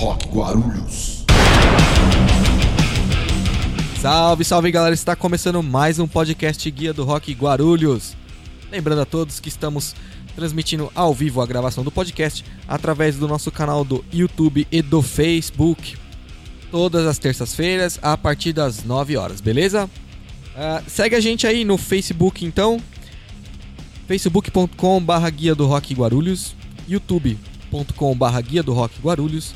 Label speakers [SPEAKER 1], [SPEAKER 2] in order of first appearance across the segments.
[SPEAKER 1] Rock Guarulhos.
[SPEAKER 2] Salve, salve galera, está começando mais um podcast Guia do Rock Guarulhos. Lembrando a todos que estamos transmitindo ao vivo a gravação do podcast através do nosso canal do YouTube e do Facebook. Todas as terças-feiras a partir das 9 horas, beleza? Uh, segue a gente aí no Facebook então, facebook.com barra Guia do Rock Guarulhos, youtube.com barra Guia do Rock Guarulhos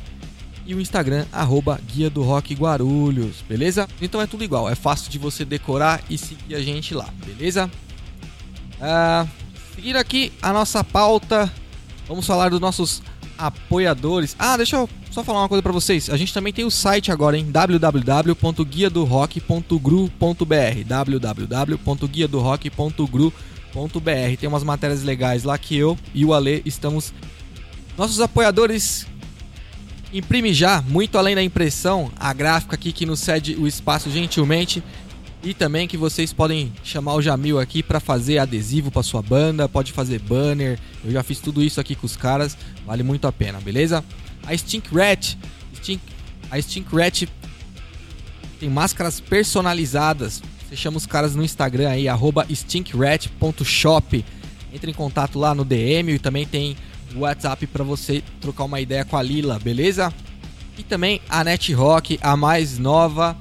[SPEAKER 2] e o Instagram, arroba Guia do Rock Guarulhos, beleza? Então é tudo igual, é fácil de você decorar e seguir a gente lá, beleza? Uh, seguir aqui a nossa pauta, vamos falar dos nossos apoiadores. Ah, deixa eu só falar uma coisa para vocês. A gente também tem o site agora em www.guiadorock.gru.br www.guiadorock.gru.br Tem umas matérias legais lá que eu e o Ale estamos nossos apoiadores Imprime já, muito além da impressão, a gráfica aqui que nos cede o espaço gentilmente. E também que vocês podem chamar o Jamil aqui para fazer adesivo para sua banda, pode fazer banner. Eu já fiz tudo isso aqui com os caras, vale muito a pena, beleza? A Stink Rat, Stink, a Stink Rat tem máscaras personalizadas. Você chama os caras no Instagram aí, stinkrat.shop. Entre em contato lá no DM e também tem WhatsApp para você trocar uma ideia com a Lila, beleza? E também a NetRock, a mais nova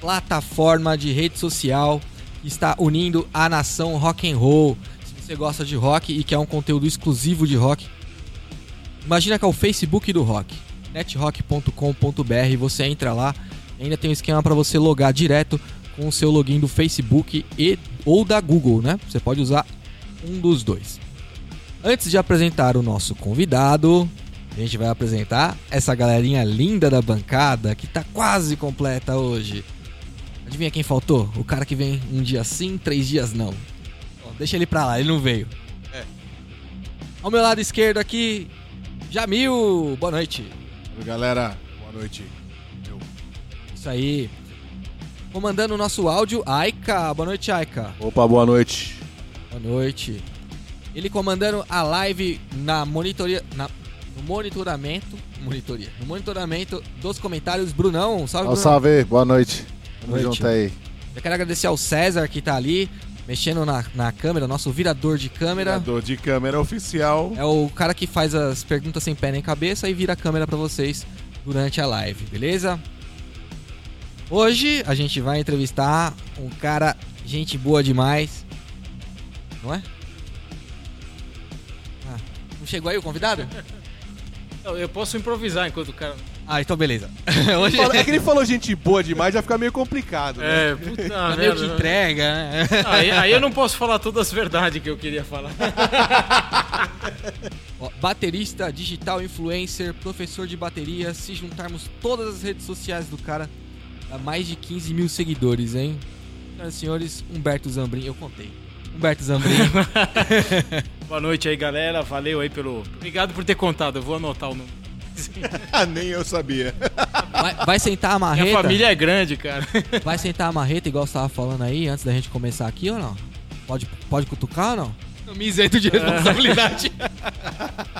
[SPEAKER 2] plataforma de rede social que está unindo a nação rock and roll. Se você gosta de rock e quer um conteúdo exclusivo de rock, imagina que é o Facebook do rock, netrock.com.br, você entra lá, ainda tem um esquema para você logar direto com o seu login do Facebook e ou da Google, né? Você pode usar um dos dois. Antes de apresentar o nosso convidado, a gente vai apresentar essa galerinha linda da bancada que tá quase completa hoje. Adivinha quem faltou? O cara que vem um dia sim, três dias não. deixa ele pra lá, ele não veio. É. Ao meu lado esquerdo aqui, Jamil. Boa noite.
[SPEAKER 3] Oi, galera. Boa noite.
[SPEAKER 2] Eu. Isso aí. Comandando o nosso áudio, Aika. Boa noite, Aika.
[SPEAKER 3] Opa, boa noite.
[SPEAKER 2] Boa noite. Ele comandando a live na monitoria. Na, no monitoramento. Monitoria. No monitoramento dos comentários. Brunão, salve,
[SPEAKER 3] Brunão. Salve, boa noite. Tamo noite. junto aí.
[SPEAKER 2] Eu quero agradecer ao César que tá ali, mexendo na, na câmera, nosso virador de câmera.
[SPEAKER 3] Virador de câmera oficial.
[SPEAKER 2] É o cara que faz as perguntas sem pé nem cabeça e vira a câmera para vocês durante a live, beleza? Hoje a gente vai entrevistar um cara, gente boa demais. Não é? Não chegou aí o convidado?
[SPEAKER 4] Não, eu posso improvisar enquanto o cara.
[SPEAKER 2] Ah, então beleza.
[SPEAKER 3] Hoje... É que ele falou gente boa demais, já fica meio complicado.
[SPEAKER 4] Né? É, puta
[SPEAKER 2] tá meio que entrega, né?
[SPEAKER 4] Aí, aí, eu não posso falar todas as verdades que eu queria falar.
[SPEAKER 2] Baterista, digital influencer, professor de bateria. Se juntarmos todas as redes sociais do cara, dá mais de 15 mil seguidores, hein? Senhoras e senhores, Humberto Zambrin, eu contei. Humberto Zambrin.
[SPEAKER 4] Boa noite aí, galera. Valeu aí pelo. Obrigado por ter contado. Eu vou anotar o número.
[SPEAKER 3] Nem eu sabia.
[SPEAKER 2] Vai, vai, sentar a marreta.
[SPEAKER 4] Minha família é grande, cara.
[SPEAKER 2] Vai sentar a marreta, igual você tava falando aí, antes da gente começar aqui ou não? Pode, pode cutucar ou não?
[SPEAKER 4] Eu me isento de responsabilidade.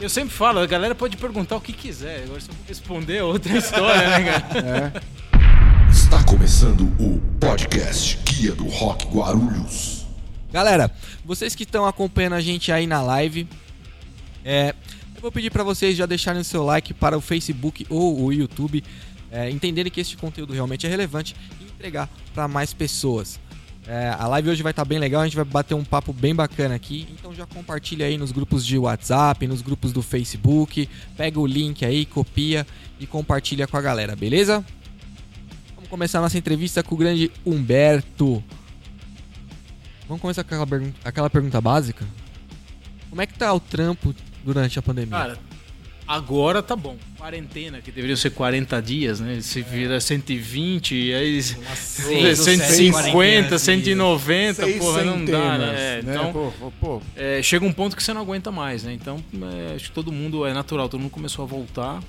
[SPEAKER 4] eu sempre falo, a galera pode perguntar o que quiser. Agora, se eu responder, é outra história, né, cara?
[SPEAKER 1] É. Está começando o podcast Guia do Rock Guarulhos.
[SPEAKER 2] Galera, vocês que estão acompanhando a gente aí na live, é, eu vou pedir para vocês já deixarem o seu like para o Facebook ou o YouTube, é, entenderem que este conteúdo realmente é relevante e entregar para mais pessoas. É, a live hoje vai estar tá bem legal, a gente vai bater um papo bem bacana aqui. Então já compartilha aí nos grupos de WhatsApp, nos grupos do Facebook, pega o link aí, copia e compartilha com a galera, beleza? Vamos começar nossa entrevista com o grande Humberto. Vamos começar com aquela, pergunta, aquela pergunta básica. Como é que tá o trampo durante a pandemia?
[SPEAKER 4] Cara, agora tá bom. Quarentena, que deveria ser 40 dias, né? Se vira 120, aí Nossa, 150, 190, porra, não dá, né? É, né? Então, pô, pô. É, chega um ponto que você não aguenta mais, né? Então, é, acho que todo mundo, é natural, todo mundo começou a voltar.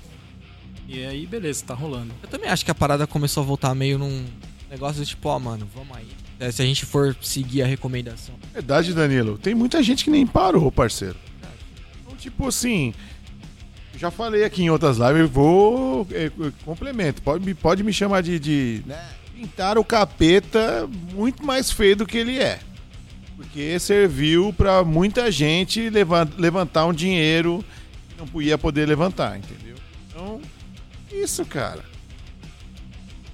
[SPEAKER 4] E aí, beleza, tá rolando.
[SPEAKER 2] Eu também acho que a parada começou a voltar meio num negócio de tipo, ó, oh, mano, vamos aí é, se a gente for seguir a recomendação.
[SPEAKER 3] Verdade, Danilo. Tem muita gente que nem parou, parceiro. Então, tipo assim.
[SPEAKER 5] já falei aqui em outras lives, vou. É, complemento. Pode, pode me chamar de. de né, pintar o capeta muito mais feio do que ele é. Porque serviu para muita gente levantar um dinheiro que não ia poder levantar, entendeu? Então, isso, cara.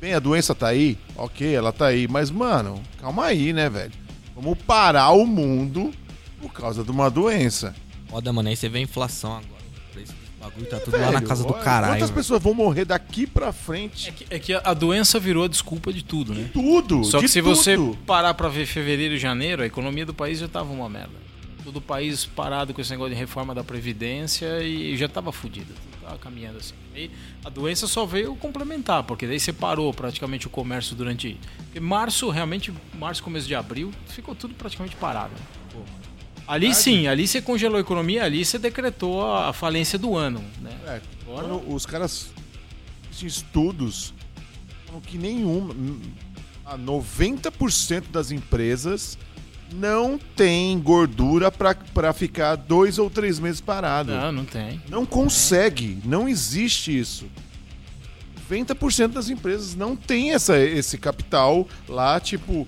[SPEAKER 5] Bem, a doença tá aí? Ok, ela tá aí. Mas, mano, calma aí, né, velho? Vamos parar o mundo por causa de uma doença.
[SPEAKER 2] Foda, mano, aí você vê a inflação agora. O bagulho tá tudo lá na casa do caralho.
[SPEAKER 5] Quantas pessoas vão morrer daqui pra frente?
[SPEAKER 4] É que, é que a doença virou a desculpa de tudo, né? De
[SPEAKER 5] tudo.
[SPEAKER 4] Só que se
[SPEAKER 5] tudo.
[SPEAKER 4] você parar pra ver fevereiro e janeiro, a economia do país já tava uma merda. Todo o país parado com esse negócio de reforma da Previdência e já tava fudido. Tava caminhando assim. E a doença só veio complementar, porque daí você parou praticamente o comércio durante. Porque março, realmente, março, começo de abril, ficou tudo praticamente parado. Né? Ali sim, ali você congelou a economia, ali você decretou a falência do ano. Né? É,
[SPEAKER 5] Agora... os caras. Estudos que nenhuma. 90% das empresas não tem gordura para ficar dois ou três meses parado.
[SPEAKER 4] Não, não tem.
[SPEAKER 5] Não consegue, não existe isso. 90% das empresas não tem essa, esse capital lá, tipo,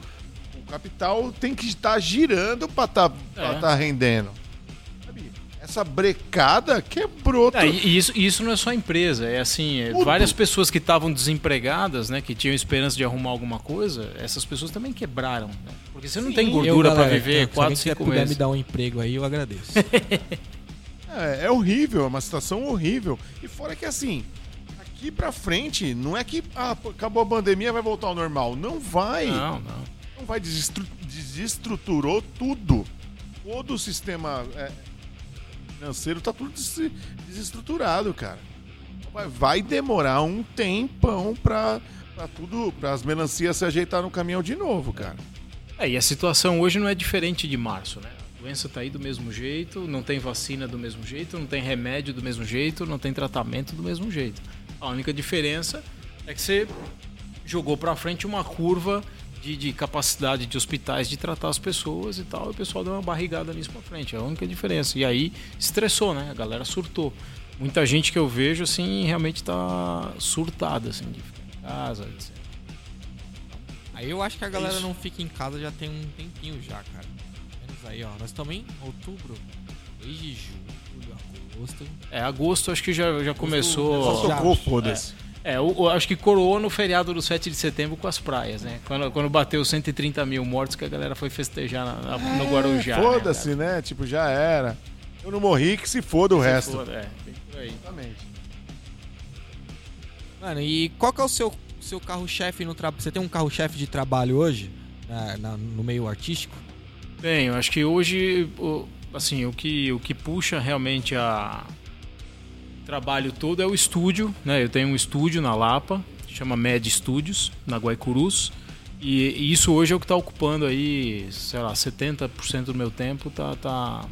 [SPEAKER 5] capital tem que estar girando para estar tá, é. tá rendendo. Essa brecada quebrou.
[SPEAKER 4] É, e isso, isso não é só empresa, é assim, é várias pessoas que estavam desempregadas, né, que tinham esperança de arrumar alguma coisa, essas pessoas também quebraram, né? Porque você não Sim, tem gordura para viver 4, 5 meses. Se puder
[SPEAKER 2] me dar um emprego aí, eu agradeço.
[SPEAKER 5] é, é horrível, é uma situação horrível. E fora que assim, aqui para frente, não é que ah, acabou a pandemia vai voltar ao normal, não vai.
[SPEAKER 4] Não, não
[SPEAKER 5] não vai desestru desestruturou tudo. Todo o sistema é, financeiro tá tudo des desestruturado, cara. Vai, vai demorar um tempão pra, pra tudo, para as melancias se ajeitar no caminhão de novo, cara.
[SPEAKER 4] É, e a situação hoje não é diferente de março, né? A doença tá aí do mesmo jeito, não tem vacina do mesmo jeito, não tem remédio do mesmo jeito, não tem tratamento do mesmo jeito. A única diferença é que você jogou para frente uma curva de, de, capacidade de hospitais de tratar as pessoas e tal, e o pessoal deu uma barrigada nisso pra frente. É a única diferença. E aí estressou, né? A galera surtou. Muita gente que eu vejo, assim, realmente tá surtada, assim, de ficar em casa, etc.
[SPEAKER 2] Aí eu acho que a galera não fica em casa já tem um tempinho já, cara. Menos aí, ó. Nós estamos em outubro, desde julho, agosto.
[SPEAKER 4] É, agosto acho que já, já começou.
[SPEAKER 5] Só tocou, foda-se.
[SPEAKER 4] É. É, eu, eu, acho que coroou no feriado do 7 de setembro com as praias, né? Quando, quando bateu 130 mil mortos, que a galera foi festejar na, na, no Guarujá.
[SPEAKER 5] Né, foda-se, né, né, Tipo, já era. Eu não morri, que se foda o se resto. Foda, é. Exatamente.
[SPEAKER 2] Mano, e qual que é o seu, seu carro-chefe no trabalho? Você tem um carro-chefe de trabalho hoje? Na, na, no meio artístico?
[SPEAKER 4] Bem, eu acho que hoje, assim, o que, o que puxa realmente a trabalho todo é o estúdio, né? Eu tenho um estúdio na Lapa, chama Med Studios, na Guaicurus. E, e isso hoje é o que está ocupando aí, sei lá, 70% do meu tempo tá, tá,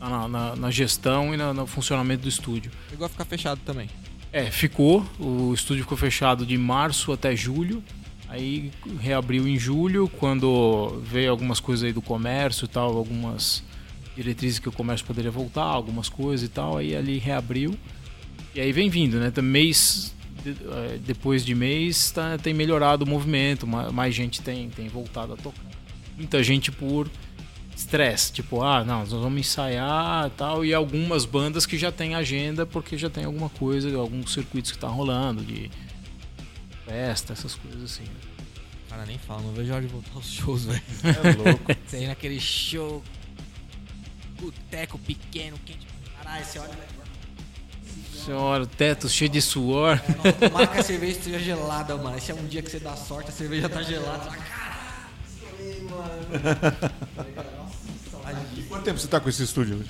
[SPEAKER 4] tá na, na, na, gestão e na, no funcionamento do estúdio.
[SPEAKER 2] Chegou a ficar fechado também?
[SPEAKER 4] É, ficou. O estúdio ficou fechado de março até julho. Aí reabriu em julho, quando veio algumas coisas aí do comércio e tal, algumas diretrizes que o comércio poderia voltar, algumas coisas e tal, aí ali reabriu. E aí vem vindo, né? Mês eh, depois de mês tá, tem melhorado o movimento, mais gente tem, tem voltado a tocar. Muita gente por estresse, tipo, ah, não, nós vamos ensaiar tal, e algumas bandas que já tem agenda porque já tem alguma coisa, alguns circuitos que tá rolando, de festa, essas coisas assim.
[SPEAKER 2] Cara, nem fala, não vejo a hora de voltar aos shows, velho. É louco. Você naquele show boteco pequeno, quente caralho, você olha.
[SPEAKER 4] Senhora, o teto cheio de suor.
[SPEAKER 2] É, tomara que a cerveja esteja gelada, mano. Esse é um dia que você dá sorte, a cerveja tá gelada. Caralho,
[SPEAKER 5] mano. Quanto tempo você tá com esse estúdio?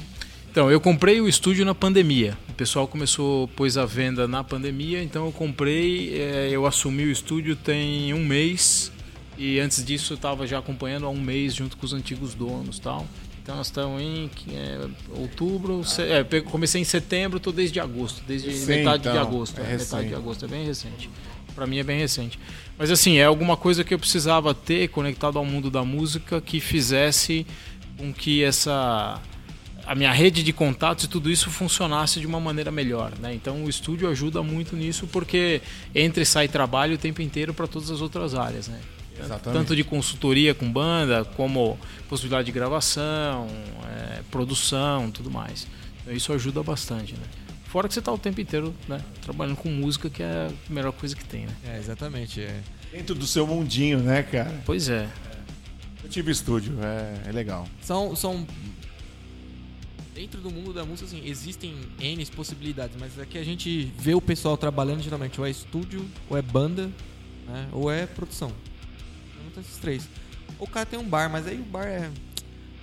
[SPEAKER 4] Então, eu comprei o estúdio na pandemia. O pessoal começou, pôs a venda na pandemia, então eu comprei, é, eu assumi o estúdio tem um mês. E antes disso eu estava já acompanhando há um mês junto com os antigos donos tal. Então nós estamos em é, outubro, é, comecei em setembro, estou desde agosto, desde Sim, metade então, de agosto. É, é metade de agosto é bem recente. Para mim é bem recente. Mas assim, é alguma coisa que eu precisava ter conectado ao mundo da música que fizesse com que essa a minha rede de contatos e tudo isso funcionasse de uma maneira melhor. Né? Então o estúdio ajuda muito nisso porque entra e sai trabalho o tempo inteiro para todas as outras áreas. Né?
[SPEAKER 5] Exatamente.
[SPEAKER 4] Tanto de consultoria com banda, como possibilidade de gravação, é, produção, tudo mais. Então, isso ajuda bastante. Né? Fora que você está o tempo inteiro né, trabalhando com música, que é a melhor coisa que tem. Né?
[SPEAKER 2] É, exatamente. É.
[SPEAKER 5] Dentro do seu mundinho, né, cara?
[SPEAKER 4] Pois é.
[SPEAKER 5] Eu tive estúdio, é, é legal.
[SPEAKER 2] São, são. Dentro do mundo da música, assim, existem N possibilidades, mas aqui a gente vê o pessoal trabalhando geralmente ou é estúdio, ou é banda, né, ou é produção. Esses três. O cara tem um bar, mas aí o bar é.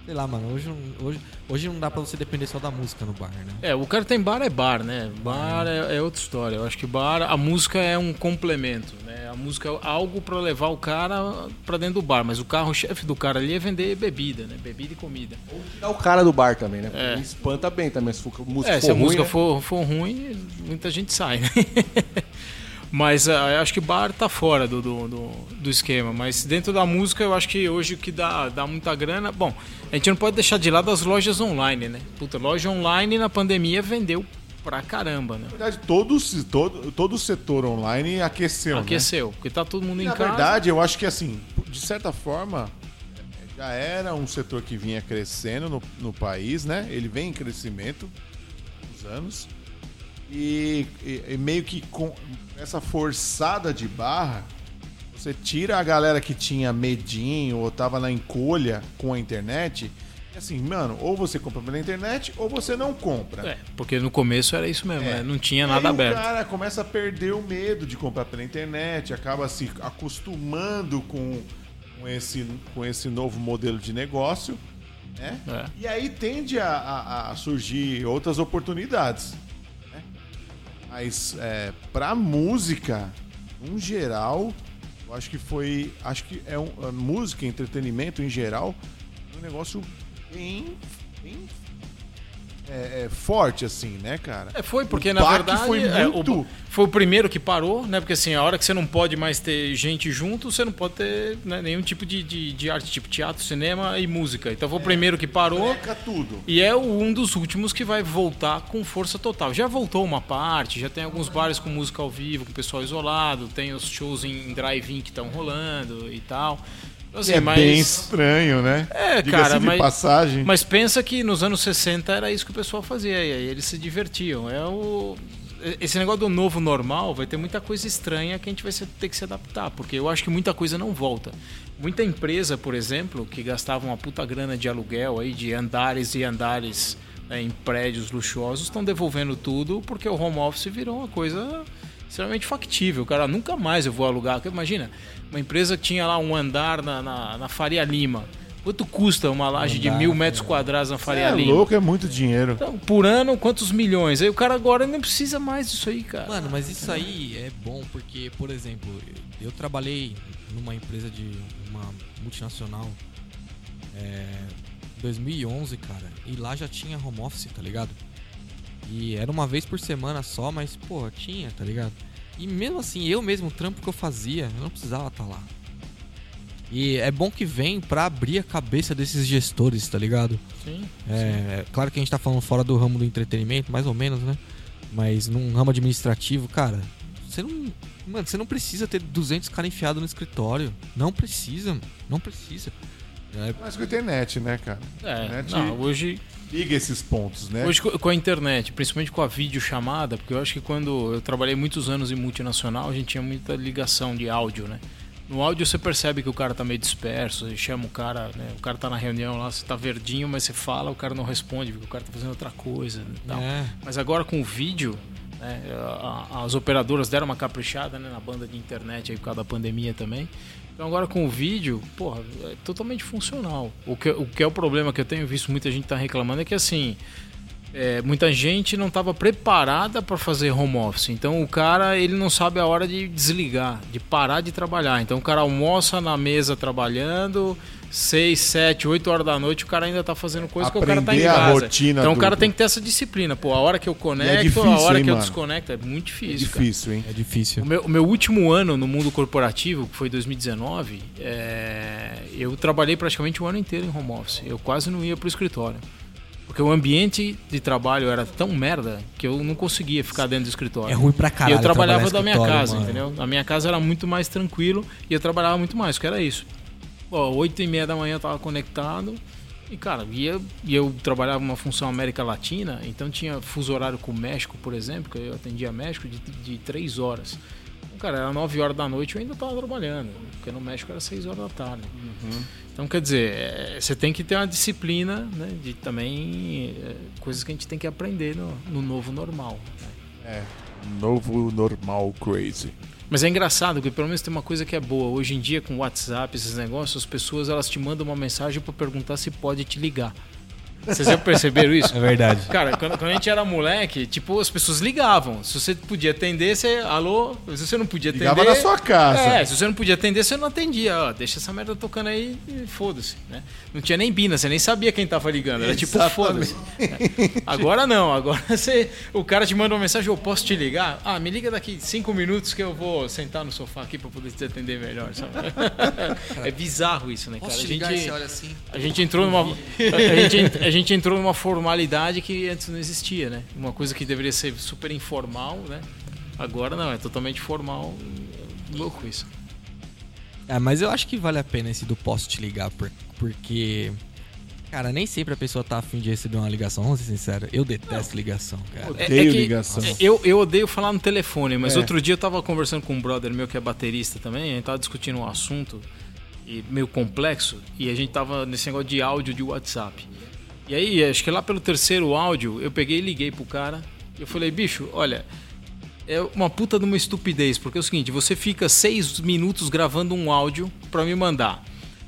[SPEAKER 2] Sei lá, mano, hoje, não- hoje, hoje não dá pra você depender só da música no bar, né?
[SPEAKER 4] É, o cara tem bar é bar, né? Bar é, é outra história. Eu acho que bar, a música é um complemento, né? A música é algo para levar o cara para dentro do bar, mas o carro-chefe do cara ali é vender bebida, né? Bebida e comida.
[SPEAKER 3] Dá o cara do bar também, né?
[SPEAKER 4] É.
[SPEAKER 3] Ele espanta bem também, se for música
[SPEAKER 4] É,
[SPEAKER 3] for
[SPEAKER 4] se a
[SPEAKER 3] ruim,
[SPEAKER 4] música
[SPEAKER 3] né?
[SPEAKER 4] for, for ruim, muita gente sai, né? Mas eu acho que bar tá fora do, do, do, do esquema. Mas dentro da música, eu acho que hoje o que dá, dá muita grana. Bom, a gente não pode deixar de lado as lojas online, né? Puta, loja online na pandemia vendeu pra caramba, né?
[SPEAKER 5] Na verdade, todo, todo, todo o setor online aqueceu, né?
[SPEAKER 4] Aqueceu, porque tá todo mundo em
[SPEAKER 5] Na
[SPEAKER 4] casa.
[SPEAKER 5] verdade, eu acho que assim, de certa forma, já era um setor que vinha crescendo no, no país, né? Ele vem em crescimento uns anos. E, e- e meio que com essa forçada de barra, você tira a galera que tinha medinho ou tava na encolha com a internet. Assim, mano, ou você compra pela internet ou você não compra.
[SPEAKER 4] É, porque no começo era isso mesmo,
[SPEAKER 5] É.
[SPEAKER 4] né? Não tinha nada
[SPEAKER 5] aí
[SPEAKER 4] aberto.
[SPEAKER 5] O cara começa a perder o medo de comprar pela internet, acaba se acostumando com, com, esse, com esse novo modelo de negócio, né?
[SPEAKER 4] É.
[SPEAKER 5] E aí tende a, a- a surgir outras oportunidades. Mas é, pra música, no geral, eu acho que foi. Acho que é um, música, entretenimento em geral, um negócio bem. bem é, é, forte, assim, né, cara?
[SPEAKER 4] É, foi, porque
[SPEAKER 5] O
[SPEAKER 4] na verdade
[SPEAKER 5] foi
[SPEAKER 4] é, o-
[SPEAKER 5] muito-
[SPEAKER 4] foi o primeiro que parou, né? Porque assim, a hora que você não pode mais ter gente junto, você não pode ter né, nenhum tipo de, de, de arte, tipo teatro, cinema e música. Então foi o primeiro que parou.
[SPEAKER 5] Tudo.
[SPEAKER 4] E é o- um dos últimos que vai voltar com força total. Já voltou uma parte, já tem alguns bares com música ao vivo, com pessoal isolado, tem os shows em drive-in que estão rolando e tal. Então, assim,
[SPEAKER 5] é
[SPEAKER 4] mas,
[SPEAKER 5] bem estranho, né?
[SPEAKER 4] É, cara,
[SPEAKER 5] de
[SPEAKER 4] mas-
[SPEAKER 5] passagem.
[SPEAKER 4] mas pensa que nos anos 60 era isso que o pessoal fazia, e aí eles se divertiam. É o... Esse negócio do novo normal vai ter muita coisa estranha que a gente vai ter que se adaptar, porque eu acho que muita coisa não volta. Muita empresa, por exemplo, que gastava uma puta grana de aluguel aí, de andares e andares né, em prédios luxuosos, estão devolvendo tudo porque o home office virou uma coisa extremamente factível. Cara, nunca mais eu vou alugar. Imagina, uma empresa que tinha lá um andar na, na, na Faria Lima. Quanto custa uma laje de
[SPEAKER 2] Andar,
[SPEAKER 4] mil metros quadrados na Faria
[SPEAKER 5] é
[SPEAKER 4] Lima?
[SPEAKER 5] louco, é muito dinheiro.
[SPEAKER 4] Então, por ano, quantos milhões? Aí o cara agora não precisa mais disso aí, cara.
[SPEAKER 2] Mano, mas isso aí é bom porque, por exemplo, eu trabalhei numa empresa de uma multinacional é, em 2011, cara, e lá já tinha home office, tá ligado? E era uma vez por semana só, mas, pô, tinha, tá ligado? E mesmo assim, eu mesmo, o trampo que eu fazia, eu não precisava estar lá. E é bom que vem pra abrir a cabeça desses gestores, tá ligado?
[SPEAKER 4] Sim.
[SPEAKER 2] É, claro que a gente tá falando fora do ramo do entretenimento, mais ou menos, né? Mas num ramo administrativo, cara, você não. Mano, você não precisa ter 200 caras enfiados no escritório. Não precisa, mano. Não precisa. É,
[SPEAKER 5] Mas com a internet, né, cara?
[SPEAKER 4] É,
[SPEAKER 5] Internet
[SPEAKER 4] não, hoje,
[SPEAKER 5] liga esses pontos, né?
[SPEAKER 4] hoje co- com a internet, principalmente com a videochamada, porque eu acho que quando eu trabalhei muitos anos em multinacional, a gente tinha muita ligação de áudio, né? No áudio você percebe que o cara tá meio disperso, você chama o cara, né? O cara tá na reunião lá, você tá verdinho, mas você fala, o cara não responde, porque o cara tá fazendo outra coisa e tal.
[SPEAKER 2] é.
[SPEAKER 4] Mas agora com o vídeo, né, as operadoras deram uma caprichada né, na banda de internet aí por causa da pandemia também. Então agora com o vídeo, porra, é totalmente funcional. O que, o que é o problema que eu tenho visto muita gente tá reclamando é que assim. é, muita gente não estava preparada para fazer home office. Então o cara ele não sabe a hora de desligar, de parar de trabalhar. Então o cara almoça na mesa trabalhando, 6, 7, 8 horas da noite, o cara ainda tá fazendo coisa que o cara tá em
[SPEAKER 5] Aprender a
[SPEAKER 4] casa.
[SPEAKER 5] rotina
[SPEAKER 4] então o
[SPEAKER 5] do-
[SPEAKER 4] cara tem que ter essa disciplina. Pô, a hora que eu conecto,
[SPEAKER 5] difícil,
[SPEAKER 4] a hora
[SPEAKER 5] hein,
[SPEAKER 4] que eu
[SPEAKER 5] mano?
[SPEAKER 4] desconecto, é muito
[SPEAKER 5] É
[SPEAKER 4] difícil. cara.
[SPEAKER 5] difícil, hein?
[SPEAKER 2] É difícil.
[SPEAKER 4] O meu, o meu último ano no mundo corporativo, que foi 2019, é, eu trabalhei praticamente o ano inteiro em home office. Eu quase não ia pro escritório. Porque o ambiente de trabalho era tão merda que eu não conseguia ficar dentro do escritório.
[SPEAKER 2] É ruim pra caralho.
[SPEAKER 4] E eu trabalhava da minha casa,
[SPEAKER 2] mano.
[SPEAKER 4] entendeu? A minha casa era muito mais tranquilo e eu trabalhava muito mais, que era isso. Ó, oito e meia da manhã eu tava conectado e, cara, ia, e eu trabalhava uma função América Latina, então tinha fuso horário com o México, por exemplo, que eu atendia México de, de três horas. Cara, era nove horas da noite eu ainda tava trabalhando, porque no México era seis horas da tarde. Então, quer dizer, é, você tem que ter uma disciplina, né, de também é, coisas que a gente tem que aprender no, no novo normal. né?
[SPEAKER 5] É. Novo normal crazy.
[SPEAKER 4] Mas é engraçado, porque pelo menos tem uma coisa que é boa. Hoje em dia, com WhatsApp, esses negócios, as pessoas elas te mandam uma mensagem para perguntar se pode te ligar. Vocês já perceberam isso?
[SPEAKER 2] É verdade.
[SPEAKER 4] Cara, quando, quando a gente era moleque, tipo, as pessoas ligavam. Se você podia atender, você. Alô? Se você não podia atender.
[SPEAKER 5] Ligava na sua casa.
[SPEAKER 4] É, se você não podia atender, você não atendia. Ó, deixa essa merda tocando aí e foda-se, né? Não tinha nem bina, você nem sabia quem tava ligando. Era tipo, foda-se. É. Agora não, agora você. O cara te manda uma mensagem, eu posso te ligar? Ah, me liga daqui cinco minutos que eu vou sentar no sofá aqui pra poder te atender melhor, sabe? É bizarro isso, né, cara?
[SPEAKER 2] Posso te
[SPEAKER 4] A
[SPEAKER 2] ligar
[SPEAKER 4] gente-
[SPEAKER 2] e você olha assim?
[SPEAKER 4] a gente entrou numa a gente, a gente entrou numa formalidade que antes não existia, né? Uma coisa que deveria ser super informal, né? Agora não, é totalmente formal. É Louco isso.
[SPEAKER 2] É, mas eu acho que vale a pena esse do posso te ligar, por- porque. Cara, nem sempre a pessoa tá afim de receber uma ligação, vamos ser sinceros. Eu detesto ligação, cara.
[SPEAKER 4] É-
[SPEAKER 5] Odeio
[SPEAKER 4] é que-
[SPEAKER 5] ligação.
[SPEAKER 4] é, Eu, eu odeio falar no telefone, mas
[SPEAKER 5] É.
[SPEAKER 4] outro dia eu tava conversando com um brother meu que é baterista também, a gente tava discutindo um assunto e meio complexo e a gente tava nesse negócio de áudio de WhatsApp. E aí, acho que lá pelo terceiro áudio, eu peguei e liguei pro cara. Eu falei, bicho, olha, é uma puta de uma estupidez, porque é o seguinte, você fica seis minutos gravando um áudio pra me mandar.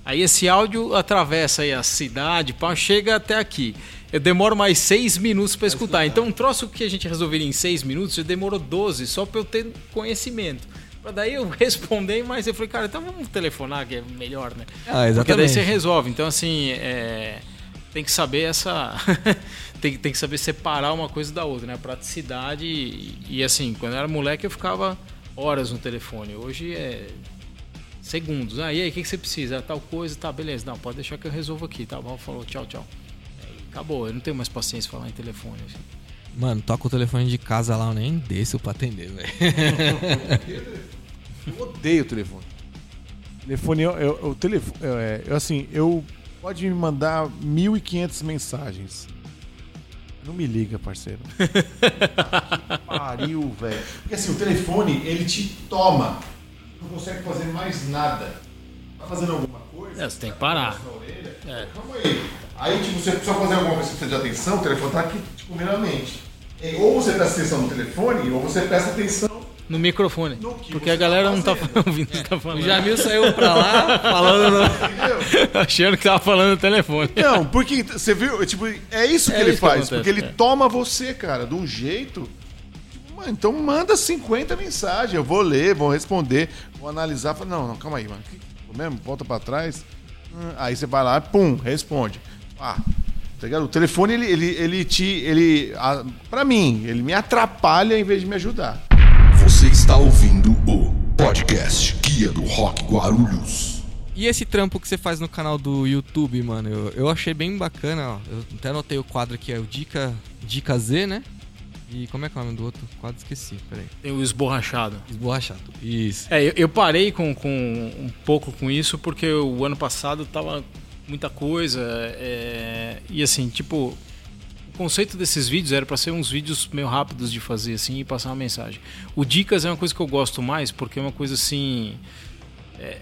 [SPEAKER 4] Aí esse áudio atravessa aí a cidade, pá, chega até aqui. Eu demoro mais seis minutos pra escutar. Então um troço que a gente resolveria em seis minutos, já demorou 12, só pra eu ter conhecimento. Pra daí eu responder, mas eu falei, cara, então vamos telefonar, que é melhor, né?
[SPEAKER 2] Ah,
[SPEAKER 4] Porque daí
[SPEAKER 2] exatamente.
[SPEAKER 4] você resolve. Então, assim, é, tem que saber essa. tem, tem que saber separar uma coisa da outra, né? Praticidade. E, e, assim, quando eu era moleque, eu ficava horas no telefone. Hoje é segundos. Ah, e aí, o que, que você precisa? Ah, Tal coisa, tá, beleza. Não, pode deixar que eu resolvo aqui, tá bom? Falou, tchau, tchau. Acabou, eu não tenho mais paciência falar em telefone. assim.
[SPEAKER 2] Mano, toca o telefone de casa lá, eu nem desço pra atender, velho.
[SPEAKER 5] Eu odeio o telefone. Telefone, eu, eu, o telefone, eu, é, eu, assim, eu pode me mandar 1.500 mensagens. Não me liga, parceiro. que pariu, velho. Porque assim, o telefone, ele te toma. Não consegue fazer mais nada. Tá fazendo alguma coisa?
[SPEAKER 4] É, você tem que parar.
[SPEAKER 5] Orelha?
[SPEAKER 4] É.
[SPEAKER 5] Calma aí. Aí, tipo, você precisa fazer alguma coisa que precisa de atenção, o telefone tá aqui, tipo, meramente. É, Ou você presta atenção no telefone, ou você presta atenção
[SPEAKER 4] No microfone.
[SPEAKER 5] No que
[SPEAKER 4] Porque a galera
[SPEAKER 5] tá
[SPEAKER 4] não tá ouvindo o que tá
[SPEAKER 2] O
[SPEAKER 4] falando.
[SPEAKER 2] Jamil saiu pra lá falando. no-?
[SPEAKER 4] Achando que tava falando no telefone.
[SPEAKER 5] Não, porque você viu, tipo, é isso que
[SPEAKER 4] É
[SPEAKER 5] ele
[SPEAKER 4] isso que
[SPEAKER 5] faz,
[SPEAKER 4] acontece,
[SPEAKER 5] porque ele
[SPEAKER 4] é.
[SPEAKER 5] toma você, cara, de um jeito. Mano, então manda 50 mensagens, eu vou ler, vou responder, vou analisar, fala, não, não, calma aí, mano. que que mesmo? Volta pra trás. Hum, Aí você vai lá, pum, responde. Ah, tá ligado? O telefone ele ele, ele te ele a, pra mim, ele me atrapalha em vez de me ajudar.
[SPEAKER 1] Você está ouvindo o podcast Guia do Rock Guarulhos.
[SPEAKER 2] E esse trampo que você faz no canal do YouTube, mano, eu, eu achei bem bacana, ó. Eu até anotei o quadro aqui, é o Dica, Dica Z, né? E como é que é o nome do outro? Quadro esqueci, peraí.
[SPEAKER 4] Tem o esborrachado.
[SPEAKER 2] Esborrachado. Isso.
[SPEAKER 4] É, eu, eu parei com, com um pouco com isso porque o ano passado tava muita coisa. é, e assim, tipo, o conceito desses vídeos era para ser uns vídeos meio rápidos de fazer assim e passar uma mensagem. O Dicas é uma coisa que eu gosto mais porque é uma coisa assim. é,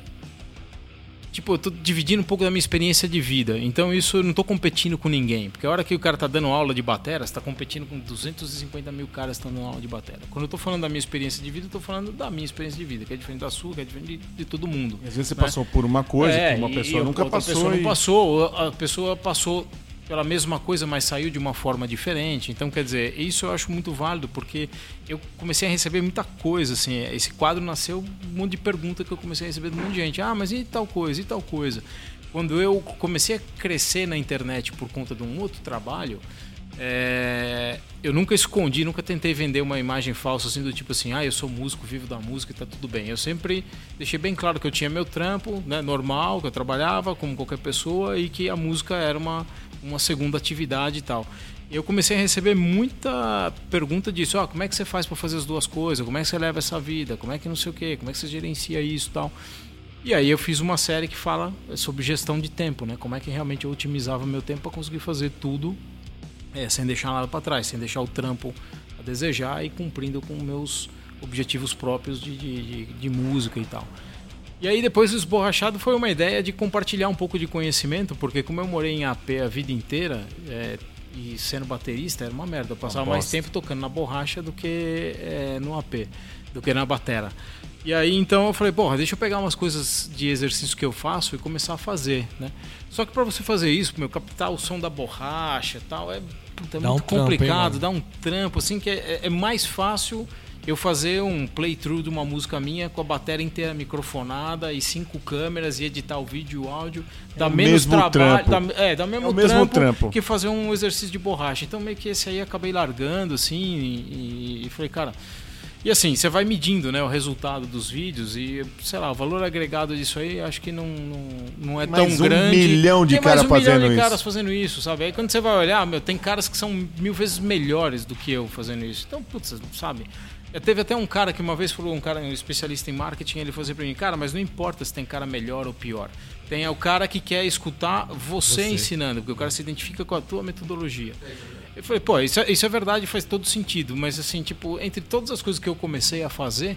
[SPEAKER 4] Tipo, eu tô dividindo um pouco da minha experiência de vida. Então isso eu não tô competindo com ninguém. Porque a hora que o cara tá dando aula de batera, você tá competindo com 250 mil caras que estão dando aula de batera. Quando eu tô falando da minha experiência de vida, eu tô falando da minha experiência de vida, que é diferente da sua, que é diferente de, de todo mundo.
[SPEAKER 5] E às vezes você
[SPEAKER 4] né?
[SPEAKER 5] passou por uma coisa
[SPEAKER 4] É,
[SPEAKER 5] que uma pessoa nunca
[SPEAKER 4] outra
[SPEAKER 5] passou.
[SPEAKER 4] pessoa
[SPEAKER 5] e-
[SPEAKER 4] não passou, a pessoa passou pela mesma coisa, mas saiu de uma forma diferente. Então, quer dizer, isso eu acho muito válido, porque eu comecei a receber muita coisa, assim, esse quadro nasceu um monte de pergunta que eu comecei a receber de um monte de gente. Ah, mas e tal coisa, e tal coisa? Quando eu comecei a crescer na internet por conta de um outro trabalho, é, eu nunca escondi, nunca tentei vender uma imagem falsa assim do tipo assim, ah, eu sou músico, vivo da música e tá tudo bem. Eu sempre deixei bem claro que eu tinha meu trampo, né, normal, que eu trabalhava como qualquer pessoa e que a música era uma, uma segunda atividade e tal. Eu comecei a receber muita pergunta disso, ó, oh, como é que você faz para fazer as duas coisas? Como é que você leva essa vida? Como é que não sei o quê? Como é que você gerencia isso tal? E aí eu fiz uma série que fala sobre gestão de tempo, né? Como é que realmente eu otimizava meu tempo para conseguir fazer tudo é, sem deixar nada para trás, sem deixar o trampo a desejar e cumprindo com meus objetivos próprios de, de, de, de música e tal. E aí depois o esborrachado foi uma ideia de compartilhar um pouco de conhecimento, porque como eu morei em AP a vida inteira, é, e sendo baterista era uma merda. Eu passava mais tempo tocando na borracha do que é, no AP, do que na batera. E aí então eu falei, porra, deixa eu pegar umas coisas de exercício que eu faço e começar a fazer, né? Só que para você fazer isso, meu, captar o som da borracha e tal, é, puta, é muito um complicado, trampo, hein, dá um trampo, assim, que é, é mais fácil eu fazer um playthrough de uma música minha com a bateria inteira microfonada e cinco câmeras e editar o vídeo e o áudio dá é menos trabalho dá, é dá mesmo, é mesmo trampo, trampo, que fazer um exercício de borracha então meio que esse aí acabei largando assim e, e falei cara e assim, você vai medindo né, o resultado dos vídeos e, sei lá, o valor agregado disso aí acho que não, não, não é tão
[SPEAKER 5] um
[SPEAKER 4] grande.
[SPEAKER 5] Um milhão de caras um fazendo milhão de
[SPEAKER 4] isso. caras fazendo isso, sabe? Aí quando você vai olhar, meu, tem caras que são mil vezes melhores do que eu fazendo isso. Então, putz, sabe? Teve até um cara que uma vez falou, um cara um especialista em marketing, ele falou assim pra mim, cara, mas não importa se tem cara melhor ou pior. Tem é o cara que quer escutar você, você. ensinando, porque o cara se identifica com a tua metodologia. Eu falei, pô, isso é, isso é verdade, faz todo sentido, mas assim, tipo, entre todas as coisas que eu comecei a fazer,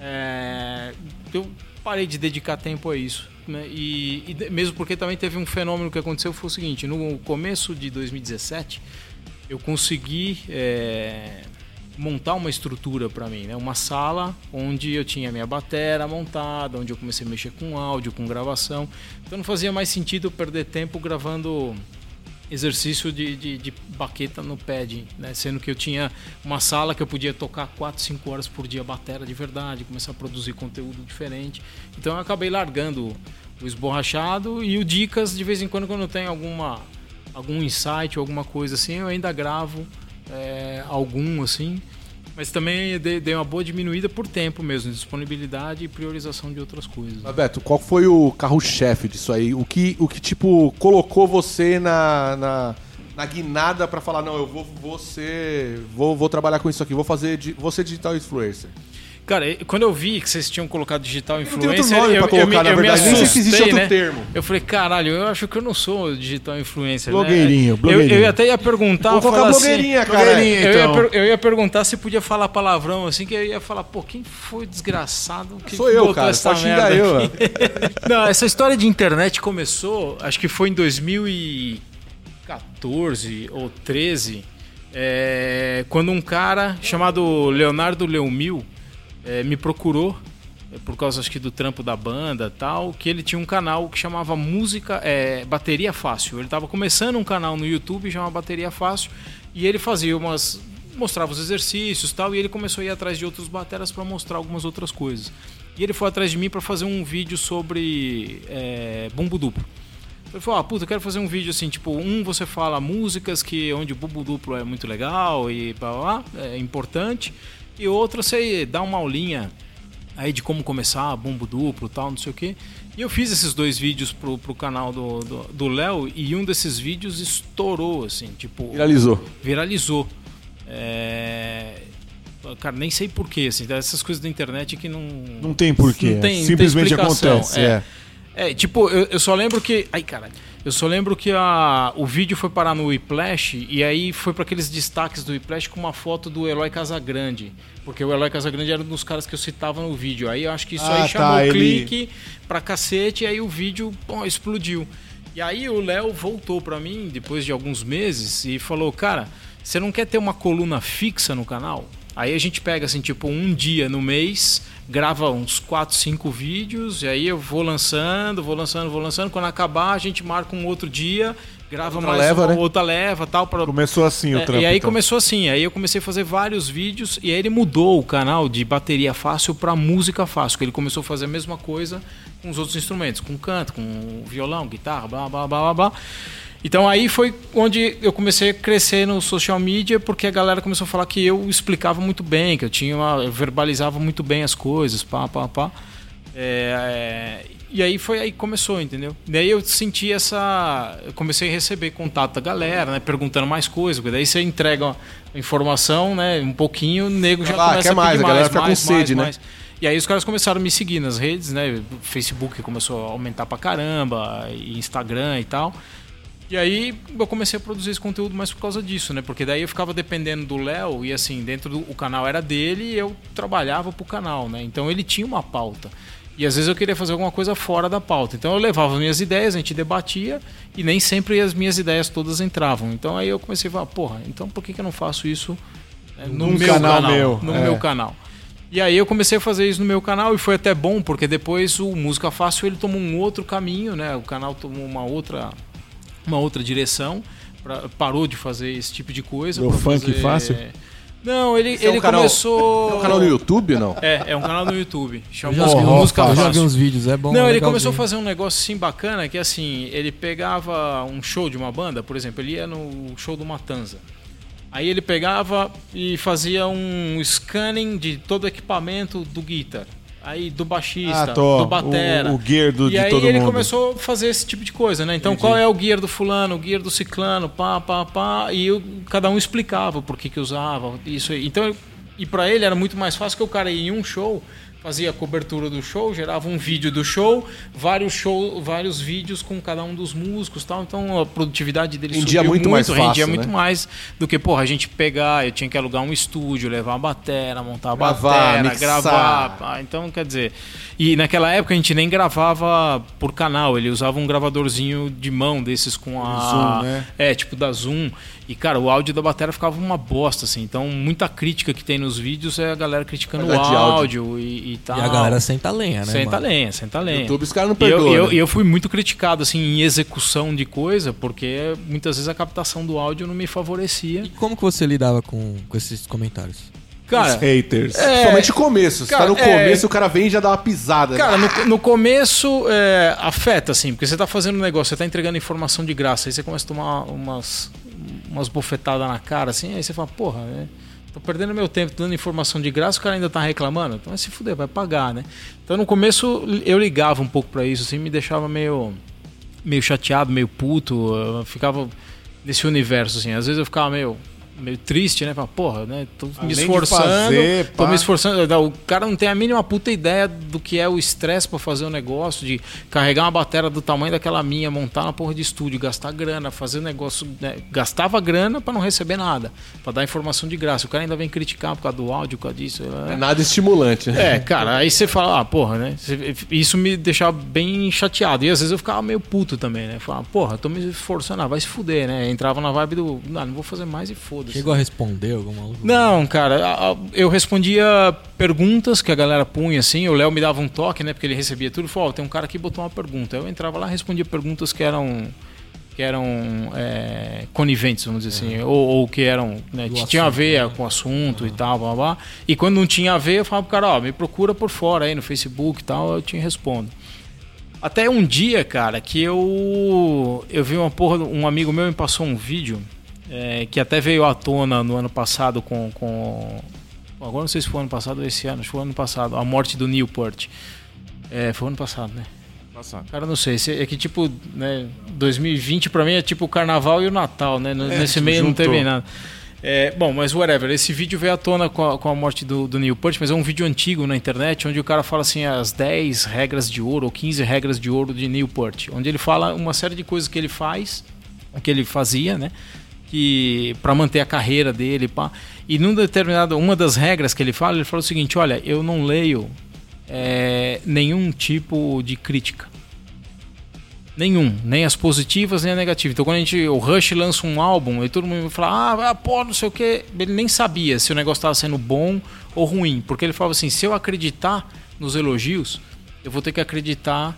[SPEAKER 4] é, eu parei de dedicar tempo a isso. Né? E, e, mesmo porque também teve um fenômeno que aconteceu, foi o seguinte, no começo de 2017, eu consegui... É, montar uma estrutura para mim, né? Uma sala onde eu tinha minha bateria montada, onde eu comecei a mexer com áudio, com gravação. Então não fazia mais sentido perder tempo gravando exercício de, de, de, baqueta no pad, né? Sendo que eu tinha uma sala que eu podia tocar 4, 5 horas por dia bateria de verdade, começar a produzir conteúdo diferente. Então eu acabei largando o esborrachado e o dicas de vez em quando quando eu tenho alguma algum insight ou alguma coisa assim, eu ainda gravo é, algum assim. Mas também dei uma boa diminuída por tempo mesmo, disponibilidade e priorização de outras coisas.
[SPEAKER 3] Beto, qual foi o carro-chefe disso aí? O que, o que, tipo, colocou você na, na, na guinada para falar, não, eu vou, vou ser. Vou, vou trabalhar com isso aqui, vou fazer. Vou ser digital influencer?
[SPEAKER 4] Cara, quando eu vi que vocês tinham colocado digital influencer, eu, eu, colocar, eu, eu, eu me assustei, nem existe outro né? termo. Eu falei, caralho, eu acho que eu não sou digital influencer.
[SPEAKER 5] Blogueirinho,
[SPEAKER 4] né?
[SPEAKER 5] blogueirinho.
[SPEAKER 4] Eu, até ia perguntar.
[SPEAKER 3] Vou colocar blogueirinha, assim, cara. Blogueirinha,
[SPEAKER 4] então. eu, ia, eu ia perguntar se podia falar palavrão, assim, que eu ia falar, pô, quem foi desgraçado que
[SPEAKER 3] Sou eu, cara, essa merda eu.
[SPEAKER 4] não, essa história de internet começou, acho que foi em 2014 ou 13, é, quando um cara chamado Leonardo Leomil é, me procurou é, por causa acho que do trampo da banda tal, que ele tinha um canal que chamava Música é, Bateria Fácil. Ele estava começando um canal no YouTube chamado Bateria Fácil e ele fazia umas mostrava os exercícios tal e ele começou a ir atrás de outros bateras para mostrar algumas outras coisas. E ele foi atrás de mim para fazer um vídeo sobre é, bumbo duplo. Ele falou, ah, puta, eu quero fazer um vídeo assim, tipo, um você fala músicas que onde o bumbo duplo é muito legal e blá, blá, é importante. E outro você dá uma aulinha aí de como começar, bumbo duplo tal, não sei o que. E eu fiz esses dois vídeos pro, pro canal do Léo e um desses vídeos estourou, assim, tipo.
[SPEAKER 3] Viralizou.
[SPEAKER 4] Viralizou. É... Cara, nem sei porquê, assim, essas coisas da internet que não.
[SPEAKER 5] Não tem porquê. Não tem, Simplesmente não tem acontece. É.
[SPEAKER 4] é. É tipo, eu, eu só lembro que. Ai, caralho. Eu só lembro que a, o vídeo foi parar no Whiplash e aí foi para aqueles destaques do Whiplash com uma foto do Eloy Casagrande. Porque o Eloy Casagrande era um dos caras que eu citava no vídeo. Aí eu acho que isso ah, aí tá, chamou ele... clique pra cacete e aí o vídeo pô, explodiu. E aí o Léo voltou para mim depois de alguns meses e falou: Cara, você não quer ter uma coluna fixa no canal? Aí a gente pega assim, tipo, um dia no mês grava uns 4, 5 vídeos, e aí eu vou lançando, vou lançando, vou lançando. Quando acabar, a gente marca um outro dia, grava outra mais
[SPEAKER 5] leva,
[SPEAKER 4] uma
[SPEAKER 5] né?
[SPEAKER 4] outra leva tal. Pra...
[SPEAKER 5] Começou assim o é, trampo.
[SPEAKER 4] E aí
[SPEAKER 5] então.
[SPEAKER 4] começou assim, aí eu comecei a fazer vários vídeos, e aí ele mudou o canal de bateria fácil para música fácil, que ele começou a fazer a mesma coisa com os outros instrumentos, com canto, com violão, guitarra, blá blá blá blá blá. Então aí foi onde eu comecei a crescer no social media, porque a galera começou a falar que eu explicava muito bem, que eu tinha uma, eu verbalizava muito bem as coisas, pá, pá, pá. É, e aí foi aí que começou, entendeu? Daí eu senti essa. Eu comecei a receber contato da galera, né? Perguntando mais coisas, porque daí você entrega a informação, né? Um pouquinho, o nego já
[SPEAKER 3] Ah,
[SPEAKER 4] começa
[SPEAKER 3] quer
[SPEAKER 4] a
[SPEAKER 3] mais, a galera
[SPEAKER 4] mais,
[SPEAKER 3] fica com
[SPEAKER 4] mais,
[SPEAKER 3] sede,
[SPEAKER 4] mais,
[SPEAKER 3] né?
[SPEAKER 4] mais. E aí os caras começaram a me seguir nas redes, né? Facebook começou a aumentar pra caramba, Instagram e tal. E aí eu comecei a produzir esse conteúdo mais por causa disso, né? Porque daí eu ficava dependendo do Léo e assim, dentro do o canal era dele e eu trabalhava pro canal, né? Então ele tinha uma pauta. E às vezes eu queria fazer alguma coisa fora da pauta. Então eu levava as minhas ideias, a gente debatia e nem sempre as minhas ideias todas entravam. Então aí eu comecei a falar, porra, então por que, que eu não faço isso né, no
[SPEAKER 5] Num
[SPEAKER 4] meu
[SPEAKER 5] canal
[SPEAKER 4] canal?
[SPEAKER 5] meu,
[SPEAKER 4] no
[SPEAKER 5] é.
[SPEAKER 4] meu canal. E aí eu comecei a fazer isso no meu canal e foi até bom, porque depois o Música Fácil ele tomou um outro caminho, né? O canal tomou uma outra uma outra direção, pra- parou de fazer esse tipo de coisa. Pra
[SPEAKER 5] funk fácil?
[SPEAKER 4] Não, ele,
[SPEAKER 3] Esse é um
[SPEAKER 4] ele
[SPEAKER 3] canal-
[SPEAKER 4] começou.
[SPEAKER 3] É um canal no YouTube, não?
[SPEAKER 4] É, é um canal no YouTube.
[SPEAKER 2] Eu
[SPEAKER 4] Chama
[SPEAKER 2] já,
[SPEAKER 5] Música- Música
[SPEAKER 2] eu já vi uns vídeos, é bom.
[SPEAKER 4] Não,
[SPEAKER 2] é
[SPEAKER 4] ele começou a fazer um negócio assim bacana, que assim, ele pegava um show de uma banda, por exemplo, ele ia no show do Matanza. Aí ele pegava e fazia um scanning de todo o equipamento do guitar. Aí do baixista,
[SPEAKER 5] Ah, tô.
[SPEAKER 4] do batera.
[SPEAKER 5] O- o gear do-
[SPEAKER 4] e aí ele
[SPEAKER 5] mundo.
[SPEAKER 4] começou a fazer esse tipo de coisa, né? Então qual é o gear do fulano, o gear do ciclano, pá, pá, pá. E eu- cada um explicava por que que usava, isso aí. Então, eu- e para ele era muito mais fácil que o cara ia em um show, fazia a cobertura do show, gerava um vídeo do show, vários show, vários vídeos com cada um dos músicos, tal. Então a produtividade dele
[SPEAKER 3] Rendia
[SPEAKER 4] subiu
[SPEAKER 3] muito mais
[SPEAKER 4] rendia
[SPEAKER 3] fácil,
[SPEAKER 4] muito
[SPEAKER 3] né?
[SPEAKER 4] mais do que, porra, a gente pegar, eu tinha que alugar um estúdio, levar a batera, montar a
[SPEAKER 3] Gravar,
[SPEAKER 4] batera,
[SPEAKER 3] mixar.
[SPEAKER 4] gravar. Então, quer dizer, e naquela época a gente nem gravava por canal, ele usava um gravadorzinho de mão desses com a
[SPEAKER 5] Zoom, né?
[SPEAKER 4] é, tipo da Zoom. E cara, o áudio da bateria ficava uma bosta assim. Então, muita crítica que tem nos vídeos é a galera criticando o
[SPEAKER 3] de
[SPEAKER 4] áudio, e, e tal.
[SPEAKER 2] E a galera senta a lenha, né?
[SPEAKER 4] Senta
[SPEAKER 2] mano?
[SPEAKER 4] lenha, senta lenha.
[SPEAKER 3] YouTube os caras não
[SPEAKER 4] E eu,
[SPEAKER 3] perdoam.
[SPEAKER 4] eu,
[SPEAKER 3] né?
[SPEAKER 4] eu fui muito criticado assim em execução de coisa, porque muitas vezes a captação do áudio não me favorecia.
[SPEAKER 2] E como que você lidava com, com esses comentários?
[SPEAKER 4] Cara,
[SPEAKER 5] Os haters.
[SPEAKER 4] É,
[SPEAKER 3] Principalmente o começo.
[SPEAKER 4] Cara,
[SPEAKER 3] tá no
[SPEAKER 4] é-
[SPEAKER 3] começo, o cara vem e já dá uma pisada.
[SPEAKER 4] Cara, no, no começo é, afeta, assim, porque você tá fazendo um negócio, você tá entregando informação de graça, aí você começa a tomar umas, umas bofetadas na cara, assim, aí você fala, porra, né? Tô perdendo meu tempo dando informação de graça, o cara ainda tá reclamando, então vai se fuder, vai pagar, né? Então no começo eu ligava um pouco pra isso, assim, me deixava meio, meio chateado, meio puto, eu ficava nesse universo, assim, às vezes eu ficava meio. Meio triste, né? Fala, porra, né? Tô me
[SPEAKER 5] Além de
[SPEAKER 4] esforçando.
[SPEAKER 5] fazer,
[SPEAKER 4] tô me esforçando. O cara não tem a mínima puta ideia do que é o estresse pra fazer um negócio, de carregar uma bateria do tamanho daquela minha, montar na porra de estúdio, gastar grana, fazer um negócio. né? Gastava grana pra não receber nada, Pra dar informação de graça. O cara ainda vem criticar por causa do áudio, por causa disso.
[SPEAKER 3] É nada estimulante, né?
[SPEAKER 4] É, cara, aí você fala, ah, porra, né? Isso me deixava bem chateado. E às vezes eu ficava meio puto também, né? Falava, porra, tô me esforçando, ah, vai se fuder, né? Entrava na vibe do, não, não vou fazer mais e foda-se.
[SPEAKER 2] Chegou a responder algum maluco?
[SPEAKER 4] Não, cara, eu respondia perguntas que a galera punha assim, o Léo me dava um toque, né, porque ele recebia tudo, falou, ó, tem um cara que botou uma pergunta. Eu entrava lá e respondia perguntas que eram que eram é, coniventes, vamos dizer assim, ou, ou que eram, né, que tinham a ver
[SPEAKER 2] né?
[SPEAKER 4] com o assunto e tal, blá, blá. E quando não tinha a ver, eu falava pro cara, ó, me procura por fora aí no Facebook e tal, eu te respondo. Até um dia, cara, que eu eu vi uma porra, um amigo meu me passou um vídeo é, que até veio à tona no ano passado com, com. Agora não sei se foi ano passado ou esse ano, acho que foi ano passado, a morte do Newport. É, foi ano passado, né?
[SPEAKER 5] Passado.
[SPEAKER 4] Cara, não sei. se- É que tipo, né? 2020 pra mim é tipo o carnaval e o Natal, né?
[SPEAKER 5] É,
[SPEAKER 4] Nesse meio não
[SPEAKER 5] juntou.
[SPEAKER 4] teve nada. É, bom, mas whatever. Esse vídeo veio à tona com a, com a morte do, do Newport, mas é um vídeo antigo na internet onde o cara fala assim as 10 regras de ouro ou 15 regras de ouro de Newport. Onde ele fala uma série de coisas que ele faz, que ele fazia, né? Que para manter a carreira dele, pá. E num determinado, uma das regras que ele fala, ele fala o seguinte: olha, eu não leio é, nenhum tipo de crítica. Nenhum, nem as positivas nem as negativas. Então quando a gente, o Rush lança um álbum e todo mundo fala, ah, ah, pô, não sei o que, ele nem sabia se o negócio estava sendo bom ou ruim, porque ele falava assim, se eu acreditar nos elogios, eu vou ter que acreditar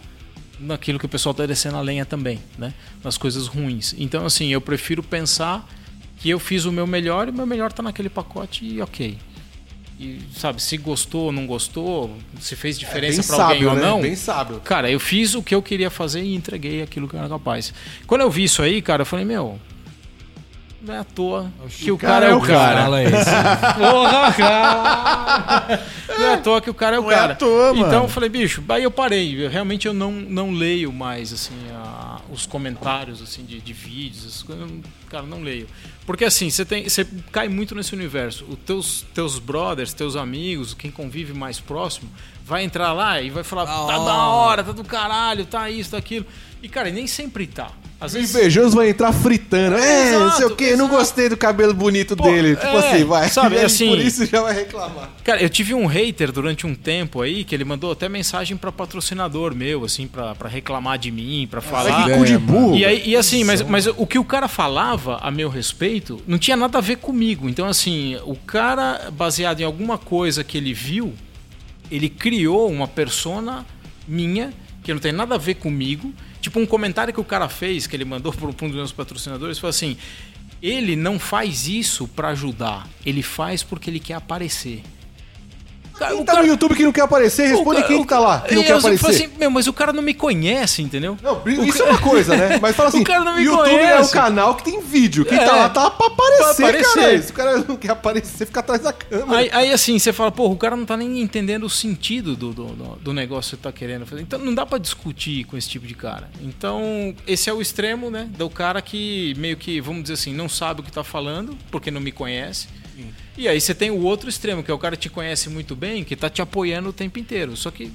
[SPEAKER 4] naquilo que o pessoal está descendo a lenha também, né? Nas coisas ruins. Então assim, eu prefiro pensar que eu fiz o meu melhor e o meu melhor está naquele pacote e ok. E sabe, se gostou ou não gostou, se fez diferença
[SPEAKER 3] Bem
[SPEAKER 4] para alguém
[SPEAKER 3] sábio,
[SPEAKER 4] ou
[SPEAKER 3] né?
[SPEAKER 4] não,
[SPEAKER 3] Bem sábio.
[SPEAKER 4] Cara, eu fiz o que eu queria fazer e entreguei aquilo que eu era capaz. Quando eu vi isso aí, cara, eu falei, meu. Não é à toa que o cara, é o cara.
[SPEAKER 2] Fala.
[SPEAKER 4] Porra, cara! Não é à toa que o cara é o
[SPEAKER 5] Não é
[SPEAKER 4] cara.
[SPEAKER 5] à toa,
[SPEAKER 4] então
[SPEAKER 5] mano.
[SPEAKER 4] eu falei, bicho, aí eu parei. Eu, realmente eu não, não leio mais, assim, a- os comentários, assim, de, de vídeos. essas coisas. Eu não- Cara, não leio. Porque assim, você tem, você cai muito nesse universo. Os teus, teus brothers, teus amigos, quem convive mais próximo, vai entrar lá e vai falar, tá da
[SPEAKER 2] hora.
[SPEAKER 4] hora, tá do caralho, tá isso, tá aquilo. E, cara, nem sempre tá. Às
[SPEAKER 3] O
[SPEAKER 4] vezes.
[SPEAKER 3] invejoso vai entrar fritando. É, não sei o
[SPEAKER 4] Exato,
[SPEAKER 3] quê, não
[SPEAKER 4] exato.
[SPEAKER 3] gostei do cabelo bonito
[SPEAKER 4] Pô,
[SPEAKER 3] dele. Tipo
[SPEAKER 4] é,
[SPEAKER 3] assim, vai.
[SPEAKER 4] sabe,
[SPEAKER 3] Ele
[SPEAKER 4] assim-
[SPEAKER 3] Por isso já vai reclamar.
[SPEAKER 4] Cara, eu tive um hater durante um tempo aí que ele mandou até mensagem pra patrocinador meu, assim, pra, pra reclamar de mim, pra falar.
[SPEAKER 3] que cu de burro.
[SPEAKER 4] E, aí, e assim, mas, mas o que o cara falava a meu respeito não tinha nada a ver comigo. Então, assim, o cara, baseado em alguma coisa que ele viu, ele criou uma persona minha que não tem nada a ver comigo. Tipo, um comentário que o cara fez, que ele mandou para um dos meus patrocinadores, foi assim: ele não faz isso pra ajudar, ele faz porque ele quer aparecer. Cara,
[SPEAKER 3] Quem
[SPEAKER 4] o
[SPEAKER 3] tá
[SPEAKER 4] cara-
[SPEAKER 3] no YouTube que não quer aparecer, responde
[SPEAKER 4] o ca-
[SPEAKER 3] quem
[SPEAKER 4] o
[SPEAKER 3] que tá lá, que não quer
[SPEAKER 4] eu sempre
[SPEAKER 3] aparecer.
[SPEAKER 4] assim, meu, mas o cara não me conhece, entendeu?
[SPEAKER 3] Não, isso é uma coisa, né? Mas fala assim,
[SPEAKER 4] O cara não me
[SPEAKER 3] o YouTube é
[SPEAKER 4] conhece.
[SPEAKER 3] um canal que tem vídeo. Quem
[SPEAKER 4] É.
[SPEAKER 3] tá lá tá pra aparecer,
[SPEAKER 4] Pra aparecer.
[SPEAKER 3] cara. Se o cara não quer aparecer, fica atrás da câmera.
[SPEAKER 4] Aí, aí, assim, você fala, pô, o cara não tá nem entendendo o sentido do, do, do- do negócio que você tá querendo fazer. Então não dá pra discutir com esse tipo de cara. Então, esse é o extremo, né? Do cara que meio que, vamos dizer assim, não sabe o que tá falando, porque não me conhece. E aí você tem o outro extremo, que é o cara que te conhece muito bem, que tá te apoiando o tempo inteiro. Só que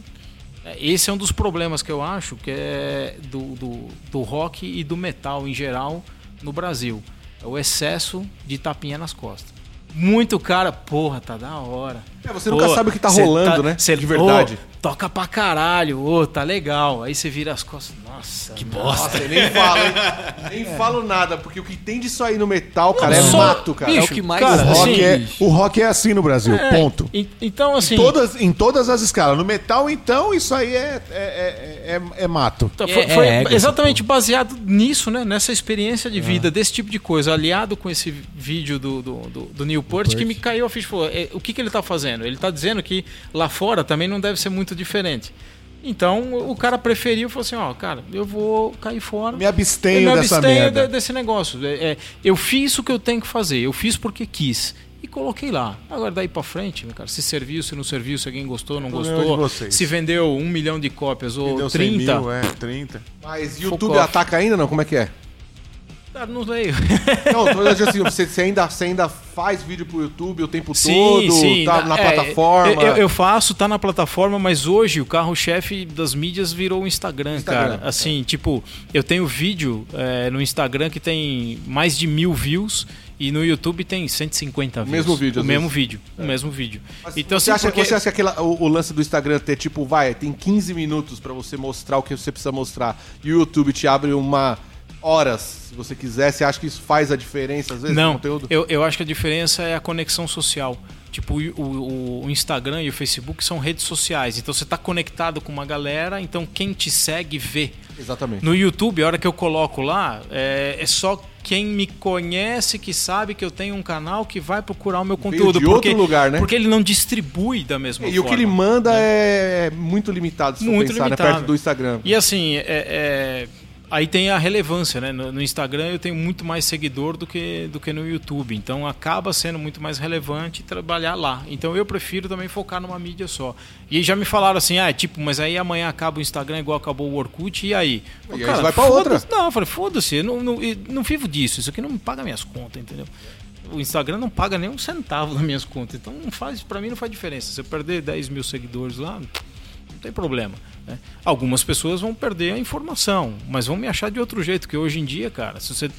[SPEAKER 4] é, esse é um dos problemas que eu acho que é do, do, do rock e do metal em geral no Brasil. É o excesso de tapinha nas costas. Muito cara, porra, tá da hora.
[SPEAKER 3] É, você nunca
[SPEAKER 4] Pô,
[SPEAKER 3] sabe o que tá rolando, né?
[SPEAKER 4] cê-
[SPEAKER 3] De verdade.
[SPEAKER 4] ô, toca pra caralho, ô, tá legal. Aí você vira as costas, nossa, que bosta.
[SPEAKER 3] Nossa, eu nem falo, hein? Nem falo nada, porque o que tem disso aí no metal, cara, é
[SPEAKER 4] Só-
[SPEAKER 3] mato, cara.
[SPEAKER 4] bicho,
[SPEAKER 2] É o que mais
[SPEAKER 4] cara,
[SPEAKER 5] O rock,
[SPEAKER 4] assim,
[SPEAKER 5] é, o rock é assim no Brasil,
[SPEAKER 4] É,
[SPEAKER 5] ponto.
[SPEAKER 4] e- Então, assim.
[SPEAKER 5] Todas, em todas as escalas. No metal, então, isso aí é, é, é, é- é mato.
[SPEAKER 4] Tá, Foi,
[SPEAKER 2] É-
[SPEAKER 4] foi
[SPEAKER 2] é ego,
[SPEAKER 4] exatamente baseado nisso, né? Nessa experiência de vida, desse tipo de coisa, aliado com esse vídeo do, do, do, do Newport, que me caiu a ficha. Falou, é, o que, que ele tá fazendo? Ele tá dizendo que lá fora também não deve ser muito diferente. Então o cara preferiu, falou assim, ó, cara, eu vou cair fora.
[SPEAKER 5] Me abstenho
[SPEAKER 4] eu me
[SPEAKER 5] dessa
[SPEAKER 4] abstenho
[SPEAKER 5] merda.
[SPEAKER 4] de- desse negócio. É, é, eu fiz o que eu tenho que fazer, eu fiz porque quis. E coloquei lá. Agora daí pra frente, meu cara, se serviu, se não serviu, se alguém gostou, não gostou. Se vendeu um milhão de cópias ou
[SPEAKER 5] Vendeu 100
[SPEAKER 4] 30.
[SPEAKER 5] mil, é, 30.
[SPEAKER 3] Mas YouTube ataca ainda não? Como é que é?
[SPEAKER 4] Cara, não leio.
[SPEAKER 3] Não, assim, você, você ainda, você ainda faz vídeo pro YouTube o tempo
[SPEAKER 4] Sim,
[SPEAKER 3] todo,
[SPEAKER 4] sim.
[SPEAKER 3] tá na
[SPEAKER 4] é,
[SPEAKER 3] plataforma.
[SPEAKER 4] Eu, eu faço, tá na plataforma, mas hoje o carro-chefe das mídias virou o Instagram,
[SPEAKER 3] Instagram,
[SPEAKER 4] cara. Assim, tipo, eu tenho vídeo é, no Instagram que tem mais de mil views e no YouTube tem 150 views.
[SPEAKER 3] mesmo vídeo,
[SPEAKER 4] O mesmo
[SPEAKER 3] vezes.
[SPEAKER 4] vídeo. O mesmo vídeo.
[SPEAKER 3] Mas
[SPEAKER 4] Então,
[SPEAKER 3] você,
[SPEAKER 4] assim,
[SPEAKER 3] acha,
[SPEAKER 4] porque...
[SPEAKER 3] você acha que aquela, o, o lance do Instagram ter tipo, vai, tem 15 minutos pra você mostrar o que você precisa mostrar e o YouTube te abre uma horas, se você quiser, você acha que isso faz a diferença às vezes no
[SPEAKER 4] Não,
[SPEAKER 3] conteúdo?
[SPEAKER 4] eu, eu acho que a diferença é a conexão social. Tipo, o, o- o Instagram e o Facebook são redes sociais. Então você está conectado com uma galera, então quem te segue vê.
[SPEAKER 3] Exatamente.
[SPEAKER 4] No YouTube, a hora que eu coloco lá, é, é só quem me conhece que sabe que eu tenho um canal que vai procurar o meu conteúdo.
[SPEAKER 3] de outro lugar, né?
[SPEAKER 4] Porque ele não distribui da mesma
[SPEAKER 3] E
[SPEAKER 4] forma.
[SPEAKER 3] o que ele manda é muito limitado, se for
[SPEAKER 4] Muito
[SPEAKER 3] pensar,
[SPEAKER 4] limitado.
[SPEAKER 3] né? Perto do Instagram.
[SPEAKER 4] E assim, é- é, aí tem a relevância, né? No, no Instagram eu tenho muito mais seguidor do que, do que no YouTube. Então acaba sendo muito mais relevante trabalhar lá. Então eu prefiro também focar numa mídia só. E aí já me falaram assim, ah, tipo, mas aí amanhã acaba o Instagram igual acabou o Orkut, e aí?
[SPEAKER 3] E aí você vai pra outra.
[SPEAKER 4] Não, eu falei, foda-se, não, não, não vivo disso. Isso aqui não me paga minhas contas, entendeu? O Instagram não paga nem um centavo das minhas contas. Então não faz, para mim não faz diferença. Se eu perder 10 mil seguidores lá, não tem problema. né? Algumas pessoas vão perder a informação, mas vão me achar de outro jeito, que hoje em dia, cara, se você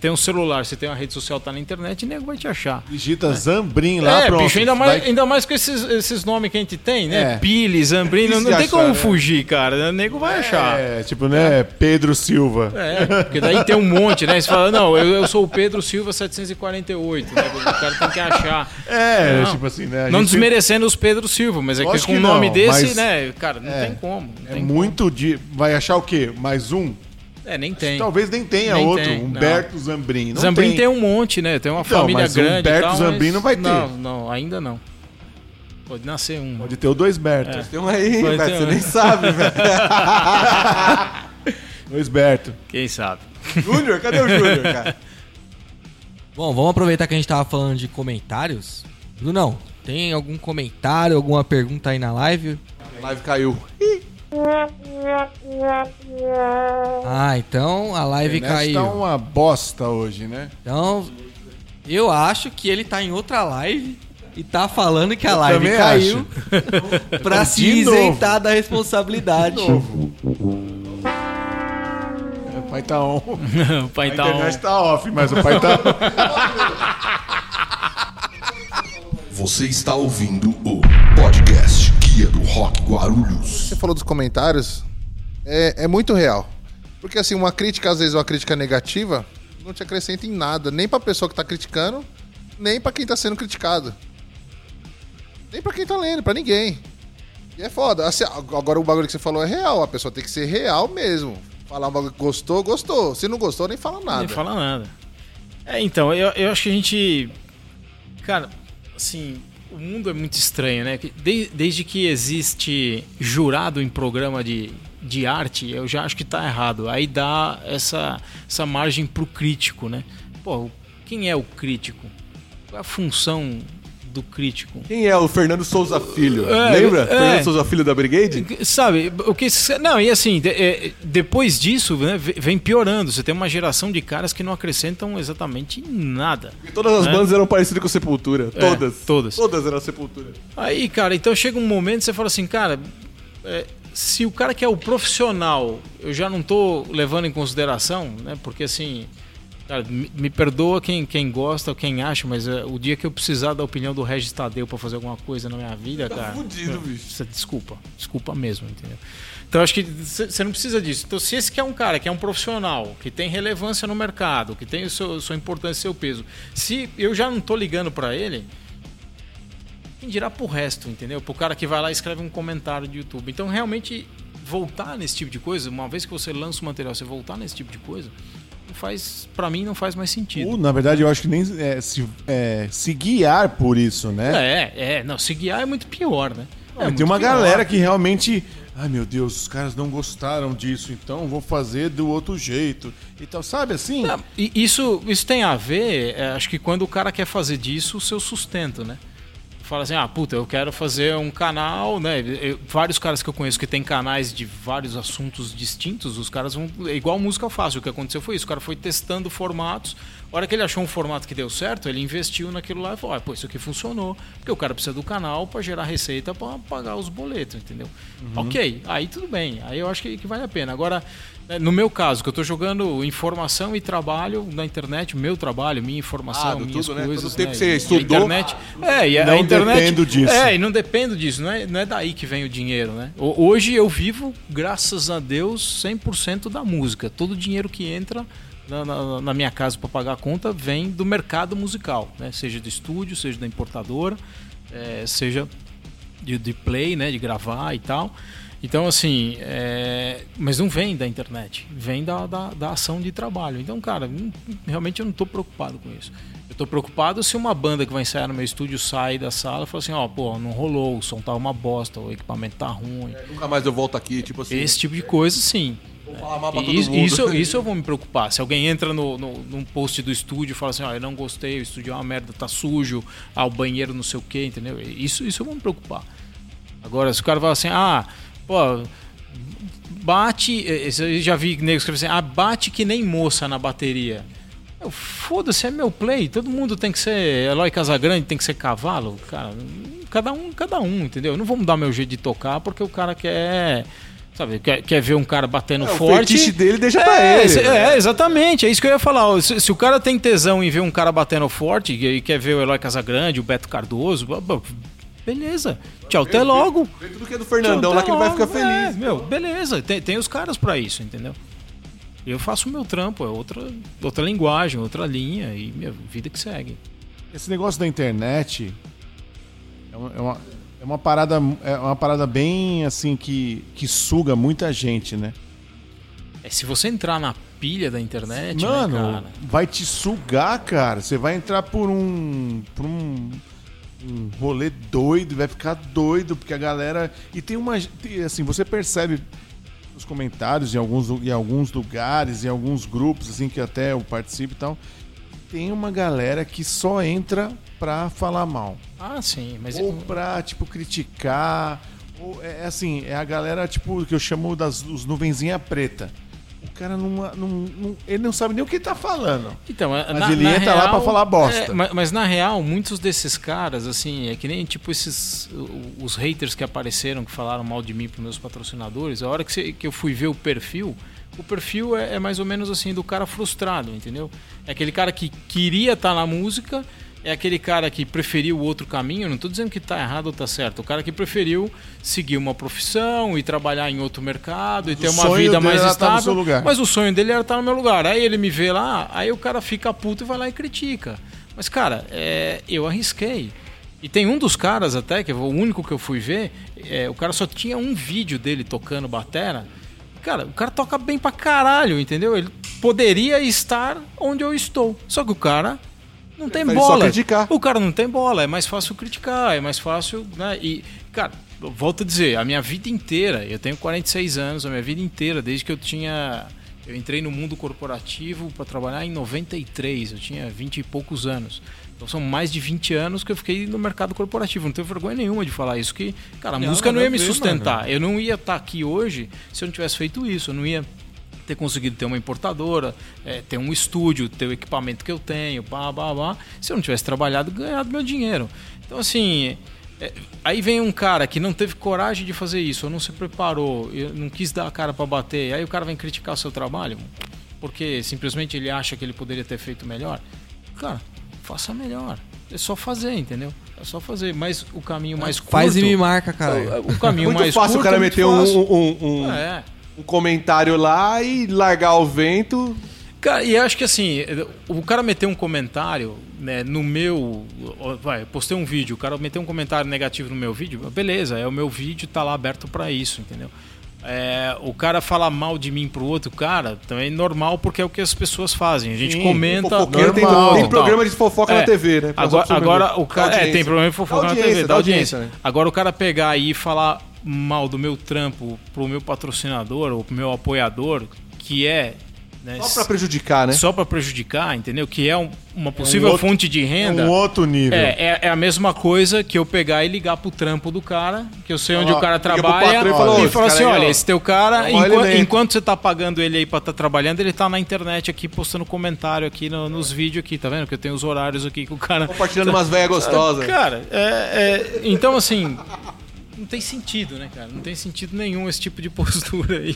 [SPEAKER 4] tem um celular, você tem uma rede social, tá na internet, o nego vai te achar.
[SPEAKER 5] Digita Zambrim lá,
[SPEAKER 4] é,
[SPEAKER 5] pronto.
[SPEAKER 4] bicho, ainda mais,
[SPEAKER 5] vai-
[SPEAKER 4] ainda mais com esses, esses nomes que a gente tem, né?
[SPEAKER 5] É.
[SPEAKER 4] Pili, Zambrini, não, não tem como
[SPEAKER 3] achar, né?
[SPEAKER 4] fugir, cara. O nego vai achar.
[SPEAKER 5] É, tipo, né? Pedro Silva.
[SPEAKER 4] É, porque daí tem um monte, né? Você fala, não, eu, eu sou o Pedro Silva 748, né? O cara tem que achar.
[SPEAKER 5] É,
[SPEAKER 4] Não.
[SPEAKER 5] tipo assim, né?
[SPEAKER 4] Não
[SPEAKER 5] gente-
[SPEAKER 4] desmerecendo os Pedro Silva, mas é que com um nome
[SPEAKER 5] não,
[SPEAKER 4] desse, né? Cara, não
[SPEAKER 5] É.
[SPEAKER 4] tem como. não
[SPEAKER 5] É
[SPEAKER 4] tem
[SPEAKER 5] muito de. Vai achar o quê? Mais um?
[SPEAKER 4] É, nem tem.
[SPEAKER 5] Talvez nem tenha
[SPEAKER 4] Nem
[SPEAKER 5] outro.
[SPEAKER 4] tem,
[SPEAKER 5] Humberto Zambrim. Não
[SPEAKER 4] Zambrin
[SPEAKER 5] tem.
[SPEAKER 4] tem. um monte, né? Tem uma
[SPEAKER 5] Então,
[SPEAKER 4] família
[SPEAKER 5] mas
[SPEAKER 4] grande. e
[SPEAKER 5] Humberto
[SPEAKER 4] tal,
[SPEAKER 5] Zambrin
[SPEAKER 4] mas-
[SPEAKER 5] não vai ter.
[SPEAKER 4] Não, não, ainda não. Pode nascer um.
[SPEAKER 5] Pode ter o dois Berto.
[SPEAKER 3] Tem um aí, velho,
[SPEAKER 4] ter
[SPEAKER 3] você
[SPEAKER 4] um.
[SPEAKER 3] nem sabe, velho.
[SPEAKER 5] Dois Berto.
[SPEAKER 4] Quem sabe?
[SPEAKER 3] Júnior, cadê o Júnior, cara?
[SPEAKER 2] Bom, vamos aproveitar que a gente tava falando de comentários. Brunão, tem algum comentário, alguma pergunta aí na live?
[SPEAKER 3] A live caiu.
[SPEAKER 2] Ah, então a live
[SPEAKER 5] Internet
[SPEAKER 2] caiu.
[SPEAKER 5] tá uma bosta hoje, né?
[SPEAKER 2] Então, eu acho que ele tá em outra live e tá falando que a
[SPEAKER 5] Eu
[SPEAKER 2] live caiu pra
[SPEAKER 5] De
[SPEAKER 2] se
[SPEAKER 5] novo.
[SPEAKER 2] isentar da responsabilidade.
[SPEAKER 5] O pai tá on.
[SPEAKER 4] o pai
[SPEAKER 5] A
[SPEAKER 4] tá
[SPEAKER 5] internet
[SPEAKER 4] on.
[SPEAKER 5] tá off, mas o pai tá.
[SPEAKER 1] Você está ouvindo o podcast Guia do Rock Guarulhos.
[SPEAKER 6] Você falou dos comentários, é, é muito real. Porque assim, uma crítica, às vezes, uma crítica negativa, não te acrescenta em nada. Nem pra pessoa que tá criticando, nem pra quem tá sendo criticado. Nem pra quem tá lendo, pra ninguém. E é foda. Assim, agora o bagulho que você falou é real. A pessoa tem que ser real mesmo. Falar um bagulho que gostou, gostou. Se não gostou, nem fala nada.
[SPEAKER 4] Nem fala nada. É, então, eu, eu acho que a gente. Cara, assim, o mundo é muito estranho, né? Desde que existe jurado em programa de, de arte, eu já acho que tá errado. Aí dá essa, essa margem pro crítico, né? Pô, quem é o crítico? Qual é a função do crítico?
[SPEAKER 3] Quem é o Fernando Souza Filho?
[SPEAKER 4] É,
[SPEAKER 3] Lembra?
[SPEAKER 4] é.
[SPEAKER 3] Fernando Souza Filho da Brigade?
[SPEAKER 4] Sabe, o que. Não, e assim, é, depois disso, né, ve- vem piorando. Você tem uma geração de caras que não acrescentam exatamente nada.
[SPEAKER 3] Todas as
[SPEAKER 4] É.
[SPEAKER 3] bandas eram parecidas com Sepultura.
[SPEAKER 4] É,
[SPEAKER 3] Todas.
[SPEAKER 4] todas.
[SPEAKER 3] Todas eram Sepultura.
[SPEAKER 4] Aí, cara, então chega um momento que você fala assim, cara, é, se o cara que é o profissional, eu já não tô levando em consideração, né? Porque assim, cara, me, me perdoa quem, quem gosta ou quem acha, mas é, o dia que eu precisar da opinião do Regis Tadeu pra fazer alguma coisa na minha vida, cara.
[SPEAKER 3] fudido, bicho.
[SPEAKER 4] Desculpa, desculpa mesmo, entendeu? Então acho que você não precisa disso. Então, se esse que é um cara que é um profissional, que tem relevância no mercado, que tem o seu, sua importância e seu peso, se eu já não tô ligando pra ele, quem dirá pro resto, entendeu? Pro cara que vai lá e escreve um comentário de YouTube. Então, realmente, voltar nesse tipo de coisa, uma vez que você lança o material, você voltar nesse tipo de coisa, faz, para mim, não faz mais sentido.
[SPEAKER 5] Ou, na verdade, eu acho que nem é, se, é, se guiar por isso, né?
[SPEAKER 4] É, é, não, se guiar é muito pior, né? É
[SPEAKER 5] tem
[SPEAKER 4] muito
[SPEAKER 5] uma
[SPEAKER 4] pior.
[SPEAKER 5] galera que realmente. Ai meu Deus, os caras não gostaram disso, então vou fazer do outro jeito. E tal, sabe assim?
[SPEAKER 4] Não, e isso, isso tem a ver, é, acho que quando o cara quer fazer disso o seu sustento, né? Fala assim, ah, puta, eu quero fazer um canal, né? Eu- vários caras que eu conheço que tem canais de vários assuntos distintos, os caras vão. Igual música fácil. O que aconteceu foi isso. O cara foi testando formatos. A hora que ele achou um formato que deu certo, ele investiu naquilo lá e falou, ah, pô, isso aqui funcionou. Porque o cara precisa do canal para gerar receita para pagar os boletos, entendeu? Ok, aí tudo bem. Aí eu acho que, que vale a pena. Agora, no meu caso, que eu tô jogando informação e trabalho na internet, meu trabalho, minha informação,
[SPEAKER 3] Ah,
[SPEAKER 4] minhas
[SPEAKER 3] tudo, né?
[SPEAKER 4] coisas.
[SPEAKER 3] Todo o tempo
[SPEAKER 4] né,
[SPEAKER 3] que você
[SPEAKER 4] e a
[SPEAKER 3] estudou.
[SPEAKER 4] internet. É, e a,
[SPEAKER 5] Não
[SPEAKER 4] a internet.
[SPEAKER 5] dependo disso.
[SPEAKER 4] É, e não dependo disso. Não é, não é daí que vem o dinheiro, né? Ho- Hoje eu vivo, graças a Deus, 100% da música. Todo o dinheiro que entra na, na- na minha casa para pagar a conta vem do mercado musical, né? Seja do estúdio, seja da importadora, é, seja de, de play, né? De gravar e tal. Então, assim, é, mas não vem da internet, vem da, da, da ação de trabalho. Então, cara, não- realmente eu não estou preocupado com isso. Eu estou preocupado se uma banda que vai ensaiar no meu estúdio sai da sala e fala assim: ó, pô, não rolou, o som tá uma bosta, o equipamento tá ruim.
[SPEAKER 3] Nunca mais eu volto aqui, tipo assim.
[SPEAKER 4] Esse tipo de coisa, sim. Isso, isso, isso eu vou me preocupar. Se alguém entra no, no, num post do estúdio e fala assim, ó, eu não gostei, o estúdio é uma merda, tá sujo, ah, o banheiro não sei o que, entendeu? Isso, isso eu vou me preocupar. Agora, se o cara fala assim, ah, pô, bate. Eu já vi nego escrever assim, ah, bate que nem moça na bateria. Foda-se, é meu play. Todo mundo tem que ser Eloy Casagrande, tem que ser cavalo. Cara, cada um, cada um, entendeu? Eu não vou mudar meu jeito de tocar porque o cara quer. Sabe, quer, quer ver um cara batendo
[SPEAKER 3] É, o
[SPEAKER 4] forte.
[SPEAKER 3] fetiche dele deixa pra
[SPEAKER 4] é,
[SPEAKER 3] ele,
[SPEAKER 4] se-
[SPEAKER 3] né?
[SPEAKER 4] É, exatamente. É isso que eu ia falar. Se, se o cara tem tesão em ver um cara batendo forte e quer ver o Eloy Casagrande, o Beto Cardoso, beleza. Tchau, até logo.
[SPEAKER 3] Vê tudo que é do Fernandão lá que ele vai ficar
[SPEAKER 4] Logo, é,
[SPEAKER 3] feliz.
[SPEAKER 4] meu, beleza. Tem, tem os caras pra isso, entendeu? Eu faço o meu trampo, é outra, outra linguagem, outra linha e minha vida que segue.
[SPEAKER 5] Esse negócio da internet é uma, é uma, é uma parada, é uma parada bem assim que, que suga muita gente, né?
[SPEAKER 4] É, se você entrar na pilha da internet, né,
[SPEAKER 5] Mano,
[SPEAKER 4] cara?
[SPEAKER 5] vai te sugar, cara. Você vai entrar por um. por um. Um rolê doido, vai ficar doido, porque a galera. E tem uma. Assim, você percebe nos comentários em alguns, em alguns lugares, em alguns grupos, assim, que até eu participo e tal. tem uma galera que só entra pra falar mal.
[SPEAKER 4] Ah, sim, mas
[SPEAKER 5] ou pra, tipo, criticar. Ou, é é assim, é a galera, tipo, que eu chamo das os nuvenzinha preta. O cara não, não, não- Ele não sabe nem o que ele tá falando.
[SPEAKER 4] Então,
[SPEAKER 5] Mas ele entra lá pra falar bosta.
[SPEAKER 4] é, mas, mas na real, muitos desses caras, assim, é que nem tipo esses. Os haters que apareceram, que falaram mal de mim pros meus patrocinadores, a hora que, você- que eu fui ver o perfil, o perfil é, é mais ou menos assim do cara frustrado, entendeu? É aquele cara que queria estar na música. É aquele cara que preferiu outro caminho, não estou dizendo que está errado ou está certo. O cara que preferiu seguir uma profissão e trabalhar em outro mercado e ter
[SPEAKER 5] o
[SPEAKER 4] uma
[SPEAKER 5] sonho
[SPEAKER 4] vida mais
[SPEAKER 5] no
[SPEAKER 4] estável. Mas o sonho dele era estar no meu lugar. Aí ele me vê lá, aí o cara fica puto e vai lá e critica. Mas, cara, é, eu arrisquei. E tem um dos caras até, que é o único que eu fui ver, é, o cara só tinha um vídeo dele tocando batera. Cara, o cara toca bem pra caralho, entendeu? Ele poderia estar onde eu estou. Só que o cara não tem
[SPEAKER 3] só
[SPEAKER 4] bola.
[SPEAKER 3] criticar.
[SPEAKER 4] O cara não tem bola, é mais fácil criticar, é mais fácil, né? E, cara, volto a dizer, a minha vida inteira, eu tenho 46 anos, a minha vida inteira, desde que eu tinha. Eu entrei no mundo corporativo para trabalhar em 93, eu tinha 20 e poucos anos. Então são mais de 20 anos que eu fiquei no mercado corporativo. Não tenho vergonha nenhuma de falar isso, que, cara, a
[SPEAKER 2] Não,
[SPEAKER 4] música não
[SPEAKER 2] nada
[SPEAKER 4] ia me sustentar. Eu não ia estar aqui hoje se eu não tivesse feito isso. Eu não ia ter conseguido ter uma importadora, é, ter um estúdio, ter o equipamento que eu tenho, pá, pá, pá, se eu não tivesse trabalhado, ganhado meu dinheiro. Então, assim, é, aí vem um cara que não teve coragem de fazer isso, ou não se preparou, não quis dar a cara para bater, aí o cara vem criticar o seu trabalho, porque simplesmente ele acha que ele poderia ter feito melhor. Cara, faça melhor. É só fazer, entendeu? É só fazer. Mas o caminho mais curto.
[SPEAKER 2] Faz e me marca, cara.
[SPEAKER 4] O caminho
[SPEAKER 3] Muito
[SPEAKER 4] mais
[SPEAKER 3] fácil
[SPEAKER 4] curto
[SPEAKER 3] o cara
[SPEAKER 4] é muito
[SPEAKER 3] meter um,
[SPEAKER 4] fácil.
[SPEAKER 3] um, um-
[SPEAKER 4] É.
[SPEAKER 3] um comentário lá e largar o vento.
[SPEAKER 4] Cara, e acho que assim, o cara meteu um comentário né, no meu. Vai, postei um vídeo, o cara meteu um comentário negativo no meu vídeo, beleza, é o meu vídeo, tá lá aberto pra isso, entendeu? É, o cara falar mal de mim pro outro cara também é normal porque é o que as pessoas fazem. A gente
[SPEAKER 3] Sim,
[SPEAKER 4] comenta.
[SPEAKER 3] tem,
[SPEAKER 4] normal,
[SPEAKER 3] tem
[SPEAKER 4] tal.
[SPEAKER 3] programa de fofoca
[SPEAKER 4] É,
[SPEAKER 3] na TV, né?
[SPEAKER 4] Agora, agora o cara. É, tem problema de fofoca na
[SPEAKER 3] audiência,
[SPEAKER 4] TV,
[SPEAKER 3] da
[SPEAKER 4] da audiência.
[SPEAKER 3] audiência, né?
[SPEAKER 4] Agora o cara pegar aí e falar mal do meu trampo pro meu patrocinador ou pro meu apoiador, que é. Né,
[SPEAKER 3] Só pra prejudicar, né?
[SPEAKER 4] só para prejudicar, entendeu? Que é um- uma possível
[SPEAKER 5] outro-
[SPEAKER 4] fonte de
[SPEAKER 5] É
[SPEAKER 4] renda.
[SPEAKER 5] um outro nível.
[SPEAKER 4] É, é, é a mesma coisa que eu pegar e ligar pro trampo do cara, que eu sei onde
[SPEAKER 5] Ó,
[SPEAKER 4] o cara trabalha,
[SPEAKER 3] e
[SPEAKER 4] e
[SPEAKER 3] fala, "Ô,
[SPEAKER 4] falar assim:
[SPEAKER 3] cara aí,
[SPEAKER 4] olha, esse teu cara,
[SPEAKER 3] é um
[SPEAKER 4] enqua-
[SPEAKER 3] elemento."
[SPEAKER 4] enquanto você tá pagando ele aí pra estar trabalhando, ele tá na internet aqui postando comentário aqui no- nos vídeos aqui, tá vendo? Que eu tenho os horários aqui que o cara.
[SPEAKER 3] Compartilhando umas velhas gostosas.
[SPEAKER 4] Cara, é, é- então assim. Não tem sentido, né, cara? Não tem sentido nenhum esse tipo de postura aí.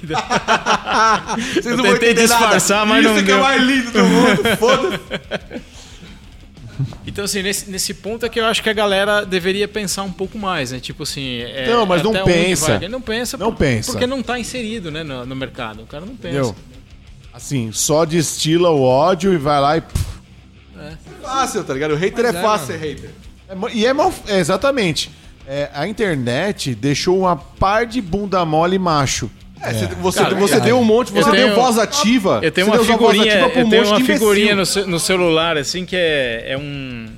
[SPEAKER 3] Vocês
[SPEAKER 4] eu
[SPEAKER 3] não vão
[SPEAKER 4] tentei
[SPEAKER 3] entender nada.
[SPEAKER 4] disfarçar, mas
[SPEAKER 3] Isso
[SPEAKER 4] não
[SPEAKER 3] que
[SPEAKER 4] deu.
[SPEAKER 3] é mais lindo do mundo. Foda-se.
[SPEAKER 4] Então, assim, nesse, nesse ponto é que eu acho que a galera deveria pensar um pouco mais, né? Tipo assim. É,
[SPEAKER 5] Não, mas não pensa.
[SPEAKER 4] vai. Não pensa.
[SPEAKER 5] Não
[SPEAKER 4] por-
[SPEAKER 5] pensa.
[SPEAKER 4] Porque não tá inserido, né, no, no mercado. O cara não pensa.
[SPEAKER 5] Entendeu? Assim, só destila o ódio e vai lá e.
[SPEAKER 3] Fácil, tá ligado? O hater é,
[SPEAKER 2] Mas é,
[SPEAKER 3] fácil
[SPEAKER 2] mano.
[SPEAKER 3] ser hater.
[SPEAKER 5] É e é mal. é, exatamente. É, a internet deixou uma par de bunda mole macho.
[SPEAKER 3] É, você- você,
[SPEAKER 4] Cara,
[SPEAKER 3] você
[SPEAKER 4] cara,
[SPEAKER 3] deu um monte,
[SPEAKER 4] eu
[SPEAKER 3] você
[SPEAKER 4] tenho-
[SPEAKER 3] deu voz ativa.
[SPEAKER 4] Eu tenho uma figurinha,
[SPEAKER 3] ativa pra um
[SPEAKER 4] eu tenho uma figurinha no, no celular, assim, que é, é um.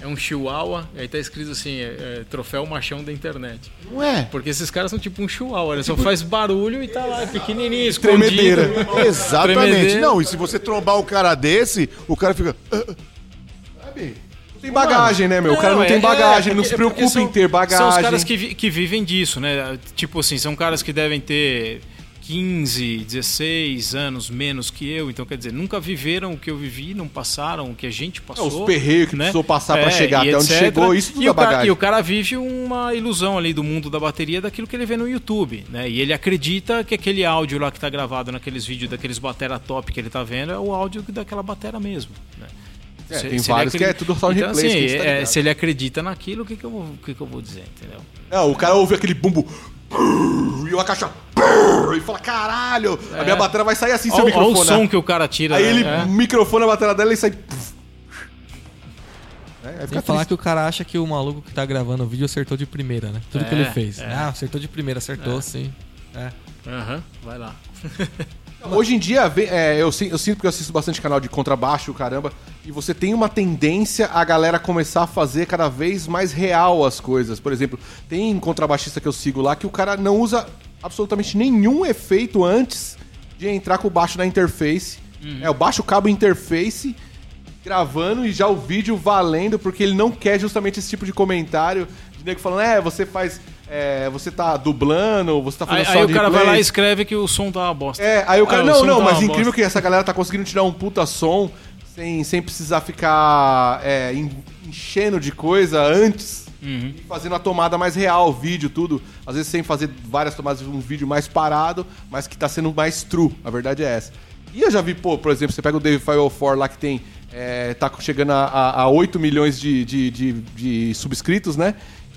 [SPEAKER 4] É um chihuahua, aí tá escrito assim, é, é, troféu machão da internet.
[SPEAKER 5] Não é?
[SPEAKER 4] Porque esses caras são tipo um chihuahua, ele só faz barulho e tá lá, pequenininho,
[SPEAKER 3] Tremedeira.
[SPEAKER 4] escondido.
[SPEAKER 5] Exatamente.
[SPEAKER 4] Tremedeira.
[SPEAKER 5] Não, e se você trombar um cara desse, o cara fica. "Ah, ah." Sabe?
[SPEAKER 3] Não tem bagagem, né, meu? o cara não
[SPEAKER 4] é-
[SPEAKER 3] tem
[SPEAKER 4] é,
[SPEAKER 3] bagagem,
[SPEAKER 4] é
[SPEAKER 3] não se preocupa
[SPEAKER 4] são-
[SPEAKER 3] em ter bagagem.
[SPEAKER 4] São os caras que, vi- que vivem disso, né? Tipo assim, são caras que devem ter 15, 16 anos menos que eu. Então, quer dizer, nunca viveram o que eu vivi, não passaram o que a gente
[SPEAKER 3] É,
[SPEAKER 4] passou.
[SPEAKER 3] os perreios que
[SPEAKER 4] né?
[SPEAKER 3] precisou passar pra
[SPEAKER 4] É,
[SPEAKER 3] chegar
[SPEAKER 4] e
[SPEAKER 3] até onde
[SPEAKER 4] etc.
[SPEAKER 3] chegou, isso tudo
[SPEAKER 4] e
[SPEAKER 3] é
[SPEAKER 4] o, cara,
[SPEAKER 3] bagagem.
[SPEAKER 4] e o cara vive uma ilusão ali do mundo da bateria daquilo que ele vê no YouTube, né? E ele acredita que aquele áudio lá que tá gravado naqueles vídeos daqueles batera top que ele tá vendo é o áudio daquela batera mesmo, né?
[SPEAKER 3] É,
[SPEAKER 4] Se-
[SPEAKER 3] tem
[SPEAKER 4] se ele
[SPEAKER 3] vários que é tudo só
[SPEAKER 4] então,
[SPEAKER 3] replays,
[SPEAKER 4] assim,
[SPEAKER 3] que tá
[SPEAKER 4] é, se ele acredita naquilo, o que, que, eu, vou- o que, que eu vou dizer, entendeu?
[SPEAKER 3] Não, o cara ouve aquele bumbo e uma caixa e fala, caralho, a minha bateria vai sair assim seu
[SPEAKER 4] Olha o
[SPEAKER 3] microfone.
[SPEAKER 4] som
[SPEAKER 3] né?
[SPEAKER 4] que o cara tira.
[SPEAKER 3] Aí
[SPEAKER 4] né?
[SPEAKER 3] ele
[SPEAKER 4] É.
[SPEAKER 3] microfone a bateria dela e sai. É,
[SPEAKER 2] Sem
[SPEAKER 3] fica
[SPEAKER 2] falar que o cara acha que o maluco que tá gravando o vídeo acertou de primeira, né? Tudo que
[SPEAKER 4] É,
[SPEAKER 2] ele fez.
[SPEAKER 4] é.
[SPEAKER 2] Ah, acertou de primeira, acertou sim. É.
[SPEAKER 4] Aham, vai lá.
[SPEAKER 3] Hoje em dia, é, eu, eu sinto porque eu assisto bastante canal de contrabaixo, caramba, e você tem uma tendência a galera começar a fazer cada vez mais real as coisas. Por exemplo, tem contrabaixista que eu sigo lá que o cara não usa absolutamente nenhum efeito antes de entrar com o baixo na interface. É, o baixo cabo interface gravando e já o vídeo valendo, porque ele não quer justamente esse tipo de comentário de nego falando, é, você faz. É, você tá dublando, você tá fazendo
[SPEAKER 4] Aí,
[SPEAKER 3] só
[SPEAKER 4] aí o cara vai lá e escreve que o som tá uma bosta.
[SPEAKER 3] É, aí o cara.
[SPEAKER 4] Ah, o
[SPEAKER 3] não,
[SPEAKER 4] som
[SPEAKER 3] não,
[SPEAKER 4] tá
[SPEAKER 3] mas incrível
[SPEAKER 4] bosta.
[SPEAKER 3] que essa galera tá conseguindo tirar um puta som sem, sem precisar ficar é, en- enchendo de coisa antes
[SPEAKER 4] Uhum.
[SPEAKER 3] e fazendo a tomada mais real, o vídeo, tudo. Às vezes sem fazer várias tomadas, um vídeo mais parado, mas que tá sendo mais true. A verdade é essa. E eu já vi, pô, por exemplo, você pega o Dave 4 lá que tem. É, tá chegando a, a, a 8 milhões de, de, de, de subscritos, né?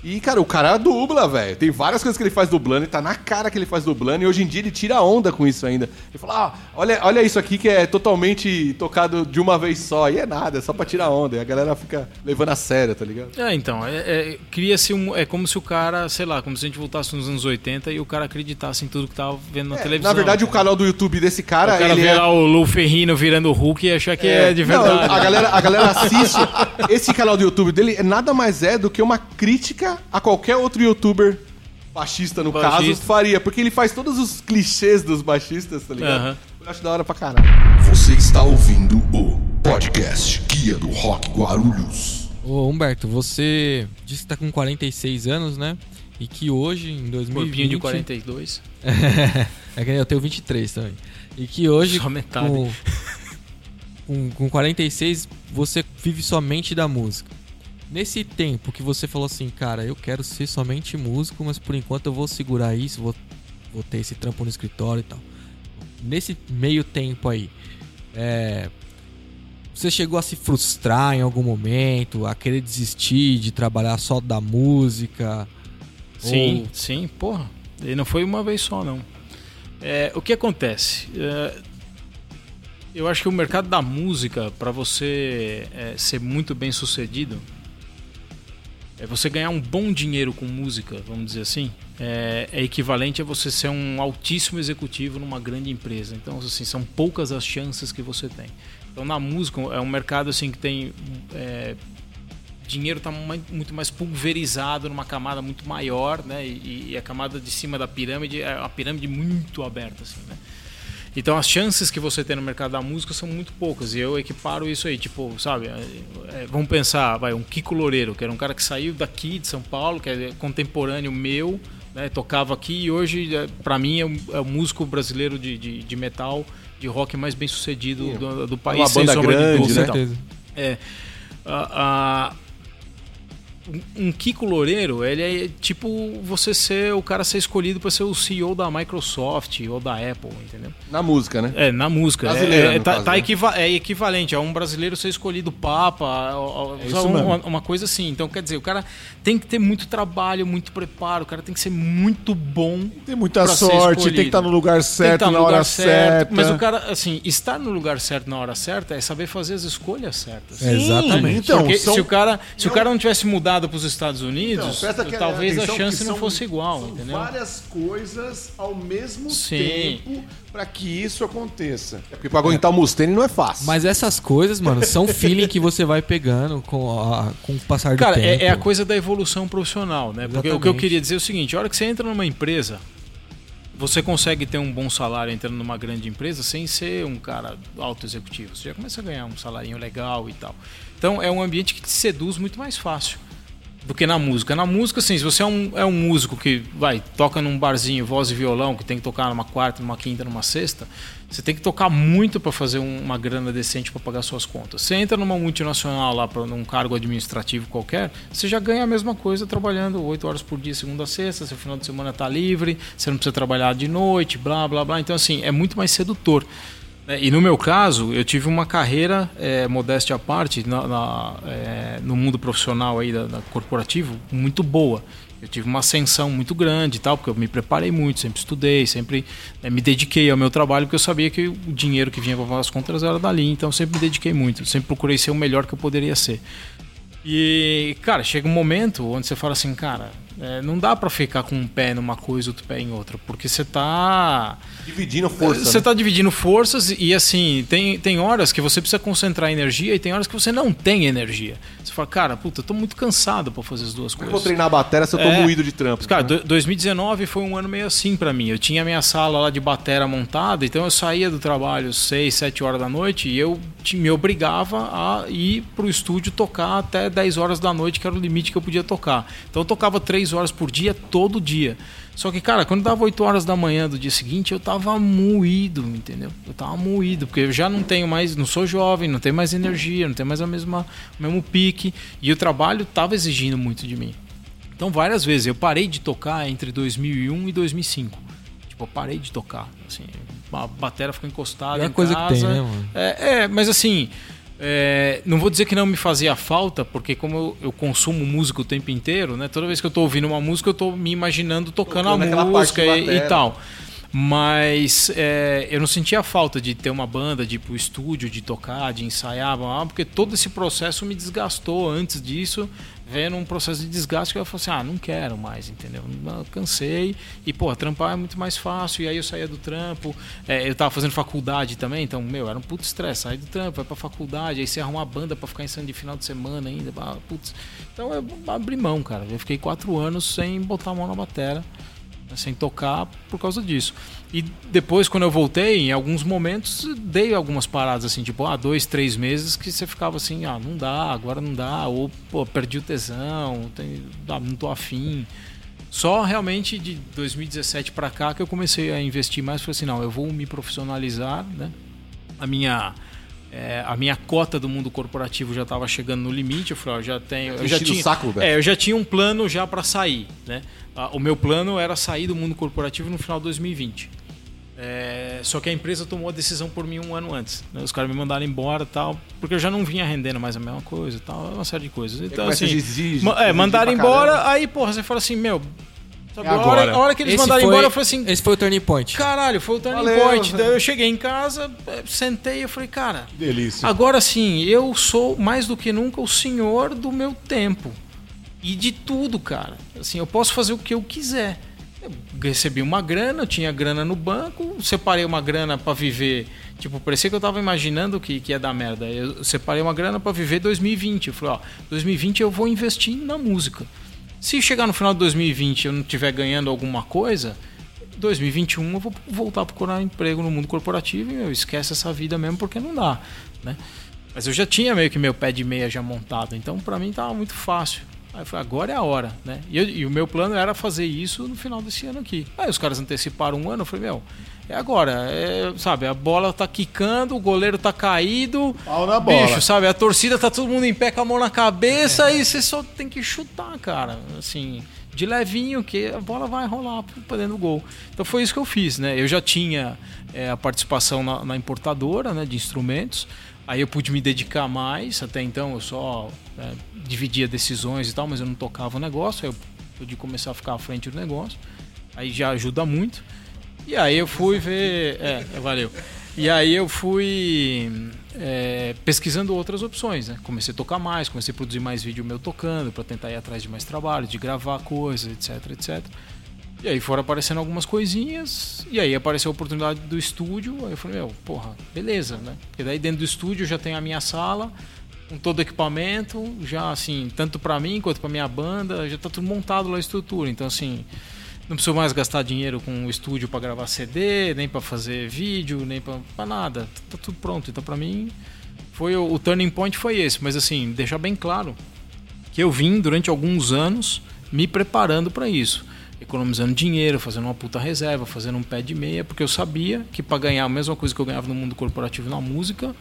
[SPEAKER 3] E, cara, o cara dubla, velho. Tem várias coisas que ele faz dublando e tá na cara que ele faz dublando. E hoje em dia ele tira onda com isso ainda. Ele fala, ah, olha, olha isso aqui que é totalmente tocado de uma vez só. E é nada, é só pra tirar onda. E a galera fica levando a sério, tá ligado?
[SPEAKER 4] É, então, é, é- cria-se um. É como se o cara, sei lá, como se a gente voltasse nos anos 80 e o cara acreditasse em tudo que tava vendo na
[SPEAKER 3] É,
[SPEAKER 4] televisão.
[SPEAKER 3] na verdade, o
[SPEAKER 4] entendeu?
[SPEAKER 3] canal do YouTube desse cara,
[SPEAKER 4] O cara
[SPEAKER 3] ele
[SPEAKER 4] vê
[SPEAKER 3] é...
[SPEAKER 4] lá o Lu Ferrino virando o Hulk e achar que é, de
[SPEAKER 3] Não,
[SPEAKER 4] verdade.
[SPEAKER 3] a, galera, a galera assiste. Esse canal do YouTube dele nada mais é do que uma crítica a qualquer outro youtuber baixista, no
[SPEAKER 4] Baixista.
[SPEAKER 3] caso, faria. Porque ele faz todos os clichês dos baixistas, tá ligado?
[SPEAKER 4] Aham.
[SPEAKER 3] Eu acho da hora pra caralho.
[SPEAKER 1] Você está ouvindo o podcast Guia do Rock Guarulhos.
[SPEAKER 2] Ô Humberto, você disse que tá com 46 anos, né? E que hoje, em 2020...
[SPEAKER 4] Corpinho de 42.
[SPEAKER 2] é que eu tenho 23 também. E que hoje,
[SPEAKER 4] Só metade.
[SPEAKER 2] com, com, com 46, você vive somente da música. Nesse tempo que você falou assim, cara, eu quero ser somente músico, mas por enquanto eu vou segurar isso, vou, vou ter esse trampo no escritório e tal. Nesse meio tempo aí, é, você chegou a se frustrar em algum momento, a querer desistir de trabalhar só da música?
[SPEAKER 4] Sim,
[SPEAKER 2] Ou-
[SPEAKER 4] sim, porra. E não foi uma vez só, não. É, o que acontece? É, eu acho que o mercado da música, para você é, ser muito bem sucedido, é você ganhar um bom dinheiro com música, vamos dizer assim, é, é equivalente a você ser um altíssimo executivo numa grande empresa. Então, assim, são poucas as chances que você tem. Então, na música é um mercado assim que tem é, dinheiro está muito mais pulverizado numa camada muito maior, né? E, e a camada de cima da pirâmide é uma pirâmide muito aberta, assim, né? Então as chances que você tem no mercado da música são muito poucas e eu equiparo isso aí, tipo, sabe? é, é, vamos pensar, vai, um Kiko Loureiro, que era um cara que saiu daqui de São Paulo, que é contemporâneo meu, né? Tocava aqui e hoje, é, para mim, é o, é o músico brasileiro de, de, de metal, de rock mais bem sucedido do, do país,
[SPEAKER 3] uma banda
[SPEAKER 4] de
[SPEAKER 3] grande,
[SPEAKER 4] dúvida.
[SPEAKER 3] né?
[SPEAKER 4] É. a- a- um- Kiko Loureiro, ele é tipo você ser o cara ser escolhido para ser o CEO da Microsoft ou da Apple, entendeu?
[SPEAKER 3] Na música, né?
[SPEAKER 4] É, na música.
[SPEAKER 3] Brasileiro,
[SPEAKER 4] é, é, tá,
[SPEAKER 3] caso,
[SPEAKER 4] tá
[SPEAKER 3] né?
[SPEAKER 4] equiva- é equivalente a um brasileiro ser escolhido Papa, a- a-
[SPEAKER 5] É
[SPEAKER 4] uma- uma coisa assim. Então, quer dizer, o cara tem que ter muito trabalho, muito preparo, o cara tem que ser muito bom.
[SPEAKER 5] Tem muita
[SPEAKER 4] pra ser
[SPEAKER 5] sorte, tem que estar no lugar
[SPEAKER 4] Tem que
[SPEAKER 5] certo,
[SPEAKER 4] estar no
[SPEAKER 5] na
[SPEAKER 4] lugar
[SPEAKER 5] hora certa.
[SPEAKER 4] Mas o cara, assim, estar no lugar certo na hora certa é saber fazer as escolhas certas.
[SPEAKER 2] É, exatamente.
[SPEAKER 5] Então,
[SPEAKER 4] Porque
[SPEAKER 5] são-
[SPEAKER 4] se o cara, se o cara não tivesse mudado para os Estados Unidos,
[SPEAKER 5] Então, presta que-
[SPEAKER 4] talvez a chance não fosse igual,
[SPEAKER 5] são
[SPEAKER 4] entendeu?
[SPEAKER 5] várias coisas ao mesmo
[SPEAKER 4] Sim.
[SPEAKER 5] tempo para que isso aconteça.
[SPEAKER 3] É porque pra aguentar o Mustaine não é fácil.
[SPEAKER 2] Mas essas coisas, mano, são feeling que você vai pegando com, a- com o passar do
[SPEAKER 4] Cara,
[SPEAKER 2] tempo.
[SPEAKER 4] é, é a coisa da evolução profissional, né? Porque o que eu queria dizer é o seguinte: a hora que você entra numa empresa, você consegue ter um bom salário entrando numa grande empresa sem ser um cara alto executivo. Você já começa a ganhar um salarinho legal e tal. Então é um ambiente que te seduz muito mais fácil do que na música. Na música, assim, se você é um, é um músico que vai, toca num barzinho, voz e violão, que tem que tocar numa quarta, numa quinta, numa sexta, você tem que tocar muito para fazer um- uma grana decente para pagar suas contas. Você entra numa multinacional lá para num cargo administrativo qualquer, você já ganha a mesma coisa trabalhando oito horas por dia, segunda a sexta, seu final de semana tá livre, você não precisa trabalhar de noite, blá blá blá. Então assim, é muito mais sedutor. Né? E no meu caso, eu tive uma carreira, é, modéstia à parte, na- na, é, no mundo profissional aí da, da corporativo, muito boa. Eu tive uma ascensão muito grande e tal, porque eu me preparei muito, sempre estudei, sempre né, me dediquei ao meu trabalho, porque eu sabia que o dinheiro que vinha para as contas era dali, então eu sempre me dediquei muito, sempre procurei ser o melhor que eu poderia ser. E, cara, chega um momento onde você fala assim, cara, É, não dá para ficar com um pé numa coisa e outro pé em outra, porque você tá
[SPEAKER 3] Dividindo força.
[SPEAKER 4] você
[SPEAKER 3] né?
[SPEAKER 4] tá dividindo forças e assim, tem, tem horas que você precisa concentrar energia e tem horas que você não tem energia. Você fala, cara, puta, eu tô muito cansado pra fazer as duas
[SPEAKER 3] que eu
[SPEAKER 4] coisas.
[SPEAKER 3] vou treinar a bateria se eu tô
[SPEAKER 4] É.
[SPEAKER 3] moído de trampo?
[SPEAKER 4] Cara, do- 2019 foi um ano meio assim pra mim. Eu tinha minha sala lá de batera montada, então eu saía do trabalho 6, 7 horas da noite e eu te- me obrigava a ir pro estúdio tocar até 10 horas da noite, que era o limite que eu podia tocar. Então eu tocava 3 horas por dia, todo dia. Só que, cara, quando dava 8 horas da manhã do dia seguinte, eu tava moído, entendeu? Eu tava moído, porque eu já não tenho mais, não sou jovem, não tenho mais energia, não tenho mais a mesma, o mesmo pique. E o trabalho tava exigindo muito de mim. Então, várias vezes, eu parei de tocar entre 2001 e 2005. Tipo, eu parei de tocar. Assim, a bateria ficou encostada
[SPEAKER 2] É
[SPEAKER 4] em
[SPEAKER 2] coisa que
[SPEAKER 4] casa.
[SPEAKER 2] tem, né, mano?
[SPEAKER 4] É, é, mas assim, é, não vou dizer que não me fazia falta, porque como eu, eu consumo música o tempo inteiro, né? Toda vez que eu tô ouvindo uma música, eu tô me imaginando tocando,
[SPEAKER 3] Tocando
[SPEAKER 4] a música e, e tal. Mas é, eu não sentia falta de ter uma banda, de ir pro estúdio, de tocar, de ensaiar, porque todo esse processo me desgastou antes disso, vendo um processo de desgaste que eu falei assim, ah, não quero mais, entendeu? Eu cansei e, pô, trampar é muito mais fácil, e aí eu saía do trampo, é, eu tava fazendo faculdade também, então, meu, era um puto estresse, sair do trampo, vai pra faculdade, aí você arruma uma banda pra ficar ensaiando de final de semana ainda, putz. Então eu abri mão, cara, eu fiquei quatro anos sem botar a mão na batera, sem tocar por causa disso. E depois, quando eu voltei, em alguns momentos, dei algumas paradas, assim, tipo, ah, dois, três meses, que você ficava assim, ah, não dá, agora não dá, ou, pô, perdi o tesão, tem, ah, não tô afim. Só realmente de 2017 para cá que eu comecei a investir mais, falei assim, não, eu vou me profissionalizar, né? A minha... é, a minha cota do mundo corporativo já estava chegando no limite. Eu falei, ó, já tenho. Eu já tinha,
[SPEAKER 3] saco,
[SPEAKER 4] é, eu já tinha um plano já para sair, né? Ah, O meu plano era sair do mundo corporativo no final de 2020. É, só que a empresa tomou a decisão por mim um ano antes. né? Os caras me mandaram embora e tal, porque eu já não vinha rendendo mais a mesma coisa e tal, uma série de coisas. Então, assim, ma- é, mandaram embora,
[SPEAKER 3] caramba.
[SPEAKER 4] aí, porra, você fala assim, meu. Sabe,
[SPEAKER 3] É
[SPEAKER 4] a, hora, a hora que eles
[SPEAKER 2] Esse
[SPEAKER 4] mandaram
[SPEAKER 2] foi-
[SPEAKER 4] embora, eu falei assim,
[SPEAKER 2] Esse foi o turning point.
[SPEAKER 4] caralho, foi o turning
[SPEAKER 3] Valeu,
[SPEAKER 4] point. Daí eu cheguei em casa, sentei e falei, cara,
[SPEAKER 5] Que delícia.
[SPEAKER 4] Agora sim, eu sou mais do que nunca o senhor do meu tempo. E de tudo, cara. Assim, eu posso fazer o que eu quiser. Eu recebi uma grana, eu tinha grana no banco, separei uma grana pra viver. Tipo, parecia que eu tava imaginando que, que ia dar merda. Eu separei uma grana pra viver 2020. Eu falei, ó, 2020 eu vou investir na música. Se chegar no final de 2020 e eu não estiver ganhando alguma coisa, 2021 eu vou voltar a procurar emprego no mundo corporativo e meu, esquece essa vida mesmo porque não dá, né? Mas eu já tinha meio que meu pé de meia já montado, então pra mim tava muito fácil. Aí eu falei, agora é a hora, né? E, eu- e o meu plano era fazer isso no final desse ano aqui. Aí os caras anteciparam um ano, eu falei, meu, é agora, é, sabe, a bola tá quicando, o goleiro tá caído.
[SPEAKER 5] Pau na bola.
[SPEAKER 4] Bicho, sabe, a torcida tá todo mundo em pé com a mão na cabeça e você só tem que chutar, cara. Assim, de levinho, que a bola vai rolar pra dentro do gol. Então foi isso que eu fiz, né? Eu já tinha é, a participação na, na importadora, né, de instrumentos. Aí eu pude me dedicar mais. Até então eu só né, dividia decisões e tal, mas eu não tocava o negócio. Aí eu pude começar a ficar à frente do negócio. Aí já ajuda muito. E aí eu fui ver. É, valeu. E aí eu fui é, pesquisando outras opções, né? Comecei a tocar mais, comecei a produzir mais vídeo meu tocando, para tentar ir atrás de mais trabalho, de gravar coisas, etc, etc. E aí foram aparecendo algumas coisinhas, e aí apareceu a oportunidade do estúdio, aí eu falei, meu, porra, beleza, né? Porque daí dentro do estúdio já tenho a minha sala, com todo o equipamento, já assim, tanto para mim quanto para minha banda, já tá tudo montado lá a estrutura. Então assim, não preciso mais gastar dinheiro com o estúdio para gravar CD, nem para fazer vídeo, nem para nada. Tá tudo pronto. Então para mim foi o, o turning point foi esse, mas assim, deixar bem claro que eu vim durante alguns anos me preparando para isso, economizando dinheiro, fazendo uma puta reserva, fazendo um pé de meia, porque eu sabia que para ganhar a mesma coisa que eu ganhava no mundo corporativo na música,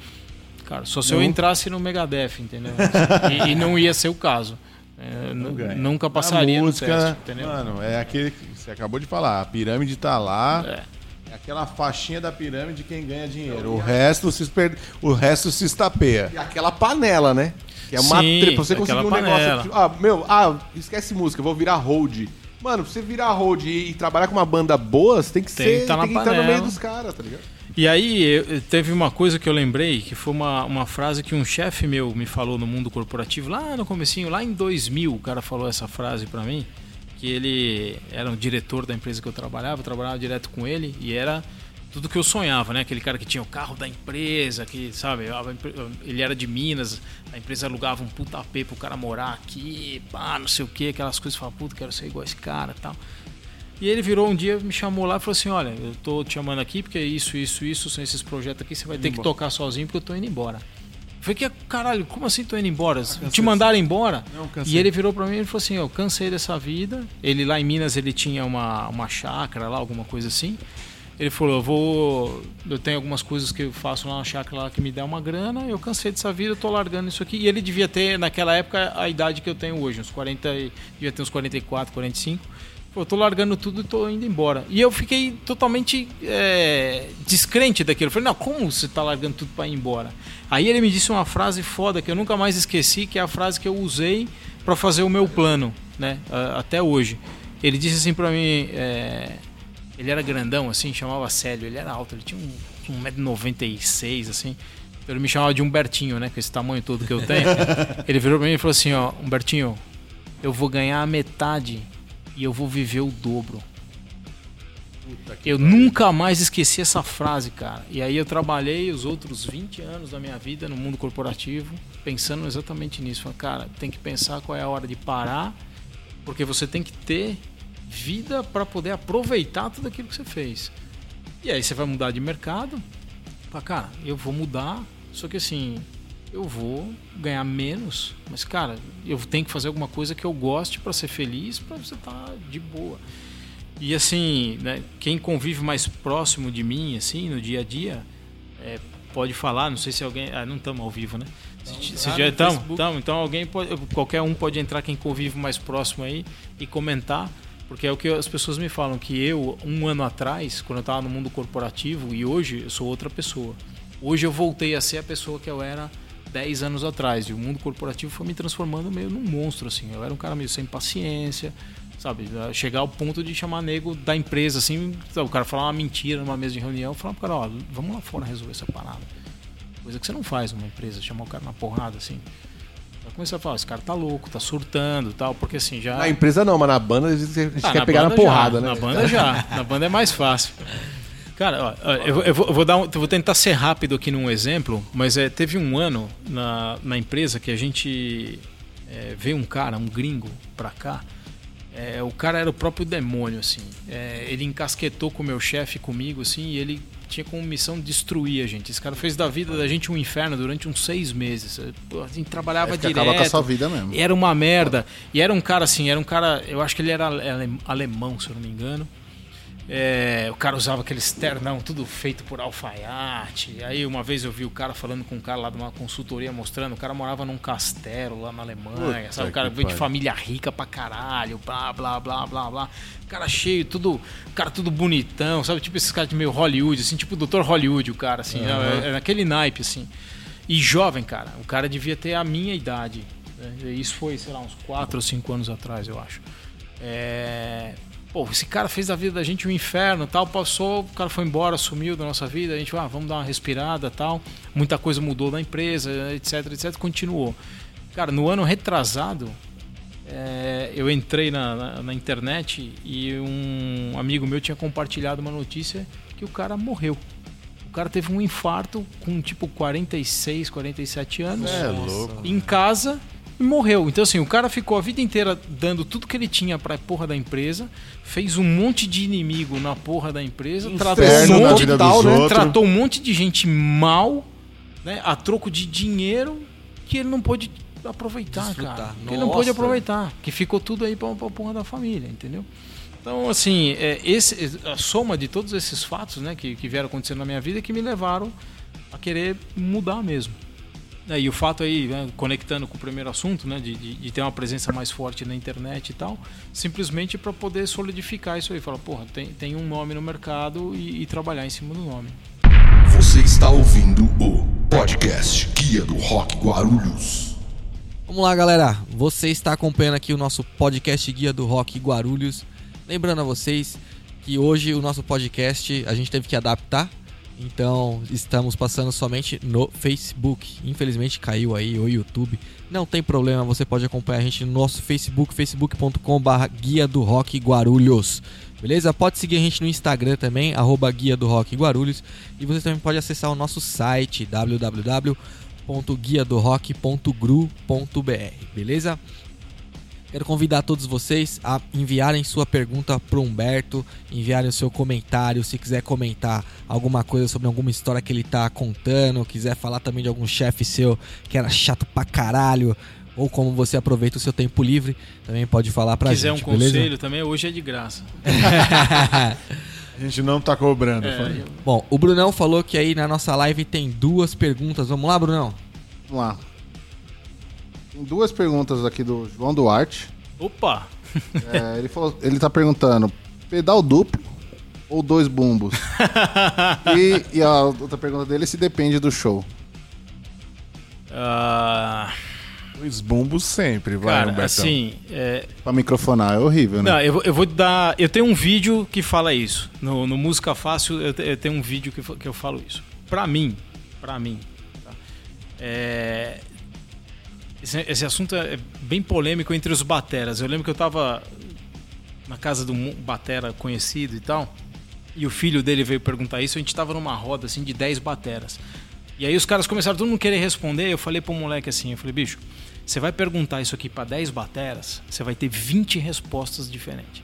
[SPEAKER 4] cara, só se eu entrasse no Megadeth, entendeu? e, e não ia ser o caso. É, nunca
[SPEAKER 5] A
[SPEAKER 4] passaria
[SPEAKER 5] música,
[SPEAKER 4] no teste, entendeu?
[SPEAKER 5] Mano, é aquele que você acabou de falar. A pirâmide tá lá.
[SPEAKER 4] É.
[SPEAKER 5] É aquela faixinha da pirâmide quem ganha dinheiro. O resto se, esper- o resto se estapeia.
[SPEAKER 3] E aquela panela, né? Que é uma
[SPEAKER 4] Sim,
[SPEAKER 3] tre- pra você conseguir um negócio.
[SPEAKER 4] panela.
[SPEAKER 3] tipo, ah, meu, ah, esquece música, vou virar hold. Mano, pra você virar hold e, e trabalhar com uma banda boa, você tem que
[SPEAKER 4] Tem que
[SPEAKER 3] ser.
[SPEAKER 4] tá na
[SPEAKER 3] tem que entrar no meio dos caras, tá ligado?
[SPEAKER 4] E aí, teve uma coisa que eu lembrei, que foi uma, uma frase que um chefe meu me falou no mundo corporativo, lá no comecinho, lá em 2000, o cara falou essa frase pra mim, que ele era um diretor da empresa que eu trabalhava, eu trabalhava direto com ele e era tudo que eu sonhava, né? Aquele cara que tinha o carro da empresa, que, sabe, ele era de Minas, a empresa alugava um puta AP pro cara morar aqui, pá, não sei o que, aquelas coisas, fala, puta, quero ser igual esse cara e tal. E ele virou um dia, me chamou lá e falou assim: Olha, eu tô te chamando aqui porque isso, isso, isso, são esses projetos aqui, você vai ter que tocar sozinho porque eu tô indo embora. Eu falei, que caralho, como assim tô indo embora? Ah, te mandaram embora? Não, e ele virou para mim e falou assim: Eu cansei dessa vida. Ele lá em Minas ele tinha uma, uma chácara lá, alguma coisa assim. Ele falou: eu vou. Eu tenho algumas coisas que eu faço lá na chácara lá que me dá uma grana, eu cansei dessa vida, eu tô largando isso aqui. E ele devia ter, naquela época, a idade que eu tenho hoje, uns 40, devia ter uns 44, 45. Eu tô largando tudo e tô indo embora. E eu fiquei totalmente é, descrente daquilo. Eu falei, não, como você tá largando tudo para ir embora? Aí ele me disse uma frase foda que eu nunca mais esqueci, que é a frase que eu usei para fazer o meu plano, né? Até hoje. Ele disse assim para mim. É, ele era grandão, assim, chamava Célio. Ele era alto, ele tinha um, um 1,96m, assim. Ele me chamava de Humbertinho, né? Com esse tamanho todo que eu tenho. ele virou pra mim e falou assim, ó, Humbertinho, eu vou ganhar a metade e eu vou viver o dobro. Eu nunca mais esqueci essa frase, cara. E aí eu trabalhei os outros 20 anos da minha vida no mundo corporativo pensando exatamente nisso. Falei, cara, tem que pensar qual é a hora de parar, porque você tem que ter vida para poder aproveitar tudo aquilo que você fez. E aí você vai mudar de mercado. Fala, cara, eu vou mudar, só que assim, eu vou ganhar menos, mas cara, eu tenho que fazer alguma coisa que eu goste para ser feliz, para você estar tá de boa. E assim, né, quem convive mais próximo de mim, assim, no dia a dia, é, pode falar. Não sei se alguém, ah, não estamos ao vivo, né? Se, se já estamos, então alguém pode, qualquer um pode entrar quem convive mais próximo aí e comentar porque é o que as pessoas me falam, que eu, um ano atrás, quando eu estava no mundo corporativo, e hoje eu sou outra pessoa. Hoje eu voltei a ser a pessoa que eu era 10 anos atrás. E o mundo corporativo foi me transformando meio num monstro, assim. Eu era um cara meio sem paciência, sabe? Chegar ao ponto de chamar nego da empresa, assim, o cara falar uma mentira numa mesa de reunião, falar pro cara, ó, vamos lá fora resolver essa parada. Coisa que você não faz numa empresa, chamar o cara na porrada, assim. Vai começar a falar, esse cara tá louco, tá surtando tal, porque assim já.
[SPEAKER 3] Na empresa não, mas na banda a gente, ah, quer pegar na porrada,
[SPEAKER 4] já,
[SPEAKER 3] né?
[SPEAKER 4] Na banda já. na banda é mais fácil. Cara, ó, eu, eu, vou, eu, vou dar um, vou tentar ser rápido aqui num exemplo, mas é, teve um ano na, na empresa que a gente é, veio um cara, um gringo, pra cá. É, o cara era o próprio demônio, assim. É, ele encasquetou com o meu chefe comigo, assim, e ele tinha como missão destruir a gente. Esse cara fez da vida da gente um inferno durante uns seis meses. A gente trabalhava é direto. Acaba
[SPEAKER 6] com a sua vida mesmo.
[SPEAKER 4] Era uma merda. E era um cara assim, era um cara. Eu acho que ele era alemão, se eu não me engano. É, o cara usava aquele ternão, tudo feito por alfaiate. Aí uma vez eu vi o cara falando com um cara lá de uma consultoria mostrando, o cara morava num castelo lá na Alemanha, Puta sabe? O cara veio de família rica pra caralho, blá, blá, blá, blá, blá. O cara cheio, tudo, cara tudo bonitão, sabe? Tipo esses caras de meio Hollywood, assim, tipo o Dr. Hollywood, o cara, assim, uhum. naquele naipe, assim. E jovem, cara, o cara devia ter a minha idade. Né? Isso foi, sei lá, uns 4 ou 5 anos atrás, eu acho. É, pô, esse cara fez da vida da gente um inferno, tal, passou, o cara foi embora, sumiu da nossa vida, a gente, ah, vamos dar uma respirada, tal. Muita coisa mudou da empresa, etc, etc, continuou. Cara, no ano retrasado, é, eu entrei na, na, na, internet e um amigo meu tinha compartilhado uma notícia que o cara morreu. O cara teve um infarto com tipo 46, 47 anos.
[SPEAKER 6] É louco.
[SPEAKER 4] Em casa e morreu. Então, assim, o cara ficou a vida inteira dando tudo que ele tinha pra porra da empresa, fez um monte de inimigo na porra da empresa, tratou um, monte, tal, né? tratou um monte de gente mal, né? A troco de dinheiro que ele não pôde aproveitar, Desfrutar. cara. Que ele não pôde aproveitar. Que ficou tudo aí pra, pra porra da família, entendeu? Então, assim, é, esse, a soma de todos esses fatos né, que, que vieram acontecendo na minha vida que me levaram a querer mudar mesmo. É, e o fato aí, né, conectando com o primeiro assunto, né, de, de, de, ter uma presença mais forte na internet e tal, simplesmente para poder solidificar isso aí. Falar, porra, tem, tem um nome no mercado e, e, trabalhar em cima do nome.
[SPEAKER 1] Você está ouvindo o podcast Guia do Rock Guarulhos.
[SPEAKER 2] Vamos lá, galera. Você está acompanhando aqui o nosso podcast Guia do Rock Guarulhos. Lembrando a vocês que hoje o nosso podcast a gente teve que adaptar Então, estamos passando somente no Facebook. Infelizmente caiu aí o YouTube. Não tem problema, você pode acompanhar a gente no nosso Facebook, facebook.com.br Guia do Rock Guarulhos. Beleza? Pode seguir a gente no Instagram também, arroba Guia do Rock Guarulhos. E você também pode acessar o nosso site, www.guiadorock.gru.br. Beleza? Quero convidar todos vocês a enviarem sua pergunta para o Humberto, enviarem o seu comentário, se quiser comentar alguma coisa sobre alguma história que ele está contando, quiser falar também de algum chefe seu que era chato pra caralho, ou como você aproveita o seu tempo livre, também pode falar pra
[SPEAKER 4] quiser
[SPEAKER 2] gente.
[SPEAKER 4] Quiser um
[SPEAKER 2] beleza?
[SPEAKER 4] conselho também, hoje é de graça.
[SPEAKER 5] A gente não tá cobrando.
[SPEAKER 4] É,
[SPEAKER 2] Bom, o Brunão falou que aí na nossa live tem duas perguntas. Vamos lá, Brunão?
[SPEAKER 6] Vamos lá. Tem duas perguntas aqui do João Duarte.
[SPEAKER 4] Opa!
[SPEAKER 6] É, ele, falou, ele tá perguntando: pedal duplo ou dois bumbos? e, e a outra pergunta dele é se depende do show.
[SPEAKER 4] Ah,
[SPEAKER 5] Dois bumbos sempre, vai,
[SPEAKER 4] cara,
[SPEAKER 5] Humbertão.
[SPEAKER 4] assim, é,
[SPEAKER 6] Pra microfonar é horrível, né?
[SPEAKER 4] Não, eu, vou- eu vou dar. Eu tenho um vídeo que fala isso. No, no Música Fácil, eu, te- eu tenho um vídeo que, que eu falo isso. Pra mim, pra mim, tá? É, esse, esse assunto é bem polêmico entre os bateras. Eu lembro que eu tava na casa de um batera conhecido e tal, e o filho dele veio perguntar isso. A gente tava numa roda assim de 10 bateras. E aí os caras começaram todo mundo querer responder. Eu falei pro moleque assim: eu falei, bicho, você vai perguntar isso aqui pra 10 bateras, você vai ter 20 respostas diferentes.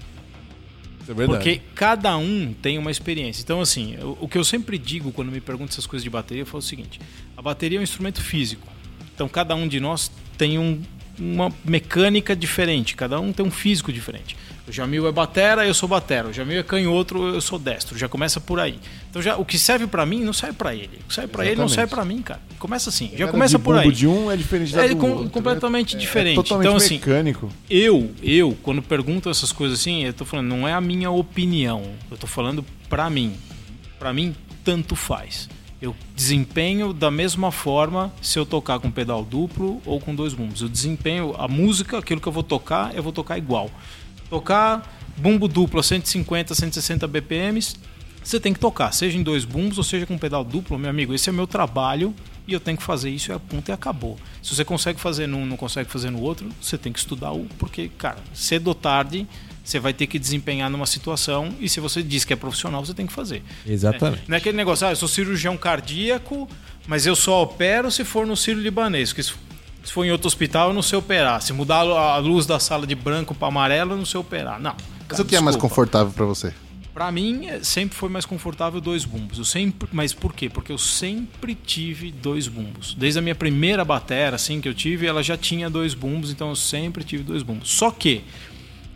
[SPEAKER 5] É verdade.
[SPEAKER 4] Porque cada um tem uma experiência. Então, assim, o, o que eu sempre digo quando me perguntam essas coisas de bateria, eu falo o seguinte: a bateria é um instrumento físico. Então, cada um de nós tem um- uma mecânica diferente, cada um tem um físico diferente. O Jamil é batera, eu sou batera. O Jamil é canhoto, eu sou destro. Já começa por aí. Então, já, o que serve pra mim não serve pra ele. O que serve pra ele não serve pra mim, cara. Começa assim, já começa por aí.
[SPEAKER 5] de um é diferente da
[SPEAKER 4] É
[SPEAKER 5] do
[SPEAKER 4] com-
[SPEAKER 5] outro.
[SPEAKER 4] completamente
[SPEAKER 5] É-
[SPEAKER 4] diferente.
[SPEAKER 5] É totalmente
[SPEAKER 4] Então, assim,
[SPEAKER 5] mecânico.
[SPEAKER 4] eu, eu, quando pergunto essas coisas assim, eu tô falando, não é a minha opinião. Eu tô falando pra mim. Pra mim, tanto faz. Eu desempenho da mesma forma se eu tocar com pedal duplo ou com dois bumbos. Eu desempenho a música, aquilo que eu vou tocar, eu vou tocar igual. Tocar bumbo duplo a 150, 160 BPMs, você tem que tocar, seja em dois bumbos ou seja com pedal duplo, meu amigo. Esse é meu trabalho e eu tenho que fazer isso e a ponto e acabou. Se você consegue fazer num, não consegue fazer no outro, você tem que estudar o porque, cara, cedo ou tarde você vai ter que desempenhar numa situação e se você diz que é profissional, você tem que fazer.
[SPEAKER 2] Exatamente.
[SPEAKER 4] Não é aquele negócio, ah, eu sou cirurgião cardíaco, mas eu só opero se for no Círio Libanês. Porque se for em outro hospital, eu não sei operar. Se mudar a luz da sala de branco para amarelo, eu não sei operar. Não.
[SPEAKER 6] Mas o que é mais
[SPEAKER 4] desculpa.
[SPEAKER 6] confortável pra você?
[SPEAKER 4] Pra mim, é- sempre foi mais confortável dois bumbos. Eu sempre, mas por quê? Porque eu sempre tive dois bumbos. Desde a minha primeira batera, assim, que eu tive, ela já tinha dois bumbos, então eu sempre tive dois bumbos. Só que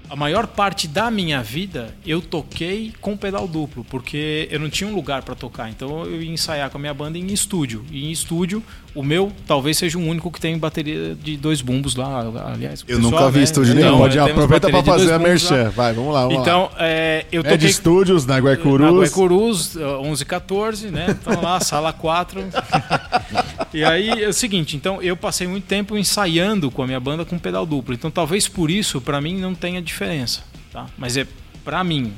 [SPEAKER 4] a maior parte da minha vida eu toquei com pedal duplo, porque eu não tinha um lugar para tocar. Então eu ia ensaiar com a minha banda em estúdio. E em estúdio, o meu talvez seja o único que tem bateria de dois bumbos lá, aliás.
[SPEAKER 6] Eu
[SPEAKER 4] pessoal,
[SPEAKER 6] nunca vi
[SPEAKER 4] né?
[SPEAKER 6] estúdio
[SPEAKER 4] Então,
[SPEAKER 6] nenhum.
[SPEAKER 5] Pode,
[SPEAKER 4] temos
[SPEAKER 5] aproveita
[SPEAKER 4] de
[SPEAKER 5] fazer a
[SPEAKER 4] bumbos lá.
[SPEAKER 5] merchan. Vai, vamos lá, vamos lá.
[SPEAKER 4] Então, é, eu toquei
[SPEAKER 5] Studios, na
[SPEAKER 4] na
[SPEAKER 5] Guaicurus.
[SPEAKER 4] Guaicurus, 11 14, né? Então lá, sala 4. e aí é o seguinte, então eu passei muito tempo ensaiando com a minha banda com pedal duplo. Então talvez por isso, pra mim, não tenha diferença. Tá? Mas é pra mim,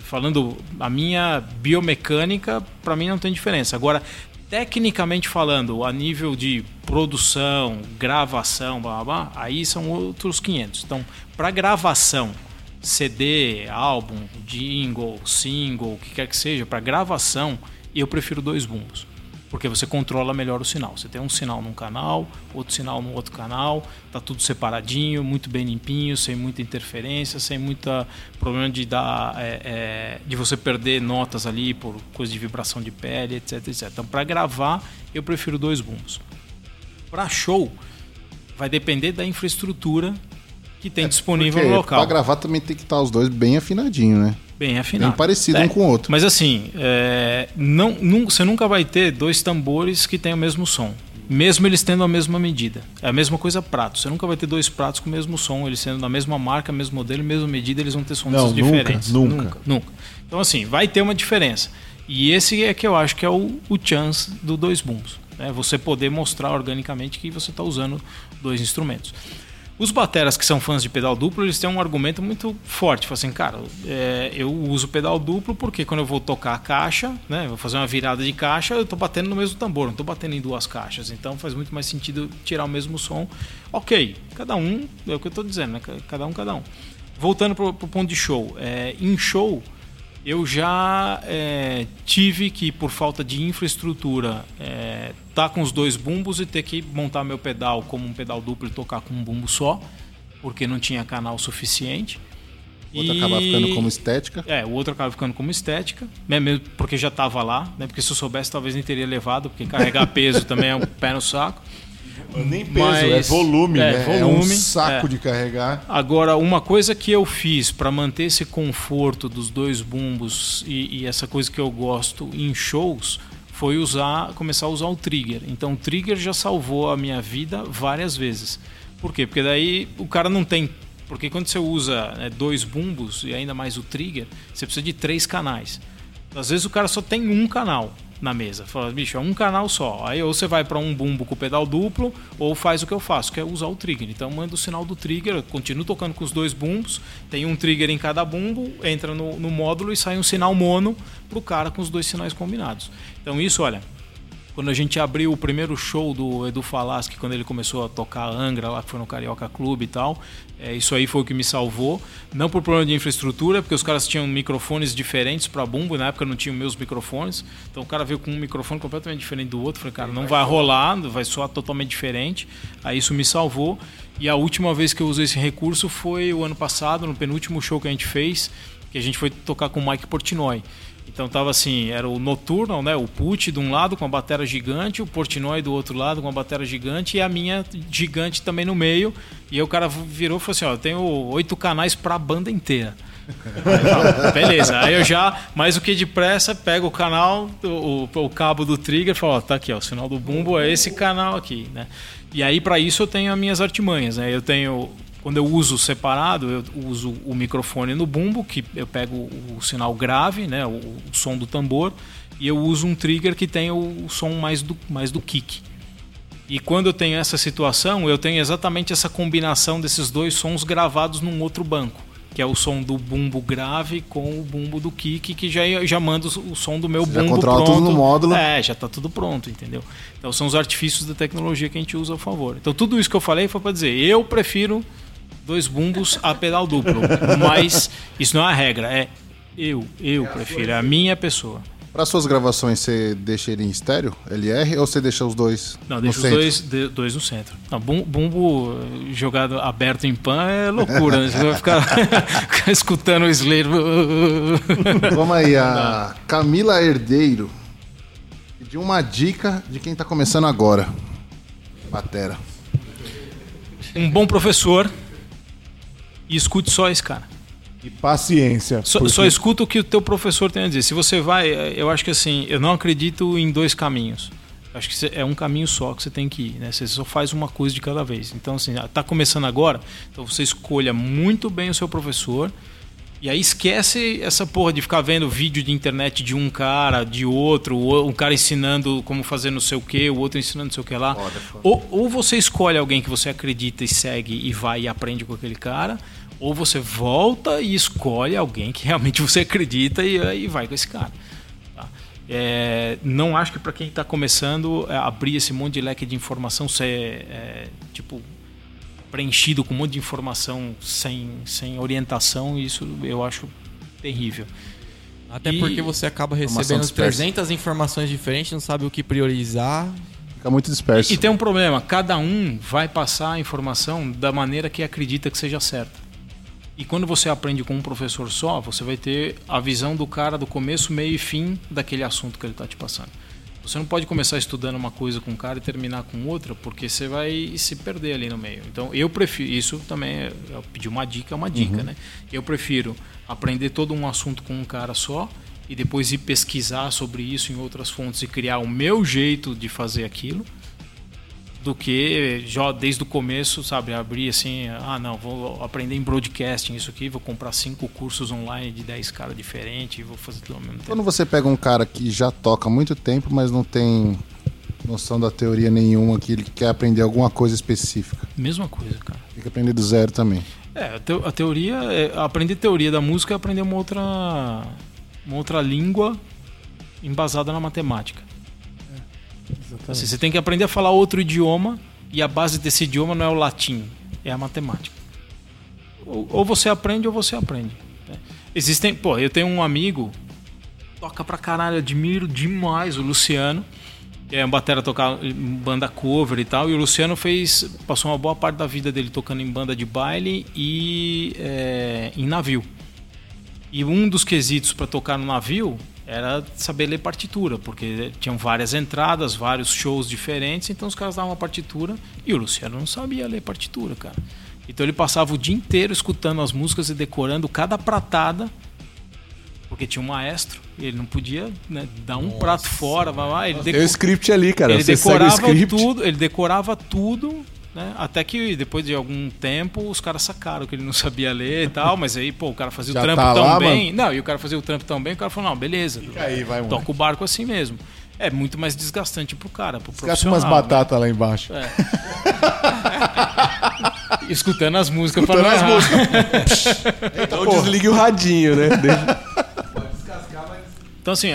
[SPEAKER 4] falando a minha biomecânica, pra mim não tem diferença. Agora, tecnicamente falando, a nível de produção, gravação, blá, blá, blá, aí são outros 500. Então, pra gravação, CD, álbum, jingle, single, o que quer que seja, para gravação, eu prefiro dois bumbos. Porque você controla melhor o sinal. Você tem um sinal num canal, outro sinal no outro canal, tá tudo separadinho, muito bem limpinho, sem muita interferência, sem muita problema de dar, é, é, de você perder notas ali por coisa de vibração de pele, etc, etc. Então, para gravar, eu prefiro dois bumbos. Para show, vai depender da infraestrutura que tem disponível
[SPEAKER 6] Porque
[SPEAKER 4] no local.
[SPEAKER 6] Pra gravar também tem que estar os dois bem afinadinhos, né?
[SPEAKER 4] Bem afinado.
[SPEAKER 6] Bem parecido
[SPEAKER 4] É.
[SPEAKER 6] um com o outro.
[SPEAKER 4] Mas assim, é, não, você nunca vai ter dois tambores que tenham o mesmo som. Mesmo eles tendo a mesma medida. É a mesma coisa prato. Você nunca vai ter dois pratos com o mesmo som, eles sendo da mesma marca, mesmo modelo, mesma medida, eles vão ter sons
[SPEAKER 5] Não,
[SPEAKER 4] diferentes.
[SPEAKER 5] nunca.
[SPEAKER 4] nunca. Nunca. Então assim, vai ter uma diferença. E esse é que eu acho que é o, o chance do dois bumbos. Né? Você poder mostrar organicamente que você está usando dois instrumentos. Os bateras que são fãs de pedal duplo, eles têm um argumento muito forte. Falam assim, cara, é, eu uso pedal duplo porque quando eu vou tocar a caixa, né, vou fazer uma virada de caixa, eu estou batendo no mesmo tambor, não estou batendo em duas caixas. Então faz muito mais sentido tirar o mesmo som. Ok, cada um, é o que eu estou dizendo, né? cada um, cada um. Voltando para o ponto de show. É, em show, eu já é, tive que, por falta de infraestrutura, é, tá com os dois bumbos e ter que montar meu pedal como um pedal duplo e tocar com um bumbo só, porque não tinha canal suficiente.
[SPEAKER 6] O outro e... acaba ficando como estética.
[SPEAKER 4] É, o outro acaba ficando como estética, né, mesmo porque já estava lá, né, porque se eu soubesse talvez nem teria levado, porque carregar peso também é um pé no saco.
[SPEAKER 5] Nem peso, é Mas, é volume, é, né? Volume, é um saco é. de carregar.
[SPEAKER 4] Agora, uma coisa que eu fiz para manter esse conforto dos dois bumbos e, e, essa coisa que eu gosto em shows foi usar, começar a usar o trigger. Então, o trigger já salvou a minha vida várias vezes. Por quê? Porque daí o cara não tem porque quando você usa né, dois bumbos e ainda mais o trigger, você precisa de três canais. Às vezes o cara só tem um canal na mesa. Fala, bicho, é um canal só. Aí ou você vai para um bumbo com pedal duplo, ou faz o que eu faço, que é usar o trigger. Então manda o sinal do trigger, continuo tocando com os dois bumbos, tem um trigger em cada bumbo, entra no, no módulo e sai um sinal mono pro cara com os dois sinais combinados. Então isso, olha, quando a gente abriu o primeiro show do Edu Falaschi, quando ele começou a tocar Angra, lá que foi no Carioca Clube e tal, é, isso aí foi o que me salvou. Não por problema de infraestrutura, porque os caras tinham microfones diferentes para bumbo, na época não tinham meus microfones. Então o cara veio com um microfone completamente diferente do outro. Falei, cara, não vai rolar, vai soar totalmente diferente. Aí isso me salvou. E a última vez que eu usei esse recurso foi o ano passado, no penúltimo show que a gente fez, que a gente foi tocar com o Mike Portnoy. Então tava assim, era o Nocturnal, né? O Put de um lado com a bateria gigante, o Portnoy do outro lado com a bateria gigante e a minha gigante também no meio. E aí o cara virou e falou assim, ó, eu tenho oito canais para a banda inteira. Aí, beleza, aí eu já, mais o que depressa, pego o canal, o, o, cabo do trigger e falo, ó, tá aqui, ó, o sinal do bumbo é esse canal aqui, né? E aí para isso eu tenho as minhas artimanhas, né? Eu tenho quando eu uso separado, eu uso o microfone no bumbo, que eu pego o sinal grave, né, o, o som do tambor, e eu uso um trigger que tem o, o som mais do, mais do kick. E quando eu tenho essa situação, eu tenho exatamente essa combinação desses dois sons gravados num outro banco, que é o som do bumbo grave com o bumbo do kick, que já, já manda o som do meu Você bumbo já controla pronto.
[SPEAKER 6] tudo no módulo.
[SPEAKER 4] É, já está tudo pronto, entendeu? Então são os artifícios da tecnologia que a gente usa a favor. Então tudo isso que eu falei foi para dizer, eu prefiro dois bumbos a pedal duplo. Mas isso não é a regra, é eu, eu prefiro, é a minha pessoa.
[SPEAKER 6] Para suas gravações, você deixa ele em estéreo, LR, ou você deixa os dois
[SPEAKER 4] Não, deixa os dois, de, dois no centro. Não, bumbo jogado aberto em pan é loucura, né? Você vai ficar, ficar escutando o Slayer.
[SPEAKER 6] Vamos aí, a Camila Herdeiro pediu uma dica de quem está começando agora. Batera.
[SPEAKER 4] Um bom professor e escute só esse cara.
[SPEAKER 5] E paciência.
[SPEAKER 4] Só, porque... só escuta o que o teu professor tem a dizer. Se você vai, eu acho que assim, eu não acredito em dois caminhos. Acho que é um caminho só que você tem que ir, né? Você só faz uma coisa de cada vez. Então, assim, tá começando agora, então você escolha muito bem o seu professor. E aí esquece essa porra de ficar vendo vídeo de internet de um cara, de outro, um cara ensinando como fazer não sei o que, o outro ensinando não sei o que lá. Foda, foda. Ou, ou você escolhe alguém que você acredita e segue e vai e aprende com aquele cara, ou você volta e escolhe alguém que realmente você acredita e, e vai com esse cara. Tá? É, não acho que para quem está começando é, abrir esse monte de leque de informação ser é, tipo preenchido com um monte de informação sem, sem orientação, isso eu acho terrível.
[SPEAKER 2] Até e porque você acaba recebendo 300 informações diferentes, não sabe o que priorizar.
[SPEAKER 6] Fica muito disperso.
[SPEAKER 4] E, e tem um problema, cada um vai passar a informação da maneira que acredita que seja certa. E quando você aprende com um professor só, você vai ter a visão do cara do começo, meio e fim daquele assunto que ele está te passando. Você não pode começar estudando uma coisa com um cara e terminar com outra, porque você vai se perder ali no meio. Então, eu prefiro. Isso também, é, eu pedi uma dica, é uma dica, uhum. né? Eu prefiro aprender todo um assunto com um cara só e depois ir pesquisar sobre isso em outras fontes e criar o meu jeito de fazer aquilo do que já desde o começo, sabe, abrir assim, ah, não, vou aprender em broadcasting isso aqui, vou comprar cinco cursos online de 10 caras diferentes e vou fazer tudo ao mesmo tempo.
[SPEAKER 6] Quando você pega um cara que já toca há muito tempo, mas não tem noção da teoria nenhuma, que ele quer aprender alguma coisa específica.
[SPEAKER 4] Mesma coisa, cara.
[SPEAKER 6] O que
[SPEAKER 5] aprender do zero também.
[SPEAKER 4] É, a teoria, é, aprender teoria da música é aprender uma outra, uma outra língua embasada na matemática. Assim, você tem que aprender a falar outro idioma e a base desse idioma não é o latim, é a matemática. Ou, ou você aprende ou você aprende. né? Existem, pô, eu tenho um amigo toca pra caralho, admiro demais o Luciano. É um batera tocar banda cover e tal. E o Luciano fez. Passou uma boa parte da vida dele tocando em banda de baile e é, em navio. E um dos quesitos para tocar no navio era saber ler partitura, porque tinham várias entradas, vários shows diferentes, então os caras davam uma partitura e o Luciano não sabia ler partitura, cara. Então ele passava o dia inteiro escutando as músicas e decorando cada pratada, porque tinha um maestro, e ele não podia né, dar um prato fora, vai lá, ele
[SPEAKER 3] Tem o script ali, cara.
[SPEAKER 4] ele
[SPEAKER 3] Você
[SPEAKER 4] decorava tudo, ele decorava tudo, né? Até que depois de algum tempo os caras sacaram que ele não sabia ler e tal, mas aí, pô, o cara fazia
[SPEAKER 5] Já
[SPEAKER 4] o trampo
[SPEAKER 5] tá
[SPEAKER 4] tão
[SPEAKER 5] lá,
[SPEAKER 4] bem. Não, e o cara fazia o trampo tão bem, o cara falou: "Não, beleza.
[SPEAKER 5] aí, vai,
[SPEAKER 4] toca o barco assim mesmo". É muito mais desgastante pro cara, pro profissional.
[SPEAKER 5] umas batatas lá embaixo.
[SPEAKER 4] né? Escutando as músicas
[SPEAKER 5] Escutando
[SPEAKER 4] pra
[SPEAKER 5] as
[SPEAKER 4] não errar.
[SPEAKER 3] Então desligue o radinho, né? Deixa-
[SPEAKER 4] Então, assim,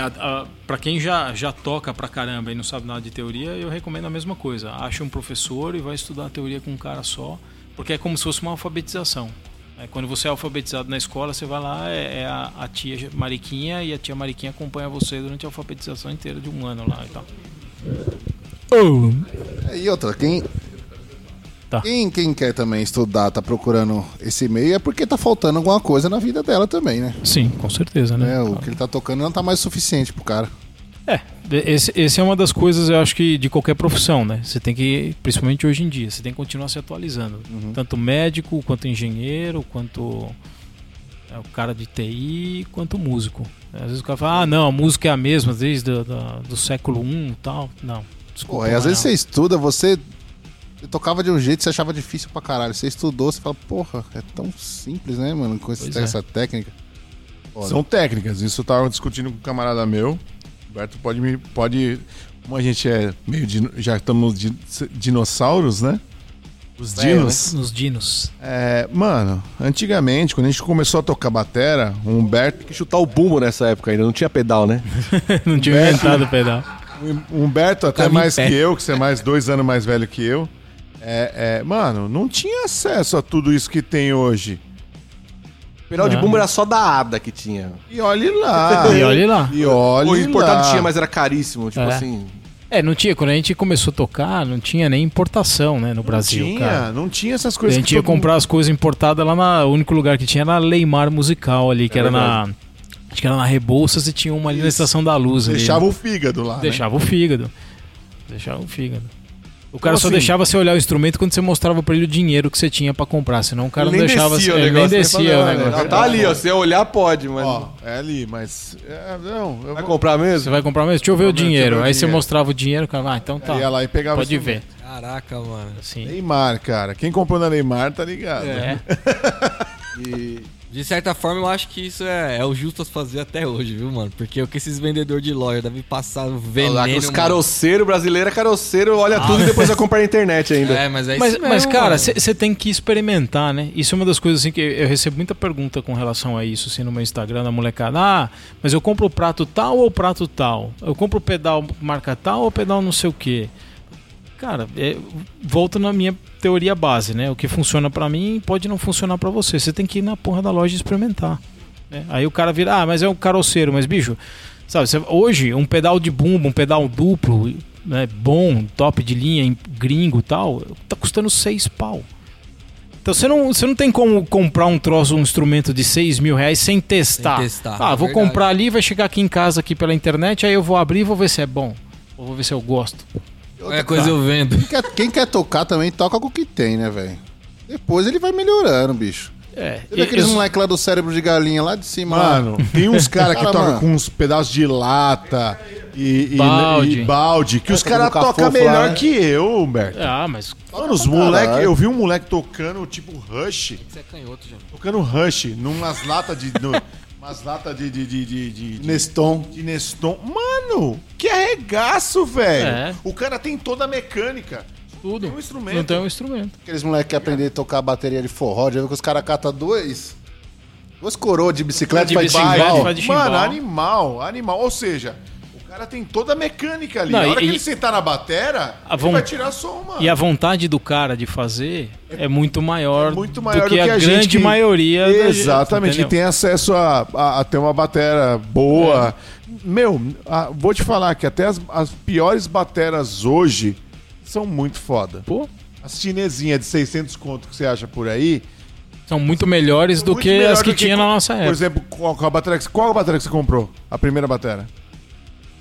[SPEAKER 4] para quem já, já toca pra caramba e não sabe nada de teoria, eu recomendo a mesma coisa. Acha um professor e vai estudar a teoria com um cara só, porque é como se fosse uma alfabetização. É, quando você é alfabetizado na escola, você vai lá, é, é a, a tia Mariquinha e a tia Mariquinha acompanha você durante a alfabetização inteira de um ano lá e tal.
[SPEAKER 6] É, E outra, quem,
[SPEAKER 4] Tá.
[SPEAKER 6] quem, quem quer também estudar, tá procurando esse meio, é porque tá faltando alguma coisa na vida dela também, né?
[SPEAKER 4] Sim, com certeza, né?
[SPEAKER 6] É, o que ele tá tocando não tá mais suficiente pro cara.
[SPEAKER 4] É, esse, esse é uma das coisas, eu acho que de qualquer profissão, né? Você tem que, principalmente hoje em dia, você tem que continuar se atualizando. Tanto médico, quanto engenheiro, quanto é, o cara de TI, quanto músico. Às vezes o cara fala, ah, não, a música é a mesma desde do, do, do século I e tal. Não, desculpa.
[SPEAKER 6] E às
[SPEAKER 4] mas
[SPEAKER 6] vezes você
[SPEAKER 4] não.
[SPEAKER 6] estuda, você, você tocava de um jeito que você achava difícil pra caralho. Você estudou, você fala, porra, é tão simples, né, mano, com esse-
[SPEAKER 4] é.
[SPEAKER 6] essa técnica. Foda.
[SPEAKER 5] São técnicas. Isso eu tava discutindo com um camarada meu. O Roberto pode me. Pode. Como a gente é meio. dino- já estamos di- dinossauros, né? Os dinos.
[SPEAKER 4] Nos dinos.
[SPEAKER 5] É, mano, antigamente, quando a gente começou a tocar batera, o Humberto.
[SPEAKER 3] que chutar o bumbo nessa época ainda, não tinha pedal, né?
[SPEAKER 4] não tinha inventado o pedal.
[SPEAKER 5] O Humberto, até mais
[SPEAKER 2] pé.
[SPEAKER 5] que eu, que você é mais dois anos mais velho que eu. É, é, mano, não tinha acesso a tudo isso que tem hoje.
[SPEAKER 3] O pedal de
[SPEAKER 4] Não.
[SPEAKER 3] bumbo era só da ADA que tinha.
[SPEAKER 5] E olhe lá.
[SPEAKER 4] E olhe lá.
[SPEAKER 5] E olhe
[SPEAKER 3] O importado
[SPEAKER 5] lá.
[SPEAKER 3] tinha, mas era caríssimo. Tipo
[SPEAKER 4] É.
[SPEAKER 3] assim.
[SPEAKER 4] É, não tinha, quando a gente começou a tocar, não tinha nem importação, né, no Brasil,
[SPEAKER 5] tinha,
[SPEAKER 4] cara.
[SPEAKER 5] não tinha essas
[SPEAKER 4] A
[SPEAKER 5] coisas
[SPEAKER 4] gente
[SPEAKER 5] que
[SPEAKER 4] ia
[SPEAKER 5] todo mundo-
[SPEAKER 4] comprar as coisas importadas lá na. O único lugar que tinha era na Leimar Musical ali, que era na. Acho que era na Rebouças e tinha uma ali na Estação da Luz. ali,
[SPEAKER 5] Deixava
[SPEAKER 4] né?
[SPEAKER 5] o fígado lá. né?
[SPEAKER 4] Deixava o fígado. Deixava o fígado. O cara
[SPEAKER 5] Então,
[SPEAKER 4] só
[SPEAKER 5] assim-
[SPEAKER 4] deixava você olhar o instrumento quando você mostrava pra ele o dinheiro que você tinha pra comprar. Senão o cara não
[SPEAKER 3] nem
[SPEAKER 4] deixava.
[SPEAKER 3] descia o
[SPEAKER 4] ele nem
[SPEAKER 3] né?
[SPEAKER 4] descia o
[SPEAKER 3] "Ah,
[SPEAKER 4] negócio.
[SPEAKER 3] não, Tá ali, ó. Se você olhar, pode, mas.
[SPEAKER 5] Ó, é ali, mas. é, não, eu
[SPEAKER 3] Vai
[SPEAKER 5] vou...
[SPEAKER 3] comprar mesmo?
[SPEAKER 4] Você vai comprar mesmo? Deixa eu ver o dinheiro. Aí você
[SPEAKER 5] dinheiro.
[SPEAKER 4] mostrava o dinheiro, o cara, ah, então tá.
[SPEAKER 5] Ia lá e pegava
[SPEAKER 4] Pode ver.
[SPEAKER 2] Caraca, mano.
[SPEAKER 4] Assim.
[SPEAKER 5] Neymar, cara. Quem comprou na Neymar tá ligado.
[SPEAKER 4] É.
[SPEAKER 2] E, de certa forma, eu acho que isso é, é o justo a fazer até hoje, viu, mano? Porque o que esses vendedores de loja devem passar o veneno.
[SPEAKER 3] Olha lá, que os caroceiros brasileiros é caroceiro, olha tudo e depois vai comprar na internet ainda.
[SPEAKER 2] É, mas é
[SPEAKER 4] Mas,
[SPEAKER 2] isso
[SPEAKER 4] mas
[SPEAKER 2] mesmo,
[SPEAKER 4] cara,
[SPEAKER 2] mano.
[SPEAKER 4] você tem que experimentar, né? Isso é uma das coisas assim que eu recebo muita pergunta com relação a isso, assim, no meu Instagram, na molecada. Ah, mas eu compro o prato tal ou o prato tal? Eu compro o pedal marca tal ou pedal não sei o quê? Cara, é, volto na minha teoria base, né? O que funciona pra mim pode não funcionar pra você. Você tem que ir na porra da loja e experimentar. né? Aí o cara vira, ah, mas é um caroceiro, mas bicho, sabe, você- hoje um pedal de bumbo, um pedal duplo, né, bom, top de linha, em- gringo e tal, tá custando seis pau. Então você não, você não tem como comprar um troço, um instrumento de 6 mil reais sem testar.
[SPEAKER 2] Sem testar,
[SPEAKER 4] ah,
[SPEAKER 2] é
[SPEAKER 4] vou
[SPEAKER 2] verdade.
[SPEAKER 4] comprar ali, vai chegar aqui em casa aqui pela internet, aí eu vou abrir e vou ver se é bom. Ou vou ver se eu gosto.
[SPEAKER 2] Qualquer coisa eu vendo.
[SPEAKER 6] Quem quer, quem quer tocar também toca com o que tem, né, velho? Depois ele vai melhorando, bicho.
[SPEAKER 4] É,
[SPEAKER 6] vê aqueles
[SPEAKER 4] eu-
[SPEAKER 6] moleques lá do cérebro de galinha lá de cima. lá?
[SPEAKER 5] Mano, tem uns caras que tocam com uns pedaços de lata e, e-
[SPEAKER 4] Balde.
[SPEAKER 5] e balde, que os
[SPEAKER 6] Essa
[SPEAKER 5] caras tocam melhor
[SPEAKER 6] lá, né?
[SPEAKER 5] que eu, Humberto.
[SPEAKER 4] Ah, mas
[SPEAKER 5] Mano, os
[SPEAKER 6] pra
[SPEAKER 5] moleque,
[SPEAKER 6] caralho.
[SPEAKER 5] eu vi um moleque tocando tipo Rush,
[SPEAKER 2] Você é canhoto, já.
[SPEAKER 5] tocando Rush, numas latas de. no- umas latas de. de, de, de, de, de-
[SPEAKER 6] Neston.
[SPEAKER 5] de Neston. Mano, que arregaço, velho.
[SPEAKER 4] É.
[SPEAKER 5] O cara tem toda a mecânica.
[SPEAKER 4] Tudo.
[SPEAKER 3] Tem um instrumento.
[SPEAKER 4] Não tem um instrumento.
[SPEAKER 5] Aqueles moleques que aprender a tocar bateria de forró, já viu que os caras catam dois. Duas coroas de bicicleta
[SPEAKER 4] De
[SPEAKER 5] faz
[SPEAKER 4] bicicleta
[SPEAKER 5] chimbal.
[SPEAKER 4] e faz de chimbal.
[SPEAKER 5] Mano, animal, animal. Ou seja, cara tem toda a mecânica ali.
[SPEAKER 4] Não,
[SPEAKER 5] Na hora
[SPEAKER 4] e-
[SPEAKER 5] que ele sentar na batera, ele
[SPEAKER 4] von-
[SPEAKER 5] vai tirar som, mano.
[SPEAKER 4] E a vontade do cara de fazer é muito maior,
[SPEAKER 5] É muito maior
[SPEAKER 4] do que,
[SPEAKER 5] do que
[SPEAKER 4] a,
[SPEAKER 5] a
[SPEAKER 4] grande
[SPEAKER 5] que-
[SPEAKER 4] maioria da gente,
[SPEAKER 5] Exatamente, que tem acesso a, a, a ter uma batera boa. Meu, a- vou te falar que até as, as piores bateras hoje são muito foda.
[SPEAKER 4] Pô,
[SPEAKER 5] As chinesinhas de 600 conto que você acha por aí.
[SPEAKER 4] são muito melhores do
[SPEAKER 5] muito
[SPEAKER 4] que
[SPEAKER 5] melhor
[SPEAKER 4] as que
[SPEAKER 5] do
[SPEAKER 4] tinha na nossa
[SPEAKER 5] Por
[SPEAKER 4] época.
[SPEAKER 5] exemplo, qual, qual a bateria, que- qual a bateria que você comprou? A primeira bateria?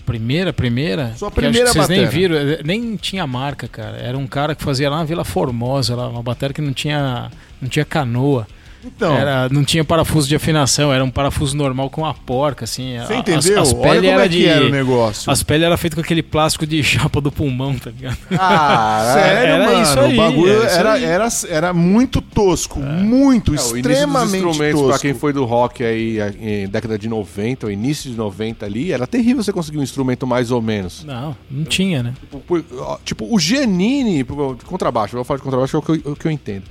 [SPEAKER 4] Primeira, primeira?
[SPEAKER 5] Sua primeira
[SPEAKER 4] vocês nem viram, eh, nem tinha marca, cara. Era um cara que fazia lá na Vila Formosa, lá, uma bateria que não tinha, não tinha canoa.
[SPEAKER 5] Então,
[SPEAKER 4] Era, não tinha parafuso de afinação, era um parafuso normal com a porca, assim.
[SPEAKER 5] você
[SPEAKER 4] A-
[SPEAKER 5] entendeu?
[SPEAKER 4] As, as
[SPEAKER 5] Olha
[SPEAKER 4] peles
[SPEAKER 5] como
[SPEAKER 4] era
[SPEAKER 5] é que
[SPEAKER 4] de.
[SPEAKER 5] era o negócio.
[SPEAKER 4] As peles eram feitas com aquele plástico de chapa do pulmão, tá ligado?
[SPEAKER 3] Ah,
[SPEAKER 5] Sério,
[SPEAKER 4] era
[SPEAKER 5] mano,
[SPEAKER 4] isso aí,
[SPEAKER 5] o bagulho
[SPEAKER 4] era isso
[SPEAKER 5] era,
[SPEAKER 4] aí.
[SPEAKER 5] era, era muito tosco, muito,
[SPEAKER 3] É, o início dos
[SPEAKER 5] extremamente
[SPEAKER 3] instrumentos,
[SPEAKER 5] tosco.
[SPEAKER 3] pra quem foi do rock aí em década de 90, ou início de 90 ali, era terrível você conseguir um instrumento mais ou menos.
[SPEAKER 4] Não, não tinha, né?
[SPEAKER 3] Tipo, Tipo, o Giannini, contrabaixo, eu vou falar de contrabaixo, é o que eu, o que eu entendo.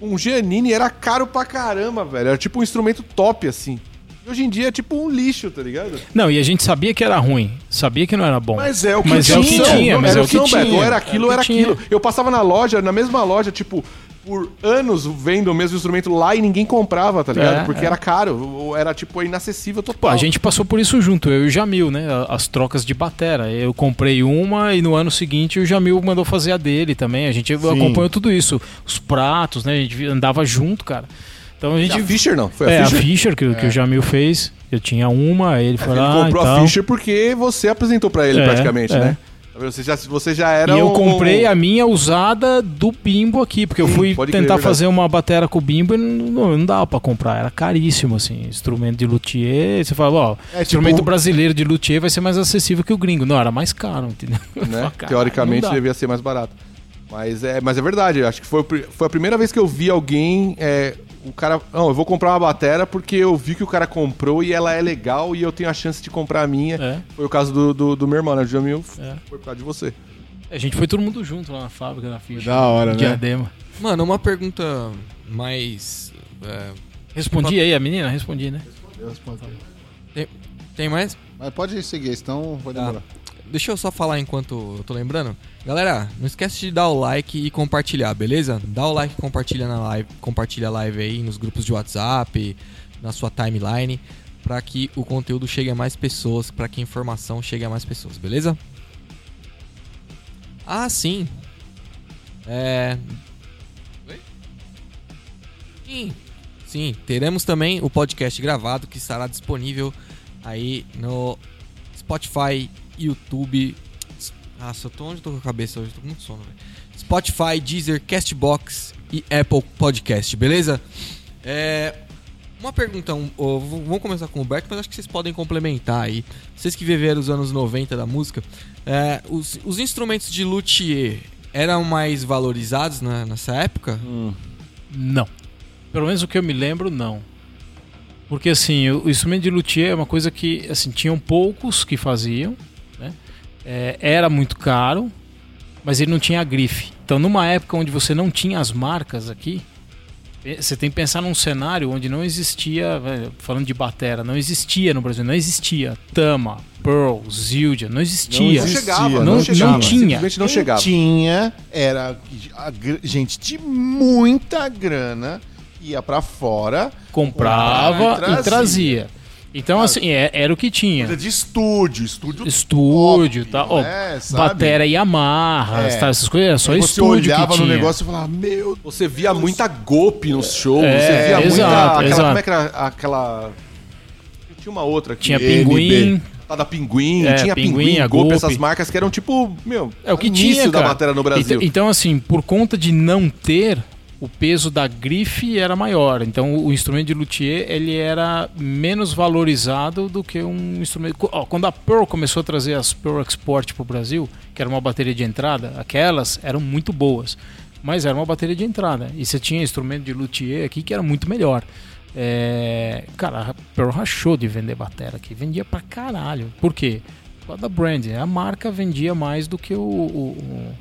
[SPEAKER 3] Um Giannini era caro pra caramba, velho. Era tipo um instrumento top, assim. E hoje em dia é tipo um lixo, tá ligado?
[SPEAKER 4] Não, e a gente sabia que era ruim, sabia que não era bom.
[SPEAKER 5] Mas é o que
[SPEAKER 4] Mas é o que
[SPEAKER 5] tinha,
[SPEAKER 4] tinha, mas
[SPEAKER 3] era
[SPEAKER 4] é o que
[SPEAKER 3] não, Beto,
[SPEAKER 4] tinha.
[SPEAKER 3] ou era aquilo,
[SPEAKER 4] o
[SPEAKER 3] era
[SPEAKER 4] que tinha.
[SPEAKER 3] aquilo. Eu passava na loja, na mesma loja, tipo, por anos vendo o mesmo instrumento lá e ninguém comprava, tá ligado?
[SPEAKER 4] É,
[SPEAKER 3] Porque
[SPEAKER 4] é.
[SPEAKER 3] era caro, ou era tipo inacessível total.
[SPEAKER 4] Pô, a gente passou por isso junto, eu e o Jamil, né? As trocas de batera. Eu comprei uma e no ano seguinte o Jamil mandou fazer a dele também. A gente acompanhou tudo isso. Os pratos, né? A gente andava junto, cara. Então a gente.
[SPEAKER 3] A Fischer não, foi
[SPEAKER 4] é,
[SPEAKER 3] a
[SPEAKER 4] a
[SPEAKER 3] Fischer.
[SPEAKER 4] Fischer que, o- que o Jamil fez. Eu tinha uma, ele foi
[SPEAKER 3] Ele
[SPEAKER 4] lá.
[SPEAKER 3] comprou
[SPEAKER 4] e
[SPEAKER 3] a. Fischer porque você apresentou pra ele
[SPEAKER 4] É,
[SPEAKER 3] praticamente,
[SPEAKER 4] é.
[SPEAKER 3] né? Você já, você já era
[SPEAKER 4] E eu
[SPEAKER 3] um-
[SPEAKER 4] comprei a minha usada do Bimbo aqui, porque eu fui
[SPEAKER 3] pode crer,
[SPEAKER 4] tentar
[SPEAKER 3] verdade.
[SPEAKER 4] fazer uma batera com o Bimbo e não, não dava pra comprar, era caríssimo, assim, instrumento de luthier, você fala, ó,
[SPEAKER 5] É,
[SPEAKER 4] instrumento
[SPEAKER 5] tipo-
[SPEAKER 4] brasileiro de luthier vai ser mais acessível que o gringo. Não, era mais caro, entendeu? Eu
[SPEAKER 3] né?
[SPEAKER 4] "Caralho,
[SPEAKER 3] Teoricamente
[SPEAKER 4] não dá."
[SPEAKER 3] devia ser mais barato. Mas é, mas é verdade, eu acho que foi, foi a primeira vez que eu vi alguém. é, o cara. Não, eu vou comprar uma batera porque eu vi que o cara comprou e ela é legal e eu tenho a chance de comprar a minha.
[SPEAKER 4] É.
[SPEAKER 3] Foi o caso do, do, do meu irmão, né? O Jamil
[SPEAKER 4] É.
[SPEAKER 3] foi por causa de você.
[SPEAKER 4] A gente foi todo mundo junto lá na fábrica da Fischer.
[SPEAKER 5] Da hora, né?
[SPEAKER 4] Diadema.
[SPEAKER 2] Mano, uma pergunta mais. é,
[SPEAKER 4] Respondi aí, a menina? Respondi, né?
[SPEAKER 2] tem, tem mais?
[SPEAKER 6] Mas pode seguir, senão vai
[SPEAKER 2] Tá.
[SPEAKER 6] demorar.
[SPEAKER 2] Deixa eu só falar enquanto eu tô lembrando. Galera, não esquece de dar o like e compartilhar, beleza? Dá o like e compartilha na live, compartilha a live aí nos grupos de WhatsApp, na sua timeline, pra que o conteúdo chegue a mais pessoas, pra que a informação chegue a mais pessoas, beleza? Ah, sim. É. Oi? Sim. Sim, teremos também o podcast gravado que estará disponível aí no Spotify, YouTube. Nossa, eu tô onde eu tô com a cabeça hoje? Eu tô com muito sono, velho. Spotify, Deezer, Castbox e Apple Podcast, beleza? É. Uma pergunta, um, vamos começar com o Berto, mas acho que vocês podem complementar aí. Vocês que viveram os anos 90 da música, é, os, os instrumentos de luthier eram mais valorizados na- nessa época?
[SPEAKER 4] Não. Pelo menos o que eu me lembro, não. Porque assim, o, o instrumento de luthier é uma coisa que assim, tinham poucos que faziam, né? É, era muito caro, mas ele não tinha a grife. Então, numa época onde você não tinha as marcas aqui, eh, você tem que pensar num cenário onde não existia, eh, falando de batera, não existia no Brasil, não existia Tama, Pearl, Zildjian, não existia.
[SPEAKER 3] Não
[SPEAKER 5] existia,
[SPEAKER 3] chegava,
[SPEAKER 5] não
[SPEAKER 3] não, chegava.
[SPEAKER 4] não tinha.
[SPEAKER 3] Simplesmente não
[SPEAKER 5] Quem
[SPEAKER 3] chegava.
[SPEAKER 5] tinha era a gente de muita grana ia pra fora,
[SPEAKER 4] comprava
[SPEAKER 5] Comprava e
[SPEAKER 4] e trazia. Então, assim, é- era o que tinha.
[SPEAKER 5] coisa de estúdio, estúdio
[SPEAKER 4] Estúdio,
[SPEAKER 5] top,
[SPEAKER 4] tá? Ó,
[SPEAKER 5] né, sabe?
[SPEAKER 4] batera Yamaha,
[SPEAKER 5] É.
[SPEAKER 4] tá? essas coisas, era só
[SPEAKER 5] Aí você
[SPEAKER 4] estúdio
[SPEAKER 5] olhava
[SPEAKER 4] que
[SPEAKER 5] no
[SPEAKER 4] tinha.
[SPEAKER 5] negócio e falava, meu
[SPEAKER 3] Você via muita golpe nos shows,
[SPEAKER 4] É,
[SPEAKER 3] você via muita.
[SPEAKER 4] exato,
[SPEAKER 3] Aquela,
[SPEAKER 4] exato.
[SPEAKER 3] Como é que era aquela. Tinha uma outra aqui.
[SPEAKER 4] Tinha pinguim.
[SPEAKER 3] Tá da Pinguim,
[SPEAKER 4] É,
[SPEAKER 3] tinha
[SPEAKER 4] Pinguim,
[SPEAKER 3] Pinguim, Golpe, essas marcas que eram tipo, meu,
[SPEAKER 4] É o que
[SPEAKER 3] início
[SPEAKER 4] tinha,
[SPEAKER 3] da
[SPEAKER 4] cara.
[SPEAKER 3] bateria no Brasil.
[SPEAKER 4] Então, então, assim, por conta de não ter, o peso da grife era maior. Então, o instrumento de luthier, ele era menos valorizado do que um instrumento... Quando a Pearl começou a trazer as Pearl Export pro Brasil, que era uma bateria de entrada, aquelas eram muito boas. Mas era uma bateria de entrada. E você tinha instrumento de luthier aqui que era muito melhor. É, Cara, a Pearl rachou de vender bateria aqui. Vendia pra caralho. Por quê? Por causa da brand. A marca vendia mais do que o, o-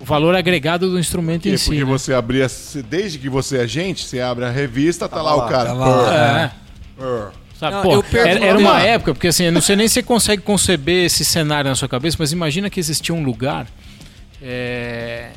[SPEAKER 4] o- valor agregado do instrumento
[SPEAKER 5] Porque,
[SPEAKER 4] em si.
[SPEAKER 5] porque
[SPEAKER 4] né?
[SPEAKER 5] você abria, desde que você é agente, você abre a revista, tá lá,
[SPEAKER 3] lá,
[SPEAKER 5] o cara.
[SPEAKER 2] tava lá.
[SPEAKER 4] É.
[SPEAKER 5] Purr.
[SPEAKER 4] Sabe,
[SPEAKER 2] Não,
[SPEAKER 4] pô,
[SPEAKER 2] eu pergunto-
[SPEAKER 4] era, era uma época, porque assim, eu não sei nem se você consegue conceber esse cenário na sua cabeça, mas imagina que existia um lugar, é,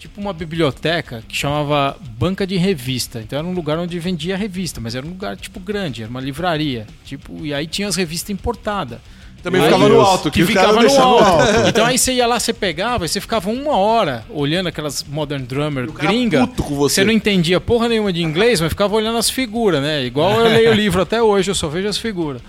[SPEAKER 4] tipo uma biblioteca, que chamava Banca de Revista. Então era um lugar onde vendia revista, mas era um lugar tipo grande, era uma livraria. Tipo, e aí tinha as revistas importadas.
[SPEAKER 3] Também
[SPEAKER 4] Aí-
[SPEAKER 3] ficava no alto,
[SPEAKER 4] que
[SPEAKER 3] que
[SPEAKER 4] ficava no
[SPEAKER 3] deixavam
[SPEAKER 4] alto. Então aí você ia lá, você pegava e você ficava uma hora olhando aquelas Modern Drummer gringa.
[SPEAKER 3] puto com você.
[SPEAKER 4] Você não entendia porra nenhuma de inglês, mas ficava olhando as figuras, né? Igual eu leio o livro até hoje, eu só vejo as figuras.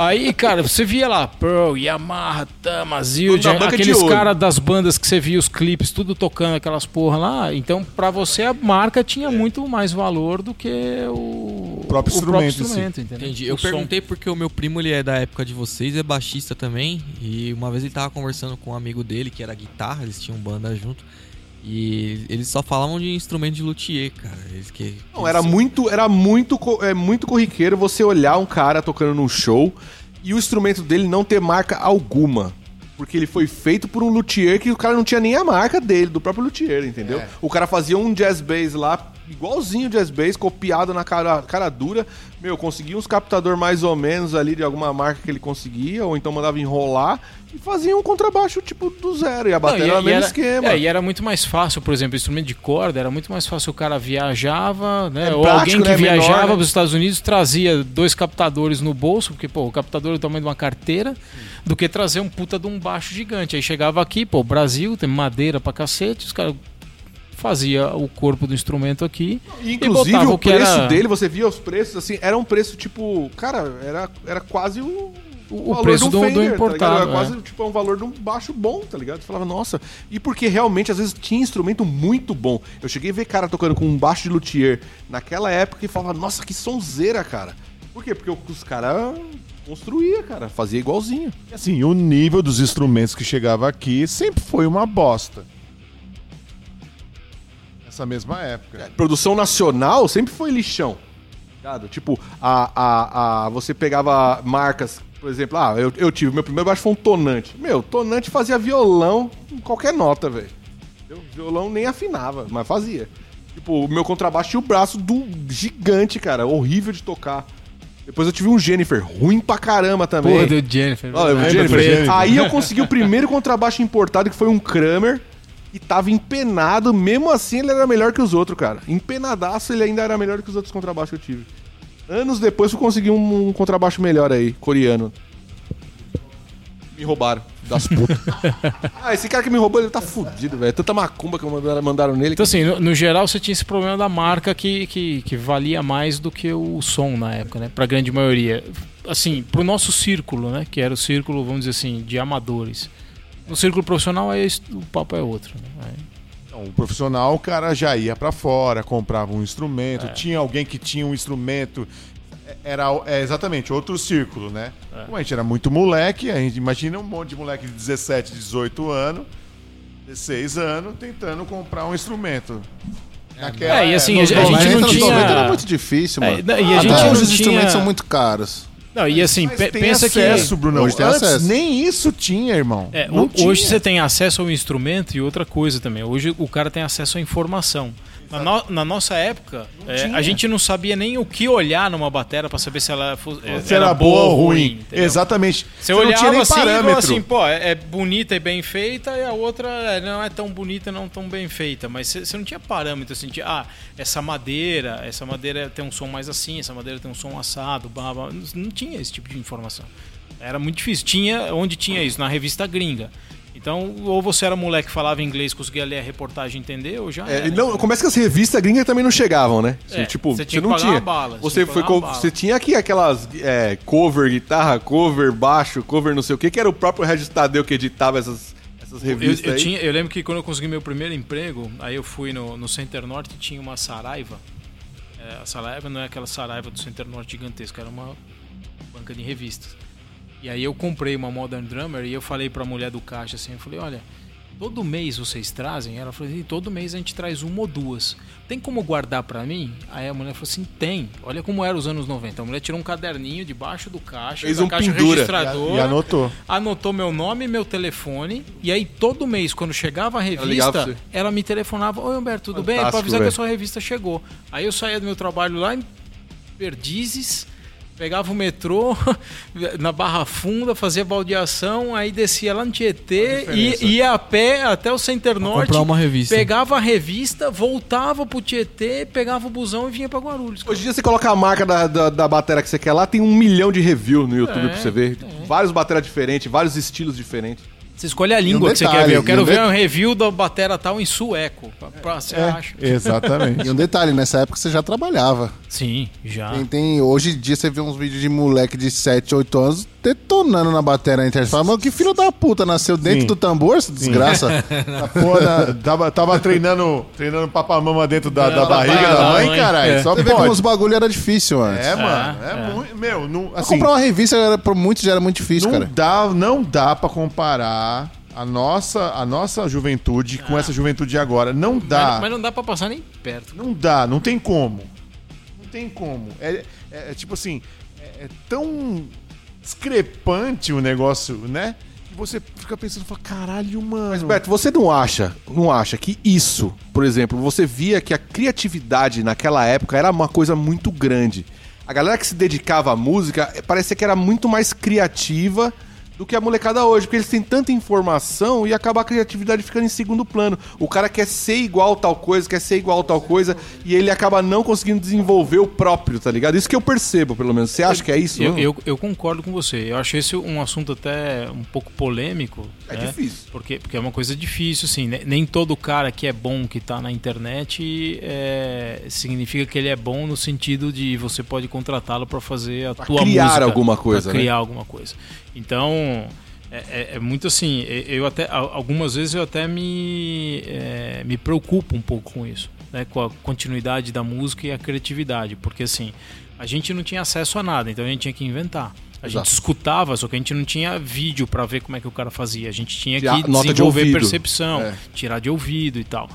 [SPEAKER 4] Aí, cara, você via lá Pearl, Yamaha, Tama, Zildjian,
[SPEAKER 3] Tudo na banca de
[SPEAKER 4] aqueles caras das bandas que você via os clipes, tudo tocando aquelas porra lá. Então, pra você, a marca tinha muito mais valor do que o,
[SPEAKER 5] próprio instrumento em si.
[SPEAKER 4] instrumento, entendeu?
[SPEAKER 2] Entendi. Eu
[SPEAKER 4] O som.
[SPEAKER 2] perguntei porque o meu primo ele é da época de vocês, é baixista também. E uma vez ele tava conversando com um amigo dele, que era guitarra, eles tinham banda junto. E eles só falavam de instrumento de luthier, cara. Eles que,
[SPEAKER 3] Não, era muito, era muito, co- é, muito corriqueiro você olhar um cara tocando num show e o instrumento dele não ter marca alguma. Porque ele foi feito por um luthier que o cara não tinha nem a marca dele, do próprio luthier, entendeu?
[SPEAKER 5] É.
[SPEAKER 3] O cara fazia um jazz bass lá, igualzinho o jazz bass, copiado na cara, cara dura. Meu, conseguia uns captador mais ou menos ali de alguma marca que ele conseguia, ou então mandava enrolar e fazia um contrabaixo tipo do zero. E a bateria era o mesmo esquema.
[SPEAKER 4] é, e era muito mais fácil, por exemplo, instrumento de corda, era muito mais fácil o cara viajava, né?
[SPEAKER 3] É
[SPEAKER 4] ou
[SPEAKER 3] prático,
[SPEAKER 4] alguém que
[SPEAKER 3] né? Menor,
[SPEAKER 4] viajava
[SPEAKER 3] né?
[SPEAKER 4] para os Estados Unidos trazia dois captadores no bolso, porque pô, o captador é do tamanho de uma carteira, do que trazer um puta de um baixo gigante. Aí chegava aqui, pô, Brasil, tem madeira pra cacete, os caras fazia o corpo do instrumento aqui.
[SPEAKER 3] Inclusive,
[SPEAKER 4] botava
[SPEAKER 3] o
[SPEAKER 4] o que
[SPEAKER 3] preço
[SPEAKER 4] era-
[SPEAKER 3] dele, você via os preços, assim, era um preço tipo. Cara, era, era quase o.
[SPEAKER 4] O
[SPEAKER 3] valor
[SPEAKER 4] preço
[SPEAKER 3] de
[SPEAKER 4] do-
[SPEAKER 3] um
[SPEAKER 4] do
[SPEAKER 3] Fender, tá
[SPEAKER 4] importado,
[SPEAKER 3] ligado? Era
[SPEAKER 4] é.
[SPEAKER 3] quase tipo, um valor de um baixo bom, tá ligado? Você falava, nossa. E porque realmente, às vezes, tinha instrumento muito bom. Eu cheguei a ver cara tocando com um baixo de luthier naquela época e falava, nossa, que sonzeira, cara. Por quê? Porque os caras construía, cara. Fazia igualzinho.
[SPEAKER 5] E, Assim, o nível dos instrumentos que chegava aqui sempre foi uma bosta. Nessa mesma época.
[SPEAKER 3] produção nacional sempre foi lixão. Ligado? Tipo, a, a, a, você pegava marcas, por exemplo, ah, eu, eu tive, meu primeiro baixo foi um tonante. Meu, tonante fazia violão em qualquer nota, velho. Violão nem afinava, mas fazia. Tipo, o meu contrabaixo tinha o braço do gigante, cara, horrível de tocar. Depois eu tive um Jennifer, ruim pra caramba também.
[SPEAKER 4] Porra do Jennifer.
[SPEAKER 3] Olha, Jennifer.
[SPEAKER 4] preto.
[SPEAKER 5] Jennifer.
[SPEAKER 3] Aí eu consegui o primeiro contrabaixo importado, que foi um Kramer, e tava empenado, mesmo assim ele era melhor que os outros, cara. Empenadaço, ele ainda era melhor que os outros contrabaixos que eu tive. Anos depois eu consegui um, um contrabaixo melhor aí, coreano. Me roubaram, das putas. ah, esse cara que me roubou, ele tá fudido, velho. Tanta macumba que mandaram, mandaram nele.
[SPEAKER 4] Então, assim, no, no geral, você tinha esse problema da marca que, que, que valia mais do que o som na época, né? Pra grande maioria. Assim, pro nosso círculo, né? Que era o círculo, vamos dizer assim, de amadores. No círculo profissional, aí o papo é outro. Né? Aí-
[SPEAKER 5] Então, o profissional, o cara já ia pra fora, comprava um instrumento,
[SPEAKER 4] É.
[SPEAKER 5] tinha alguém que tinha um instrumento. É, Era é, exatamente outro círculo, né?
[SPEAKER 4] É.
[SPEAKER 5] Como a gente era muito moleque, a gente imagina um monte de moleque de 17, 18 anos, 16 anos, tentando comprar um instrumento. Naquela
[SPEAKER 4] É, e assim, a gente- a gente não tinha-
[SPEAKER 6] 90 era muito difícil,
[SPEAKER 4] É,
[SPEAKER 6] mano.
[SPEAKER 4] não, e a
[SPEAKER 6] Até
[SPEAKER 4] gente
[SPEAKER 6] hoje
[SPEAKER 4] não
[SPEAKER 6] os
[SPEAKER 4] tinha-
[SPEAKER 6] instrumentos são muito caros.
[SPEAKER 4] Não, e assim,
[SPEAKER 5] Mas
[SPEAKER 4] pe-
[SPEAKER 5] tem
[SPEAKER 4] pensa
[SPEAKER 5] acesso,
[SPEAKER 4] que.
[SPEAKER 5] Bruno.
[SPEAKER 6] Hoje tem
[SPEAKER 5] Antes
[SPEAKER 6] acesso.
[SPEAKER 5] nem isso tinha, irmão.
[SPEAKER 4] É, o-
[SPEAKER 5] tinha.
[SPEAKER 4] hoje você tem acesso ao instrumento e outra coisa também. Hoje o cara tem acesso à informação. Na, no- na nossa época, é, a gente não sabia nem o que olhar numa bateria pra saber se ela fo- é,
[SPEAKER 5] Se era, boa ou ruim.
[SPEAKER 4] entendeu?
[SPEAKER 5] Exatamente.
[SPEAKER 4] Você,
[SPEAKER 5] não
[SPEAKER 4] olhava
[SPEAKER 5] tinha nem
[SPEAKER 4] assim e
[SPEAKER 5] parâmetro.
[SPEAKER 4] assim, pô, é, é bonita e bem feita, e a outra é, não é tão bonita, não tão bem feita. Mas você você não tinha parâmetro, assim, de, ah, essa madeira, essa madeira tem um som mais assim, essa madeira tem um som assado, blá, blá. Não, não tinha esse tipo de informação. Era muito difícil. Tinha, onde tinha isso? Na revista gringa. Então, ou você era moleque que falava inglês, conseguia ler a reportagem e entender, ou já
[SPEAKER 3] É,
[SPEAKER 4] era.
[SPEAKER 3] não, começa que as revistas gringas também não chegavam, né? Assim,
[SPEAKER 4] É,
[SPEAKER 3] tipo,
[SPEAKER 4] você
[SPEAKER 3] você,
[SPEAKER 4] tinha que
[SPEAKER 3] não tinha.
[SPEAKER 4] bala, você
[SPEAKER 3] você foi co- você tinha aqui aquelas é, cover guitarra, cover baixo, cover não sei o que, que era o próprio Regis Tadeu que editava essas, essas
[SPEAKER 4] Eu,
[SPEAKER 3] revistas
[SPEAKER 4] eu
[SPEAKER 3] aí.
[SPEAKER 4] tinha, eu lembro que quando eu consegui meu primeiro emprego, aí eu fui no, no Center Norte e tinha uma Saraiva. É, a Saraiva não é aquela Saraiva do Center Norte gigantesca, era uma banca de revistas. E aí eu comprei uma Modern Drummer e eu falei pra mulher do caixa assim, eu falei, olha, todo mês vocês trazem? Ela falou assim, todo mês a gente traz uma ou duas. Tem como guardar para mim? Aí a mulher falou assim, tem. Olha como era os anos 90. A mulher tirou um caderninho debaixo do caixa,
[SPEAKER 3] Fez
[SPEAKER 4] da
[SPEAKER 3] um
[SPEAKER 4] caixa
[SPEAKER 3] pendura.
[SPEAKER 4] registradora.
[SPEAKER 5] E anotou.
[SPEAKER 4] Anotou meu nome e meu telefone. E aí, todo mês, quando chegava a revista, ela, me telefonava: Oi, Humberto, tudo bem?
[SPEAKER 3] Fantástico,
[SPEAKER 4] Pra avisar que
[SPEAKER 3] velho.
[SPEAKER 4] a sua revista chegou. Aí eu saía do meu trabalho lá em Perdizes, pegava o metrô na Barra Funda, fazia baldeação, aí descia lá no Tietê e ia a pé até o Center Norte.
[SPEAKER 2] comprar uma revista.
[SPEAKER 4] Pegava a revista, voltava pro Tietê, pegava o busão e vinha pra Guarulhos.
[SPEAKER 3] Hoje em dia você coloca a marca da, da, da bateria que você quer lá, tem um milhão de review no YouTube
[SPEAKER 4] É,
[SPEAKER 3] pra você ver. Vários baterias diferentes, vários estilos diferentes.
[SPEAKER 4] Você escolhe a língua
[SPEAKER 6] um
[SPEAKER 4] que você
[SPEAKER 6] detalhe,
[SPEAKER 4] quer ver. Eu quero
[SPEAKER 6] um
[SPEAKER 4] ver
[SPEAKER 6] det-
[SPEAKER 4] um review da batera tal em sueco. Pra, pra, você acha?
[SPEAKER 5] Exatamente.
[SPEAKER 6] E um detalhe, nessa época você já trabalhava.
[SPEAKER 4] Sim, já.
[SPEAKER 6] Tem, tem- hoje em dia você vê uns vídeos de moleque de 7, 8 anos detonando na bateria na internet. Fala, mano, que filho da puta, nasceu dentro
[SPEAKER 5] Sim.
[SPEAKER 6] do tambor, essa desgraça?
[SPEAKER 5] A porra tava, tava treinando, treinando papamama dentro da, da
[SPEAKER 4] Da
[SPEAKER 5] barriga da
[SPEAKER 4] da
[SPEAKER 5] mãe,
[SPEAKER 4] mãe.
[SPEAKER 5] caralho.
[SPEAKER 4] É.
[SPEAKER 5] Só
[SPEAKER 6] Você vê como
[SPEAKER 5] pode.
[SPEAKER 6] os bagulho era difícil antes.
[SPEAKER 5] É, mano. É,
[SPEAKER 4] é.
[SPEAKER 5] muito. Meu, não, assim,
[SPEAKER 6] comprar uma revista, era, por muitos já era muito difícil,
[SPEAKER 5] não
[SPEAKER 6] cara.
[SPEAKER 5] dá, não dá pra comparar a nossa, a nossa juventude com essa juventude de agora. Não dá.
[SPEAKER 4] Mas, mas não dá pra passar nem perto.
[SPEAKER 5] Não dá, não tem como. Não tem como. É, é- é tipo assim, é, é tão discrepante o negócio, né? Que você fica pensando, fala, caralho, mano.
[SPEAKER 3] Mas, Beto, você não acha, não acha que isso, por exemplo, você via que a criatividade naquela época era uma coisa muito grande. A galera que se dedicava à música eh, parecia que era muito mais criativa do que a molecada hoje, porque eles têm tanta informação e acaba a criatividade ficando em segundo plano. O cara quer ser igual tal coisa, quer ser igual tal coisa, e ele acaba não conseguindo desenvolver o próprio, tá ligado? Isso que eu percebo, pelo menos. Você acha que é isso?
[SPEAKER 4] Eu, eu, eu concordo com você. Eu acho esse um assunto até um pouco polêmico.
[SPEAKER 3] É
[SPEAKER 4] né?
[SPEAKER 3] difícil.
[SPEAKER 4] Porque, porque é uma coisa difícil, assim. né? Nem todo cara que é bom que tá na internet é, significa que ele é bom no sentido de você pode contratá-lo para fazer a
[SPEAKER 3] Pra
[SPEAKER 4] tua
[SPEAKER 3] criar
[SPEAKER 4] música.
[SPEAKER 3] alguma coisa,
[SPEAKER 4] Pra
[SPEAKER 3] né?
[SPEAKER 4] criar alguma coisa. Então, é, é- é muito assim. Eu até, al- algumas vezes eu até me, é, me preocupo um pouco com isso. Né? Com a continuidade da música e a criatividade. Porque assim, a gente não tinha acesso a nada, então a gente tinha que inventar. A gente
[SPEAKER 3] Exato.
[SPEAKER 4] escutava, só que a gente não tinha vídeo para ver como é que o cara fazia. A gente tinha
[SPEAKER 3] Tirar
[SPEAKER 4] que
[SPEAKER 3] de
[SPEAKER 4] desenvolver
[SPEAKER 3] ouvido.
[SPEAKER 4] percepção,
[SPEAKER 3] É.
[SPEAKER 4] tirar de ouvido e tal.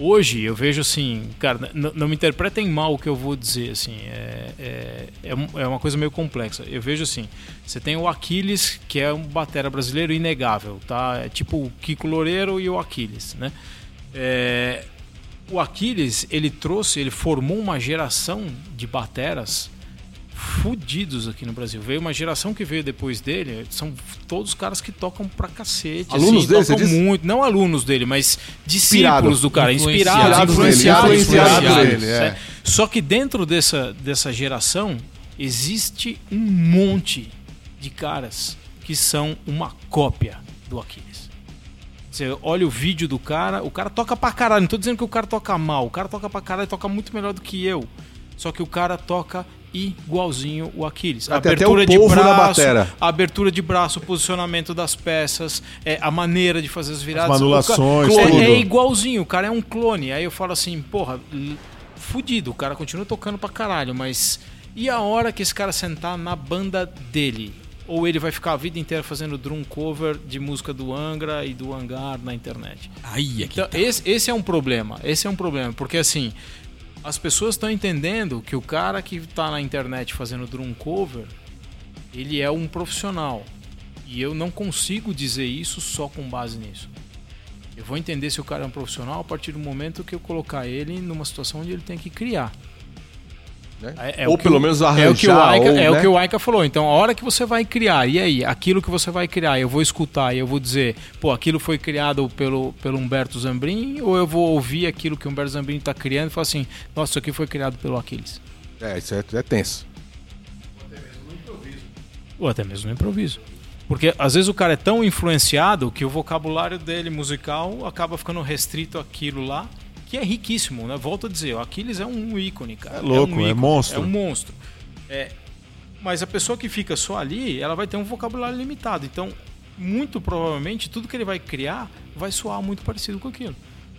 [SPEAKER 4] Hoje eu vejo assim, cara, não me interpretem mal o que eu vou dizer, assim, é, é, é é uma coisa meio complexa. Eu vejo assim, você tem o Aquiles, que é um batera brasileiro inegável, tá? É tipo o Kiko Loureiro e o Aquiles, né? É, o Aquiles, ele trouxe, ele formou uma geração de bateras fudidos aqui no Brasil. Veio uma geração que veio depois dele, são todos caras que tocam pra cacete.
[SPEAKER 3] Alunos
[SPEAKER 4] assim,
[SPEAKER 3] dele, você
[SPEAKER 4] tocam
[SPEAKER 3] diz?
[SPEAKER 4] muito, não alunos dele, mas discípulos do cara, inspirados,
[SPEAKER 2] Influenciados
[SPEAKER 4] influenciados,
[SPEAKER 3] influenciados
[SPEAKER 5] nele, é.
[SPEAKER 4] Só que dentro dessa, dessa geração existe um monte de caras que são uma cópia do Aquiles. Você olha o vídeo do cara, o cara toca pra caralho. Não tô dizendo que o cara toca mal, o cara toca pra caralho, toca muito melhor do que eu. Só que o cara toca igualzinho o Aquiles. A
[SPEAKER 3] Até- até
[SPEAKER 4] abertura
[SPEAKER 3] o
[SPEAKER 4] de
[SPEAKER 3] polvo na
[SPEAKER 4] braço,
[SPEAKER 3] batera.
[SPEAKER 4] a abertura de braço, o posicionamento das peças, é, a maneira de fazer as viradas.
[SPEAKER 5] As manulações,
[SPEAKER 4] ca- é, é igualzinho, o cara é um clone. Aí eu falo assim, porra, fudido, o cara continua tocando pra caralho, mas e a hora que esse cara sentar na banda dele? Ou ele vai ficar a vida inteira fazendo drum cover de música do Angra e do Hangar na internet?
[SPEAKER 2] Aí, aqui.
[SPEAKER 4] Então, esse, esse é um problema. Esse é um problema. Porque assim, as pessoas estão entendendo que o cara que tá na internet fazendo drum cover, ele é um profissional. E eu não consigo dizer isso só com base nisso. Eu vou entender se o cara é um profissional a partir do momento que eu colocar ele numa situação onde ele tem que criar.
[SPEAKER 3] Né?
[SPEAKER 4] É- é
[SPEAKER 3] ou
[SPEAKER 4] o
[SPEAKER 3] pelo
[SPEAKER 4] o-
[SPEAKER 3] menos
[SPEAKER 4] É o
[SPEAKER 3] arranjar.
[SPEAKER 4] que o Aika,
[SPEAKER 3] ou,
[SPEAKER 4] é o
[SPEAKER 3] né?
[SPEAKER 4] que o Aika falou. Então, a hora que você vai criar, e aí, aquilo que você vai criar, eu vou escutar e eu vou dizer, pô, aquilo foi criado pelo, pelo Humberto Zambrin, ou eu vou ouvir aquilo que o Humberto Zambrin está criando e falar assim, nossa, isso aqui foi criado pelo Aquiles.
[SPEAKER 3] É, isso é, é tenso.
[SPEAKER 4] Ou até mesmo no improviso. Porque às vezes o cara é tão influenciado que o vocabulário dele musical acaba ficando restrito àquilo lá, que é riquíssimo, né? Volto a dizer, o Aquiles é um ícone, cara.
[SPEAKER 5] É louco,
[SPEAKER 4] um
[SPEAKER 5] é monstro.
[SPEAKER 4] É um monstro. É, mas a pessoa que fica só ali, ela vai ter um vocabulário limitado. Então, muito provavelmente, tudo que ele vai criar vai soar muito parecido com aquilo.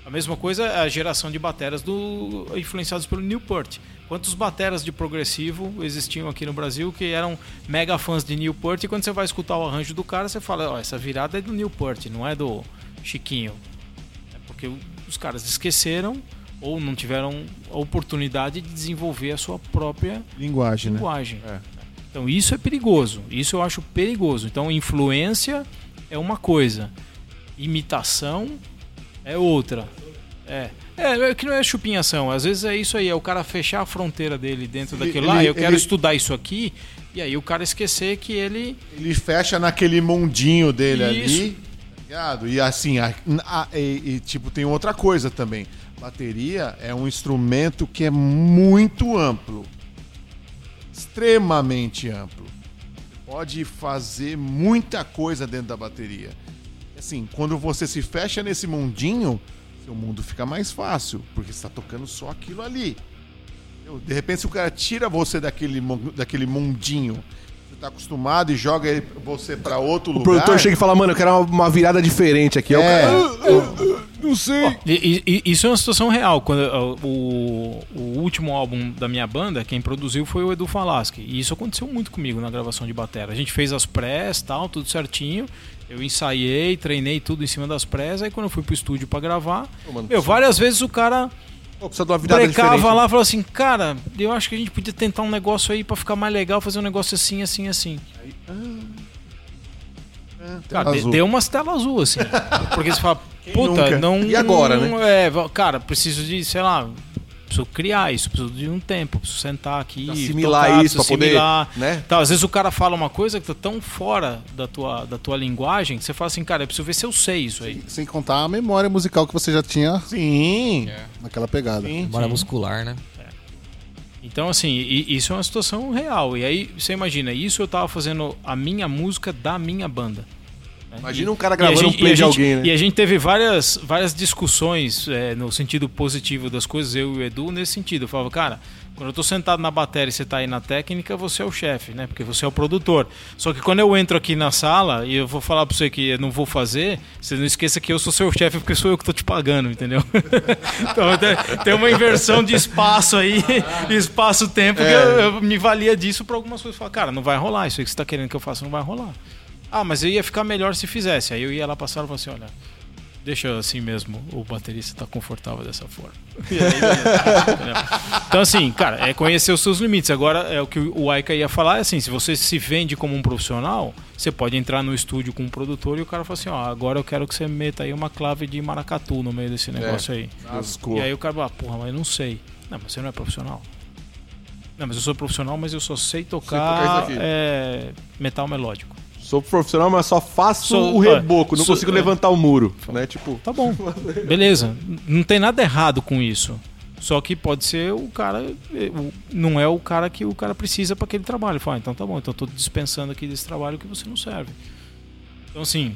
[SPEAKER 4] A mesma coisa é a geração de bateras do, influenciados pelo Newport. Quantos bateras de progressivo existiam aqui no Brasil que eram mega fãs de Newport e quando você vai escutar o arranjo do cara, você fala, ó, essa virada é do Newport, não é do Chiquinho? É porque os caras esqueceram ou não tiveram a oportunidade de desenvolver a sua própria
[SPEAKER 5] Linguagem, né?
[SPEAKER 4] linguagem. Então isso é perigoso. Isso eu acho perigoso. Então influência é uma coisa, imitação é outra. É. É, é que não é chupinhação. Às vezes é isso aí, é o cara fechar a fronteira dele dentro
[SPEAKER 5] Ele-
[SPEAKER 4] daquilo lá.
[SPEAKER 5] ele-
[SPEAKER 4] Eu quero
[SPEAKER 5] ele-
[SPEAKER 4] estudar isso aqui. E aí o cara esquecer que ele.
[SPEAKER 5] Ele fecha naquele mundinho dele
[SPEAKER 4] Isso.
[SPEAKER 5] ali. Ligado? E assim, a- a- e, e, tipo, tem outra coisa também. Bateria é um instrumento que é muito amplo. Extremamente amplo. Pode fazer muita coisa dentro da bateria. Assim, quando você se fecha nesse mundinho, seu mundo fica mais fácil, porque está tocando só aquilo ali. De repente, se o cara tira você daquele, daquele mundinho, tá acostumado e joga ele- você para outro
[SPEAKER 3] O
[SPEAKER 5] lugar.
[SPEAKER 3] produtor chega e fala, mano, eu quero uma, uma virada diferente aqui. Aí o
[SPEAKER 5] É.
[SPEAKER 3] cara, não sei.
[SPEAKER 4] E- e- e- isso é uma situação real. Quando o, o último álbum da minha banda, quem produziu foi o Edu Falaschi. E isso aconteceu muito comigo na gravação de bateria. A gente fez as prés, tal, tudo certinho. Eu ensaiei, treinei tudo em cima das prés. Aí quando eu fui pro estúdio pra gravar,
[SPEAKER 3] mano,
[SPEAKER 4] meu, várias vezes o cara
[SPEAKER 3] Pô, precisa de uma virada
[SPEAKER 4] brecava
[SPEAKER 3] diferente.
[SPEAKER 4] lá e falou assim: Cara, eu acho que a gente podia tentar um negócio aí pra ficar mais legal, fazer um negócio assim, assim, assim. Cara, de-
[SPEAKER 5] azul.
[SPEAKER 4] deu umas telas azul, assim. Porque você fala, puta, não.
[SPEAKER 3] E agora, né?
[SPEAKER 4] É, cara, preciso de, sei lá, preciso criar isso, preciso de um tempo, preciso sentar aqui.
[SPEAKER 3] Assimilar
[SPEAKER 4] tocar,
[SPEAKER 3] isso pra poder,
[SPEAKER 4] assimilar.
[SPEAKER 3] né?
[SPEAKER 4] Tá, às vezes o cara fala uma coisa que tá tão fora da tua, da tua linguagem que você fala assim, cara, eu preciso ver se eu sei isso aí.
[SPEAKER 6] Sem contar a memória musical que você já tinha
[SPEAKER 5] Sim.
[SPEAKER 6] naquela pegada.
[SPEAKER 5] sim.
[SPEAKER 2] Memória muscular, né?
[SPEAKER 4] Então, assim, isso é uma situação real. E aí, você imagina, isso eu tava fazendo a minha música da minha banda. Né?
[SPEAKER 3] Imagina um cara gravando um
[SPEAKER 4] gente-
[SPEAKER 3] play
[SPEAKER 4] e a
[SPEAKER 3] de
[SPEAKER 4] gente-
[SPEAKER 3] alguém, né?
[SPEAKER 4] E a gente teve várias, várias discussões é, no sentido positivo das coisas, eu e o Edu, nesse sentido. Eu falava, cara, quando eu tô sentado na bateria e você tá aí na técnica, você é o chefe, né? Porque você é o produtor. Só que quando eu entro aqui na sala e eu vou falar pra você que eu não vou fazer, você não esqueça que eu sou seu chefe porque sou eu que tô te pagando, entendeu? então tem- uma inversão de espaço aí, espaço-tempo, que eu, eu me valia disso pra algumas coisas. Falar, cara, não vai rolar, isso aí que você tá querendo que eu faça não vai rolar. Ah, mas eu ia ficar melhor se fizesse. Aí eu ia lá passar e falava assim, olha, deixa assim mesmo, o baterista tá confortável dessa forma. E então assim, cara, é conhecer os seus limites. Agora, é o que o Aika ia falar, é assim, se você se vende como um profissional, você pode entrar no estúdio com um produtor e o cara fala assim, ó, agora eu quero que você meta aí uma clave de maracatu no meio desse negócio aí.
[SPEAKER 3] Lascou.
[SPEAKER 4] E aí o cara fala, porra, mas eu não sei. Não, mas você não é profissional. Não, mas eu sou profissional, mas eu só sei
[SPEAKER 3] tocar
[SPEAKER 4] tocar,
[SPEAKER 3] isso aqui.
[SPEAKER 4] é, metal melódico.
[SPEAKER 3] Sou profissional, mas só faço
[SPEAKER 4] Sou-
[SPEAKER 3] o reboco, não
[SPEAKER 4] sou-
[SPEAKER 3] consigo
[SPEAKER 4] é.
[SPEAKER 3] levantar o muro, né? Tipo,
[SPEAKER 4] Tá bom. Beleza. Não tem nada errado com isso. Só que pode ser o cara. o- Não é o cara que o cara precisa para aquele trabalho. Fala, ah, então tá bom, então eu tô dispensando aqui desse trabalho que você não serve. Então, assim,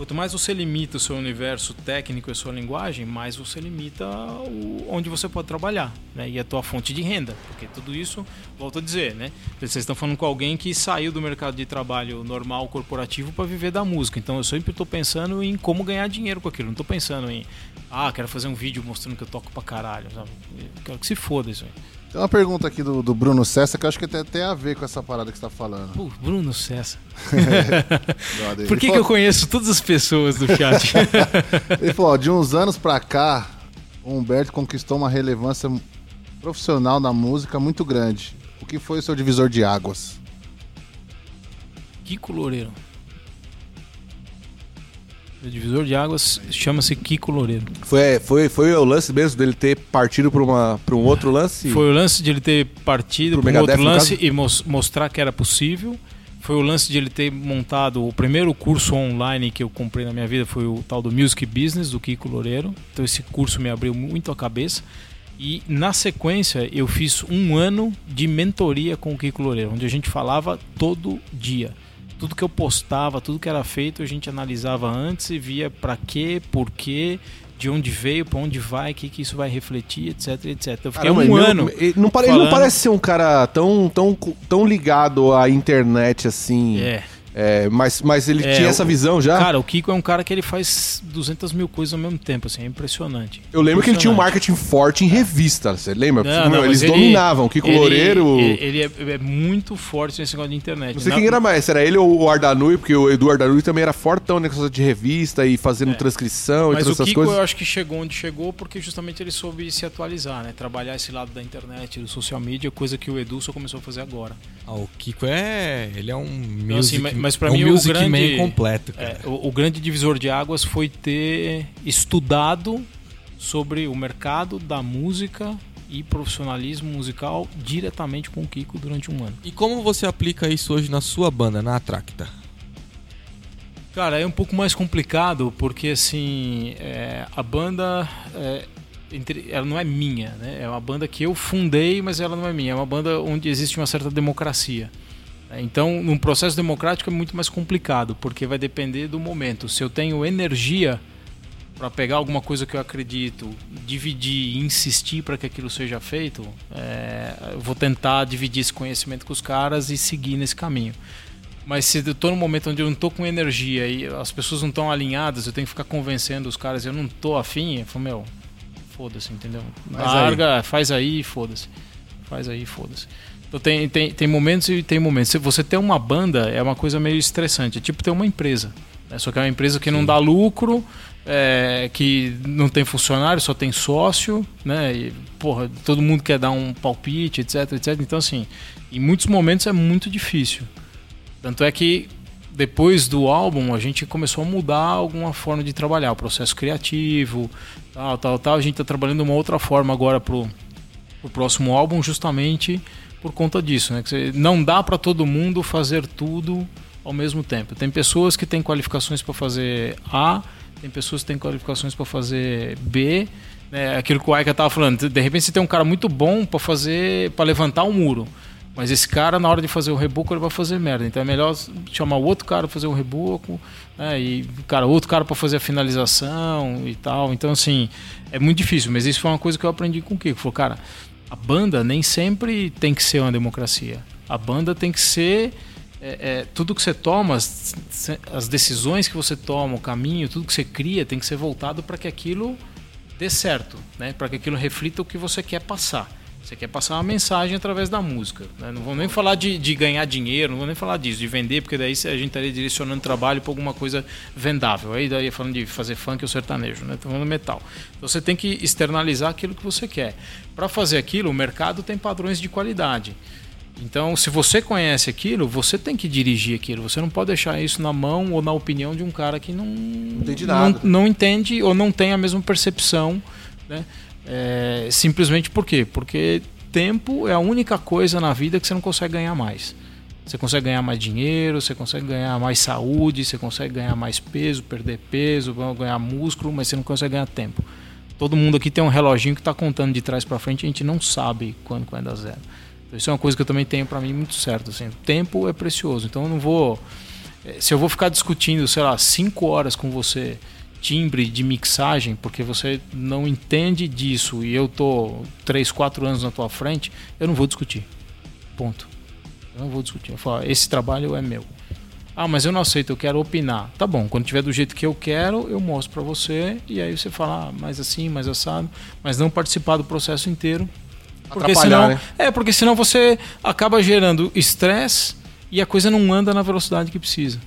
[SPEAKER 4] quanto mais você limita o seu universo técnico e a sua linguagem, mais você limita o, onde você pode trabalhar, né? E a tua fonte de renda. Porque tudo isso, volto a dizer, né? Vocês estão falando com alguém que saiu do mercado de trabalho normal, corporativo, para viver da música. Então eu sempre estou pensando em como ganhar dinheiro com aquilo. Não estou pensando em, ah, quero fazer um vídeo mostrando que eu toco pra caralho. Sabe? Eu quero que se foda isso aí.
[SPEAKER 6] Tem uma pergunta aqui do, do Bruno Cessa que eu acho que tem até a ver com essa parada que você tá falando.
[SPEAKER 4] Pô, Bruno Cessa. Por que, que
[SPEAKER 6] falou-
[SPEAKER 4] eu conheço todas as pessoas do chat?
[SPEAKER 6] Ele falou, ó, de uns anos pra cá, o Humberto conquistou uma relevância profissional na música muito grande. O que foi o seu divisor de águas?
[SPEAKER 4] Kiko Loureiro. O divisor de águas chama-se Kiko Loureiro.
[SPEAKER 3] foi, foi, foi o lance mesmo dele ter partido pra um outro lance?
[SPEAKER 4] Foi o lance de ele ter partido para um outro lance e mos- mostrar que era possível. Foi o lance de ele ter montado o primeiro curso online que eu comprei na minha vida foi o tal do Music Business do Kiko Loureiro. Então esse curso me abriu muito a cabeça. E na sequência eu fiz um ano de mentoria com o Kiko Loureiro, onde a gente falava todo dia. Tudo que eu postava, tudo que era feito, a gente analisava antes e via para quê, por quê, de onde veio, para onde vai, o que, que isso vai refletir, etc, etc. Eu fiquei
[SPEAKER 3] Caramba,
[SPEAKER 4] um
[SPEAKER 3] ele
[SPEAKER 4] ano.
[SPEAKER 3] Ele não, ele não parece ser um cara tão, tão, tão ligado à internet assim.
[SPEAKER 4] É.
[SPEAKER 3] É, mas, mas ele
[SPEAKER 4] É,
[SPEAKER 3] tinha
[SPEAKER 4] o-
[SPEAKER 3] essa visão já?
[SPEAKER 4] Cara, o Kiko é um cara que ele faz 200 mil coisas ao mesmo tempo, assim, é impressionante.
[SPEAKER 3] eu lembro que ele tinha um
[SPEAKER 4] impressionante.
[SPEAKER 3] marketing forte em revista, você lembra?
[SPEAKER 4] Não,
[SPEAKER 3] Meu,
[SPEAKER 4] não,
[SPEAKER 3] eles
[SPEAKER 4] mas ele-
[SPEAKER 3] dominavam. Kiko
[SPEAKER 4] ele-
[SPEAKER 3] Loureiro.
[SPEAKER 4] Ele, ele é, é muito forte nesse negócio de internet.
[SPEAKER 3] Não sei
[SPEAKER 4] Na-
[SPEAKER 3] quem era mais, era ele ou o Ardanui, porque o Edu Ardanui também era fortão negócio de revista e fazendo transcrição e
[SPEAKER 4] É. Mas
[SPEAKER 3] todas
[SPEAKER 4] o
[SPEAKER 3] essas
[SPEAKER 4] Kiko
[SPEAKER 3] coisas.
[SPEAKER 4] eu acho que chegou onde chegou porque justamente ele soube se atualizar, né? Trabalhar esse lado da internet, do social media, coisa que o Edu só começou a fazer agora.
[SPEAKER 2] Ah, o Kiko é. Ele é um music,
[SPEAKER 4] assim, mas- pra
[SPEAKER 2] é um
[SPEAKER 4] mim o
[SPEAKER 2] music
[SPEAKER 4] grande-
[SPEAKER 2] man completo, cara.
[SPEAKER 4] É, o, o grande divisor de águas foi ter estudado sobre o mercado da música e profissionalismo musical diretamente com o Kiko durante um ano.
[SPEAKER 2] E como você aplica isso hoje na sua banda, na Atracta?
[SPEAKER 4] Cara, é um pouco mais complicado porque assim é, a banda é, entre- ela não é minha, né? É uma banda que eu fundei, mas ela não é minha. É uma banda onde existe uma certa democracia. Né? Então, num processo democrático é muito mais complicado porque vai depender do momento. Se eu tenho energia para pegar alguma coisa que eu acredito, dividir e insistir para que aquilo seja feito, é, eu vou tentar dividir esse conhecimento com os caras e seguir nesse caminho. Mas se eu tô num momento onde eu não tô com energia e as pessoas não estão alinhadas, eu tenho que ficar convencendo os caras, eu não tô afim, eu falo, meu, foda-se, entendeu? Larga, faz aí, foda-se. Faz aí, foda-se. Então tem, tem, tem momentos e tem momentos. Se você ter uma banda é uma coisa meio estressante, é tipo ter uma empresa. né? Só que é uma empresa que não dá lucro, é, que não tem funcionário, só tem sócio, né? E, porra, todo mundo quer dar um palpite, etc, etc. Então, assim, em muitos momentos é muito difícil. Tanto é que depois do álbum a gente começou a mudar alguma forma de trabalhar, o processo criativo, tal, tal, tal. A gente está trabalhando de uma outra forma agora pro, pro próximo álbum, justamente por conta disso, né? Que não dá para todo mundo fazer tudo ao mesmo tempo. Tem pessoas que têm qualificações para fazer A, tem pessoas que têm qualificações para fazer B. Né? Aquilo que o Aika tava falando, de repente você tem um cara muito bom para fazer, para levantar um muro. Mas esse cara, na hora de fazer o reboco, ele vai fazer merda. Então é melhor chamar outro cara para fazer o reboco, né? e cara, outro cara para fazer a finalização e tal. Então, assim, é muito difícil. Mas isso foi uma coisa que eu aprendi com o Kiko. Falou, cara, a banda nem sempre tem que ser uma democracia. A banda tem que ser. é, é, tudo que você toma, as, as decisões que você toma, o caminho, tudo que você cria tem que ser voltado para que aquilo dê certo, né? Para que aquilo reflita o que você quer passar. Você quer passar uma mensagem através da música. né? Não vou nem falar de, de ganhar dinheiro, não vou nem falar disso, de vender, porque daí a gente estaria direcionando trabalho para alguma coisa vendável. Aí daí falando de fazer funk ou sertanejo, né? Tô falando metal. Então você tem que externalizar aquilo que você quer. Para fazer aquilo, o mercado tem padrões de qualidade. Então, se você conhece aquilo, você tem que dirigir aquilo. Você não pode deixar isso na mão ou na opinião de um cara que não,
[SPEAKER 3] entende
[SPEAKER 4] não, não entende ou não tem a mesma percepção. Né? É, simplesmente por quê? Porque tempo é a única coisa na vida que você não consegue ganhar mais. Você consegue ganhar mais dinheiro, você consegue ganhar mais saúde, você consegue ganhar mais peso, perder peso, ganhar músculo, mas você não consegue ganhar tempo. Todo mundo aqui tem um reloginho que está contando de trás para frente, a gente não sabe quando vai dar zero. Então, isso é uma coisa que eu também tenho para mim muito certo. Assim, tempo é precioso, então eu não vou. eh, Se eu vou ficar discutindo, sei lá, cinco horas com você timbre de mixagem, porque você não entende disso e eu tô três, quatro anos na tua frente, eu não vou discutir. Ponto. Eu não vou discutir. Eu falo, esse trabalho é meu. Ah, mas eu não aceito, eu quero opinar. Tá bom, quando tiver do jeito que eu quero, eu mostro para você e aí você fala, ah, mais assim, mais assado, mas não participar do processo inteiro. Porque senão,
[SPEAKER 3] né?
[SPEAKER 4] é, porque senão você acaba gerando estresse e a coisa não anda na velocidade que precisa.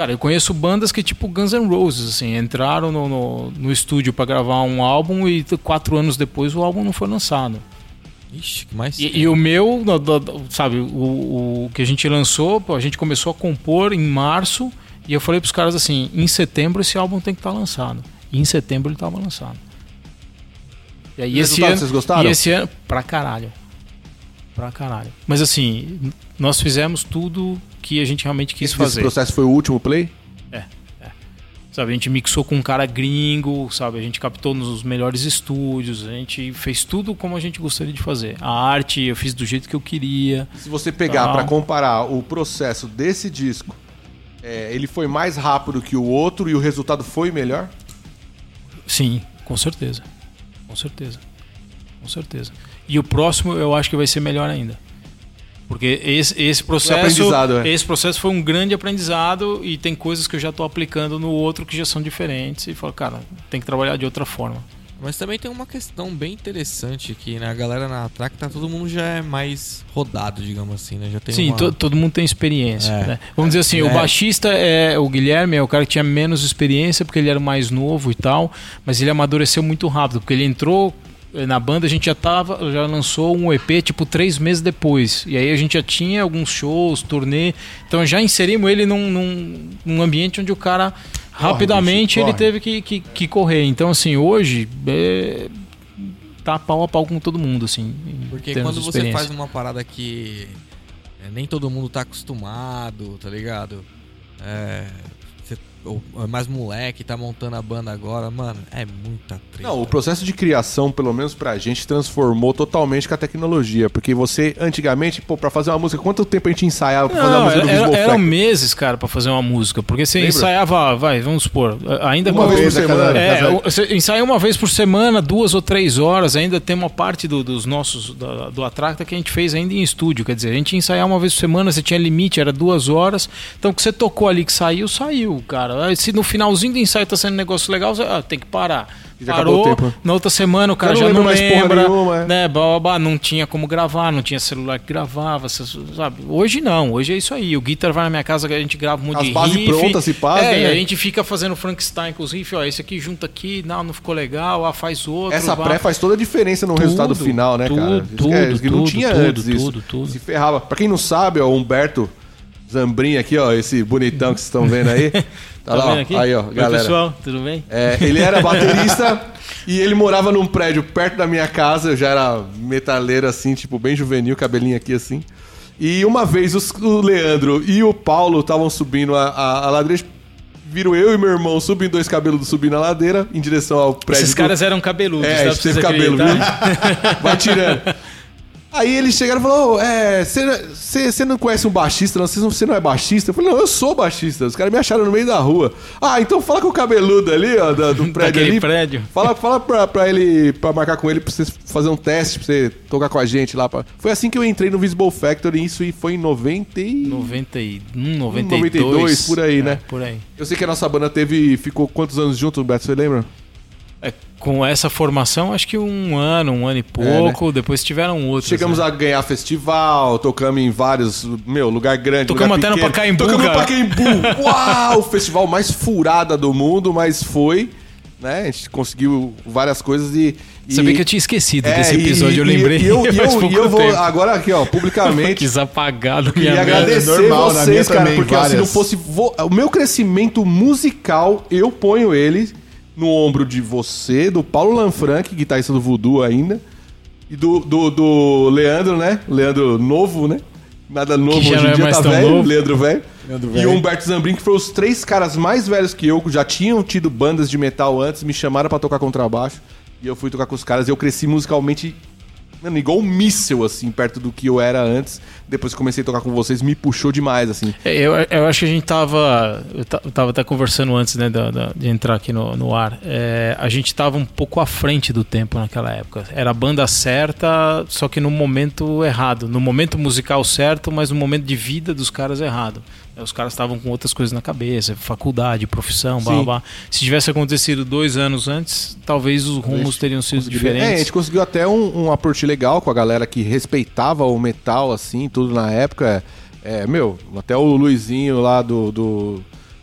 [SPEAKER 4] Cara, eu conheço bandas que, tipo Guns N' Roses, assim, entraram no, no, no estúdio para gravar um álbum e quatro anos depois o álbum não foi lançado.
[SPEAKER 2] Ixi, que mais.
[SPEAKER 4] E, e o meu, no- do- do- sabe, o, o que a gente lançou, pô, a gente começou a compor em março e eu falei pros caras assim: em setembro esse álbum tem que estar lançado. E em setembro ele tava lançado. E aí
[SPEAKER 3] E
[SPEAKER 4] esse ano,
[SPEAKER 3] vocês gostaram?
[SPEAKER 4] E esse ano, pra caralho. Pra caralho. Mas assim, nós fizemos tudo que a gente realmente quis
[SPEAKER 3] Esse
[SPEAKER 4] fazer.
[SPEAKER 3] processo foi o último play?
[SPEAKER 4] Sabe, a gente mixou com um cara gringo, sabe? A gente captou nos melhores estúdios, a gente fez tudo como a gente gostaria de fazer. A arte eu fiz do jeito que eu queria.
[SPEAKER 3] Se você pegar pra comparar o processo desse disco, é, ele foi mais rápido que o outro e o resultado foi melhor?
[SPEAKER 4] Sim, com certeza. Com certeza. Com certeza. E o próximo eu acho que vai ser melhor ainda. Porque esse, esse processo
[SPEAKER 3] aprendizado, é.
[SPEAKER 4] esse processo foi um grande aprendizado e tem coisas que eu já estou aplicando no outro que já são diferentes e falo, cara, tem que trabalhar de outra forma.
[SPEAKER 2] Mas também tem uma questão bem interessante que né, a galera na track tá todo mundo já é mais rodado, digamos assim, né? Já tem
[SPEAKER 4] Sim,
[SPEAKER 2] uma...
[SPEAKER 4] to- todo mundo tem experiência.
[SPEAKER 2] É.
[SPEAKER 4] né? Vamos dizer assim,
[SPEAKER 2] É.
[SPEAKER 4] o baixista é o Guilherme, é o cara que tinha menos experiência porque ele era o mais novo e tal, mas ele amadureceu muito rápido, porque ele entrou na banda, a gente já tava, já lançou um EP tipo três meses depois. E aí a gente já tinha alguns shows, turnê. Então já inserimos ele num, num, num ambiente onde o cara rapidamente
[SPEAKER 5] bicho,
[SPEAKER 4] ele
[SPEAKER 5] corre.
[SPEAKER 4] teve que, que, que correr. Então, assim, hoje é, tá pau a pau com todo mundo, assim.
[SPEAKER 2] Porque quando você faz uma parada que é, nem todo mundo tá acostumado, tá ligado? É, ou é mais moleque, tá montando a banda agora, mano, é muita treta.
[SPEAKER 3] Não, o processo de criação, pelo menos pra gente, transformou totalmente com a tecnologia. Porque você, antigamente, pô, pra fazer uma música, quanto tempo a gente ensaiava pra fazer a
[SPEAKER 4] Não,
[SPEAKER 3] música do
[SPEAKER 4] era, eram meses, cara, pra fazer uma música. Porque você
[SPEAKER 3] Lembra?
[SPEAKER 4] ensaiava, vai, vamos supor, ainda
[SPEAKER 3] Uma
[SPEAKER 4] com-
[SPEAKER 3] vez por semana.
[SPEAKER 4] É, você ensaia uma vez por semana, duas ou três horas. Ainda tem uma parte do- dos nossos, da- do Atracta que a gente fez ainda em estúdio. Quer dizer, a gente ia ensaiar uma vez por semana, você tinha limite, era duas horas. Então, o que você tocou ali que saiu, saiu, cara. Aí, Se no finalzinho do ensaio tá sendo um negócio legal, você ah, tem que parar.
[SPEAKER 3] Já acabou
[SPEAKER 4] Parou,
[SPEAKER 3] o tempo.
[SPEAKER 4] na outra semana o cara
[SPEAKER 3] não
[SPEAKER 4] já não lembra,
[SPEAKER 3] nenhuma, é.
[SPEAKER 4] né? Blá, blá, blá, não tinha como gravar, não tinha celular que gravava, sabe? Hoje não, hoje é isso aí. O Guitar vai na minha casa, a gente grava um monte
[SPEAKER 3] As
[SPEAKER 4] de
[SPEAKER 3] bases
[SPEAKER 4] riff.
[SPEAKER 3] prontas, se passa,
[SPEAKER 4] É, e
[SPEAKER 3] né?
[SPEAKER 4] a gente fica fazendo Frankenstein com os riffs, ó, esse aqui junta aqui, não, não ficou legal, ah, faz outro.
[SPEAKER 3] Essa
[SPEAKER 4] vá.
[SPEAKER 3] pré faz toda a diferença no
[SPEAKER 4] Tudo,
[SPEAKER 3] resultado final, né, cara?
[SPEAKER 4] tudo,
[SPEAKER 3] que, é- que não
[SPEAKER 4] tudo,
[SPEAKER 3] tinha
[SPEAKER 4] tudo,
[SPEAKER 3] antes isso.
[SPEAKER 4] tudo, tudo.
[SPEAKER 3] Se ferrava. Pra quem não sabe, ó, o Humberto Zambrin aqui, ó, esse bonitão que vocês estão vendo aí. Tá,
[SPEAKER 4] Tá
[SPEAKER 3] lá,
[SPEAKER 4] vendo
[SPEAKER 3] ó.
[SPEAKER 4] aqui?
[SPEAKER 3] Aí, ó,
[SPEAKER 4] Oi,
[SPEAKER 3] galera.
[SPEAKER 4] pessoal, tudo bem?
[SPEAKER 3] É, ele era baterista e ele morava num prédio perto da minha casa. Eu já era metaleiro assim, tipo, bem juvenil, cabelinho aqui assim. E uma vez os- o Leandro e o Paulo estavam subindo a, a, a ladeira. Viram eu e meu irmão subindo dois cabelos subindo a ladeira em direção ao prédio.
[SPEAKER 4] Esses
[SPEAKER 3] do-
[SPEAKER 4] caras eram cabeludos,
[SPEAKER 3] É, gente teve cabelo, viu? Vai tirando. Aí eles chegaram e falaram: "Ô, é, você não conhece um baixista? não? Você não, não é baixista? Eu falei: Não, eu sou baixista. Os caras me acharam no meio da rua. Ah, então fala com o cabeludo ali, ó, da- do prédio ali.
[SPEAKER 4] prédio.
[SPEAKER 3] Fala, fala pra, pra ele, pra marcar com ele, pra você fazer um teste, pra você tocar com a gente lá. pra- Foi assim que eu entrei no Visible Factory, e isso foi em 90 e...
[SPEAKER 4] 91, 92.
[SPEAKER 3] 92, por aí,
[SPEAKER 4] É,
[SPEAKER 3] né?
[SPEAKER 4] Por aí.
[SPEAKER 3] Eu sei que a nossa banda teve, ficou quantos anos junto, Beto, você lembra?
[SPEAKER 4] É, com essa formação, acho que um ano, um ano e pouco. Depois tiveram outros.
[SPEAKER 3] É, Chegamos
[SPEAKER 4] né?
[SPEAKER 3] a ganhar festival, tocamos em vários, meu, lugar grande.
[SPEAKER 4] Tocamos
[SPEAKER 3] lugar
[SPEAKER 4] até no
[SPEAKER 3] pequeno.
[SPEAKER 4] Pacaembu,
[SPEAKER 3] Tocamos no. Pacaembu. Uau! O festival mais furada do mundo, mas foi, né? A gente conseguiu várias coisas e... e-
[SPEAKER 4] Sabia que eu tinha esquecido
[SPEAKER 3] É,
[SPEAKER 4] desse
[SPEAKER 3] e-
[SPEAKER 4] episódio, eu
[SPEAKER 3] e-
[SPEAKER 4] lembrei.
[SPEAKER 3] E eu, e
[SPEAKER 4] faz
[SPEAKER 3] eu, e eu vou
[SPEAKER 4] tempo.
[SPEAKER 3] agora aqui, ó, publicamente...
[SPEAKER 4] Quis apagado
[SPEAKER 3] Queria
[SPEAKER 4] minha mente.
[SPEAKER 3] agradecer
[SPEAKER 5] normal, na minha
[SPEAKER 3] vocês, cara,
[SPEAKER 5] também,
[SPEAKER 3] porque ó, se
[SPEAKER 5] várias.
[SPEAKER 3] não fosse vo- o meu crescimento musical, eu ponho ele no ombro de você, do Paulo Lanfranc, guitarrista do Voodoo ainda, e do, do, do Leandro, né? Leandro novo, né? Nada novo hoje em
[SPEAKER 4] é
[SPEAKER 3] dia, tá velho,
[SPEAKER 4] novo.
[SPEAKER 3] Leandro velho. E o Humberto Zambrin, que foram os três caras mais velhos que eu, já tinham tido bandas de metal antes, me chamaram pra tocar contrabaixo. E eu fui tocar com os caras e eu cresci musicalmente Mano, igual um míssel, assim, perto do que eu era antes. Depois que comecei a tocar com vocês, me puxou demais, assim.
[SPEAKER 4] É, Eu, eu acho que a gente tava. Eu ta- eu tava até conversando antes né, da- da- de entrar aqui no, no ar. É, a gente tava um pouco à frente do tempo naquela época. Era a banda certa, só que no momento errado. No momento musical certo, mas no momento de vida dos caras errado. É, Os caras estavam com outras coisas na cabeça, faculdade, profissão, blá, blá. Se tivesse acontecido dois anos antes, talvez os rumos teriam sido
[SPEAKER 3] É, a
[SPEAKER 4] diferentes.
[SPEAKER 3] gente conseguiu até um, um approach legal com a galera que respeitava o metal, assim, tudo na época. É, meu, até o Luizinho lá do. do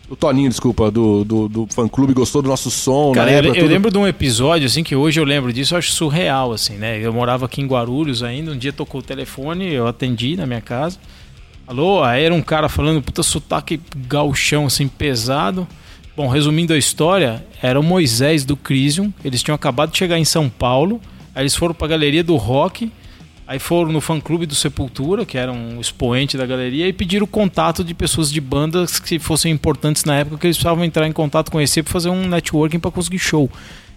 [SPEAKER 3] o Toninho, desculpa, do, do, do fã-clube gostou do nosso som.
[SPEAKER 4] Cara,
[SPEAKER 3] na
[SPEAKER 4] eu,
[SPEAKER 3] época,
[SPEAKER 4] eu
[SPEAKER 3] tudo-
[SPEAKER 4] lembro de um episódio, assim, que hoje eu lembro disso, eu acho surreal, assim, né? Eu morava aqui em Guarulhos ainda, um dia tocou o telefone, eu atendi na minha casa. Alô, aí era um cara falando, puta sotaque gauchão, assim, pesado. Bom, resumindo a história, era o Moisés do Crisium, eles tinham acabado de chegar em São Paulo, aí eles foram pra galeria do rock, aí foram no fã-clube do Sepultura, que era um expoente da galeria, e pediram o contato de pessoas de bandas que fossem importantes na época, que eles precisavam entrar em contato esse pra fazer um networking pra conseguir show.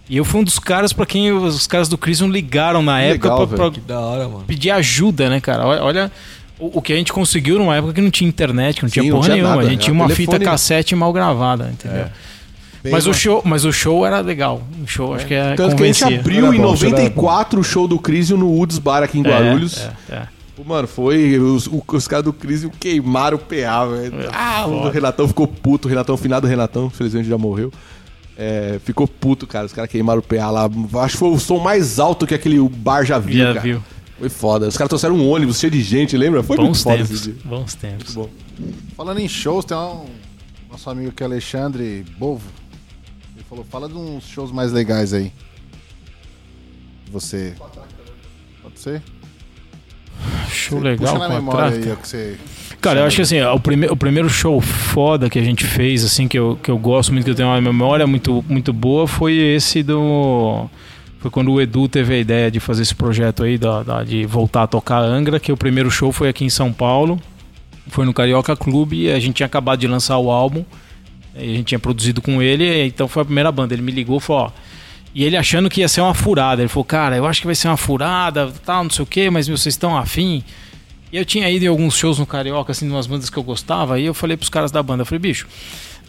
[SPEAKER 4] E eu fui um dos caras pra quem os caras do Crisium ligaram na época.
[SPEAKER 2] Que hora, mano.
[SPEAKER 4] pedir ajuda, né, cara? Olha, olha o, o que a gente conseguiu numa época que não tinha internet, que não tinha
[SPEAKER 3] Sim, não
[SPEAKER 4] porra
[SPEAKER 3] tinha
[SPEAKER 4] nenhuma.
[SPEAKER 3] nada,
[SPEAKER 4] a gente
[SPEAKER 3] era
[SPEAKER 4] tinha uma
[SPEAKER 3] telefone,
[SPEAKER 4] fita
[SPEAKER 3] né?
[SPEAKER 4] cassete mal gravada, entendeu?
[SPEAKER 5] Bem
[SPEAKER 4] Mas o, show, mas o show era legal. O show acho que é
[SPEAKER 3] Tanto que a gente
[SPEAKER 4] convencia.
[SPEAKER 3] abriu
[SPEAKER 5] Era
[SPEAKER 3] em
[SPEAKER 5] bom, isso era
[SPEAKER 3] 94 o show do Crisio no Woods Bar aqui em
[SPEAKER 4] É,
[SPEAKER 3] Guarulhos.
[SPEAKER 4] é, é.
[SPEAKER 3] Mano, foi. Os, os caras do Cris queimaram o PA, velho.
[SPEAKER 4] É
[SPEAKER 3] Ah, o Renatão ficou puto. O Renatão, o finado Renatão, infelizmente já morreu. É, ficou puto, cara. Os caras queimaram o PA lá. Acho que foi o som mais alto que aquele bar já viu,
[SPEAKER 4] Já
[SPEAKER 3] cara.
[SPEAKER 4] viu.
[SPEAKER 3] Foi foda. Os caras trouxeram um ônibus cheio de gente, lembra? Foi
[SPEAKER 4] Bons
[SPEAKER 3] muito foda
[SPEAKER 4] tempos.
[SPEAKER 3] esse dia.
[SPEAKER 4] Bons tempos.
[SPEAKER 3] Muito bom.
[SPEAKER 6] Falando em shows, tem um nosso amigo aqui, Alexandre Bovo. Ele falou, fala de uns shows mais legais aí. Você. Pode ser?
[SPEAKER 4] Show legal
[SPEAKER 6] Puxa na
[SPEAKER 4] com a
[SPEAKER 6] memória aí, ó, que você.
[SPEAKER 4] Cara, eu acho que assim, o, prime o primeiro show foda que a gente fez, assim, que eu, que eu gosto muito, que eu tenho uma memória muito, muito boa, foi esse do. Foi quando o Edu teve a ideia de fazer esse projeto aí, da, da- de voltar a tocar Angra, que o primeiro show foi aqui em São Paulo. Foi no Carioca Clube e a gente tinha acabado de lançar o álbum. E a gente tinha produzido com ele, então foi a primeira banda. Ele me ligou e falou, ó. E ele achando que ia ser uma furada. Ele falou, cara, eu acho que vai ser uma furada, tal, não sei o quê, mas meu, vocês estão afim. E eu tinha ido em alguns shows no Carioca, assim, de umas bandas que eu gostava, aí eu falei pros caras da banda, eu falei, bicho,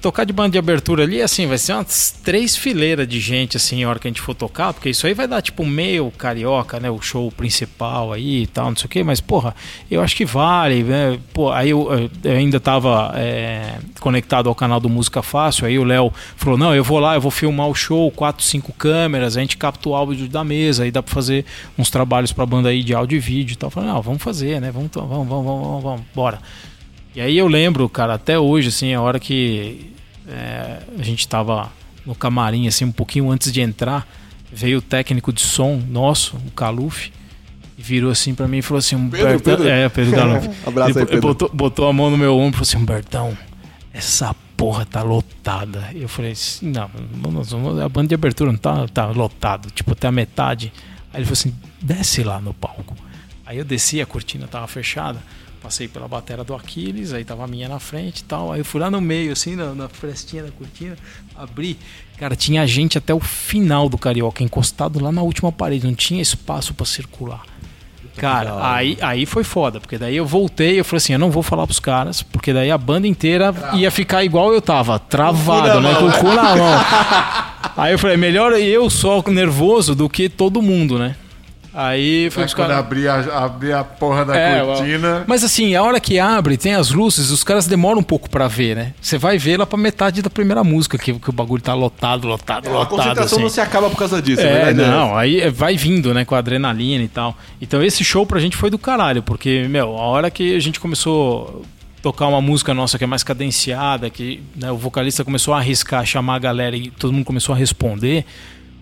[SPEAKER 4] tocar de banda de abertura ali, assim, vai ser umas três fileiras de gente, assim, a hora que a gente for tocar, porque isso aí vai dar, tipo, meio carioca, né, o show principal aí e tal, não sei o quê, mas, porra, eu acho que vale, né, pô, aí eu, eu ainda tava é, conectado ao canal do Música Fácil, aí o Léo falou, não, eu vou lá, eu vou filmar o show, quatro, cinco câmeras, a gente capta o áudio da mesa, aí dá pra fazer uns trabalhos pra banda aí de áudio e vídeo e tal, eu falei, não, vamos fazer, né, vamos, vamos, vamos, vamos, vamos, bora. E aí eu lembro, cara, até hoje, assim, a hora que é, a gente tava no camarim, assim, um pouquinho antes de entrar, veio o técnico de som nosso, o Caluf, e virou assim pra mim e falou assim, Humberto,
[SPEAKER 3] Pedro?
[SPEAKER 4] é, Pedro Caluf.
[SPEAKER 3] Abraço aí, Pedro.
[SPEAKER 4] botou, botou a mão no meu ombro e falou assim, Humbertão, essa porra tá lotada. E eu falei assim, não, a banda de abertura não tá, tá lotado, tipo, até a metade. Aí ele falou assim, desce lá no palco. Aí eu desci, a cortina tava fechada, passei pela batera do Aquiles, aí tava a minha na frente e tal. Aí eu fui lá no meio, assim, na, na frestinha da cortina, abri. Cara, tinha gente até o final do Carioca, encostado lá na última parede, não tinha espaço pra circular. Cara, aí, aí foi foda, porque daí eu voltei eu falei assim, eu não vou falar pros caras, porque daí a banda inteira ia ficar igual eu tava, travado, né? Com o cu na mão. Aí eu falei, melhor eu só nervoso do que todo mundo, né? Aí foi
[SPEAKER 5] Aí
[SPEAKER 4] os
[SPEAKER 5] quando abrir a, abrir a porra da
[SPEAKER 4] É,
[SPEAKER 5] cortina.
[SPEAKER 4] Mas assim, a hora que abre, tem as luzes, os caras demoram um pouco pra ver, né? Você vai ver lá pra metade da primeira música, que, que o bagulho tá lotado, lotado,
[SPEAKER 3] A
[SPEAKER 4] lotado.
[SPEAKER 3] concentração
[SPEAKER 4] assim.
[SPEAKER 3] não se acaba por causa disso,
[SPEAKER 4] É,
[SPEAKER 3] verdade?
[SPEAKER 4] não, aí é- vai vindo, né, com a adrenalina e tal. Então esse show pra gente foi do caralho, porque, meu, a hora que a gente começou a tocar uma música nossa que é mais cadenciada, que né, o vocalista começou a arriscar, chamar a galera e todo mundo começou a responder,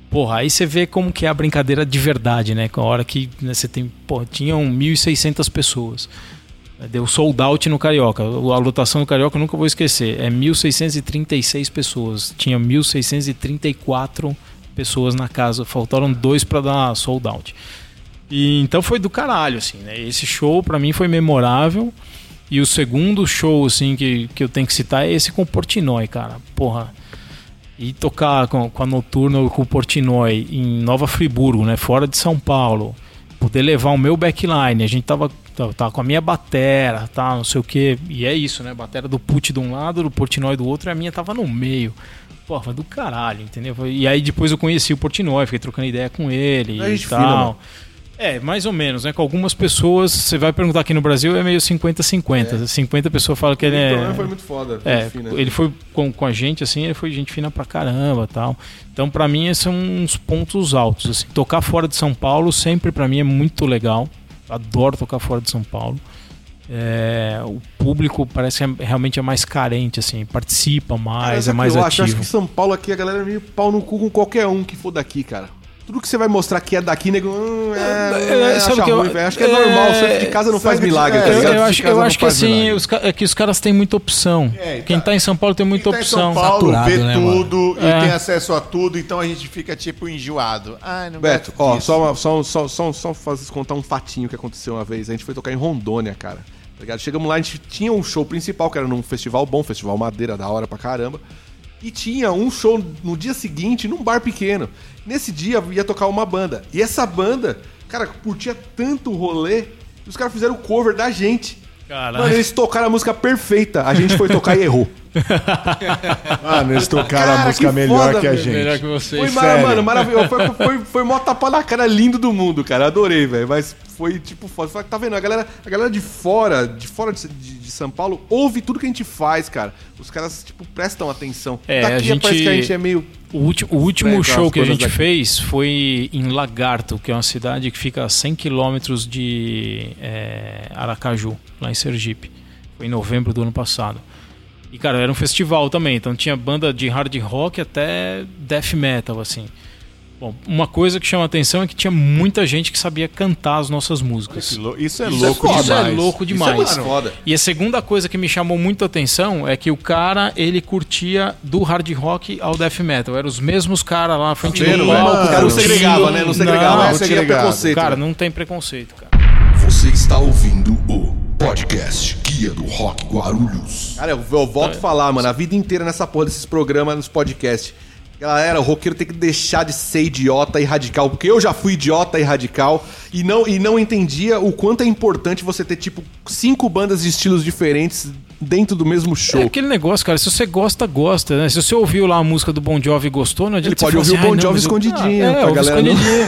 [SPEAKER 4] porra, aí você vê como que é a brincadeira de verdade, né? Com a hora que né, você tem, porra, tinham 1.600 pessoas. Deu sold out no Carioca. A lotação do Carioca eu nunca vou esquecer. É 1.636 pessoas. Tinha 1.634 pessoas na casa. Faltaram dois para dar sold out. E, então foi do caralho, assim, né? Esse show pra mim foi memorável. E o segundo show, assim, que, que eu tenho que citar é esse com o Portnoy, cara. Porra. E tocar com, com a Noturna ou com o Portnoy em Nova Friburgo, né? Fora de São Paulo. Poder levar o meu backline. A gente tava, tava, tava com a minha batera, tá? Não sei o que. E é isso, né? Batera do Put de um lado, do Portnoy do outro, e a minha tava no meio. Porra, foi do caralho, entendeu? E aí depois eu conheci o Portnoy, fiquei trocando ideia com ele
[SPEAKER 3] É
[SPEAKER 4] e tal.
[SPEAKER 3] mano.
[SPEAKER 4] É, mais ou menos, né? Com algumas pessoas, você vai perguntar aqui no Brasil, é meio 50-50. 50 pessoas falam que ele é.
[SPEAKER 3] Então, foi muito foda.
[SPEAKER 4] É,
[SPEAKER 3] fina.
[SPEAKER 4] ele foi com, com a gente, assim, ele foi gente fina pra caramba tal. Então, pra mim, esses são uns pontos altos. Assim. Tocar fora de São Paulo sempre pra mim é muito legal. Adoro tocar fora de São Paulo. É, o público parece que é- realmente é mais carente, assim, participa
[SPEAKER 3] Cara,
[SPEAKER 4] mais,
[SPEAKER 3] sabe
[SPEAKER 4] é mais
[SPEAKER 3] eu acho? Eu acho
[SPEAKER 4] ativo.
[SPEAKER 3] que São Paulo aqui, a galera é meio pau no cu com qualquer um que for daqui, cara. Tudo que você vai mostrar que é daqui, nego. Hum, é,
[SPEAKER 4] É,
[SPEAKER 3] é,
[SPEAKER 4] sabe que eu-
[SPEAKER 3] ruim, velho. Acho que é,
[SPEAKER 4] é,
[SPEAKER 3] normal. Surf de casa não faz milagre,
[SPEAKER 6] é,
[SPEAKER 3] tá
[SPEAKER 4] Eu,
[SPEAKER 3] ligado?
[SPEAKER 4] eu acho, eu acho que assim, os, é que os caras têm muita opção.
[SPEAKER 5] É,
[SPEAKER 4] Quem
[SPEAKER 5] tá-
[SPEAKER 4] tá em São Paulo tem muita
[SPEAKER 5] Quem tá em
[SPEAKER 4] opção.
[SPEAKER 5] São Paulo
[SPEAKER 2] Saturado,
[SPEAKER 5] vê
[SPEAKER 2] né,
[SPEAKER 5] tudo
[SPEAKER 4] É.
[SPEAKER 5] e tem acesso a tudo, então a gente fica tipo enjoado. Ah, não
[SPEAKER 3] Beto, ó,
[SPEAKER 5] disso.
[SPEAKER 3] só, uma- só, só, só, só fazer, contar um fatinho que aconteceu uma vez. A gente foi tocar em Rondônia, cara. Tá ligado? Chegamos lá, a gente tinha um show principal, que era num festival bom, festival Madeira, da hora pra caramba. E tinha um show no dia seguinte num bar pequeno. Nesse dia ia tocar uma banda. E essa banda, cara, curtia tanto o rolê que os caras fizeram o cover da gente.
[SPEAKER 4] Caralho.
[SPEAKER 3] Mano, eles tocaram a música perfeita. A gente foi tocar e errou.
[SPEAKER 5] Mano, eles tocaram
[SPEAKER 3] Cara,
[SPEAKER 5] a música
[SPEAKER 3] que
[SPEAKER 5] melhor
[SPEAKER 3] foda,
[SPEAKER 5] que a gente.
[SPEAKER 4] Melhor que vocês.
[SPEAKER 3] Foi, mara, mano, maravilhoso. Foi, foi, foi mó tapa na cara lindo do mundo, cara. Adorei, velho. Mas foi tipo foda. Tá vendo? A galera, a galera de fora, de fora de, de- de São Paulo, ouve tudo que a gente faz, cara. Os caras, tipo, prestam atenção.
[SPEAKER 4] É, a gente-
[SPEAKER 3] parece que a gente é meio.
[SPEAKER 4] O, ulti- o último show que a gente
[SPEAKER 3] daqui.
[SPEAKER 4] fez foi em Lagarto, que é uma cidade que fica a 100 quilômetros de é, Aracaju, lá em Sergipe. Foi em novembro do ano passado. E, cara, era um festival também, então tinha banda de hard rock até death metal, assim. Bom, uma coisa que chama atenção é que tinha muita gente que sabia cantar as nossas músicas.
[SPEAKER 5] Isso é
[SPEAKER 3] Isso é
[SPEAKER 5] louco
[SPEAKER 3] foda.
[SPEAKER 4] Isso é
[SPEAKER 5] demais.
[SPEAKER 4] louco
[SPEAKER 3] Isso é
[SPEAKER 4] demais.
[SPEAKER 3] foda.
[SPEAKER 4] E a segunda coisa que me chamou muito a atenção é que o cara, ele curtia do hard rock ao death metal. Eram os mesmos caras lá na frente
[SPEAKER 3] vendo,
[SPEAKER 4] do palco.
[SPEAKER 3] O cara não segregava, né? Não segregava,
[SPEAKER 4] Não,
[SPEAKER 3] não tinha
[SPEAKER 5] segregado.
[SPEAKER 3] preconceito.
[SPEAKER 4] Cara,
[SPEAKER 3] né?
[SPEAKER 4] não tem preconceito, cara.
[SPEAKER 1] Você está ouvindo o podcast Guia do Rock Guarulhos.
[SPEAKER 3] Cara, eu, eu volto a falar, mano, a vida inteira nessa porra desses programas, nos podcasts. Galera, o roqueiro tem que deixar de ser idiota e radical, porque eu já fui idiota e radical e não, e não entendia o quanto é importante você ter, tipo, cinco bandas de estilos diferentes dentro do mesmo show.
[SPEAKER 4] É aquele negócio, cara. Se você gosta, gosta, né? Se você ouviu lá a música do Bon Jovi e gostou, não adianta
[SPEAKER 3] Ele pode ouvir o Bon
[SPEAKER 4] "Ai, não,
[SPEAKER 3] Jovi
[SPEAKER 4] eu-"
[SPEAKER 3] escondidinho,
[SPEAKER 4] Ah, é,
[SPEAKER 3] pra galera não-
[SPEAKER 4] escondidinho.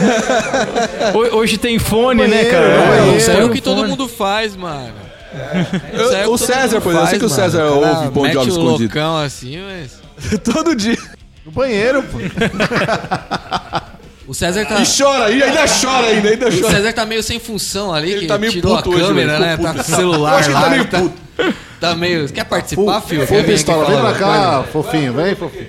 [SPEAKER 4] Ho- Hoje tem fone, né, cara?
[SPEAKER 5] banheiro.
[SPEAKER 2] Isso aí é o que todo
[SPEAKER 4] fone.
[SPEAKER 2] mundo faz, mano.
[SPEAKER 3] Eu-
[SPEAKER 2] é
[SPEAKER 3] o
[SPEAKER 2] que todo
[SPEAKER 3] César, por exemplo, eu sei que o César
[SPEAKER 2] mano.
[SPEAKER 3] ouve
[SPEAKER 2] Cara,
[SPEAKER 3] Bon Jovi
[SPEAKER 2] o
[SPEAKER 3] escondido.
[SPEAKER 2] loucão assim, mas...
[SPEAKER 3] Todo dia.
[SPEAKER 5] No banheiro, pô.
[SPEAKER 2] O César tá...
[SPEAKER 3] E chora, e ainda chora ainda, ainda
[SPEAKER 2] O
[SPEAKER 3] chora.
[SPEAKER 2] César tá meio sem função ali,
[SPEAKER 3] Ele
[SPEAKER 2] que
[SPEAKER 3] tá meio
[SPEAKER 2] tirou
[SPEAKER 3] puto
[SPEAKER 2] a
[SPEAKER 3] hoje,
[SPEAKER 2] câmera,
[SPEAKER 3] velho,
[SPEAKER 2] né?
[SPEAKER 3] ficou
[SPEAKER 2] Tá com o
[SPEAKER 3] puto.
[SPEAKER 2] celular
[SPEAKER 3] Eu acho que ele tá meio
[SPEAKER 2] tá,
[SPEAKER 3] puto.
[SPEAKER 2] tá meio... Quer participar, filho? Quer
[SPEAKER 6] pistola, vem pra cá, fofinho, vem, fofinho.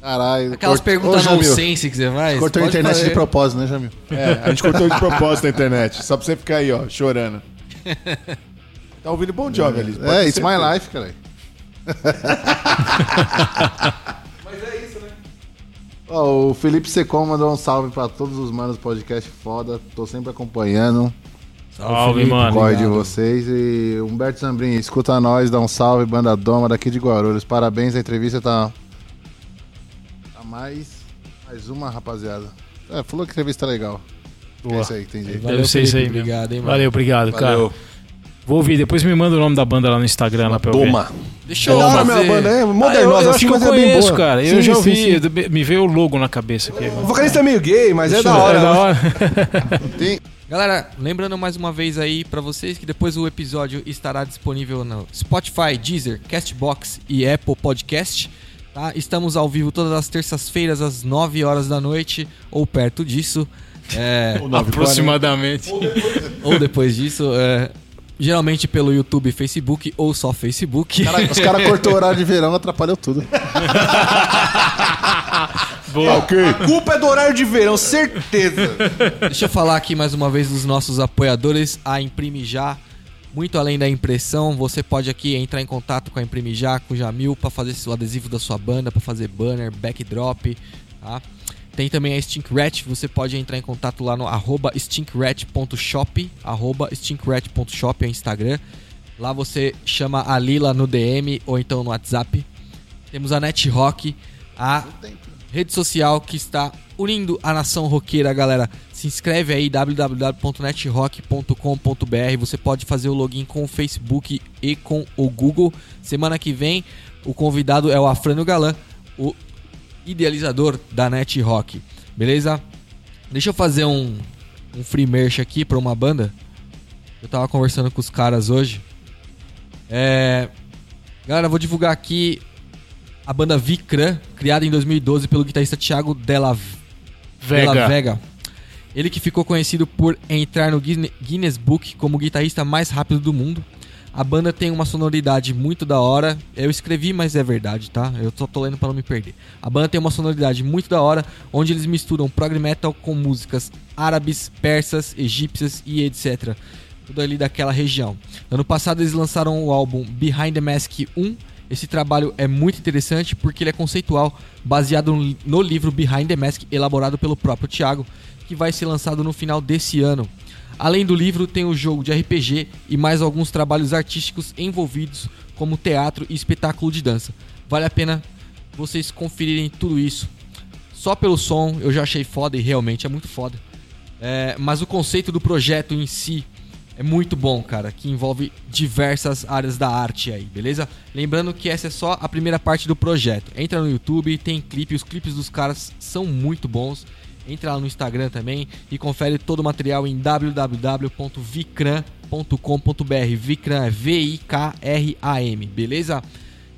[SPEAKER 6] Caralho.
[SPEAKER 2] Aquelas
[SPEAKER 6] cort-
[SPEAKER 2] perguntas
[SPEAKER 6] Ô, Jamil,
[SPEAKER 2] nonsense que você faz.
[SPEAKER 6] Cortou a internet
[SPEAKER 2] fazer.
[SPEAKER 6] de propósito, né, Jamil?
[SPEAKER 5] É, a gente cortou de propósito na internet. Só pra você ficar aí, ó, chorando. Tá ouvindo Bon Jovi ali.
[SPEAKER 6] É, it's my life, cara. Ó, o Felipe Secom mandou um salve pra todos os manos do podcast foda. Tô sempre acompanhando.
[SPEAKER 4] Salve,
[SPEAKER 2] Felipe.
[SPEAKER 4] mano.
[SPEAKER 6] Corre de vocês. E Humberto Zambrin, escuta nós, dá um salve, banda Doma daqui de Guarulhos. Parabéns, a entrevista tá. Tá mais. Mais uma, rapaziada. É, falou que a entrevista tá legal. É isso aí, entendi.
[SPEAKER 2] Valeu,
[SPEAKER 4] Deve ser isso aí.
[SPEAKER 2] Felipe, obrigado, hein, mano.
[SPEAKER 4] Valeu, obrigado, cara. Vou ouvir. Depois me manda o nome da banda lá no Instagram lá pra eu ver.
[SPEAKER 3] Toma.
[SPEAKER 2] Deixa eu
[SPEAKER 3] Da hora,
[SPEAKER 2] fazer...
[SPEAKER 3] minha banda é
[SPEAKER 4] Ah, eu,
[SPEAKER 3] modernosa
[SPEAKER 4] eu
[SPEAKER 3] assim,
[SPEAKER 4] acho que eu
[SPEAKER 3] mas é bem
[SPEAKER 4] conheço,
[SPEAKER 3] boa.
[SPEAKER 4] cara. Eu
[SPEAKER 3] Sim,
[SPEAKER 4] já
[SPEAKER 3] sim,
[SPEAKER 4] ouvi.
[SPEAKER 3] sim.
[SPEAKER 4] Me veio o logo na cabeça aqui.
[SPEAKER 3] O vocalista é meio gay, mas é da hora.
[SPEAKER 4] É da hora.
[SPEAKER 6] Tem,
[SPEAKER 2] Galera, lembrando mais uma vez aí pra vocês que depois o episódio estará disponível no Spotify, Deezer, Castbox e Apple Podcast. Tá? Estamos ao vivo todas as terças-feiras às 9 horas da noite ou perto disso. É,
[SPEAKER 4] Aproximadamente.
[SPEAKER 2] ou depois disso. é, geralmente pelo YouTube e Facebook ou só Facebook.
[SPEAKER 6] cara, os caras cortou o horário de verão, atrapalhou tudo.
[SPEAKER 4] Boa.
[SPEAKER 3] A culpa é do horário de verão, certeza.
[SPEAKER 2] Deixa eu falar aqui mais uma vez dos nossos apoiadores, a Imprime Já. Muito além da impressão, você pode aqui entrar em contato com a Imprime Já, com o Jamil, para fazer o adesivo da sua banda, para fazer banner, backdrop, tá? Tem também a Stinkrat, você pode entrar em contato lá no arroba stinkrat.shop, arroba stinkrat.shop é o Instagram. Lá você chama a Lila no DM ou então no WhatsApp. Temos a NetRock, a rede social que está unindo a nação roqueira, galera. Se inscreve aí www.netrock.com.br. Você pode fazer o login com o Facebook e com o Google. Semana que vem, o convidado é o Afrânio Galan, o idealizador da NetRock. Beleza? Deixa eu fazer um, um free merch aqui para uma banda. Eu tava conversando com os caras hoje. É, galera, vou divulgar aqui a banda Vicran, criada em 2012 pelo guitarrista Thiago Della
[SPEAKER 4] Vega.
[SPEAKER 2] Della Vega. Ele que ficou conhecido por entrar no Guinness Book como o guitarrista mais rápido do mundo. A banda tem uma sonoridade muito da hora. Eu escrevi, mas é verdade, tá? Eu só tô lendo pra não me perder. A banda tem uma sonoridade muito da hora, onde eles misturam prog metal com músicas árabes, persas, egípcias e etc. Tudo ali daquela região. Ano passado eles lançaram o álbum Behind the Mask 1. Esse trabalho é muito interessante porque ele é conceitual, baseado no- no livro Behind the Mask, elaborado pelo próprio Thiago, que vai ser lançado no final desse ano. Além do livro, tem o jogo de RPG e mais alguns trabalhos artísticos envolvidos, como teatro e espetáculo de dança. Vale a pena vocês conferirem tudo isso. Só pelo som eu já achei foda e realmente é muito foda. É, mas o conceito do projeto em si é muito bom, cara, que envolve diversas áreas da arte aí, beleza? Lembrando que essa é só a primeira parte do projeto. Entra no YouTube, tem clipe, os clipes dos caras são muito bons. Entra lá no Instagram também e confere todo o material em www.vicram.com.br. Vicram é V-I-K-R-A-M, beleza?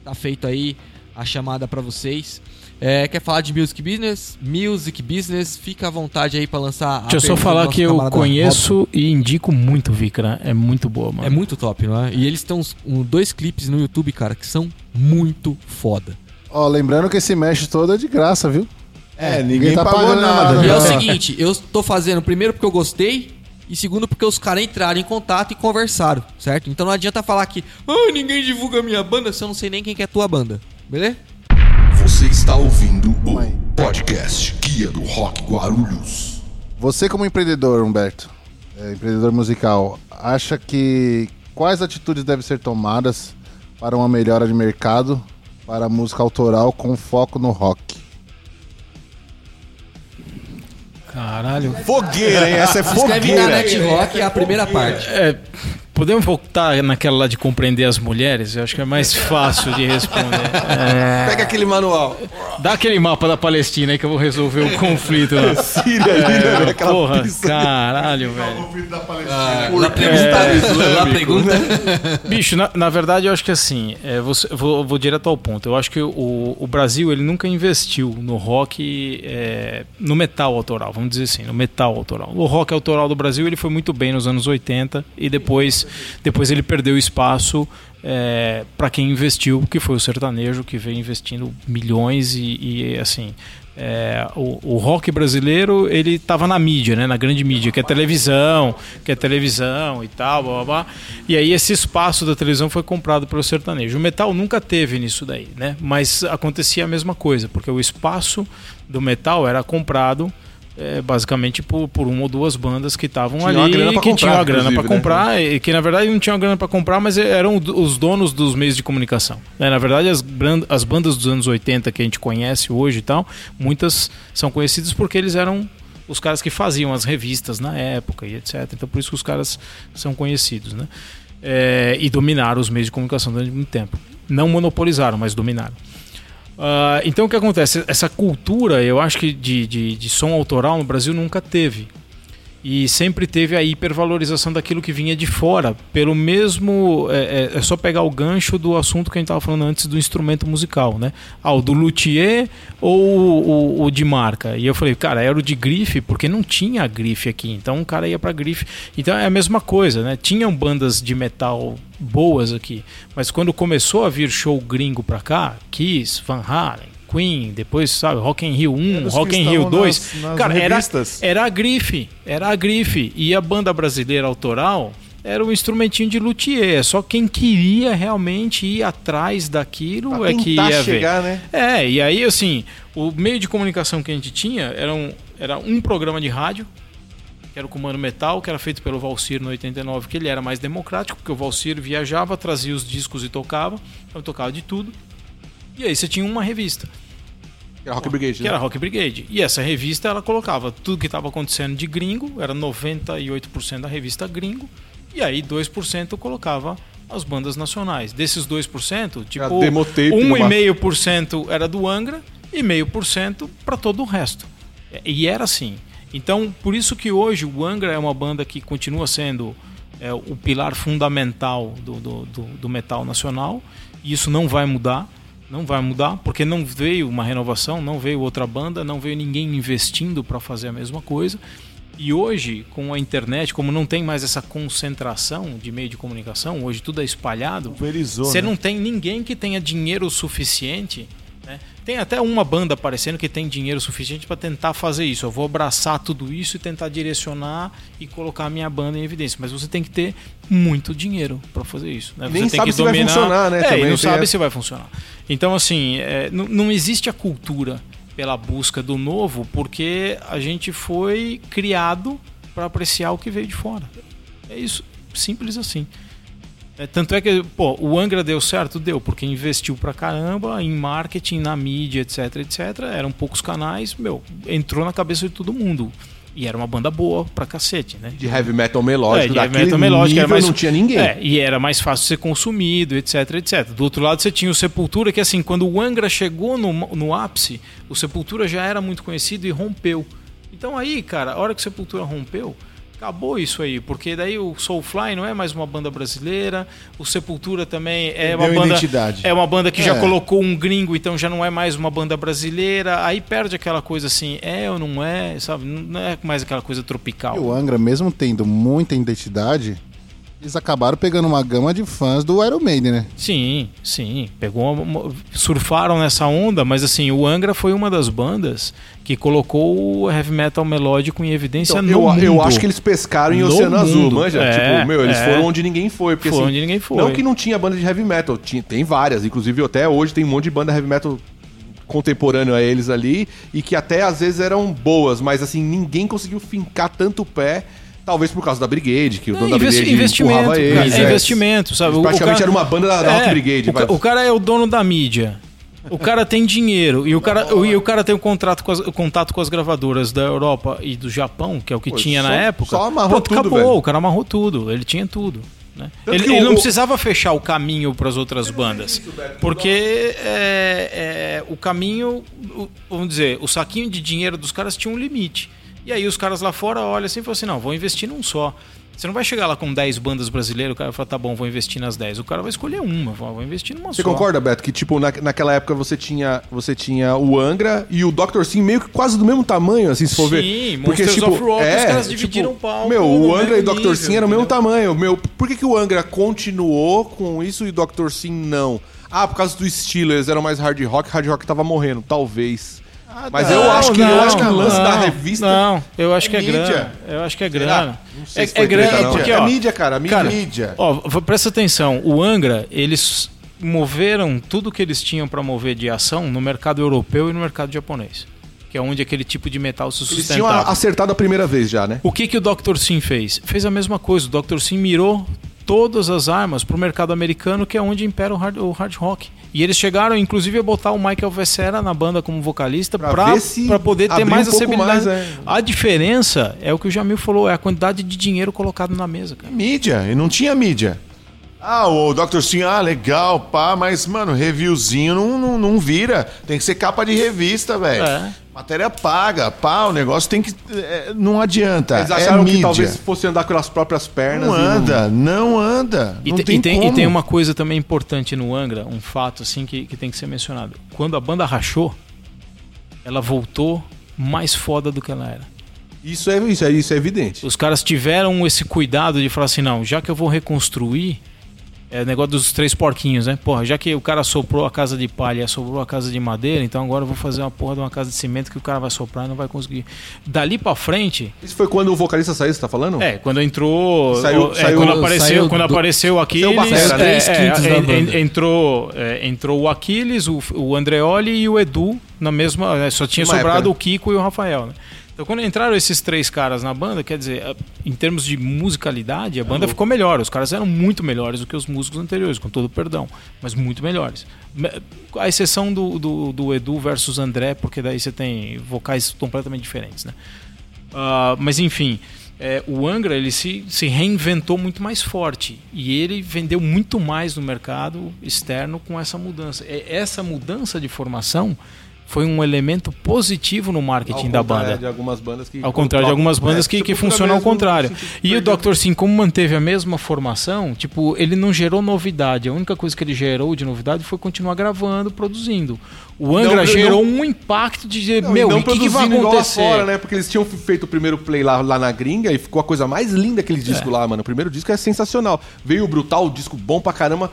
[SPEAKER 2] Tá feito aí a chamada para vocês. É, quer falar de Music Business? Music Business, fica à vontade aí para lançar.
[SPEAKER 4] Deixa eu só falar que eu conheço Robson. e indico muito o Vicra. É muito boa, mano.
[SPEAKER 2] É muito top, não é? E eles têm uns, um, dois clipes no YouTube, cara, que são muito foda.
[SPEAKER 6] Ó, lembrando que esse mesh todo é de graça, viu?
[SPEAKER 2] É, ninguém, ninguém tá pagando nada. nada. E é o seguinte, eu tô fazendo primeiro porque eu gostei e segundo porque os caras entraram em contato e conversaram, certo? Então não adianta falar que ah, ninguém divulga minha banda se eu não sei nem quem que é tua banda, beleza?
[SPEAKER 1] Você está ouvindo o podcast Guia do Rock Guarulhos.
[SPEAKER 6] Você como empreendedor, Humberto, é, empreendedor musical, acha que quais atitudes devem ser tomadas para uma melhora de mercado para a música autoral com foco no rock?
[SPEAKER 4] Caralho.
[SPEAKER 3] Fogueira, hein? Essa é fogueira. Escreve na
[SPEAKER 2] Net Rock a primeira parte.
[SPEAKER 4] É, Podemos voltar naquela lá de compreender as mulheres? Eu acho que é mais fácil de responder.
[SPEAKER 3] É... Pega aquele manual.
[SPEAKER 4] Dá aquele mapa da Palestina aí que eu vou resolver o conflito lá.
[SPEAKER 3] Síria, é,
[SPEAKER 4] né? aquela porra, caralho, velho.
[SPEAKER 2] Da Palestina. Ah, pergunta, é, lá pergunta.
[SPEAKER 4] Bicho, na, na, verdade eu acho que assim, é, vou, vou, vou, direto ao ponto. Eu acho que o, o Brasil ele nunca investiu no rock, é, no metal autoral, vamos dizer assim, no metal autoral. O rock autoral do Brasil ele foi muito bem nos anos 80 e depois depois ele perdeu espaço é, para quem investiu, que foi o sertanejo, que veio investindo milhões e, e assim. É, o, o, rock brasileiro ele estava na mídia, né, na grande mídia, que é televisão, que é televisão e tal, blá, blá, blá. E aí esse espaço da televisão foi comprado pelo sertanejo. O metal nunca teve nisso daí, né? Mas acontecia a mesma coisa, porque o espaço do metal era comprado é, basicamente por, por uma ou duas bandas que estavam ali que comprar, tinham a grana para né? comprar né? e que na verdade não tinham a grana para comprar mas eram os donos dos meios de comunicação é, na verdade as, as bandas dos anos 80 que a gente conhece hoje e tal muitas são conhecidas porque eles eram os caras que faziam as revistas na época e etc então por isso que os caras são conhecidos né é, e dominaram os meios de comunicação durante muito tempo não monopolizaram mas dominaram Uh, então o que acontece? Essa cultura, eu acho que de, de, de som autoral no Brasil nunca teve e sempre teve a hipervalorização daquilo que vinha de fora. Pelo mesmo. É, é, é só pegar o gancho do assunto que a gente estava falando antes do instrumento musical, né? Ah, o do luthier ou o, o, de marca? E eu falei, cara, era o de grife, porque não tinha grife aqui. Então o cara ia para grife. Então é a mesma coisa, né? Tinham bandas de metal boas aqui, mas quando começou a vir show gringo para cá, Kiss, Van Halen, Queen, depois, sabe, Rock in Rio 1, Rock in Rio 2. Nas, nas cara, era, era a grife, era a grife. E a banda brasileira autoral era um instrumentinho de luthier. Só quem queria realmente ir atrás daquilo pra é que ia
[SPEAKER 3] chegar,
[SPEAKER 4] ver.
[SPEAKER 3] Né?
[SPEAKER 4] É, e aí, assim, o meio de comunicação que a gente tinha era um, era um programa de rádio, que era o Comando Metal, que era feito pelo Valcir no 89, que ele era mais democrático, porque o Valcir viajava, trazia os discos e tocava, então tocava de tudo. E aí você tinha uma revista.
[SPEAKER 3] Que era Rock Brigade.
[SPEAKER 4] Que né? era Rock Brigade. E essa revista ela colocava tudo que estava acontecendo de gringo, era 98% da revista gringo, e aí 2% colocava as bandas nacionais. Desses 2%, tipo, 1,5% era do Angra e meio por cento para todo o resto. E era assim. Então, por isso que hoje o Angra é uma banda que continua sendo é, o pilar fundamental do, do, do, do metal nacional, e isso não vai mudar. Não vai mudar, porque não veio uma renovação, não veio outra banda, não veio ninguém investindo para fazer a mesma coisa. E hoje, com a internet, como não tem mais essa concentração de meio de comunicação, hoje tudo é espalhado, você né? não tem ninguém que tenha dinheiro suficiente né? Tem até uma banda aparecendo que tem dinheiro suficiente para tentar fazer isso. Eu vou abraçar tudo isso e tentar direcionar e colocar a minha banda em evidência. Mas você tem que ter muito dinheiro para fazer isso. Né?
[SPEAKER 3] Nem
[SPEAKER 4] você
[SPEAKER 3] sabe se dominar... vai funcionar, né?
[SPEAKER 4] É, e não sabe se vai funcionar. Então, assim, é, não, não existe a cultura pela busca do novo porque a gente foi criado para apreciar o que veio de fora. É isso, simples assim. É, tanto é que, pô, o Angra deu certo? Deu, porque investiu pra caramba em marketing, na mídia, etc, etc. Eram poucos canais, meu, entrou na cabeça de todo mundo. E era uma banda boa pra cacete, né?
[SPEAKER 3] De heavy metal melódico,
[SPEAKER 4] é, de heavy metal melódico,
[SPEAKER 3] era
[SPEAKER 4] mais,
[SPEAKER 3] não tinha ninguém.
[SPEAKER 4] É, e era mais fácil ser consumido, etc, etc. Do outro lado você tinha o Sepultura, que assim, quando o Angra chegou no, no ápice, o Sepultura já era muito conhecido e rompeu. Então aí, cara, a hora que Sepultura rompeu, acabou isso aí, porque daí o Soulfly não é mais uma banda brasileira, o Sepultura também é uma banda
[SPEAKER 5] identidade.
[SPEAKER 4] é uma banda que
[SPEAKER 5] É.
[SPEAKER 4] já colocou um gringo, então já não é mais uma banda brasileira, aí perde aquela coisa assim, é ou não é, sabe? Não é mais aquela coisa tropical.
[SPEAKER 6] E o Angra, mesmo tendo muita identidade, eles acabaram pegando uma gama de fãs do Iron Maiden, né?
[SPEAKER 4] Sim, sim. Pegou uma- uma- surfaram nessa onda, mas assim, o Angra foi uma das bandas que colocou o heavy metal melódico em evidência
[SPEAKER 3] Então,
[SPEAKER 4] no
[SPEAKER 3] eu,
[SPEAKER 4] mundo.
[SPEAKER 3] eu acho que eles pescaram em
[SPEAKER 4] No
[SPEAKER 3] Oceano Azul,
[SPEAKER 4] mundo.
[SPEAKER 3] manja?
[SPEAKER 4] É,
[SPEAKER 3] tipo, meu, eles
[SPEAKER 4] é.
[SPEAKER 3] foram onde ninguém foi. Porque,
[SPEAKER 4] Foi
[SPEAKER 3] assim,
[SPEAKER 4] onde ninguém foi.
[SPEAKER 3] Não que não tinha banda de heavy metal, tinha, tem várias. Inclusive, até hoje tem um monte de banda heavy metal contemporâneo a eles ali e que até às vezes eram boas, mas assim, ninguém conseguiu fincar tanto o pé, talvez por causa da Brigade, que o dono
[SPEAKER 4] Não,
[SPEAKER 3] da Brigade
[SPEAKER 4] investimento,
[SPEAKER 3] eles.
[SPEAKER 4] é investimento, sabe?
[SPEAKER 3] Praticamente
[SPEAKER 4] cara-
[SPEAKER 3] era uma banda da, da Rock
[SPEAKER 4] É,
[SPEAKER 3] Brigade.
[SPEAKER 4] o,
[SPEAKER 3] vai.
[SPEAKER 4] o cara é o dono da mídia. O cara tem dinheiro e o cara, e o cara tem o contrato com as, o contato com as gravadoras da Europa e do Japão, que é o que
[SPEAKER 3] Pô,
[SPEAKER 4] tinha
[SPEAKER 3] só-
[SPEAKER 4] na época.
[SPEAKER 3] só amarrou
[SPEAKER 4] Pronto,
[SPEAKER 3] tudo,
[SPEAKER 4] acabou,
[SPEAKER 3] velho.
[SPEAKER 4] o cara amarrou tudo, ele tinha tudo. né? Ele, ele não precisava fechar o caminho para as outras bandas, porque é, é, o caminho, vamos dizer, o saquinho de dinheiro dos caras tinha um limite. E aí os caras lá fora olham assim e falam assim, não, vou investir num só. Você não vai chegar lá com 10 bandas brasileiras, o cara vai falar, tá bom, vou investir nas 10. O cara vai escolher uma, fala, vou investir numa
[SPEAKER 3] Você
[SPEAKER 4] só.
[SPEAKER 3] concorda, Beto, que tipo, na, naquela época você tinha, você tinha o Angra e o Dr. Sim meio que quase do mesmo tamanho, assim, se for ver.
[SPEAKER 4] Sim, Monsters of Rock, os caras dividiram o palco
[SPEAKER 3] Meu, o Angra e o Dr.
[SPEAKER 4] nível,
[SPEAKER 3] Sim eram o mesmo tamanho. Meu, por que, que o Angra continuou com isso e o Dr. Sim não? Ah, por causa do estilo, eles eram mais hard rock, hard rock tava morrendo, talvez. Mas eu
[SPEAKER 4] Não,
[SPEAKER 3] acho que eu acho que o lance
[SPEAKER 4] não,
[SPEAKER 3] da revista
[SPEAKER 4] Não, eu acho que é,
[SPEAKER 5] mídia.
[SPEAKER 4] grana. Eu acho que é grana. É, é grana porque,
[SPEAKER 3] é
[SPEAKER 4] ó,
[SPEAKER 3] mídia, cara, mídia.
[SPEAKER 4] Cara,
[SPEAKER 5] mídia.
[SPEAKER 4] Ó, presta atenção. O Angra, eles moveram tudo que eles tinham para mover de ação no mercado europeu e no mercado japonês. Que é onde aquele tipo de metal se
[SPEAKER 3] Eles tinham
[SPEAKER 4] sustentava.
[SPEAKER 3] acertado a primeira vez já, né?
[SPEAKER 4] O que, que o Dr. Sim fez? Fez a mesma coisa. O Dr. Sim mirou todas as armas para o mercado americano, que é onde impera o hard, o hard rock. E eles chegaram, inclusive, a botar o Michael Vessera na banda como vocalista
[SPEAKER 3] Pra
[SPEAKER 4] para poder ter mais
[SPEAKER 3] um
[SPEAKER 4] acessibilidade.
[SPEAKER 3] mais, é.
[SPEAKER 4] A diferença é o que o Jamil falou, é a quantidade de dinheiro colocado na mesa, cara.
[SPEAKER 5] Mídia, e não tinha mídia. Ah, o Dr. Sim, ah, legal, pá, mas, mano, reviewzinho não, não, não vira. Tem que ser capa de revista, velho.
[SPEAKER 4] É.
[SPEAKER 5] Matéria paga, pá, o negócio tem que. é, não adianta.
[SPEAKER 3] Eles
[SPEAKER 5] é
[SPEAKER 3] acharam que
[SPEAKER 5] mídia.
[SPEAKER 3] talvez fosse andar pelas próprias pernas.
[SPEAKER 5] Não
[SPEAKER 3] e
[SPEAKER 5] anda, não anda.
[SPEAKER 4] E,
[SPEAKER 5] não
[SPEAKER 4] te-
[SPEAKER 5] tem
[SPEAKER 4] e tem,
[SPEAKER 5] como.
[SPEAKER 4] e tem uma coisa também importante no Angra, um fato assim que, que tem que ser mencionado. Quando a banda rachou, ela voltou mais foda do que ela era.
[SPEAKER 3] Isso é, isso, é, isso é evidente.
[SPEAKER 4] Os caras tiveram esse cuidado de falar assim, não, já que eu vou reconstruir, é o negócio dos três porquinhos, né? Porra, já que o cara soprou a casa de palha e soprou a casa de madeira, então agora eu vou fazer uma porra de uma casa de cimento que o cara vai soprar e não vai conseguir. Dali pra frente,
[SPEAKER 3] Isso foi quando o vocalista saiu, você tá falando?
[SPEAKER 4] é, quando entrou.
[SPEAKER 3] Saiu-
[SPEAKER 4] é,
[SPEAKER 3] saiu-
[SPEAKER 4] quando apareceu,
[SPEAKER 2] saiu
[SPEAKER 4] quando
[SPEAKER 2] do-
[SPEAKER 4] apareceu o Aquiles.
[SPEAKER 3] Saiu Batera,
[SPEAKER 4] é,
[SPEAKER 3] né?
[SPEAKER 2] Três
[SPEAKER 4] é, en- entrou, é, entrou o Aquiles, o, o Andreoli e o Edu na mesma. é, Só tinha sobrado
[SPEAKER 3] época, né?
[SPEAKER 4] o Kiko e o Rafael, né? Então, quando entraram esses três caras na banda, quer dizer, em termos de musicalidade, a banda ficou melhor. Os caras eram muito melhores do que os músicos anteriores, com todo o perdão, mas muito melhores. Me- A exceção do, do, do Edu versus André, porque daí você tem vocais completamente diferentes, né? Ah, mas enfim, é, o Angra ele se, se reinventou muito mais forte e ele vendeu muito mais no mercado externo com essa mudança. E Essa mudança de formação foi um elemento positivo no marketing da banda.
[SPEAKER 3] De algumas bandas que
[SPEAKER 4] Ao contrário de algumas bandas
[SPEAKER 3] É,
[SPEAKER 4] que, que
[SPEAKER 3] Sepultura
[SPEAKER 4] funcionam ao contrário. E o Dr. Sim, como manteve a mesma formação, tipo, ele não gerou novidade. A única coisa que ele gerou de novidade foi continuar gravando, produzindo. O Angra
[SPEAKER 3] Não, não-
[SPEAKER 4] gerou um impacto de
[SPEAKER 3] Não,
[SPEAKER 4] meu,
[SPEAKER 3] não
[SPEAKER 4] o que, que vai acontecer?
[SPEAKER 3] fora, né? Porque eles tinham feito o primeiro play lá, lá na gringa e ficou a coisa mais linda aquele disco lá, mano. O primeiro disco é sensacional. Veio o Brutal, o disco bom pra caramba.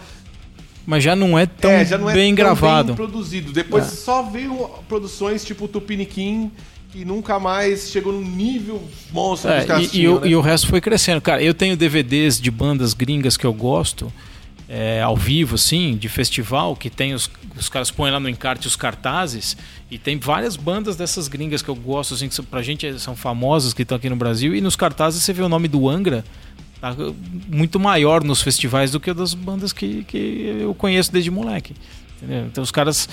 [SPEAKER 4] Mas já não é tão
[SPEAKER 3] é, já não é
[SPEAKER 4] bem
[SPEAKER 3] tão
[SPEAKER 4] gravado.
[SPEAKER 3] bem produzido. Depois
[SPEAKER 4] É.
[SPEAKER 3] só veio produções tipo Tupiniquim, que nunca mais chegou no nível monstro
[SPEAKER 4] É, e, e
[SPEAKER 3] tinham, né?
[SPEAKER 4] e o resto foi crescendo. Cara, eu tenho DVDs de bandas gringas que eu gosto, é, ao vivo, assim, de festival, que tem os, os caras põem lá no encarte os cartazes, e tem várias bandas dessas gringas que eu gosto, assim, que são- pra gente são famosas, que estão aqui no Brasil, e nos cartazes você vê o nome do Angra, muito maior nos festivais do que das bandas que, que eu conheço desde moleque. entendeu? Então os caras.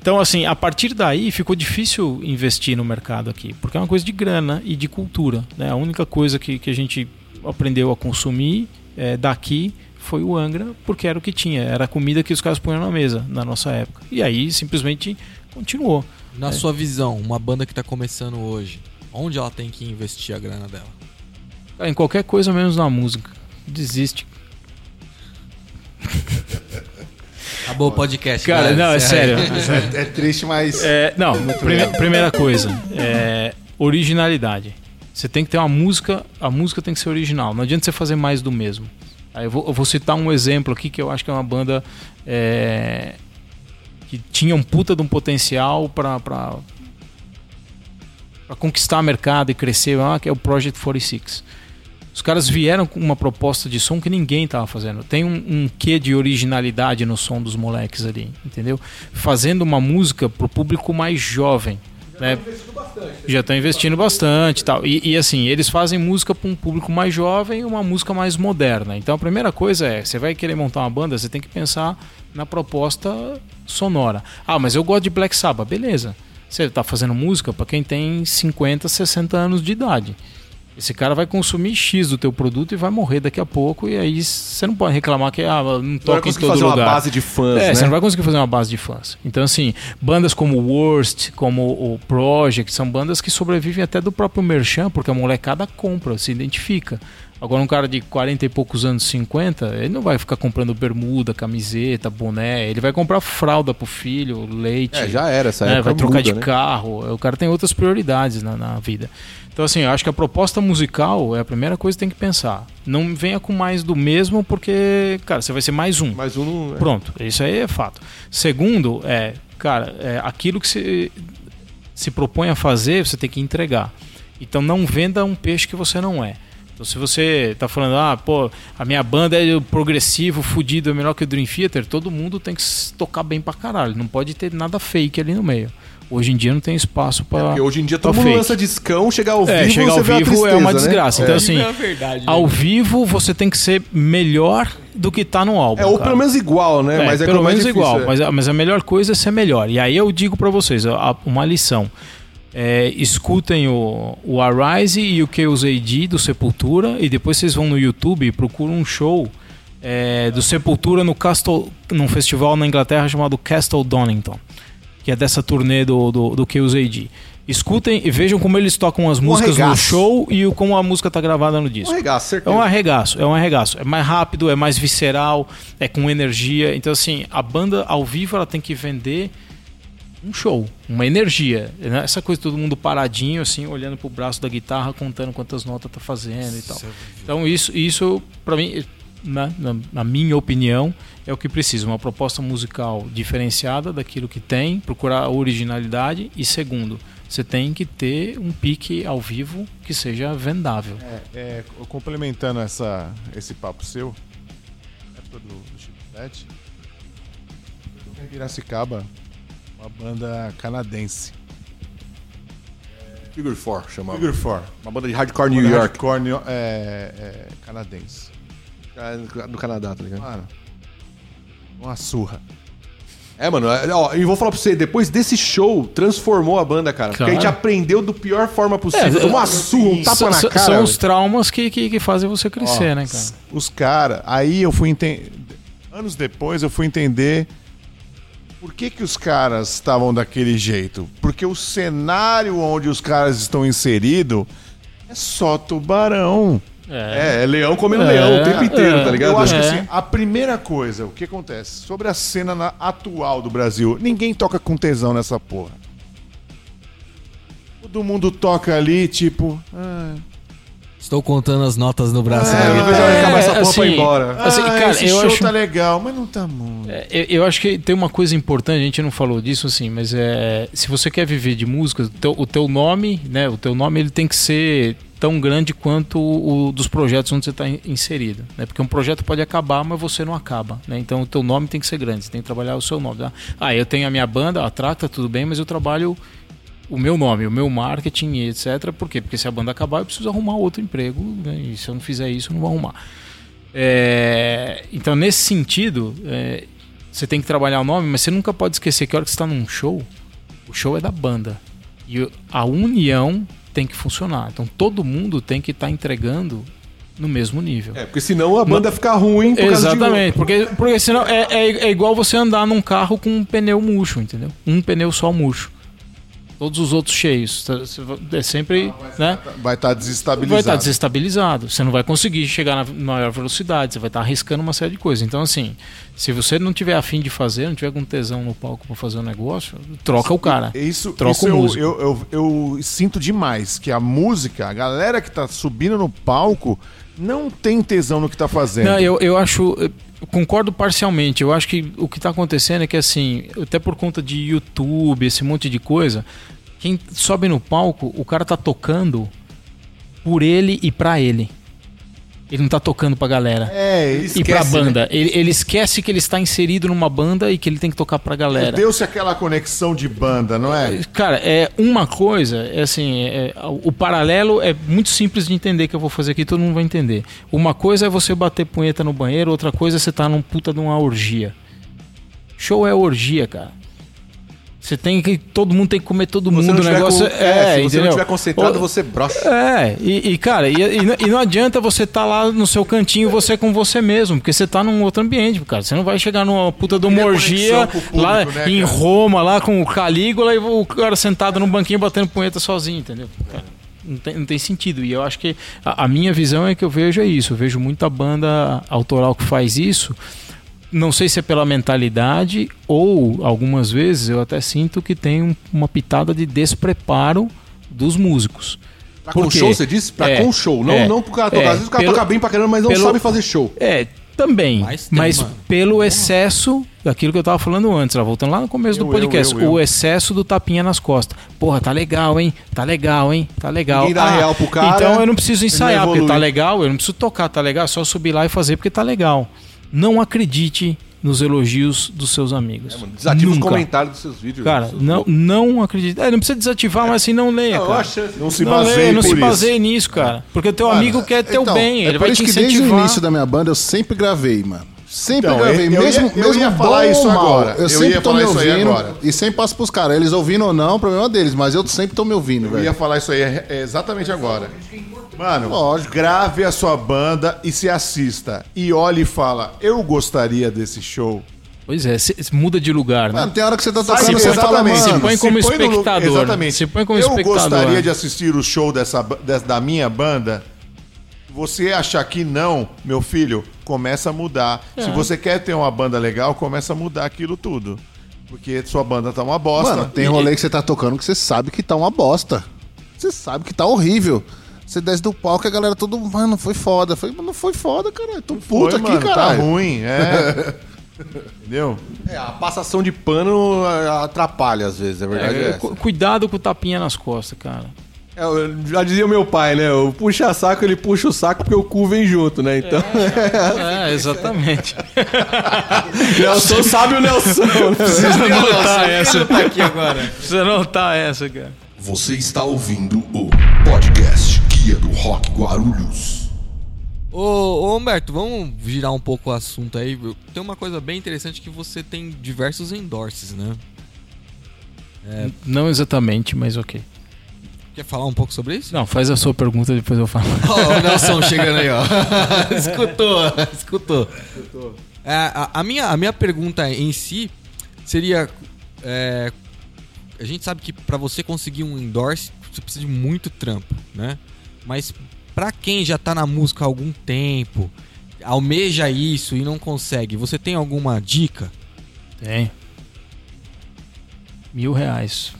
[SPEAKER 4] Então, assim, a partir daí ficou difícil investir no mercado aqui, porque é uma coisa de grana e de cultura. Né? A única coisa que, que a gente aprendeu a consumir é, daqui foi o Angra, porque era o que tinha, era a comida que os caras punham na mesa na nossa época. E aí simplesmente continuou.
[SPEAKER 2] Na sua visão, uma banda que tá começando hoje, Onde ela tem que investir a grana dela?
[SPEAKER 4] Cara, em qualquer coisa menos na música. Desiste.
[SPEAKER 2] Acabou o podcast.
[SPEAKER 4] Cara,
[SPEAKER 2] né?
[SPEAKER 4] não, é sério.
[SPEAKER 6] É, é triste, mas.
[SPEAKER 4] É, não, prime- primeira coisa, é, originalidade. Você tem que ter uma música, a música tem que ser original. Não adianta você fazer mais do mesmo. Aí eu vou, eu vou citar um exemplo aqui que eu acho que é uma banda é, que tinha um puta de um potencial para para conquistar mercado e crescer, ah, que é o Project 46. Os caras vieram com uma proposta de som que ninguém tava fazendo. Tem um, um quê de originalidade no som dos moleques ali, entendeu? Fazendo uma música pro público mais jovem. Né? Já estão investindo bastante tal. E, e, assim, eles fazem música para um público mais jovem e uma música mais moderna. Então a primeira coisa é, você vai querer montar uma banda, você tem que pensar na proposta sonora. Ah, mas eu gosto de Black Sabbath. Beleza. Você está fazendo música para quem tem 50, 60 anos de idade. Esse cara vai consumir X do teu produto e vai morrer daqui a pouco. E aí você não pode reclamar que ah, não
[SPEAKER 3] Não vai
[SPEAKER 4] toca em
[SPEAKER 3] conseguir
[SPEAKER 4] todo
[SPEAKER 3] fazer
[SPEAKER 4] lugar.
[SPEAKER 3] uma base de fãs,
[SPEAKER 4] É,
[SPEAKER 3] né?
[SPEAKER 4] você não vai conseguir fazer uma base de fãs. Então, assim, bandas como o Worst, como o Project, são bandas que sobrevivem até do próprio Merchan, porque a molecada compra, se identifica. Agora, um cara de 40 e poucos anos, 50, ele não vai ficar comprando bermuda, camiseta, boné. Ele vai comprar fralda pro filho, leite.
[SPEAKER 3] É, já era essa
[SPEAKER 4] né?
[SPEAKER 3] época.
[SPEAKER 4] Vai trocar
[SPEAKER 3] muda,
[SPEAKER 4] de
[SPEAKER 3] né?
[SPEAKER 4] carro. O cara tem outras prioridades na, na vida. Então, assim, eu acho que a proposta musical é a primeira coisa que tem que pensar. Não venha com mais do mesmo, porque, cara, você vai ser mais um.
[SPEAKER 3] Mas um não.
[SPEAKER 4] Pronto, isso aí é fato. Segundo, é, cara, é, aquilo que se, se propõe a fazer, você tem que entregar. Então não venda um peixe que você não é. Então se você tá falando, ah, pô, a minha banda é progressivo, fudido, é melhor que o Dream Theater, todo mundo tem que tocar bem pra caralho. Não pode ter nada fake ali no meio. Hoje em dia não tem espaço pra.
[SPEAKER 3] Porque hoje em dia todo mundo
[SPEAKER 4] fake.
[SPEAKER 3] lança discão, chegar ao
[SPEAKER 4] É,
[SPEAKER 3] vivo,
[SPEAKER 4] chegar
[SPEAKER 3] você
[SPEAKER 4] ao
[SPEAKER 3] vê a
[SPEAKER 4] vivo é
[SPEAKER 3] tristeza,
[SPEAKER 4] uma
[SPEAKER 3] né?
[SPEAKER 4] desgraça. Então, assim,
[SPEAKER 2] É verdade.
[SPEAKER 4] ao vivo você tem que ser melhor do que tá no álbum.
[SPEAKER 3] É, ou
[SPEAKER 4] cara.
[SPEAKER 3] pelo menos igual, né?
[SPEAKER 4] É,
[SPEAKER 3] mas é
[SPEAKER 4] pelo
[SPEAKER 3] é
[SPEAKER 4] menos
[SPEAKER 3] difícil,
[SPEAKER 4] igual.
[SPEAKER 3] é.
[SPEAKER 4] Mas, a- mas a melhor coisa é ser melhor. E aí eu digo pra vocês, a- uma lição. É, escutem o, o Arise e o KOZD do Sepultura e depois vocês vão no YouTube e procuram um show é, do Sepultura no Castle, num festival na Inglaterra chamado Castle Donington, que é dessa turnê do, do, do KOZD. Escutem e vejam como eles tocam as músicas no
[SPEAKER 3] arregaço.
[SPEAKER 4] show e o- como a música tá gravada no
[SPEAKER 3] Um
[SPEAKER 4] disco.
[SPEAKER 3] arregaço,
[SPEAKER 4] É
[SPEAKER 3] certeza.
[SPEAKER 4] um arregaço, é um arregaço. É mais rápido, é mais visceral, é com energia. Então, assim, a banda ao vivo ela tem que vender um show, uma energia. Né? Essa coisa todo mundo paradinho, assim, olhando pro braço da guitarra, contando quantas notas tá fazendo e tal. Então, isso, isso para mim, na, na- na minha opinião, é o que precisa. Uma proposta musical diferenciada daquilo que tem, procurar a originalidade. E segundo, você tem que ter um pique ao vivo que seja vendável.
[SPEAKER 5] É, complementando essa, esse papo seu, época do, do Chiclete, eu em Piracicaba, uma banda canadense.
[SPEAKER 3] Figure 4 chamava.
[SPEAKER 5] Figure 4.
[SPEAKER 3] Uma banda de hardcore New York.
[SPEAKER 5] hardcore é, é, canadense.
[SPEAKER 3] Ah, Do Canadá, tá ligado?
[SPEAKER 5] Mano, uma surra.
[SPEAKER 3] É, mano, é, ó, e vou falar pra você, depois desse show, transformou a banda, cara. Porque a gente aprendeu do pior forma possível.
[SPEAKER 4] É,
[SPEAKER 3] Tomou uma surra, um tapa na cara.
[SPEAKER 4] São os traumas que, que, que fazem você crescer,
[SPEAKER 5] Ó,
[SPEAKER 4] né, cara?
[SPEAKER 5] Os caras, aí eu fui entender. Anos depois eu fui entender por que, que os caras estavam daquele jeito. Porque o cenário onde os caras estão inseridos é só tubarão.
[SPEAKER 3] É, é leão comendo
[SPEAKER 4] É,
[SPEAKER 3] leão o tempo inteiro,
[SPEAKER 4] é.
[SPEAKER 3] tá ligado?
[SPEAKER 5] Eu acho
[SPEAKER 4] É.
[SPEAKER 5] que assim, a primeira coisa, o que acontece? Sobre a cena na- atual do Brasil, ninguém toca com tesão nessa porra. Todo mundo toca ali, tipo. Ah,
[SPEAKER 2] Estou contando as notas no braço
[SPEAKER 3] É,
[SPEAKER 2] da
[SPEAKER 3] eu vai acabar essa porra pra ir
[SPEAKER 4] assim,
[SPEAKER 3] embora.
[SPEAKER 4] Assim,
[SPEAKER 5] ah,
[SPEAKER 4] cara,
[SPEAKER 5] esse
[SPEAKER 4] eu
[SPEAKER 5] show
[SPEAKER 4] acho-
[SPEAKER 5] tá legal, mas não tá muito.
[SPEAKER 4] É, Eu, eu acho que tem uma coisa importante, a gente não falou disso assim, mas é se você quer viver de música, o teu, o teu nome, né, o teu nome ele tem que ser tão grande quanto o, o dos projetos onde você está inserido, né? Porque um projeto pode acabar, mas você não acaba, né? Então o teu nome tem que ser grande, você tem que trabalhar o seu nome. Tá? Ah, eu tenho a minha banda, a Tracta, tudo bem, mas eu trabalho o meu nome, o meu marketing, etc. Por quê? Porque se a banda acabar, eu preciso arrumar outro emprego, né? E se eu não fizer isso, eu não vou arrumar. É, então, nesse sentido, é, você tem que trabalhar o nome, mas você nunca pode esquecer que a hora que você está num show, o show é da banda. E a união tem que funcionar. Então, todo mundo tem que estar entregando no mesmo nível.
[SPEAKER 3] É, porque senão a banda fica ruim por causa de...
[SPEAKER 4] Exatamente, porque, porque senão é, é, é igual você andar num carro com um pneu murcho, entendeu? Um pneu só murcho. Todos os outros cheios. Tá, é sempre. né?
[SPEAKER 5] Vai estar desestabilizado.
[SPEAKER 4] Vai estar desestabilizado. Você não vai conseguir chegar na maior velocidade, você vai estar arriscando uma série de coisas. Então, assim, se você não tiver afim de fazer, não tiver com tesão no palco para fazer um negócio, troca o cara.
[SPEAKER 5] Isso,
[SPEAKER 4] troca
[SPEAKER 5] isso
[SPEAKER 4] o
[SPEAKER 5] eu,
[SPEAKER 4] músico.
[SPEAKER 5] eu, eu, eu sinto demais que a música, a galera que tá subindo no palco, não tem tesão no que tá fazendo.
[SPEAKER 4] Não, eu, eu acho. Eu concordo parcialmente. Eu acho que o que está acontecendo é que, assim, até por conta de YouTube, esse monte de coisa, quem sobe no palco, o cara tá tocando por ele e pra ele. Ele não tá tocando pra galera.
[SPEAKER 5] É, ele
[SPEAKER 4] e pra
[SPEAKER 5] esquece,
[SPEAKER 4] banda.
[SPEAKER 5] né?
[SPEAKER 4] Ele, ele esquece que ele está inserido numa banda e que ele tem que tocar pra galera.
[SPEAKER 5] Deu-se aquela conexão de banda, não é?
[SPEAKER 4] Cara, é uma coisa, é assim, é- o paralelo é muito simples de entender que eu vou fazer aqui, todo mundo vai entender. Uma coisa é você bater punheta no banheiro, outra coisa é você estar num puta de uma orgia. Show é orgia, cara. Você tem que. Todo mundo tem que comer todo mundo. O negócio
[SPEAKER 3] com-
[SPEAKER 4] é.
[SPEAKER 3] é, se você
[SPEAKER 4] entendeu?
[SPEAKER 3] não tiver concentrado, você brocha.
[SPEAKER 4] é, e, e, cara, e, e não- e não adianta você estar lá no seu cantinho, você com você mesmo, porque você tá num outro ambiente, cara. Você não vai chegar numa puta de uma
[SPEAKER 5] Cria
[SPEAKER 4] orgia
[SPEAKER 5] conexão com o público,
[SPEAKER 4] lá
[SPEAKER 5] né,
[SPEAKER 4] em? Roma, lá com o Calígula e o cara sentado num banquinho batendo punheta sozinho, entendeu? Não tem, não tem sentido. E eu acho que a, a minha visão é que eu vejo é isso. Eu vejo muita banda autoral que faz isso. Não sei se é pela mentalidade ou algumas vezes eu até sinto que tem um- uma pitada de despreparo dos músicos.
[SPEAKER 3] Pra com show, você disse? Pra
[SPEAKER 4] É,
[SPEAKER 3] com show, não,
[SPEAKER 4] é,
[SPEAKER 3] não pro cara tocar.
[SPEAKER 4] é,
[SPEAKER 3] Às vezes o cara
[SPEAKER 4] pelo-
[SPEAKER 3] toca bem pra caramba, mas não
[SPEAKER 4] pelo-
[SPEAKER 3] sabe fazer show.
[SPEAKER 4] É, também.
[SPEAKER 2] Mas
[SPEAKER 4] Mas,
[SPEAKER 2] tem, mano.
[SPEAKER 4] pelo excesso daquilo que eu tava falando antes, lá, voltando lá no começo do
[SPEAKER 5] Eu,
[SPEAKER 4] podcast,
[SPEAKER 5] eu, eu, eu.
[SPEAKER 4] o excesso do tapinha nas costas. Porra, tá legal, hein? Tá legal, hein? Tá legal.
[SPEAKER 3] Ninguém dá real pro cara,
[SPEAKER 4] Então eu não preciso ensaiar
[SPEAKER 3] não
[SPEAKER 4] porque tá legal, eu não preciso tocar, tá legal, é só subir lá e fazer porque tá legal. Não acredite nos elogios dos seus amigos.
[SPEAKER 3] Desativa os
[SPEAKER 4] Nunca.
[SPEAKER 3] comentários dos seus vídeos.
[SPEAKER 4] Cara,
[SPEAKER 3] seus-
[SPEAKER 4] não, não acredite. É, não precisa desativar, mas assim não leia,
[SPEAKER 3] Não, eu
[SPEAKER 4] cara.
[SPEAKER 3] acho
[SPEAKER 5] Não se
[SPEAKER 4] não
[SPEAKER 5] baseie
[SPEAKER 4] não
[SPEAKER 5] por
[SPEAKER 4] se baseie nisso, cara. Porque o teu amigo quer teu
[SPEAKER 6] Então,
[SPEAKER 4] bem,
[SPEAKER 6] é
[SPEAKER 4] ele
[SPEAKER 6] por
[SPEAKER 4] vai
[SPEAKER 6] isso
[SPEAKER 4] te
[SPEAKER 6] que desde o
[SPEAKER 4] incentivar.
[SPEAKER 6] início da minha banda eu sempre gravei, mano. Sempre
[SPEAKER 5] Então,
[SPEAKER 6] gravei,
[SPEAKER 5] eu- eu
[SPEAKER 6] mesmo,
[SPEAKER 5] ia- eu
[SPEAKER 6] mesmo
[SPEAKER 5] ia
[SPEAKER 6] bom
[SPEAKER 5] falar isso
[SPEAKER 6] ou mal.
[SPEAKER 5] agora.
[SPEAKER 6] Eu,
[SPEAKER 5] Eu
[SPEAKER 6] sempre
[SPEAKER 5] ia
[SPEAKER 6] tô me
[SPEAKER 5] falar isso aí
[SPEAKER 6] ouvindo
[SPEAKER 5] agora.
[SPEAKER 6] e sempre passo pros caras. Eles ouvindo ou não, o problema é deles, mas eu sempre tô me ouvindo,
[SPEAKER 5] Eu
[SPEAKER 6] velho.
[SPEAKER 5] ia falar isso aí é- é exatamente agora. Mano,
[SPEAKER 6] Lógico.
[SPEAKER 5] grave a sua banda e se assista. E olhe e fala, eu gostaria desse show.
[SPEAKER 4] Pois é, se- se muda de lugar, né?
[SPEAKER 6] Mano, tem hora que você tá tocando e você fala,
[SPEAKER 5] exatamente.
[SPEAKER 6] mano.
[SPEAKER 4] Se põe como
[SPEAKER 5] Se no lu-
[SPEAKER 4] espectador.
[SPEAKER 5] exatamente.
[SPEAKER 4] Se põe como
[SPEAKER 5] eu
[SPEAKER 4] espectador.
[SPEAKER 5] gostaria de assistir o show dessa, ba- des- da minha banda. Você achar que não, meu filho, começa a mudar.
[SPEAKER 4] É.
[SPEAKER 5] Se você quer ter uma banda legal, começa a mudar aquilo tudo. Porque sua banda tá uma bosta.
[SPEAKER 6] Mano, tem rolê que você tá tocando que você sabe que tá uma bosta. Você sabe que tá horrível. Você desce do palco e a galera todo, mano, foi foda. Foi, não foi foda, cara. Tô puto
[SPEAKER 5] Foi,
[SPEAKER 6] aqui,
[SPEAKER 5] mano, tá
[SPEAKER 6] caralho.
[SPEAKER 5] ruim, é. Entendeu?
[SPEAKER 3] É, a passação de pano atrapalha às vezes, é verdade.
[SPEAKER 4] É,
[SPEAKER 3] É,
[SPEAKER 4] cu- cuidado com o tapinha nas costas, cara.
[SPEAKER 3] É, eu já dizia o meu pai, né? O puxa saco, ele puxa o saco porque o cu vem junto, né? Então,
[SPEAKER 4] É, exatamente.
[SPEAKER 3] Nelson sabe o Nelson. Né?
[SPEAKER 4] Precisa anotar essa.
[SPEAKER 2] Tá aqui agora.
[SPEAKER 4] Precisa anotar essa, cara.
[SPEAKER 1] Você está ouvindo o podcast Rock Guarulhos.
[SPEAKER 2] Ô, ô Humberto, vamos girar um pouco o assunto aí. Tem uma coisa bem interessante que você tem diversos endorses, né?
[SPEAKER 4] Não exatamente, mas ok.
[SPEAKER 2] Quer falar um pouco sobre isso?
[SPEAKER 4] Não, faz a sua pergunta, depois eu falo.
[SPEAKER 2] Ó, o Nelson chegando aí, ó. escutou, escutou. É, a, a minha, a minha pergunta em si seria: é, a gente sabe que pra você conseguir um endorse, você precisa de muito trampo, né? Mas pra quem já tá na música há algum tempo, almeja isso e não consegue, você tem alguma dica?
[SPEAKER 4] Tem. Mil reais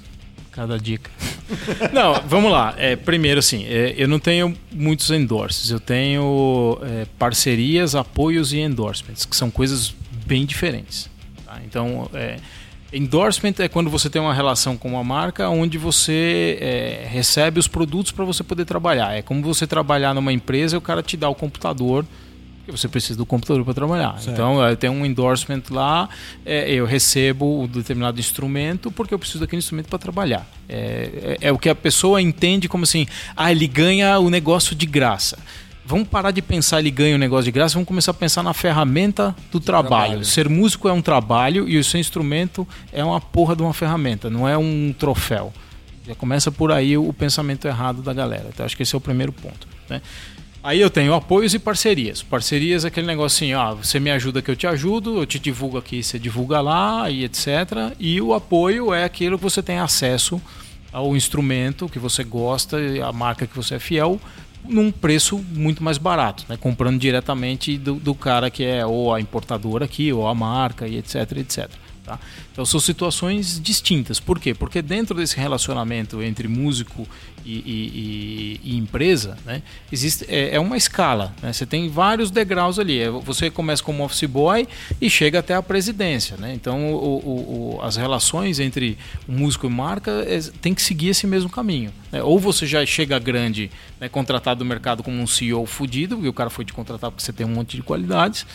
[SPEAKER 4] cada dica. não, vamos lá. É, primeiro, assim, é, eu não tenho muitos endorses. Eu tenho é, parcerias, apoios e endorsements, que são coisas bem diferentes. tá? Então, é, endorsement é quando você tem uma relação com uma marca onde você é, recebe os produtos para você poder trabalhar. É como você trabalhar numa empresa e o cara te dá o computador porque você precisa do computador para trabalhar. Então, eu tenho um endorsement lá, é, eu recebo um determinado instrumento porque eu preciso daquele instrumento para trabalhar. É, é, é o que a pessoa entende como assim, ah, ele ganha o negócio de graça. Vamos parar de pensar ele ganha o negócio de graça, vamos começar a pensar na ferramenta do trabalho.
[SPEAKER 2] trabalho.
[SPEAKER 4] Ser músico é um trabalho e o seu instrumento é uma porra de uma ferramenta, não é um troféu. Já começa por aí o pensamento errado da galera. Então, acho que esse é o primeiro ponto. Né? Aí eu tenho apoios e parcerias. Parcerias é aquele negocinho, ó, você me ajuda que eu te ajudo, eu te divulgo aqui, você divulga lá e etc. E o apoio é aquilo que você tem acesso ao instrumento que você gosta, a marca que você é fiel, num preço muito mais barato, né? comprando diretamente do, do cara que é ou a importadora aqui, ou a marca, e etc, etc. Tá? Então são situações distintas. Por quê? Porque dentro desse relacionamento entre músico e, e, e, e empresa, né, existe, é, é, uma escala. Né? Você tem vários degraus ali. É, você começa como office boy e chega até a presidência. Né? Então o, o, o, as relações entre músico e marca é, tem que seguir esse mesmo caminho. Né? Ou você já chega grande, né, contratado do mercado como um CEO fudido, e o cara foi te contratar porque você tem um monte de qualidades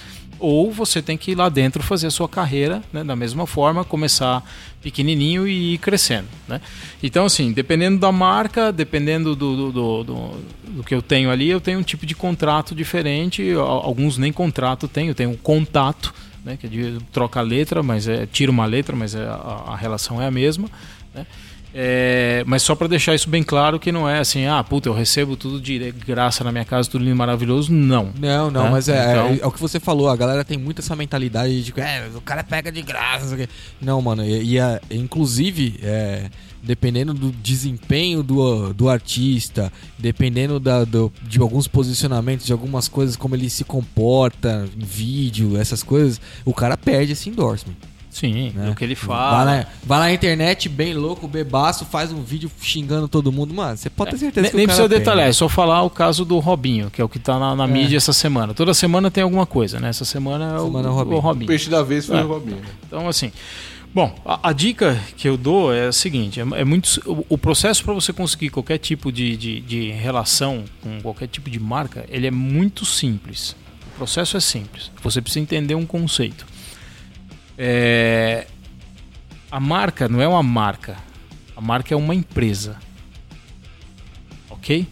[SPEAKER 4] ou você tem que ir lá dentro fazer a sua carreira né, da mesma forma, começar pequenininho e ir crescendo. Né? Então, assim, dependendo da marca, dependendo do, do, do, do, que eu tenho ali, eu tenho um tipo de contrato diferente. Alguns nem contrato tenho, eu tenho um contato, né, que é de troca a letra, mas é, tira uma letra, mas é, a, a relação é a mesma. Né? É, mas só para deixar isso bem claro que não é assim, ah, puta, eu recebo tudo de graça na minha casa, tudo lindo, maravilhoso. Não.
[SPEAKER 2] Não, não, né? mas é, então... é, é, o que você falou, a galera tem muito essa mentalidade de que é, o cara pega de graça. Não, mano, e, e inclusive, é, dependendo do desempenho do, do artista, dependendo da, do, de alguns posicionamentos, de algumas coisas, como ele se comporta em vídeo, essas coisas, o cara perde esse endorsement.
[SPEAKER 4] Sim, né? o que ele fala.
[SPEAKER 2] Vai na, vai na, internet, bem louco, bebaço, faz um vídeo xingando todo mundo. Mano, você pode ter certeza
[SPEAKER 4] é,
[SPEAKER 2] que
[SPEAKER 4] Nem precisa detalhar, é só falar o caso do Robinho, que é o que tá na, na é. mídia essa semana. Toda semana tem alguma coisa, né? Essa semana é o, semana é o, Robinho. o Robinho.
[SPEAKER 3] O peixe da vez foi é. o Robinho.
[SPEAKER 4] Então, assim. Bom, a, a, dica que eu dou é a seguinte: é, é muito o, o processo para você conseguir qualquer tipo de, de, de relação com qualquer tipo de marca, ele é muito simples. O processo é simples. Você precisa entender um conceito. É, a marca não é uma marca. A marca é uma empresa. Ok?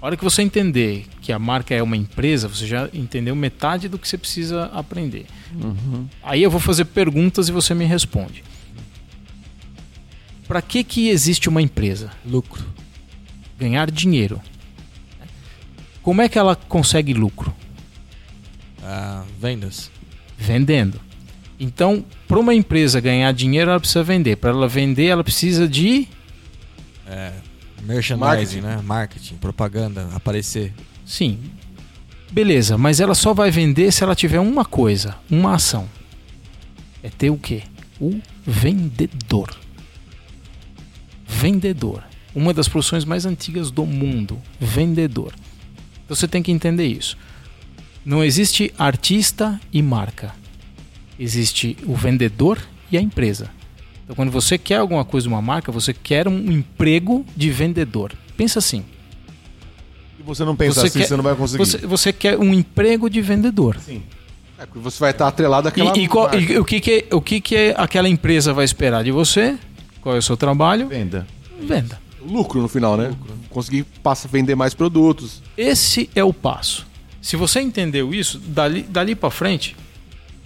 [SPEAKER 4] A hora que você entender que a marca é uma empresa, você já entendeu metade do que você precisa aprender. Uhum. Aí eu vou fazer perguntas e você me responde. Para que, que existe uma empresa?
[SPEAKER 2] Lucro.
[SPEAKER 4] Ganhar dinheiro. Como é que ela consegue lucro?
[SPEAKER 2] Ah, vendas.
[SPEAKER 4] Vendendo. Então, para uma empresa ganhar dinheiro, ela precisa vender. Para ela vender, ela precisa de.
[SPEAKER 2] É, merchandising, Marketing. né? Marketing, propaganda, aparecer.
[SPEAKER 4] Sim. Beleza, mas ela só vai vender se ela tiver uma coisa, uma ação. É ter o quê? O vendedor. Vendedor. Uma das profissões mais antigas do mundo. Vendedor. Então você tem que entender isso. Não existe artista e marca existe o vendedor e a empresa. Então, quando você quer alguma coisa de uma marca, você quer um emprego de vendedor. Pensa assim.
[SPEAKER 5] E você não pensa você assim, quer, você não vai conseguir.
[SPEAKER 4] Você, você, quer um emprego de vendedor. Sim.
[SPEAKER 3] É, porque você vai estar atrelado àquela
[SPEAKER 4] e, e, qual, e, o que, que, o que, que aquela empresa vai esperar de você? Qual é o seu trabalho?
[SPEAKER 5] Venda.
[SPEAKER 4] Venda.
[SPEAKER 3] Lucro no final, né? Lucro. Conseguir passa, vender mais produtos.
[SPEAKER 4] Esse é o passo. Se você entendeu isso, dali, dali para frente,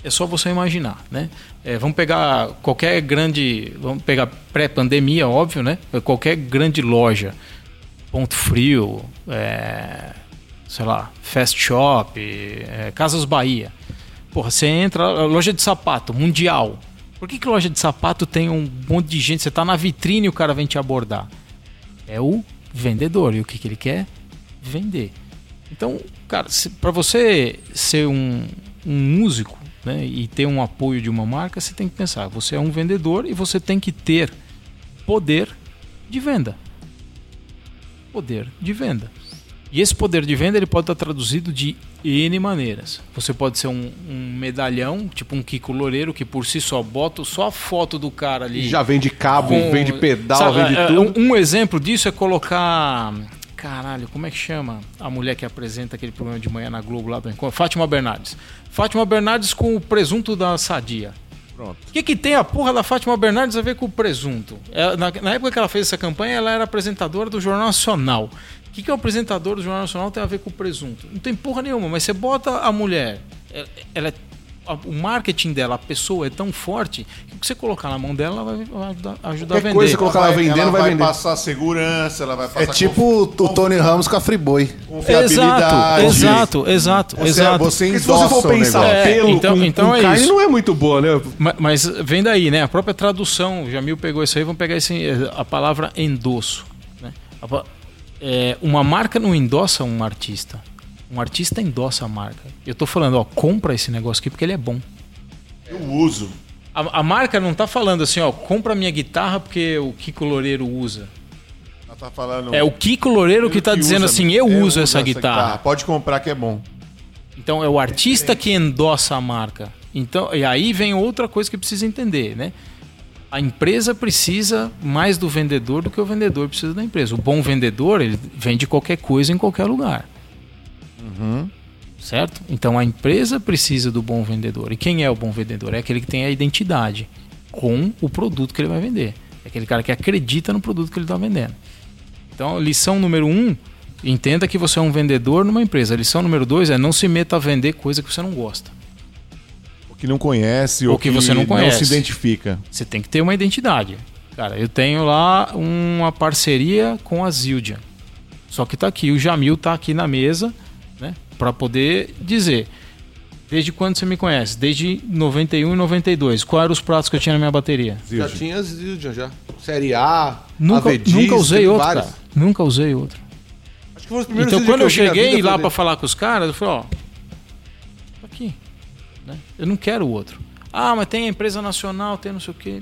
[SPEAKER 4] é só você imaginar, né? É, vamos pegar qualquer grande, vamos pegar pré-pandemia, óbvio, né? Qualquer grande loja, ponto frio, é, sei lá, fast shop, é, Casas Bahia. Porra, você entra, loja de sapato, mundial. Por que, que loja de sapato tem um monte de gente? Você está na vitrine e o cara vem te abordar. É o vendedor. E o que, que ele quer? Vender. Então, cara, para você ser um, um músico, né, e ter um apoio de uma marca, você tem que pensar, você é um vendedor e você tem que ter poder de venda. Poder de venda. E esse poder de venda ele pode estar traduzido de N maneiras. Você pode ser um, um, medalhão, tipo um Kiko Loureiro, que por si só bota só a foto do cara ali.
[SPEAKER 3] Já vende cabo, com, vende pedal, sabe, vende é, tudo.
[SPEAKER 4] Um, um exemplo disso é colocar Caralho, como é que chama a mulher que apresenta aquele programa de manhã na Globo lá do Encontro? Fátima Bernardes. Fátima Bernardes com o presunto da sadia. Pronto. O que, que tem a porra da Fátima Bernardes a ver com o presunto? Ela, na, na, época que ela fez essa campanha, ela era apresentadora do Jornal Nacional. O que, que o apresentador do Jornal Nacional tem a ver com o presunto? Não tem porra nenhuma, mas você bota a mulher, ela, ela é o marketing dela, a pessoa é tão forte que o que você colocar na mão dela ela vai ajudar, ajudar a vender.
[SPEAKER 3] coisa, colocar ela vendendo,
[SPEAKER 5] ela
[SPEAKER 3] vai
[SPEAKER 5] vai
[SPEAKER 3] vender.
[SPEAKER 5] passar segurança, ela vai passar
[SPEAKER 6] É tipo o Tony Ramos com a Friboi.
[SPEAKER 4] Exato, exato, exato,
[SPEAKER 5] Você,
[SPEAKER 4] exato.
[SPEAKER 5] você
[SPEAKER 3] se você for pensar.
[SPEAKER 4] É,
[SPEAKER 3] pelo
[SPEAKER 4] então-
[SPEAKER 3] com,
[SPEAKER 4] então
[SPEAKER 3] com
[SPEAKER 4] é
[SPEAKER 3] carne,
[SPEAKER 4] isso.
[SPEAKER 3] não é muito boa, né?
[SPEAKER 4] Ma- Mas vem daí, né? A própria tradução, o Jamil pegou isso aí, vamos pegar esse, a palavra endosso. Né? A é, uma marca não endossa um artista. Um artista endossa a marca. Eu tô falando, ó, compra esse negócio aqui porque ele é bom.
[SPEAKER 5] Eu uso.
[SPEAKER 4] A, a marca não tá falando assim, ó, compra minha guitarra porque o Kiko Loureiro usa.
[SPEAKER 5] Ela tá falando.
[SPEAKER 4] É o Kiko Loureiro que tá dizendo
[SPEAKER 5] usa-
[SPEAKER 4] assim, eu uso essa guitarra.
[SPEAKER 5] Pode comprar que é bom.
[SPEAKER 4] Então é o artista que endossa a marca. Então, e aí vem outra coisa que precisa entender, né? A empresa precisa mais do vendedor do que o vendedor precisa da empresa. O bom vendedor, ele vende qualquer coisa em qualquer lugar. Certo? Então a empresa precisa do bom vendedor. E quem é o bom vendedor? É aquele que tem a identidade com o produto que ele vai vender. É aquele cara que acredita no produto que ele está vendendo. Então, lição número um, entenda que você é um vendedor numa empresa. Lição número dois é não se meta a vender coisa que você não gosta.
[SPEAKER 5] O que não conhece
[SPEAKER 4] Ou
[SPEAKER 5] ou
[SPEAKER 4] que você não conhece.
[SPEAKER 5] se identifica.
[SPEAKER 4] Você tem que ter uma identidade. Cara, eu tenho lá uma parceria com a Zildjian. Só que tá aqui, o Jamil tá aqui na mesa? Para poder dizer. Desde quando você me conhece? Desde 91 e 92. Quais eram os pratos que eu tinha na minha bateria?
[SPEAKER 3] Já tinha Zildjian já. Série A,
[SPEAKER 4] Nunca,
[SPEAKER 3] Avedis,
[SPEAKER 4] nunca usei outro,
[SPEAKER 3] vários.
[SPEAKER 4] cara. Nunca usei outro.
[SPEAKER 3] Acho que foram os primeiros
[SPEAKER 4] Então quando
[SPEAKER 3] que
[SPEAKER 4] eu
[SPEAKER 3] na
[SPEAKER 4] cheguei lá
[SPEAKER 3] foi
[SPEAKER 4] pra
[SPEAKER 3] dele.
[SPEAKER 4] falar com os caras, eu falei, ó, tá aqui. né? Eu não quero o outro. Ah, mas tem a empresa nacional, tem não sei o quê.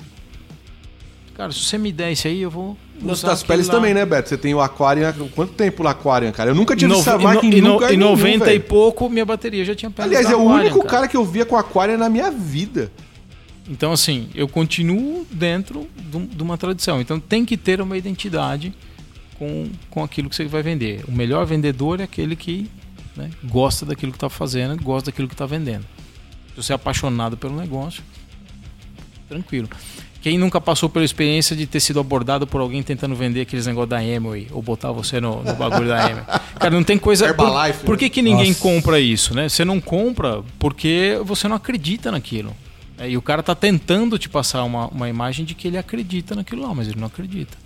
[SPEAKER 4] Cara, se você me der isso aí, eu vou. Usar
[SPEAKER 3] das peles
[SPEAKER 4] lá.
[SPEAKER 3] também, né, Beto? Você tem o Aquarian. Quanto tempo o Aquarian, cara? Eu nunca tive
[SPEAKER 4] Nove-
[SPEAKER 3] essa
[SPEAKER 4] no-
[SPEAKER 3] em
[SPEAKER 4] no-
[SPEAKER 3] lugar
[SPEAKER 4] e
[SPEAKER 3] nenhum,
[SPEAKER 4] 90 e pouco, minha bateria já tinha peles
[SPEAKER 3] Aliás, é o único cara. que eu via com Aquarian na minha vida.
[SPEAKER 4] Então, assim, eu continuo dentro de de uma tradição. Então, tem que ter uma identidade com, com aquilo que você vai vender. O melhor vendedor é aquele que né, gosta daquilo que está fazendo, gosta daquilo que está vendendo. Se você é apaixonado pelo negócio, tranquilo. Quem nunca passou pela experiência de ter sido abordado por alguém tentando vender aqueles negócios da Amway ou botar você no, no bagulho da Amway? Cara, não tem coisa.
[SPEAKER 3] Herbalife,
[SPEAKER 4] Por, por
[SPEAKER 3] né?
[SPEAKER 4] que, que ninguém
[SPEAKER 5] Nossa.
[SPEAKER 4] compra isso, né? Você não compra porque você não acredita naquilo. É, E o cara tá tentando te passar uma, uma imagem de que ele acredita naquilo lá, mas ele não acredita.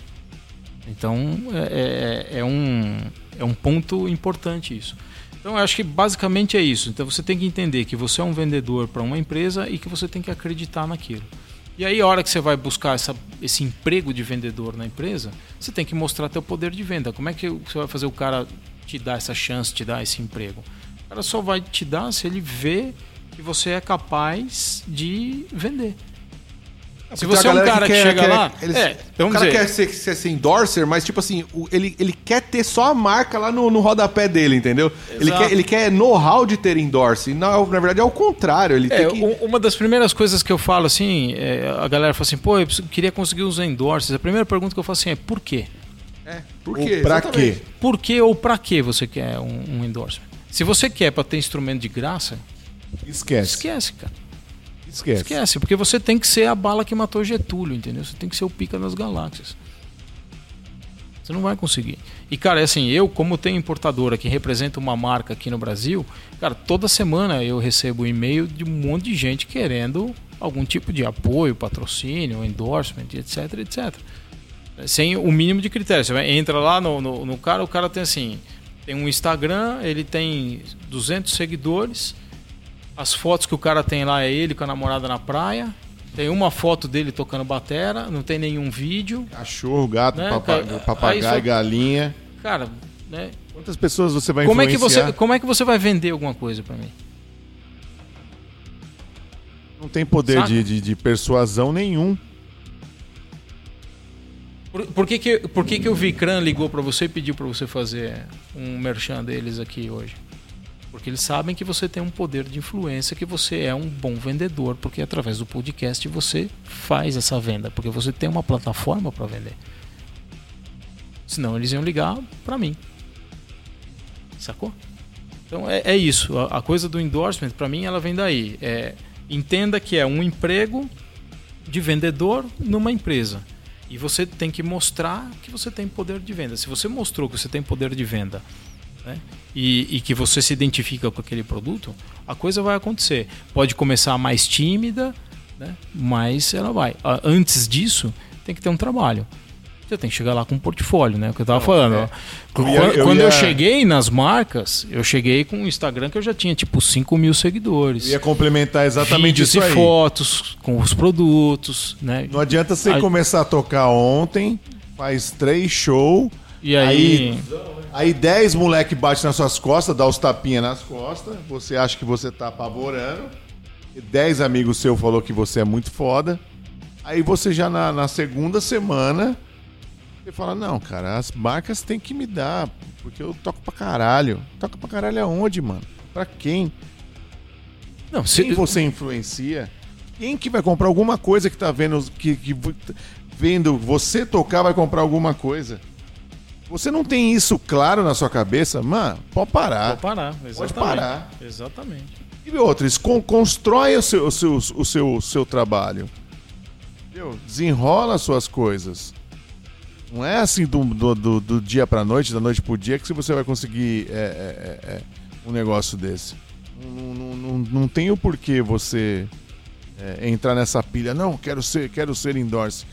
[SPEAKER 4] Então é, é- é um, é um ponto importante isso. Então eu acho que basicamente é isso. Então você tem que entender que você é um vendedor para uma empresa e que você tem que acreditar naquilo. E aí a hora que você vai buscar essa, esse emprego de vendedor na empresa, você tem que mostrar teu poder de venda. Como é que você vai fazer o cara te dar essa chance, te dar esse emprego? O cara só vai te dar se ele vê que você é capaz de vender. Se você
[SPEAKER 3] a
[SPEAKER 4] é um
[SPEAKER 3] galera
[SPEAKER 4] cara que,
[SPEAKER 3] quer-
[SPEAKER 4] chega
[SPEAKER 3] quer-
[SPEAKER 4] lá,
[SPEAKER 3] eles-
[SPEAKER 4] é,
[SPEAKER 3] o cara
[SPEAKER 4] dizer,
[SPEAKER 3] quer ser, ser, ser endorser, mas tipo assim, ele, ele quer ter só a marca lá no, no rodapé dele, entendeu? Ele quer, ele quer know-how de ter endorse. e Não, na verdade é o contrário. Ele
[SPEAKER 4] É,
[SPEAKER 3] tem que...
[SPEAKER 4] uma das primeiras coisas que eu falo assim, é, a galera fala assim, pô, eu queria conseguir os endorses. A primeira pergunta que eu faço assim é por quê?
[SPEAKER 3] É, por
[SPEAKER 5] Ou
[SPEAKER 3] quê?
[SPEAKER 5] pra
[SPEAKER 3] Exatamente.
[SPEAKER 5] quê?
[SPEAKER 4] Por que ou pra que você quer um, um endorsement? Se você quer pra ter instrumento de graça,
[SPEAKER 5] Esquece.
[SPEAKER 4] esquece, cara.
[SPEAKER 5] Esquece.
[SPEAKER 4] Esquece, porque você tem que ser a bala que matou Getúlio, entendeu? Você tem que ser o pica das galáxias. Você não vai conseguir. E, cara, é assim, eu, como tenho importadora que representa uma marca aqui no Brasil, cara, toda semana eu recebo e-mail de um monte de gente querendo algum tipo de apoio, patrocínio, endorsement, etc, etc. Sem o mínimo de critério. Você entra lá no, no, no cara, o cara tem assim, tem um Instagram, ele tem 200 seguidores, as fotos que o cara tem lá é ele com a namorada na praia. Tem uma foto dele tocando batera, não tem nenhum vídeo.
[SPEAKER 5] Cachorro, gato,
[SPEAKER 4] Né,
[SPEAKER 5] papa-
[SPEAKER 4] cara? Aí
[SPEAKER 5] papagaio,
[SPEAKER 4] só-
[SPEAKER 5] galinha.
[SPEAKER 4] Cara, né?
[SPEAKER 5] Quantas pessoas você vai
[SPEAKER 4] Como é, que
[SPEAKER 5] influenciar?
[SPEAKER 4] você, como é que você vai vender alguma coisa pra mim?
[SPEAKER 5] Não tem poder de, de, de persuasão nenhum.
[SPEAKER 4] Por, por que, que, por que, que o Vicran ligou pra você e pediu pra você fazer um merchan deles aqui hoje? Porque eles sabem que você tem um poder de influência, que você é um bom vendedor, porque através do podcast você faz essa venda, porque você tem uma plataforma para vender. Senão eles iam ligar para mim. Sacou? Então é, é isso. A, a coisa do endorsement, para mim, ela vem daí. É, entenda que é um emprego de vendedor numa empresa. E você tem que mostrar que você tem poder de venda. Se você mostrou que você tem poder de venda né? e, e que você se identifica com aquele produto, a coisa vai acontecer. Pode começar mais tímida, né? mas ela vai. A- Antes disso, tem que ter um trabalho. Você tem que chegar lá com um portfólio, né? O que eu tava falando. ó. Quando,
[SPEAKER 5] ia- eu
[SPEAKER 4] quando eu
[SPEAKER 5] ia-
[SPEAKER 4] cheguei nas marcas, eu cheguei com um Instagram que eu já tinha tipo 5 mil seguidores.
[SPEAKER 5] Eu ia complementar exatamente isso
[SPEAKER 4] e
[SPEAKER 5] aí.
[SPEAKER 4] fotos com os produtos, né?
[SPEAKER 5] Não adianta você
[SPEAKER 4] Aí-
[SPEAKER 5] começar a tocar ontem, faz três shows,
[SPEAKER 4] E aí,
[SPEAKER 5] aí 10 moleque bate nas suas costas, dá os tapinhas nas costas, você acha que você tá apavorando, e 10 amigos seus falou que você é muito foda, aí você já na, na segunda semana, você fala, não, cara, as marcas têm que me dar, porque eu toco pra caralho. Toca pra caralho aonde, mano? Pra quem?
[SPEAKER 4] não, se,
[SPEAKER 5] Quem você influencia? Quem que vai comprar alguma coisa que tá vendo que, que vendo você tocar vai comprar alguma coisa? Você não tem isso claro na sua cabeça, mano? Pode parar.
[SPEAKER 4] Vou parar, exatamente.
[SPEAKER 5] Pode parar.
[SPEAKER 4] Exatamente.
[SPEAKER 5] E outros, con constrói o seu, o seu, o seu, o seu trabalho. Entendeu? Desenrola as suas coisas. Não é assim do, do, do, do dia pra noite, da noite pro dia, que você vai conseguir é, é, é, é, um negócio desse. Não, não, não, não tem o porquê você é, entrar nessa pilha. Não, quero ser, quero ser endorse.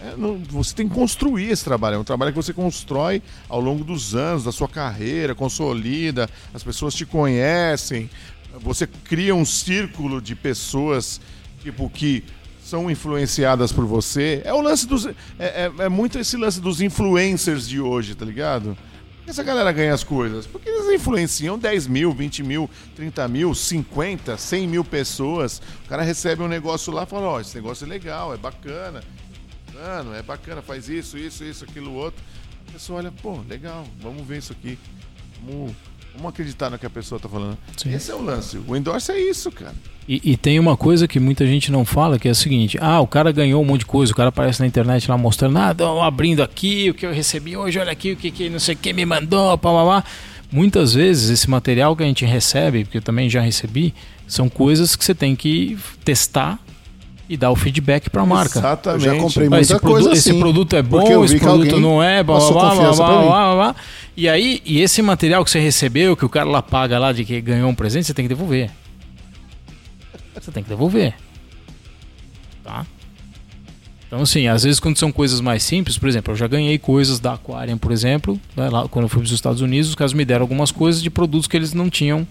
[SPEAKER 5] É, não- você tem que construir esse trabalho. É um trabalho que você constrói ao longo dos anos, da sua carreira, consolida, as pessoas te conhecem, você cria um círculo de pessoas tipo que são influenciadas por você. É o lance dos. É, é- é muito esse lance dos influencers de hoje, tá ligado? Essa galera ganha as coisas? Porque eles influenciam 10 mil, 20 mil, 30 mil, 50, 100 mil pessoas. O cara recebe um negócio lá e fala: Ó, esse negócio é legal, é bacana. Mano, é bacana, faz isso, isso, isso, aquilo, outro. A pessoa olha, pô, legal, vamos ver isso aqui. Vamos, vamos acreditar no que a pessoa tá falando.
[SPEAKER 4] Sim.
[SPEAKER 5] Esse é o lance. O endorse é isso, cara.
[SPEAKER 4] E, e tem uma coisa que muita gente não fala, que é a seguinte: ah, o cara ganhou um monte de coisa, o cara aparece na internet lá mostrando, ah, tô abrindo aqui, o que eu recebi hoje, olha aqui, o que, que não sei quem me mandou, pá, pá, pá. Muitas vezes esse material que a gente recebe, porque eu também já recebi, são coisas que você tem que testar e dar o feedback para a marca.
[SPEAKER 5] Exatamente.
[SPEAKER 6] Eu já comprei muita
[SPEAKER 4] esse,
[SPEAKER 6] coisa
[SPEAKER 4] produ- esse
[SPEAKER 6] assim,
[SPEAKER 4] produto é bom, esse produto não é, blá, blá, blá, blá, blá, blá. E aí, e esse material que você recebeu, que o cara lá paga lá de que ganhou um presente, você tem que devolver. Você tem que devolver. Tá? Então, assim, às vezes quando são coisas mais simples, por exemplo, eu já ganhei coisas da Aquarium, por exemplo, né, lá, quando eu fui para os Estados Unidos, os caras me deram algumas coisas de produtos que eles não tinham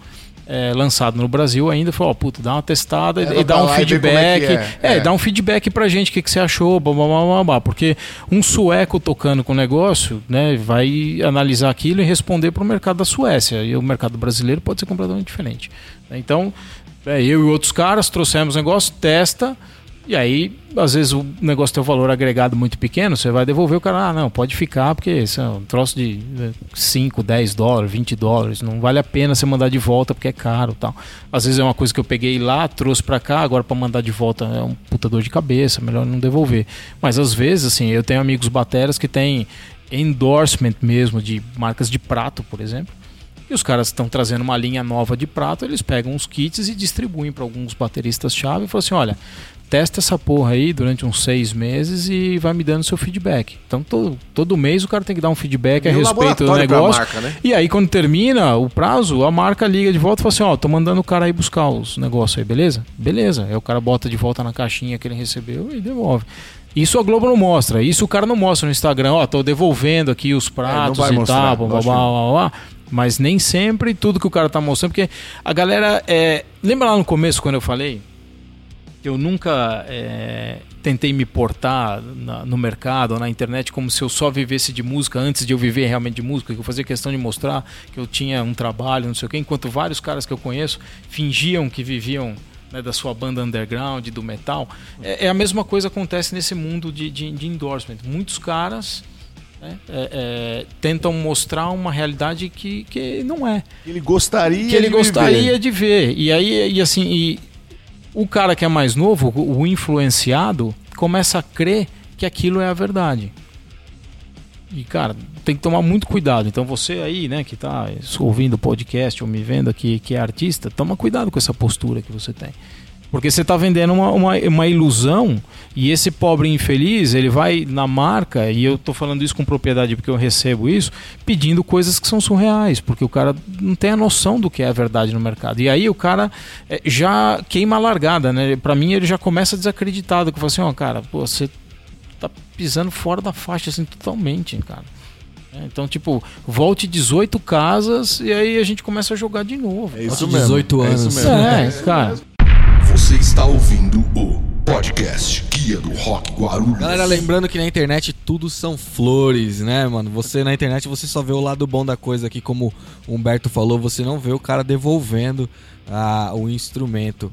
[SPEAKER 4] é, lançado no Brasil ainda. Falou, ó, puta, dá uma testada e-
[SPEAKER 5] Leva
[SPEAKER 4] e dá
[SPEAKER 5] pra
[SPEAKER 4] um
[SPEAKER 5] é
[SPEAKER 4] feedback.
[SPEAKER 5] é.
[SPEAKER 4] É,
[SPEAKER 5] É.
[SPEAKER 4] dá um feedback pra gente, o que, que você achou, blá, blá, blá, blá, porque um sueco tocando com o negócio, né, vai analisar aquilo e responder pro mercado da Suécia, e o mercado brasileiro pode ser completamente diferente. Então, é, eu e outros caras trouxemos o negócio, testa, e aí, às vezes, o negócio tem um valor agregado muito pequeno, você vai devolver o cara, ah, não, pode ficar, porque isso é um troço de né, 5, 10 dólares, 20 dólares, não vale a pena você mandar de volta porque é caro tal. Às vezes é uma coisa que eu peguei lá, trouxe pra cá, agora pra mandar de volta é um puta dor de cabeça, melhor não devolver. Mas às vezes, assim, eu tenho amigos bateras que têm endorsement mesmo de marcas de prato, por exemplo. E os caras estão trazendo uma linha nova de prato, eles pegam os kits e distribuem para alguns bateristas-chave e falam assim: olha, testa essa porra aí durante uns seis meses e vai me dando seu feedback. Então todo, todo mês o cara tem que dar um feedback a
[SPEAKER 3] Meio
[SPEAKER 4] respeito do negócio.
[SPEAKER 3] marca, né?
[SPEAKER 4] E aí, quando termina o prazo, a marca liga de volta e fala assim: Ó, tô mandando o cara aí buscar os negócios aí, beleza? Beleza. Aí o cara bota de volta na caixinha que ele recebeu e devolve. Isso a Globo não mostra. Isso o cara não mostra no Instagram. Ó, tô devolvendo aqui os pratos
[SPEAKER 3] vai
[SPEAKER 4] e tal, blá, blá, blá, blá, blá. Mas nem sempre tudo que o cara tá mostrando, porque a galera. É... Lembra lá no começo quando eu falei eu nunca é, tentei me portar na- no mercado na internet como se eu só vivesse de música antes de eu viver realmente de música, que eu fazia questão de mostrar que eu tinha um trabalho, não sei o quê, enquanto vários caras que eu conheço fingiam que viviam né, da sua banda underground, do metal. É, é a mesma coisa acontece nesse mundo de, de, de endorsement. Muitos caras né, é, é, tentam mostrar uma realidade que, que não é
[SPEAKER 5] Ele gostaria
[SPEAKER 4] que ele
[SPEAKER 5] de
[SPEAKER 4] gostaria de ver. E aí, e assim, e o cara que é mais novo, o influenciado, começa a crer que aquilo é a verdade. E, cara, tem que tomar muito cuidado. Então, você aí, né, que tá ouvindo o podcast ou me vendo aqui, que é artista, toma cuidado com essa postura que você tem. Porque você está vendendo uma, uma, uma, ilusão e esse pobre infeliz, ele vai na marca, e eu estou falando isso com propriedade porque eu recebo isso, pedindo coisas que são surreais, porque o cara não tem a noção do que é a verdade no mercado. E aí o cara é, já queima a largada, né? Para mim ele já começa desacreditado, que fala assim, ó, oh, cara, pô, você tá pisando fora da faixa assim totalmente, cara. É, então, tipo, volte 18 casas e aí a gente começa a jogar de novo.
[SPEAKER 2] É isso mesmo. 18 anos. É, isso
[SPEAKER 4] mesmo. é, cara.
[SPEAKER 1] Você está ouvindo o podcast Guia do Rock Guarulhos.
[SPEAKER 2] Galera, lembrando que na internet tudo são flores, né, mano? Você na internet você só vê o lado bom da coisa aqui, como o Humberto falou, você não vê o cara devolvendo ah, o instrumento.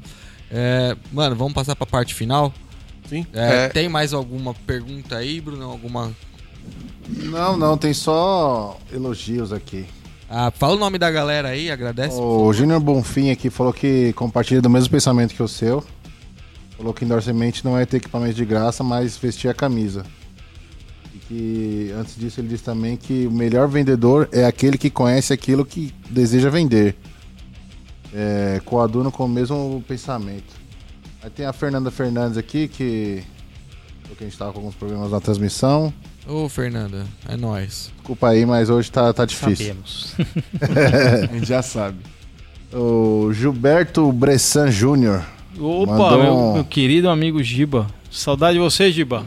[SPEAKER 2] É, mano, vamos passar para a parte final?
[SPEAKER 3] Sim.
[SPEAKER 2] É, é... Tem mais alguma pergunta aí, Bruno? Alguma.
[SPEAKER 6] Não, não, tem só elogios aqui.
[SPEAKER 2] Ah, fala o nome da galera aí, agradece.
[SPEAKER 6] O Júnior Bonfim aqui falou que compartilha do mesmo pensamento que o seu. Falou que endorsement não é ter equipamento de graça, mas vestir a camisa. E que antes disso ele disse também que o melhor vendedor é aquele que conhece aquilo que deseja vender. É, coaduno com o mesmo pensamento. Aí tem a Fernanda Fernandes aqui, que, que a gente estava com alguns problemas na transmissão.
[SPEAKER 2] Ô, Fernanda, é nós.
[SPEAKER 6] Desculpa aí, mas hoje tá, tá difícil.
[SPEAKER 4] Sabemos.
[SPEAKER 6] a gente já sabe. O Gilberto Bressan Júnior.
[SPEAKER 4] Opa, meu, um... meu, querido amigo Giba. Saudade de você, Giba.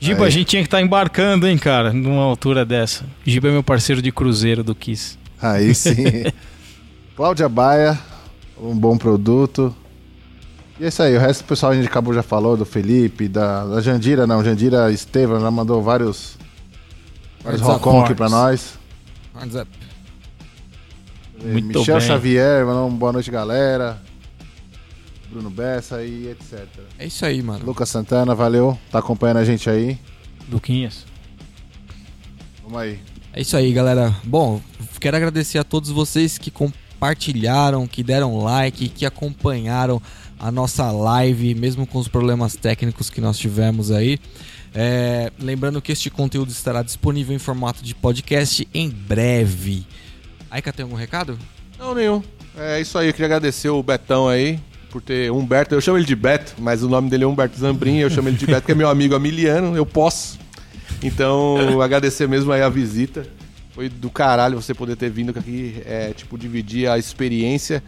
[SPEAKER 4] Giba, aí. a gente tinha que estar tá embarcando, hein, cara, numa altura dessa. Giba é meu parceiro de cruzeiro do Kiss.
[SPEAKER 6] Aí sim. Cláudia Baia, um bom produto. E é isso aí, o resto do pessoal a gente acabou já falou, do Felipe, da, da Jandira, não, Jandira Estevam já mandou vários, vários rock aqui pra nós. WhatsApp. Muito Michel bem. Xavier, mandou uma boa noite, galera. Bruno Bessa e etc.
[SPEAKER 2] É isso aí, mano.
[SPEAKER 6] Lucas Santana, valeu, tá acompanhando a gente aí.
[SPEAKER 4] Luquinhas.
[SPEAKER 6] Vamos aí.
[SPEAKER 2] É isso aí, galera. Bom, quero agradecer a todos vocês que compartilharam, que deram like, que acompanharam a nossa live, mesmo com os problemas técnicos que nós tivemos aí. É, lembrando que este conteúdo estará disponível em formato de podcast em breve. Aika, tem algum recado?
[SPEAKER 3] Não, nenhum. É isso aí, eu queria agradecer o Betão aí por ter Humberto. Eu chamo ele de Beto, mas o nome dele é Humberto Zambrin. Eu chamo ele de Beto, que é meu amigo amiliano, eu posso. Então, agradecer mesmo aí a visita. Foi do caralho você poder ter vindo aqui, é, tipo, dividir a experiência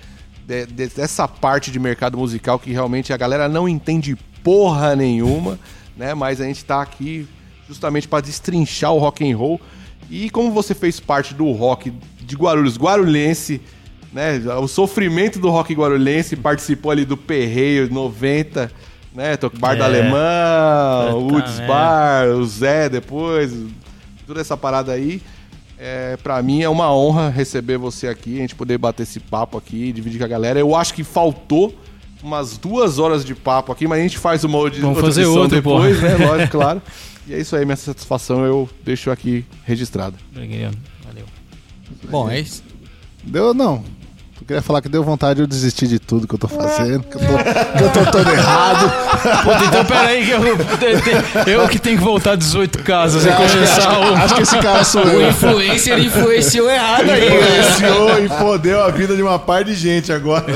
[SPEAKER 3] de, de, dessa parte de mercado musical que realmente a galera não entende porra nenhuma, né? Mas a gente tá aqui justamente para destrinchar o rock and roll. E como você fez parte do rock de Guarulhos, guarulhense, né? O sofrimento do rock guarulhense, participou ali do Perreio 90, né? Bar é. da Alemã, Woods Bar, o Zé depois, toda essa parada aí. É, para mim é uma honra receber você aqui, a gente poder bater esse papo aqui, dividir com a galera. Eu acho que faltou umas duas horas de papo aqui, mas a gente faz uma
[SPEAKER 4] outra Vamos fazer outro,
[SPEAKER 3] depois, porra. né? Lógico, claro. E é isso aí, minha satisfação eu deixo aqui registrado.
[SPEAKER 4] Obrigado, valeu.
[SPEAKER 2] Bom, é isso.
[SPEAKER 6] Deu não. Eu queria falar que deu vontade de eu desistir de tudo que eu tô fazendo, que eu tô, que eu tô todo errado.
[SPEAKER 4] Puta, então peraí, que eu, eu que tenho que voltar 18 casas e começar
[SPEAKER 6] o. Acho que esse cara sou eu.
[SPEAKER 2] O influencer influenciou errado aí,
[SPEAKER 6] Influenciou e fodeu a vida de uma par de gente agora.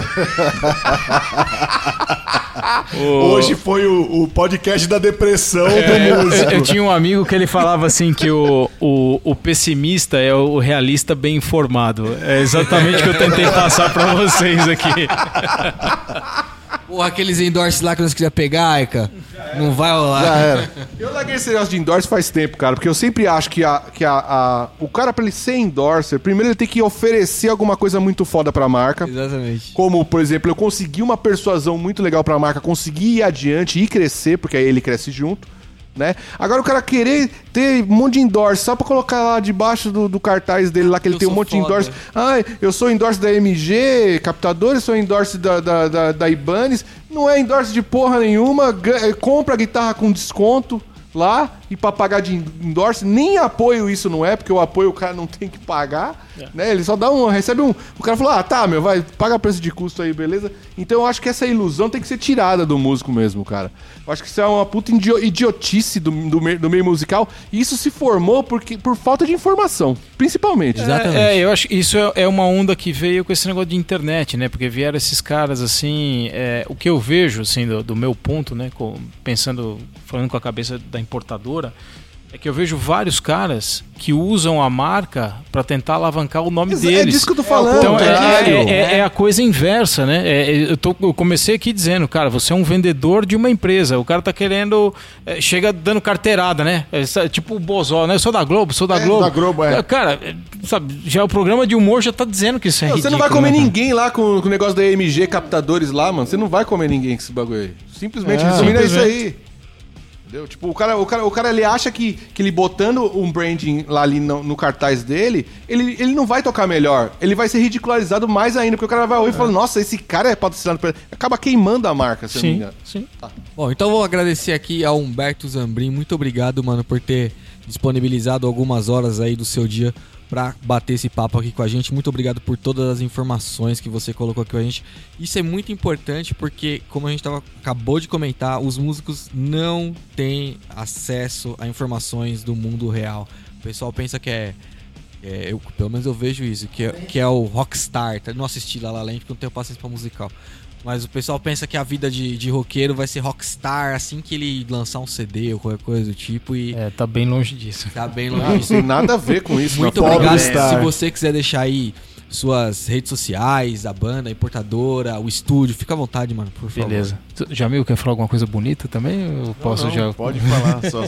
[SPEAKER 6] Hoje foi o, o, podcast da depressão é, do músico.
[SPEAKER 4] Eu, eu, tinha um amigo que ele falava assim que o, o, o pessimista é o realista bem informado. É exatamente o que eu tentei passar para vocês aqui.
[SPEAKER 2] Porra, aqueles endorses lá que nós queria pegar, Aika. Não vai rolar. Já
[SPEAKER 3] era. Eu larguei esse negócio de endorse faz tempo, cara, porque eu sempre acho que, a, que a, a, o cara, pra ele ser endorser, primeiro ele tem que oferecer alguma coisa muito foda pra marca.
[SPEAKER 2] Exatamente.
[SPEAKER 3] Como, por exemplo, eu consegui uma persuasão muito legal pra marca, consegui ir adiante e crescer, porque aí ele cresce junto né? Agora o cara querer ter um monte de endorse só pra colocar lá debaixo do, do cartaz dele lá, que ele eu tem um monte foda. de endorse. Ai, eu sou endorse da MG, captadores, sou endorse da, da, da, da Ibanez. Não é endorse de porra nenhuma, é, compra a guitarra com desconto lá e pra pagar de endorse. Nem apoio isso não é, porque o apoio o cara não tem que pagar. É. Né? Ele só dá um. Recebe um. O cara falou: ah, tá, meu, vai, paga preço de custo aí, beleza? Então eu acho que essa ilusão tem que ser tirada do músico mesmo, cara. Eu acho que isso é uma puta idiotice do, do, meio, do meio musical. E isso se formou porque, por falta de informação, principalmente.
[SPEAKER 4] Exatamente. É, é, eu acho que isso é, é, uma onda que veio com esse negócio de internet, né? Porque vieram esses caras assim. É, o que eu vejo, assim, do, do meu ponto, né? Pensando, falando com a cabeça da importadora é que eu vejo vários caras que usam a marca para tentar alavancar o nome é deles. É
[SPEAKER 3] disso que eu tô falando.
[SPEAKER 4] Então, é, é, é, é, a coisa inversa, né? É, eu, tô, eu, comecei aqui dizendo, cara, você é um vendedor de uma empresa. O cara tá querendo. É, chega dando carteirada, né? tipo o Bozó, né? Eu sou da Globo, sou da Globo.
[SPEAKER 3] Da Globo, é.
[SPEAKER 4] Cara, sabe, já o programa de humor já tá dizendo que isso é não, ridículo.
[SPEAKER 3] Você não vai comer né, ninguém lá com, com o negócio da EMG captadores lá, mano. Você não vai comer ninguém com esse bagulho aí. Simplesmente, resumindo, é isso aí. Entendeu? Tipo, o cara, o cara, o cara ele acha que, que ele botando um branding lá ali no, no, cartaz dele, ele, ele não vai tocar melhor. Ele vai ser ridicularizado mais ainda, porque o cara vai ouvir é. e fala, nossa, esse cara é patrocinado por Acaba queimando a marca, se sim, não me engano.
[SPEAKER 2] Sim. Tá. Bom, então vou agradecer aqui ao Humberto Zambrin. Muito obrigado, mano, por ter disponibilizado algumas horas aí do seu dia para bater esse papo aqui com a gente. Muito obrigado por todas as informações que você colocou aqui com a gente. Isso é muito importante porque, como a gente tava, acabou de comentar, os músicos não têm acesso a informações do mundo real. O pessoal pensa que é. é eu, pelo menos eu vejo isso, que é, que é o rockstar. Não assisti lá La Land porque não tenho paciência pra musical. Mas o pessoal pensa que a vida de, de roqueiro vai ser rockstar assim que ele lançar um CD ou qualquer coisa do tipo. E
[SPEAKER 4] é, tá bem longe disso.
[SPEAKER 2] Tá bem longe disso.
[SPEAKER 3] Não tem nada a ver com isso.
[SPEAKER 2] Muito obrigado. Se você quiser deixar aí suas redes sociais, a banda, a importadora, o estúdio, fica à vontade, mano, por favor.
[SPEAKER 4] Beleza. Jamil, quer falar alguma coisa bonita também? Eu posso
[SPEAKER 5] não,
[SPEAKER 4] já.
[SPEAKER 5] Pode falar, só.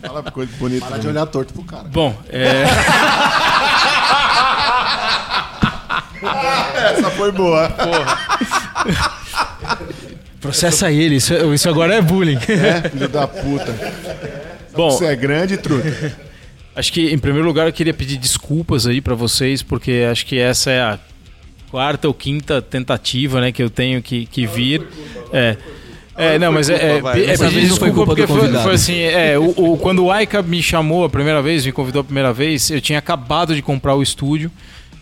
[SPEAKER 5] Fala coisa bonita. Para
[SPEAKER 6] de olhar torto pro cara.
[SPEAKER 4] Bom, é.
[SPEAKER 5] Essa foi boa. Porra.
[SPEAKER 4] Processa ele, isso, isso agora é bullying.
[SPEAKER 5] É, filho da puta. Bom, você é grande, truta.
[SPEAKER 4] Acho que, em primeiro lugar, eu queria pedir desculpas aí para vocês, porque acho que essa é a quarta ou quinta tentativa né, que eu tenho que, que vir. É. É, não, mas é, é, é pedir desculpa porque foi, foi, assim, é, o, o, quando o Aika me chamou a primeira vez, me convidou a primeira vez, eu tinha acabado de comprar o estúdio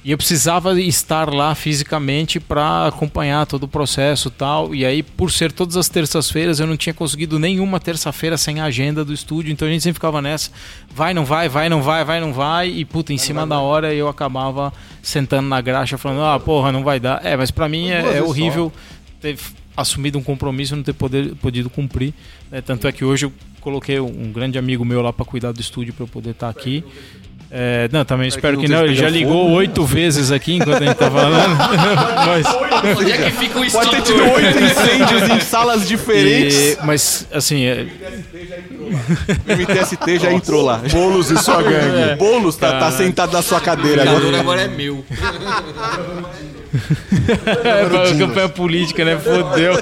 [SPEAKER 4] e eu precisava estar lá fisicamente para acompanhar todo o processo e tal. E aí, por ser todas as terças-feiras, eu não tinha conseguido nenhuma terça-feira sem a agenda do estúdio. Então a gente sempre ficava nessa: vai, não vai, vai, não vai, vai, não vai. E puta, em cima da hora eu acabava sentando na graxa falando: ah, porra, não vai dar. É, mas para mim é, é horrível ter assumido um compromisso e não ter poder, podido cumprir. Né? Tanto é que hoje eu coloquei um grande amigo meu lá para cuidar do estúdio para eu poder estar tá aqui. É, não, também espero que, que não. Ele já ligou oito vezes aqui enquanto a gente tá falando.
[SPEAKER 3] mas... Onde é que fica o Pode ter tido oito incêndios em salas diferentes. E,
[SPEAKER 4] mas, assim. É...
[SPEAKER 3] O MTST já entrou lá.
[SPEAKER 5] Bolos e sua gangue. É.
[SPEAKER 3] Boulos tá, tá, sentado na sua cadeira.
[SPEAKER 2] O agora. agora é meu.
[SPEAKER 4] é, campanha política, né? Fodeu.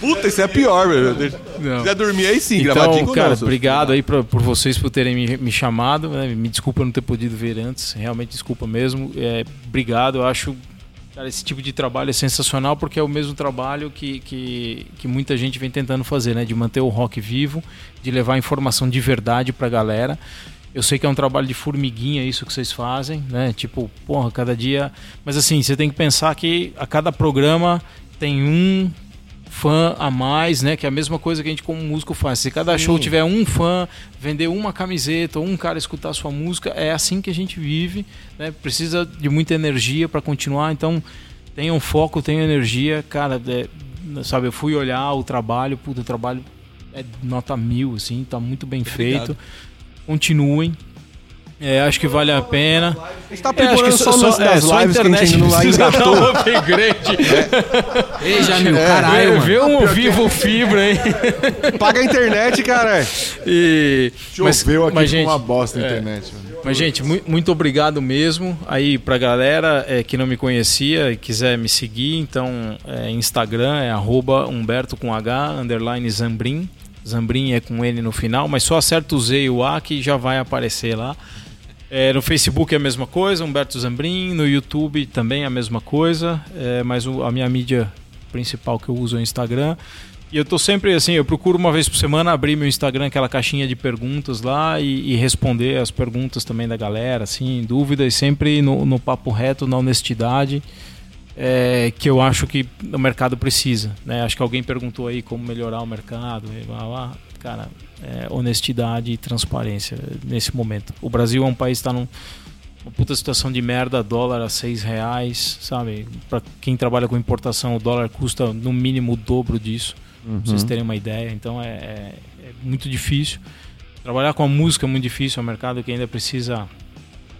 [SPEAKER 3] Puta, isso é pior, meu. Se quiser dormir aí sim,
[SPEAKER 4] então, gravadinho cara, não, obrigado aí pra, por vocês por terem me, me chamado. Né? Me desculpa não ter podido ver antes. Realmente desculpa mesmo. É, obrigado. Eu acho Cara, esse tipo de trabalho é sensacional porque é o mesmo trabalho que, que, que, muita gente vem tentando fazer, né? De manter o rock vivo, de levar informação de verdade pra galera. Eu sei que é um trabalho de formiguinha isso que vocês fazem, né? Tipo, porra, cada dia. Mas assim, você tem que pensar que a cada programa tem um fã a mais, né? Que é a mesma coisa que a gente como músico faz. Se cada Sim. show tiver um fã, vender uma camiseta, ou um cara escutar sua música, é assim que a gente vive, né? Precisa de muita energia para continuar, então tenham foco, tenham energia, cara, é, sabe, eu fui olhar o trabalho, puto, o trabalho é nota mil, assim, tá muito bem Obrigado. feito. Continuem, é, acho que vale a pena.
[SPEAKER 3] A gente tá aprimorando é, só, só nas, é, só lives que a gente não engatou. Um
[SPEAKER 4] upgrade.
[SPEAKER 2] É. Ei, Jamil, é, caralho.
[SPEAKER 4] Vê um vivo fibra aí.
[SPEAKER 3] Paga a internet, cara.
[SPEAKER 4] E...
[SPEAKER 5] Choveu aqui mas, gente, uma bosta a é. internet. Mano.
[SPEAKER 4] Mas, gente, mu muito obrigado mesmo. Aí, pra galera é, que não me conhecia e quiser me seguir, então, é, Instagram é arroba Humberto com H, underline Zambrim. Zambrim é com N no final, mas só acerta o Z e o A que já vai aparecer lá. É, no Facebook é a mesma coisa, Humberto Zambrin. No YouTube também é a mesma coisa, é, mas o, a minha mídia principal que eu uso é o Instagram. E eu tô sempre assim, eu procuro uma vez por semana abrir meu Instagram, aquela caixinha de perguntas lá e, e responder as perguntas também da galera, assim, dúvidas, sempre no, no papo reto, na honestidade, é, que eu acho que o mercado precisa. Né? Acho que alguém perguntou aí como melhorar o mercado, e blá, blá. cara, é, honestidade e transparência nesse momento. O Brasil é um país que está num uma puta situação de merda, dólar a seis reais, sabe? Para quem trabalha com importação, o dólar custa no mínimo o dobro disso, uhum. pra vocês terem uma ideia. Então é, é, é, muito difícil. Trabalhar com a música é muito difícil, é um mercado que ainda precisa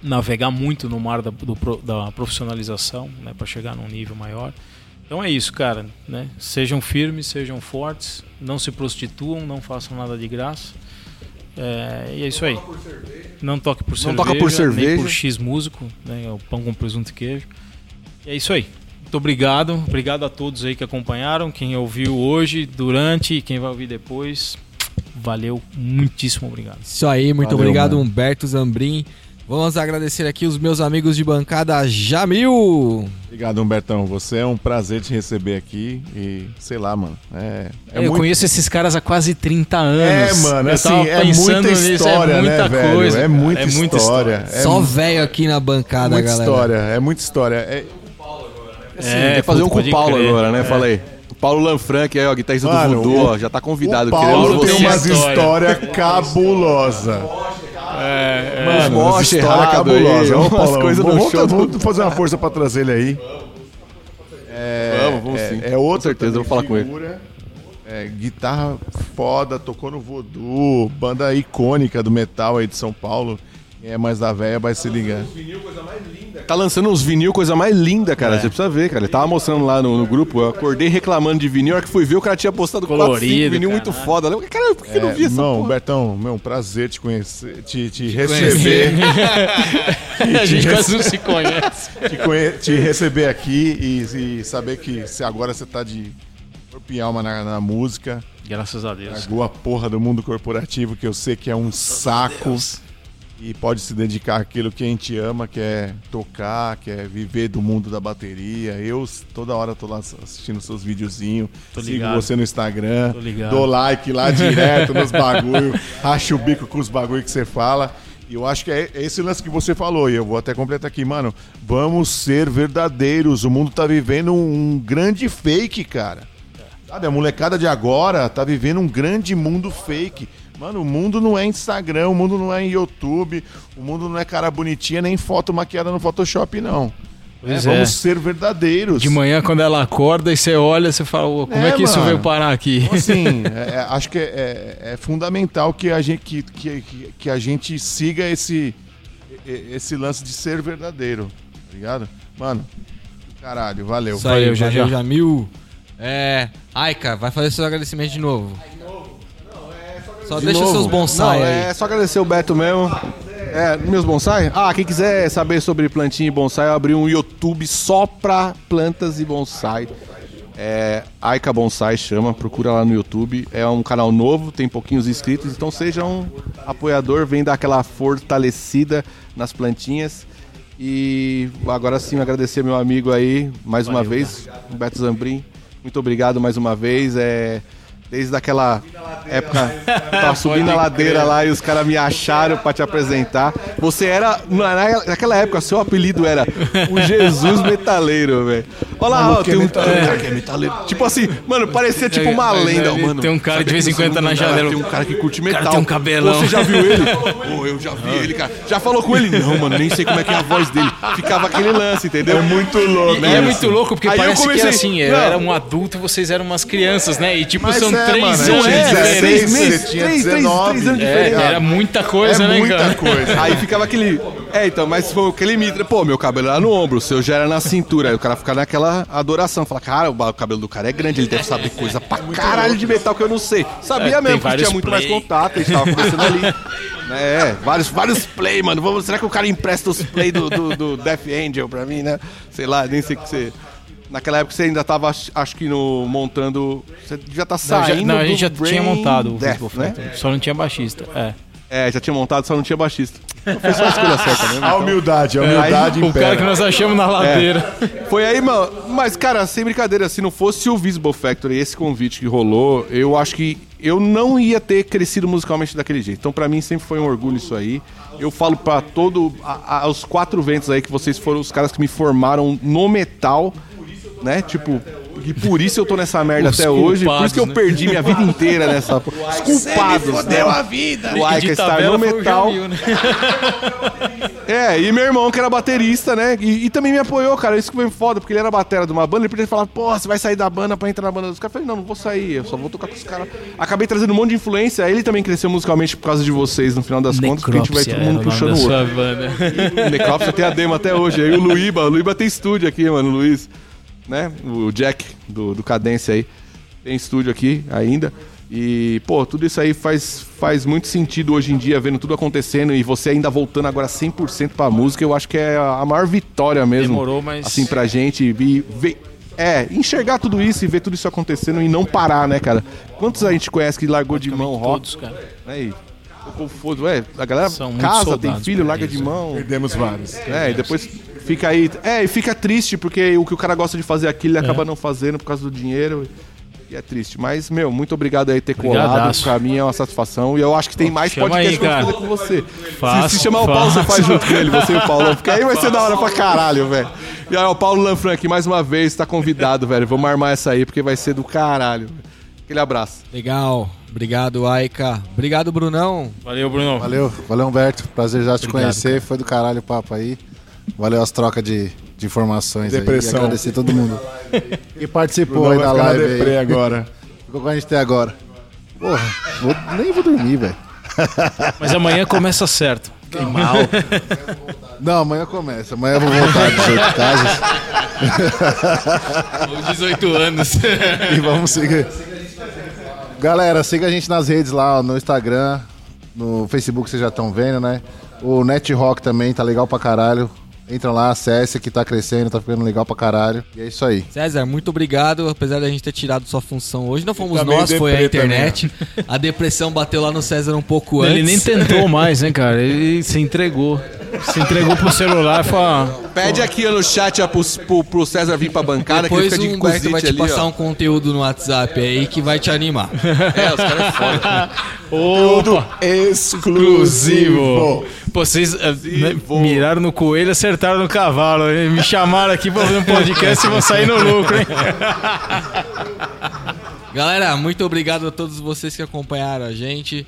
[SPEAKER 4] navegar muito no mar da, do, da profissionalização, né? Para chegar num nível maior. Então é isso, cara, né? Sejam firmes, sejam fortes, não se prostituam, não façam nada de graça. É, e é isso aí. Não toque por cerveja.
[SPEAKER 3] Não toca por cerveja.
[SPEAKER 4] Nem por X músico, né? É o pão com presunto e queijo. E é isso aí. Muito obrigado. Obrigado a todos aí que acompanharam, quem ouviu hoje, durante e quem vai ouvir depois. Valeu, muitíssimo obrigado.
[SPEAKER 2] Isso aí, muito Valeu, obrigado, mano. Humberto Zambrim. Vamos agradecer aqui os meus amigos de bancada Jamil.
[SPEAKER 5] Obrigado, Humbertão. Você é um prazer te receber aqui e sei lá, mano. É,
[SPEAKER 4] é eu muito... conheço esses caras há quase 30 anos.
[SPEAKER 5] É, mano, assim, é muita história, nisso, é muita né, coisa. Velho? É muita, é muita história. história.
[SPEAKER 2] É Só velho aqui na bancada,
[SPEAKER 5] muita
[SPEAKER 2] galera.
[SPEAKER 5] Muita história, é muita história. É...
[SPEAKER 3] Assim, é, tem fazer um com o Paulo crer. agora, né? É. Falei. Paulo Lanfranc, aí, ó, guitarrista Mano, do Voodoo, ó, já tá convidado.
[SPEAKER 5] O Paulo tem umas histórias cabulosas.
[SPEAKER 3] É, é, Mano, uma história errado cabulosa. Aí,
[SPEAKER 5] umas coisas vamos, vamos fazer uma força pra trazer ele aí. É, vamos, vamos é, sim. É outra Com certeza, eu vou falar figura, com ele. É, guitarra foda, tocou no Voodoo, banda icônica do metal aí de São Paulo. É mais da véia vai se ligar.
[SPEAKER 3] Tá lançando uns vinil, coisa mais linda, cara. É. Você precisa ver, cara. Ele tava mostrando lá no, no, grupo. Eu acordei reclamando de vinil. A hora que fui ver, o cara tinha postado
[SPEAKER 4] Colorido, 4, 5
[SPEAKER 3] vinil muito foda. Eu, cara, por que é, não vi essa
[SPEAKER 5] Não, porra? Bertão, meu, um prazer te conhecer, te, te, te receber.
[SPEAKER 4] a gente quase não se conhece.
[SPEAKER 5] Te, conhe te receber aqui e, e, saber que se agora você tá de corpo e alma na, na música.
[SPEAKER 4] Graças a Deus.
[SPEAKER 5] Largou a porra do mundo corporativo, que eu sei que é um saco e pode se dedicar àquilo que a gente ama, que é tocar, que é viver do mundo da bateria. Eu toda hora tô lá assistindo seus videozinhos, sigo você no Instagram, dou like lá direto nos bagulho, racho o bico com os bagulho que você fala. E eu acho que é esse lance que você falou, e eu vou até completar aqui, mano. Vamos ser verdadeiros. O mundo tá vivendo um grande fake, cara. Sabe, a molecada de agora tá vivendo um grande mundo fake. Mano, o mundo não é Instagram, o mundo não é YouTube, o mundo não é cara bonitinha, nem foto maquiada no Photoshop, não. É, é. Vamos ser verdadeiros.
[SPEAKER 4] De manhã, quando ela acorda e você olha, você fala, como é, é que mano. isso veio parar aqui?
[SPEAKER 5] Então, assim, é, é, acho que é, é, fundamental que a gente, que, que, que a gente siga esse, esse lance de ser verdadeiro, tá ligado? Mano, caralho, valeu.
[SPEAKER 2] Isso aí, valeu, já, já. Jamil. É. Aika, vai fazer seu agradecimento de novo. Só de deixa novo. seus bonsai
[SPEAKER 3] Não,
[SPEAKER 2] aí.
[SPEAKER 3] É só agradecer o Beto mesmo. É, meus bonsai? Ah, quem quiser saber sobre plantinha e bonsai, eu abri um YouTube só pra plantas e bonsai. É, Aika Bonsai chama, procura lá no YouTube. É um canal novo, tem pouquinhos inscritos, então seja um apoiador, vem dar aquela fortalecida nas plantinhas. E agora sim, agradecer meu amigo aí mais Valeu, uma vez, Beto Zambrim. Muito obrigado mais uma vez. É, Desde aquela época, tava subindo a ladeira lá e os caras me acharam pra te apresentar. Você era, naquela época, seu apelido era o Jesus Metaleiro, velho. Olha lá, ó, tem um, cara que é metaleiro. Tipo assim, mano, parecia tipo uma lenda, mano.
[SPEAKER 4] Tem um cara de vez em quando tá na janela.
[SPEAKER 3] Tem um cara que curte metal.
[SPEAKER 4] Cara tem um cabelão.
[SPEAKER 3] Você já viu ele? Pô, eu já vi ele, cara. Já falou com ele? Não, mano, nem sei como é que é a voz dele. Ficava aquele lance, entendeu?
[SPEAKER 5] É muito louco.
[SPEAKER 4] E, é muito louco, porque Aí parece comecei, que era assim, era um adulto e vocês eram umas crianças, né? E tipo, são é, três anos
[SPEAKER 3] é, diferentes. Três meses, tinha três, 19. Três, três anos
[SPEAKER 4] é, era muita coisa,
[SPEAKER 3] é
[SPEAKER 4] né,
[SPEAKER 3] muita
[SPEAKER 4] cara?
[SPEAKER 3] coisa. Aí ficava aquele... É, então, mas foi aquele mitra. Pô, meu cabelo era no ombro, o seu já era na cintura. Aí o cara ficava naquela adoração. Fala, cara, o cabelo do cara é grande, ele deve saber coisa pra caralho de metal que eu não sei. Sabia é, mesmo, porque tinha muito play. mais contato, a gente tava conversando ali. É, vários, vários play, mano. Vamos, será que o cara empresta os play do, do, do Death Angel pra mim, né? Sei lá, nem sei o que você... Naquela época você ainda estava, acho que no montando. Você já tá saindo.
[SPEAKER 4] Não, já, não a gente já Brain tinha montado Death, o né? Só não tinha baixista. É.
[SPEAKER 3] É, já tinha montado, só não tinha baixista. Então foi só a escolha certa mesmo.
[SPEAKER 5] A
[SPEAKER 3] então.
[SPEAKER 5] humildade, a humildade
[SPEAKER 4] O cara que nós achamos na ladeira.
[SPEAKER 3] Foi aí, mano. Mas, cara, sem brincadeira, se não fosse o Visible Factory, esse convite que rolou, eu acho que eu não ia ter crescido musicalmente daquele jeito. Então, pra mim, sempre foi um orgulho isso aí. Eu falo pra todo. A, a- os quatro ventos aí que vocês foram os caras que me formaram no metal, né? Tipo. E por isso eu tô nessa merda
[SPEAKER 4] Os
[SPEAKER 3] até hoje. Por isso que eu
[SPEAKER 4] né?
[SPEAKER 3] perdi minha vida inteira nessa. Os culpados, né?
[SPEAKER 5] a vida!
[SPEAKER 3] O Aika estar no metal.
[SPEAKER 4] né?
[SPEAKER 3] É, e meu irmão, que era baterista, né? E, e também me apoiou, cara. Isso que foi foda, porque ele era batera de uma banda. Ele podia falar, pô, você vai sair da banda pra entrar na banda dos caras. Eu falei, não, não vou sair, eu só vou tocar com os caras. Acabei trazendo um monte de influência. Ele também cresceu musicalmente por causa de vocês, no final das contas, porque a gente vai todo mundo puxando o outro. O Necrópsia tem a demo até hoje. Aí o Luíba, o Luíba tem estúdio aqui, mano, Luiz. Né? O Jack do, do Cadência aí. Tem estúdio aqui ainda. E, pô, tudo isso aí faz, faz muito sentido hoje em dia, vendo tudo acontecendo e você ainda voltando agora 100% pra música. Eu acho que é a maior vitória mesmo.
[SPEAKER 4] Demorou, mas-
[SPEAKER 3] Assim, pra gente. E ver, é, enxergar tudo isso e ver tudo isso acontecendo e não parar, né, cara? Quantos a gente conhece que largou de mão rock?
[SPEAKER 4] Todos, cara.
[SPEAKER 3] Né, e foda. Ué, a galera
[SPEAKER 4] São
[SPEAKER 3] casa, tem filho, larga
[SPEAKER 4] isso.
[SPEAKER 3] de mão.
[SPEAKER 5] Perdemos vários.
[SPEAKER 3] É, e depois fica aí. É, e fica triste, porque o que o cara gosta de fazer aqui, ele acaba não fazendo por causa do dinheiro. E é triste. Mas, meu, muito obrigado aí por ter colado. Pra mim é uma satisfação. E eu acho que tem mais
[SPEAKER 4] Chama
[SPEAKER 3] podcast
[SPEAKER 4] aí,
[SPEAKER 3] pra fazer com você.
[SPEAKER 4] Faço,
[SPEAKER 3] se, se chamar o Paulo, você
[SPEAKER 4] faço.
[SPEAKER 3] faz junto com ele, você e o Paulo. Porque aí vai ser da hora pra caralho, velho. E aí, o Paulo Lanfran aqui, mais uma vez, tá convidado, velho. Vamos armar essa aí, porque vai ser do caralho. velho. Aquele abraço.
[SPEAKER 2] Legal. Obrigado, Aika. Obrigado, Brunão.
[SPEAKER 4] Valeu, Bruno.
[SPEAKER 6] Valeu, valeu, Humberto. Prazer já te
[SPEAKER 4] Obrigado,
[SPEAKER 6] conhecer. Foi do caralho o papo aí. Valeu as trocas de, de informações
[SPEAKER 5] Depressão.
[SPEAKER 6] aí. E agradecer todo mundo que participou aí da live aí.
[SPEAKER 5] agora.
[SPEAKER 6] Ficou com a gente até agora. Porra, vou- nem vou dormir, velho.
[SPEAKER 4] Mas amanhã começa certo.
[SPEAKER 6] Mal. Não, amanhã começa. Amanhã eu vou voltar de oito casas
[SPEAKER 2] Os 18 anos.
[SPEAKER 6] e vamos seguir. Galera, siga a gente nas redes lá, no Instagram, no Facebook vocês já estão vendo, né? O Net Rock também tá legal pra caralho. Entra lá, acesse que tá crescendo, tá ficando legal pra caralho. E é isso aí.
[SPEAKER 2] César, muito obrigado. Apesar da gente ter tirado sua função hoje, não fomos
[SPEAKER 5] Tá
[SPEAKER 2] nós, foi a
[SPEAKER 5] deprê também,
[SPEAKER 2] internet. A depressão bateu lá no César um pouco antes.
[SPEAKER 4] Ele nem tentou mais, né, cara? Ele se entregou. Se entregou pro celular e falou:
[SPEAKER 3] Pede aqui no chat ó, pro, pro, pro César vir pra bancada, que ele
[SPEAKER 2] Depois
[SPEAKER 3] fica de
[SPEAKER 2] vai te
[SPEAKER 3] ali,
[SPEAKER 2] passar
[SPEAKER 3] ó.
[SPEAKER 2] um conteúdo no WhatsApp aí que vai te animar.
[SPEAKER 3] É, os caras é foda.
[SPEAKER 4] Opa!
[SPEAKER 5] Exclusivo.
[SPEAKER 4] Pô, vocês né, miraram no coelho e acertaram no cavalo. hein? Me chamaram aqui pra fazer um podcast e vão sair no lucro, hein?
[SPEAKER 2] Galera, muito obrigado a todos vocês que acompanharam a gente.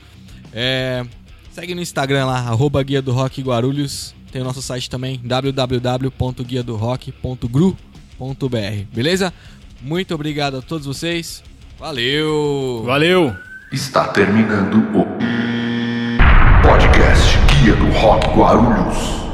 [SPEAKER 2] É, segue no Instagram lá, arroba Guia do Rock Guarulhos. Tem o nosso site também, www.guiadorock.gru.br. Beleza? Muito obrigado a todos vocês. Valeu!
[SPEAKER 4] Valeu!
[SPEAKER 1] Está terminando o podcast Guia do Rock Guarulhos.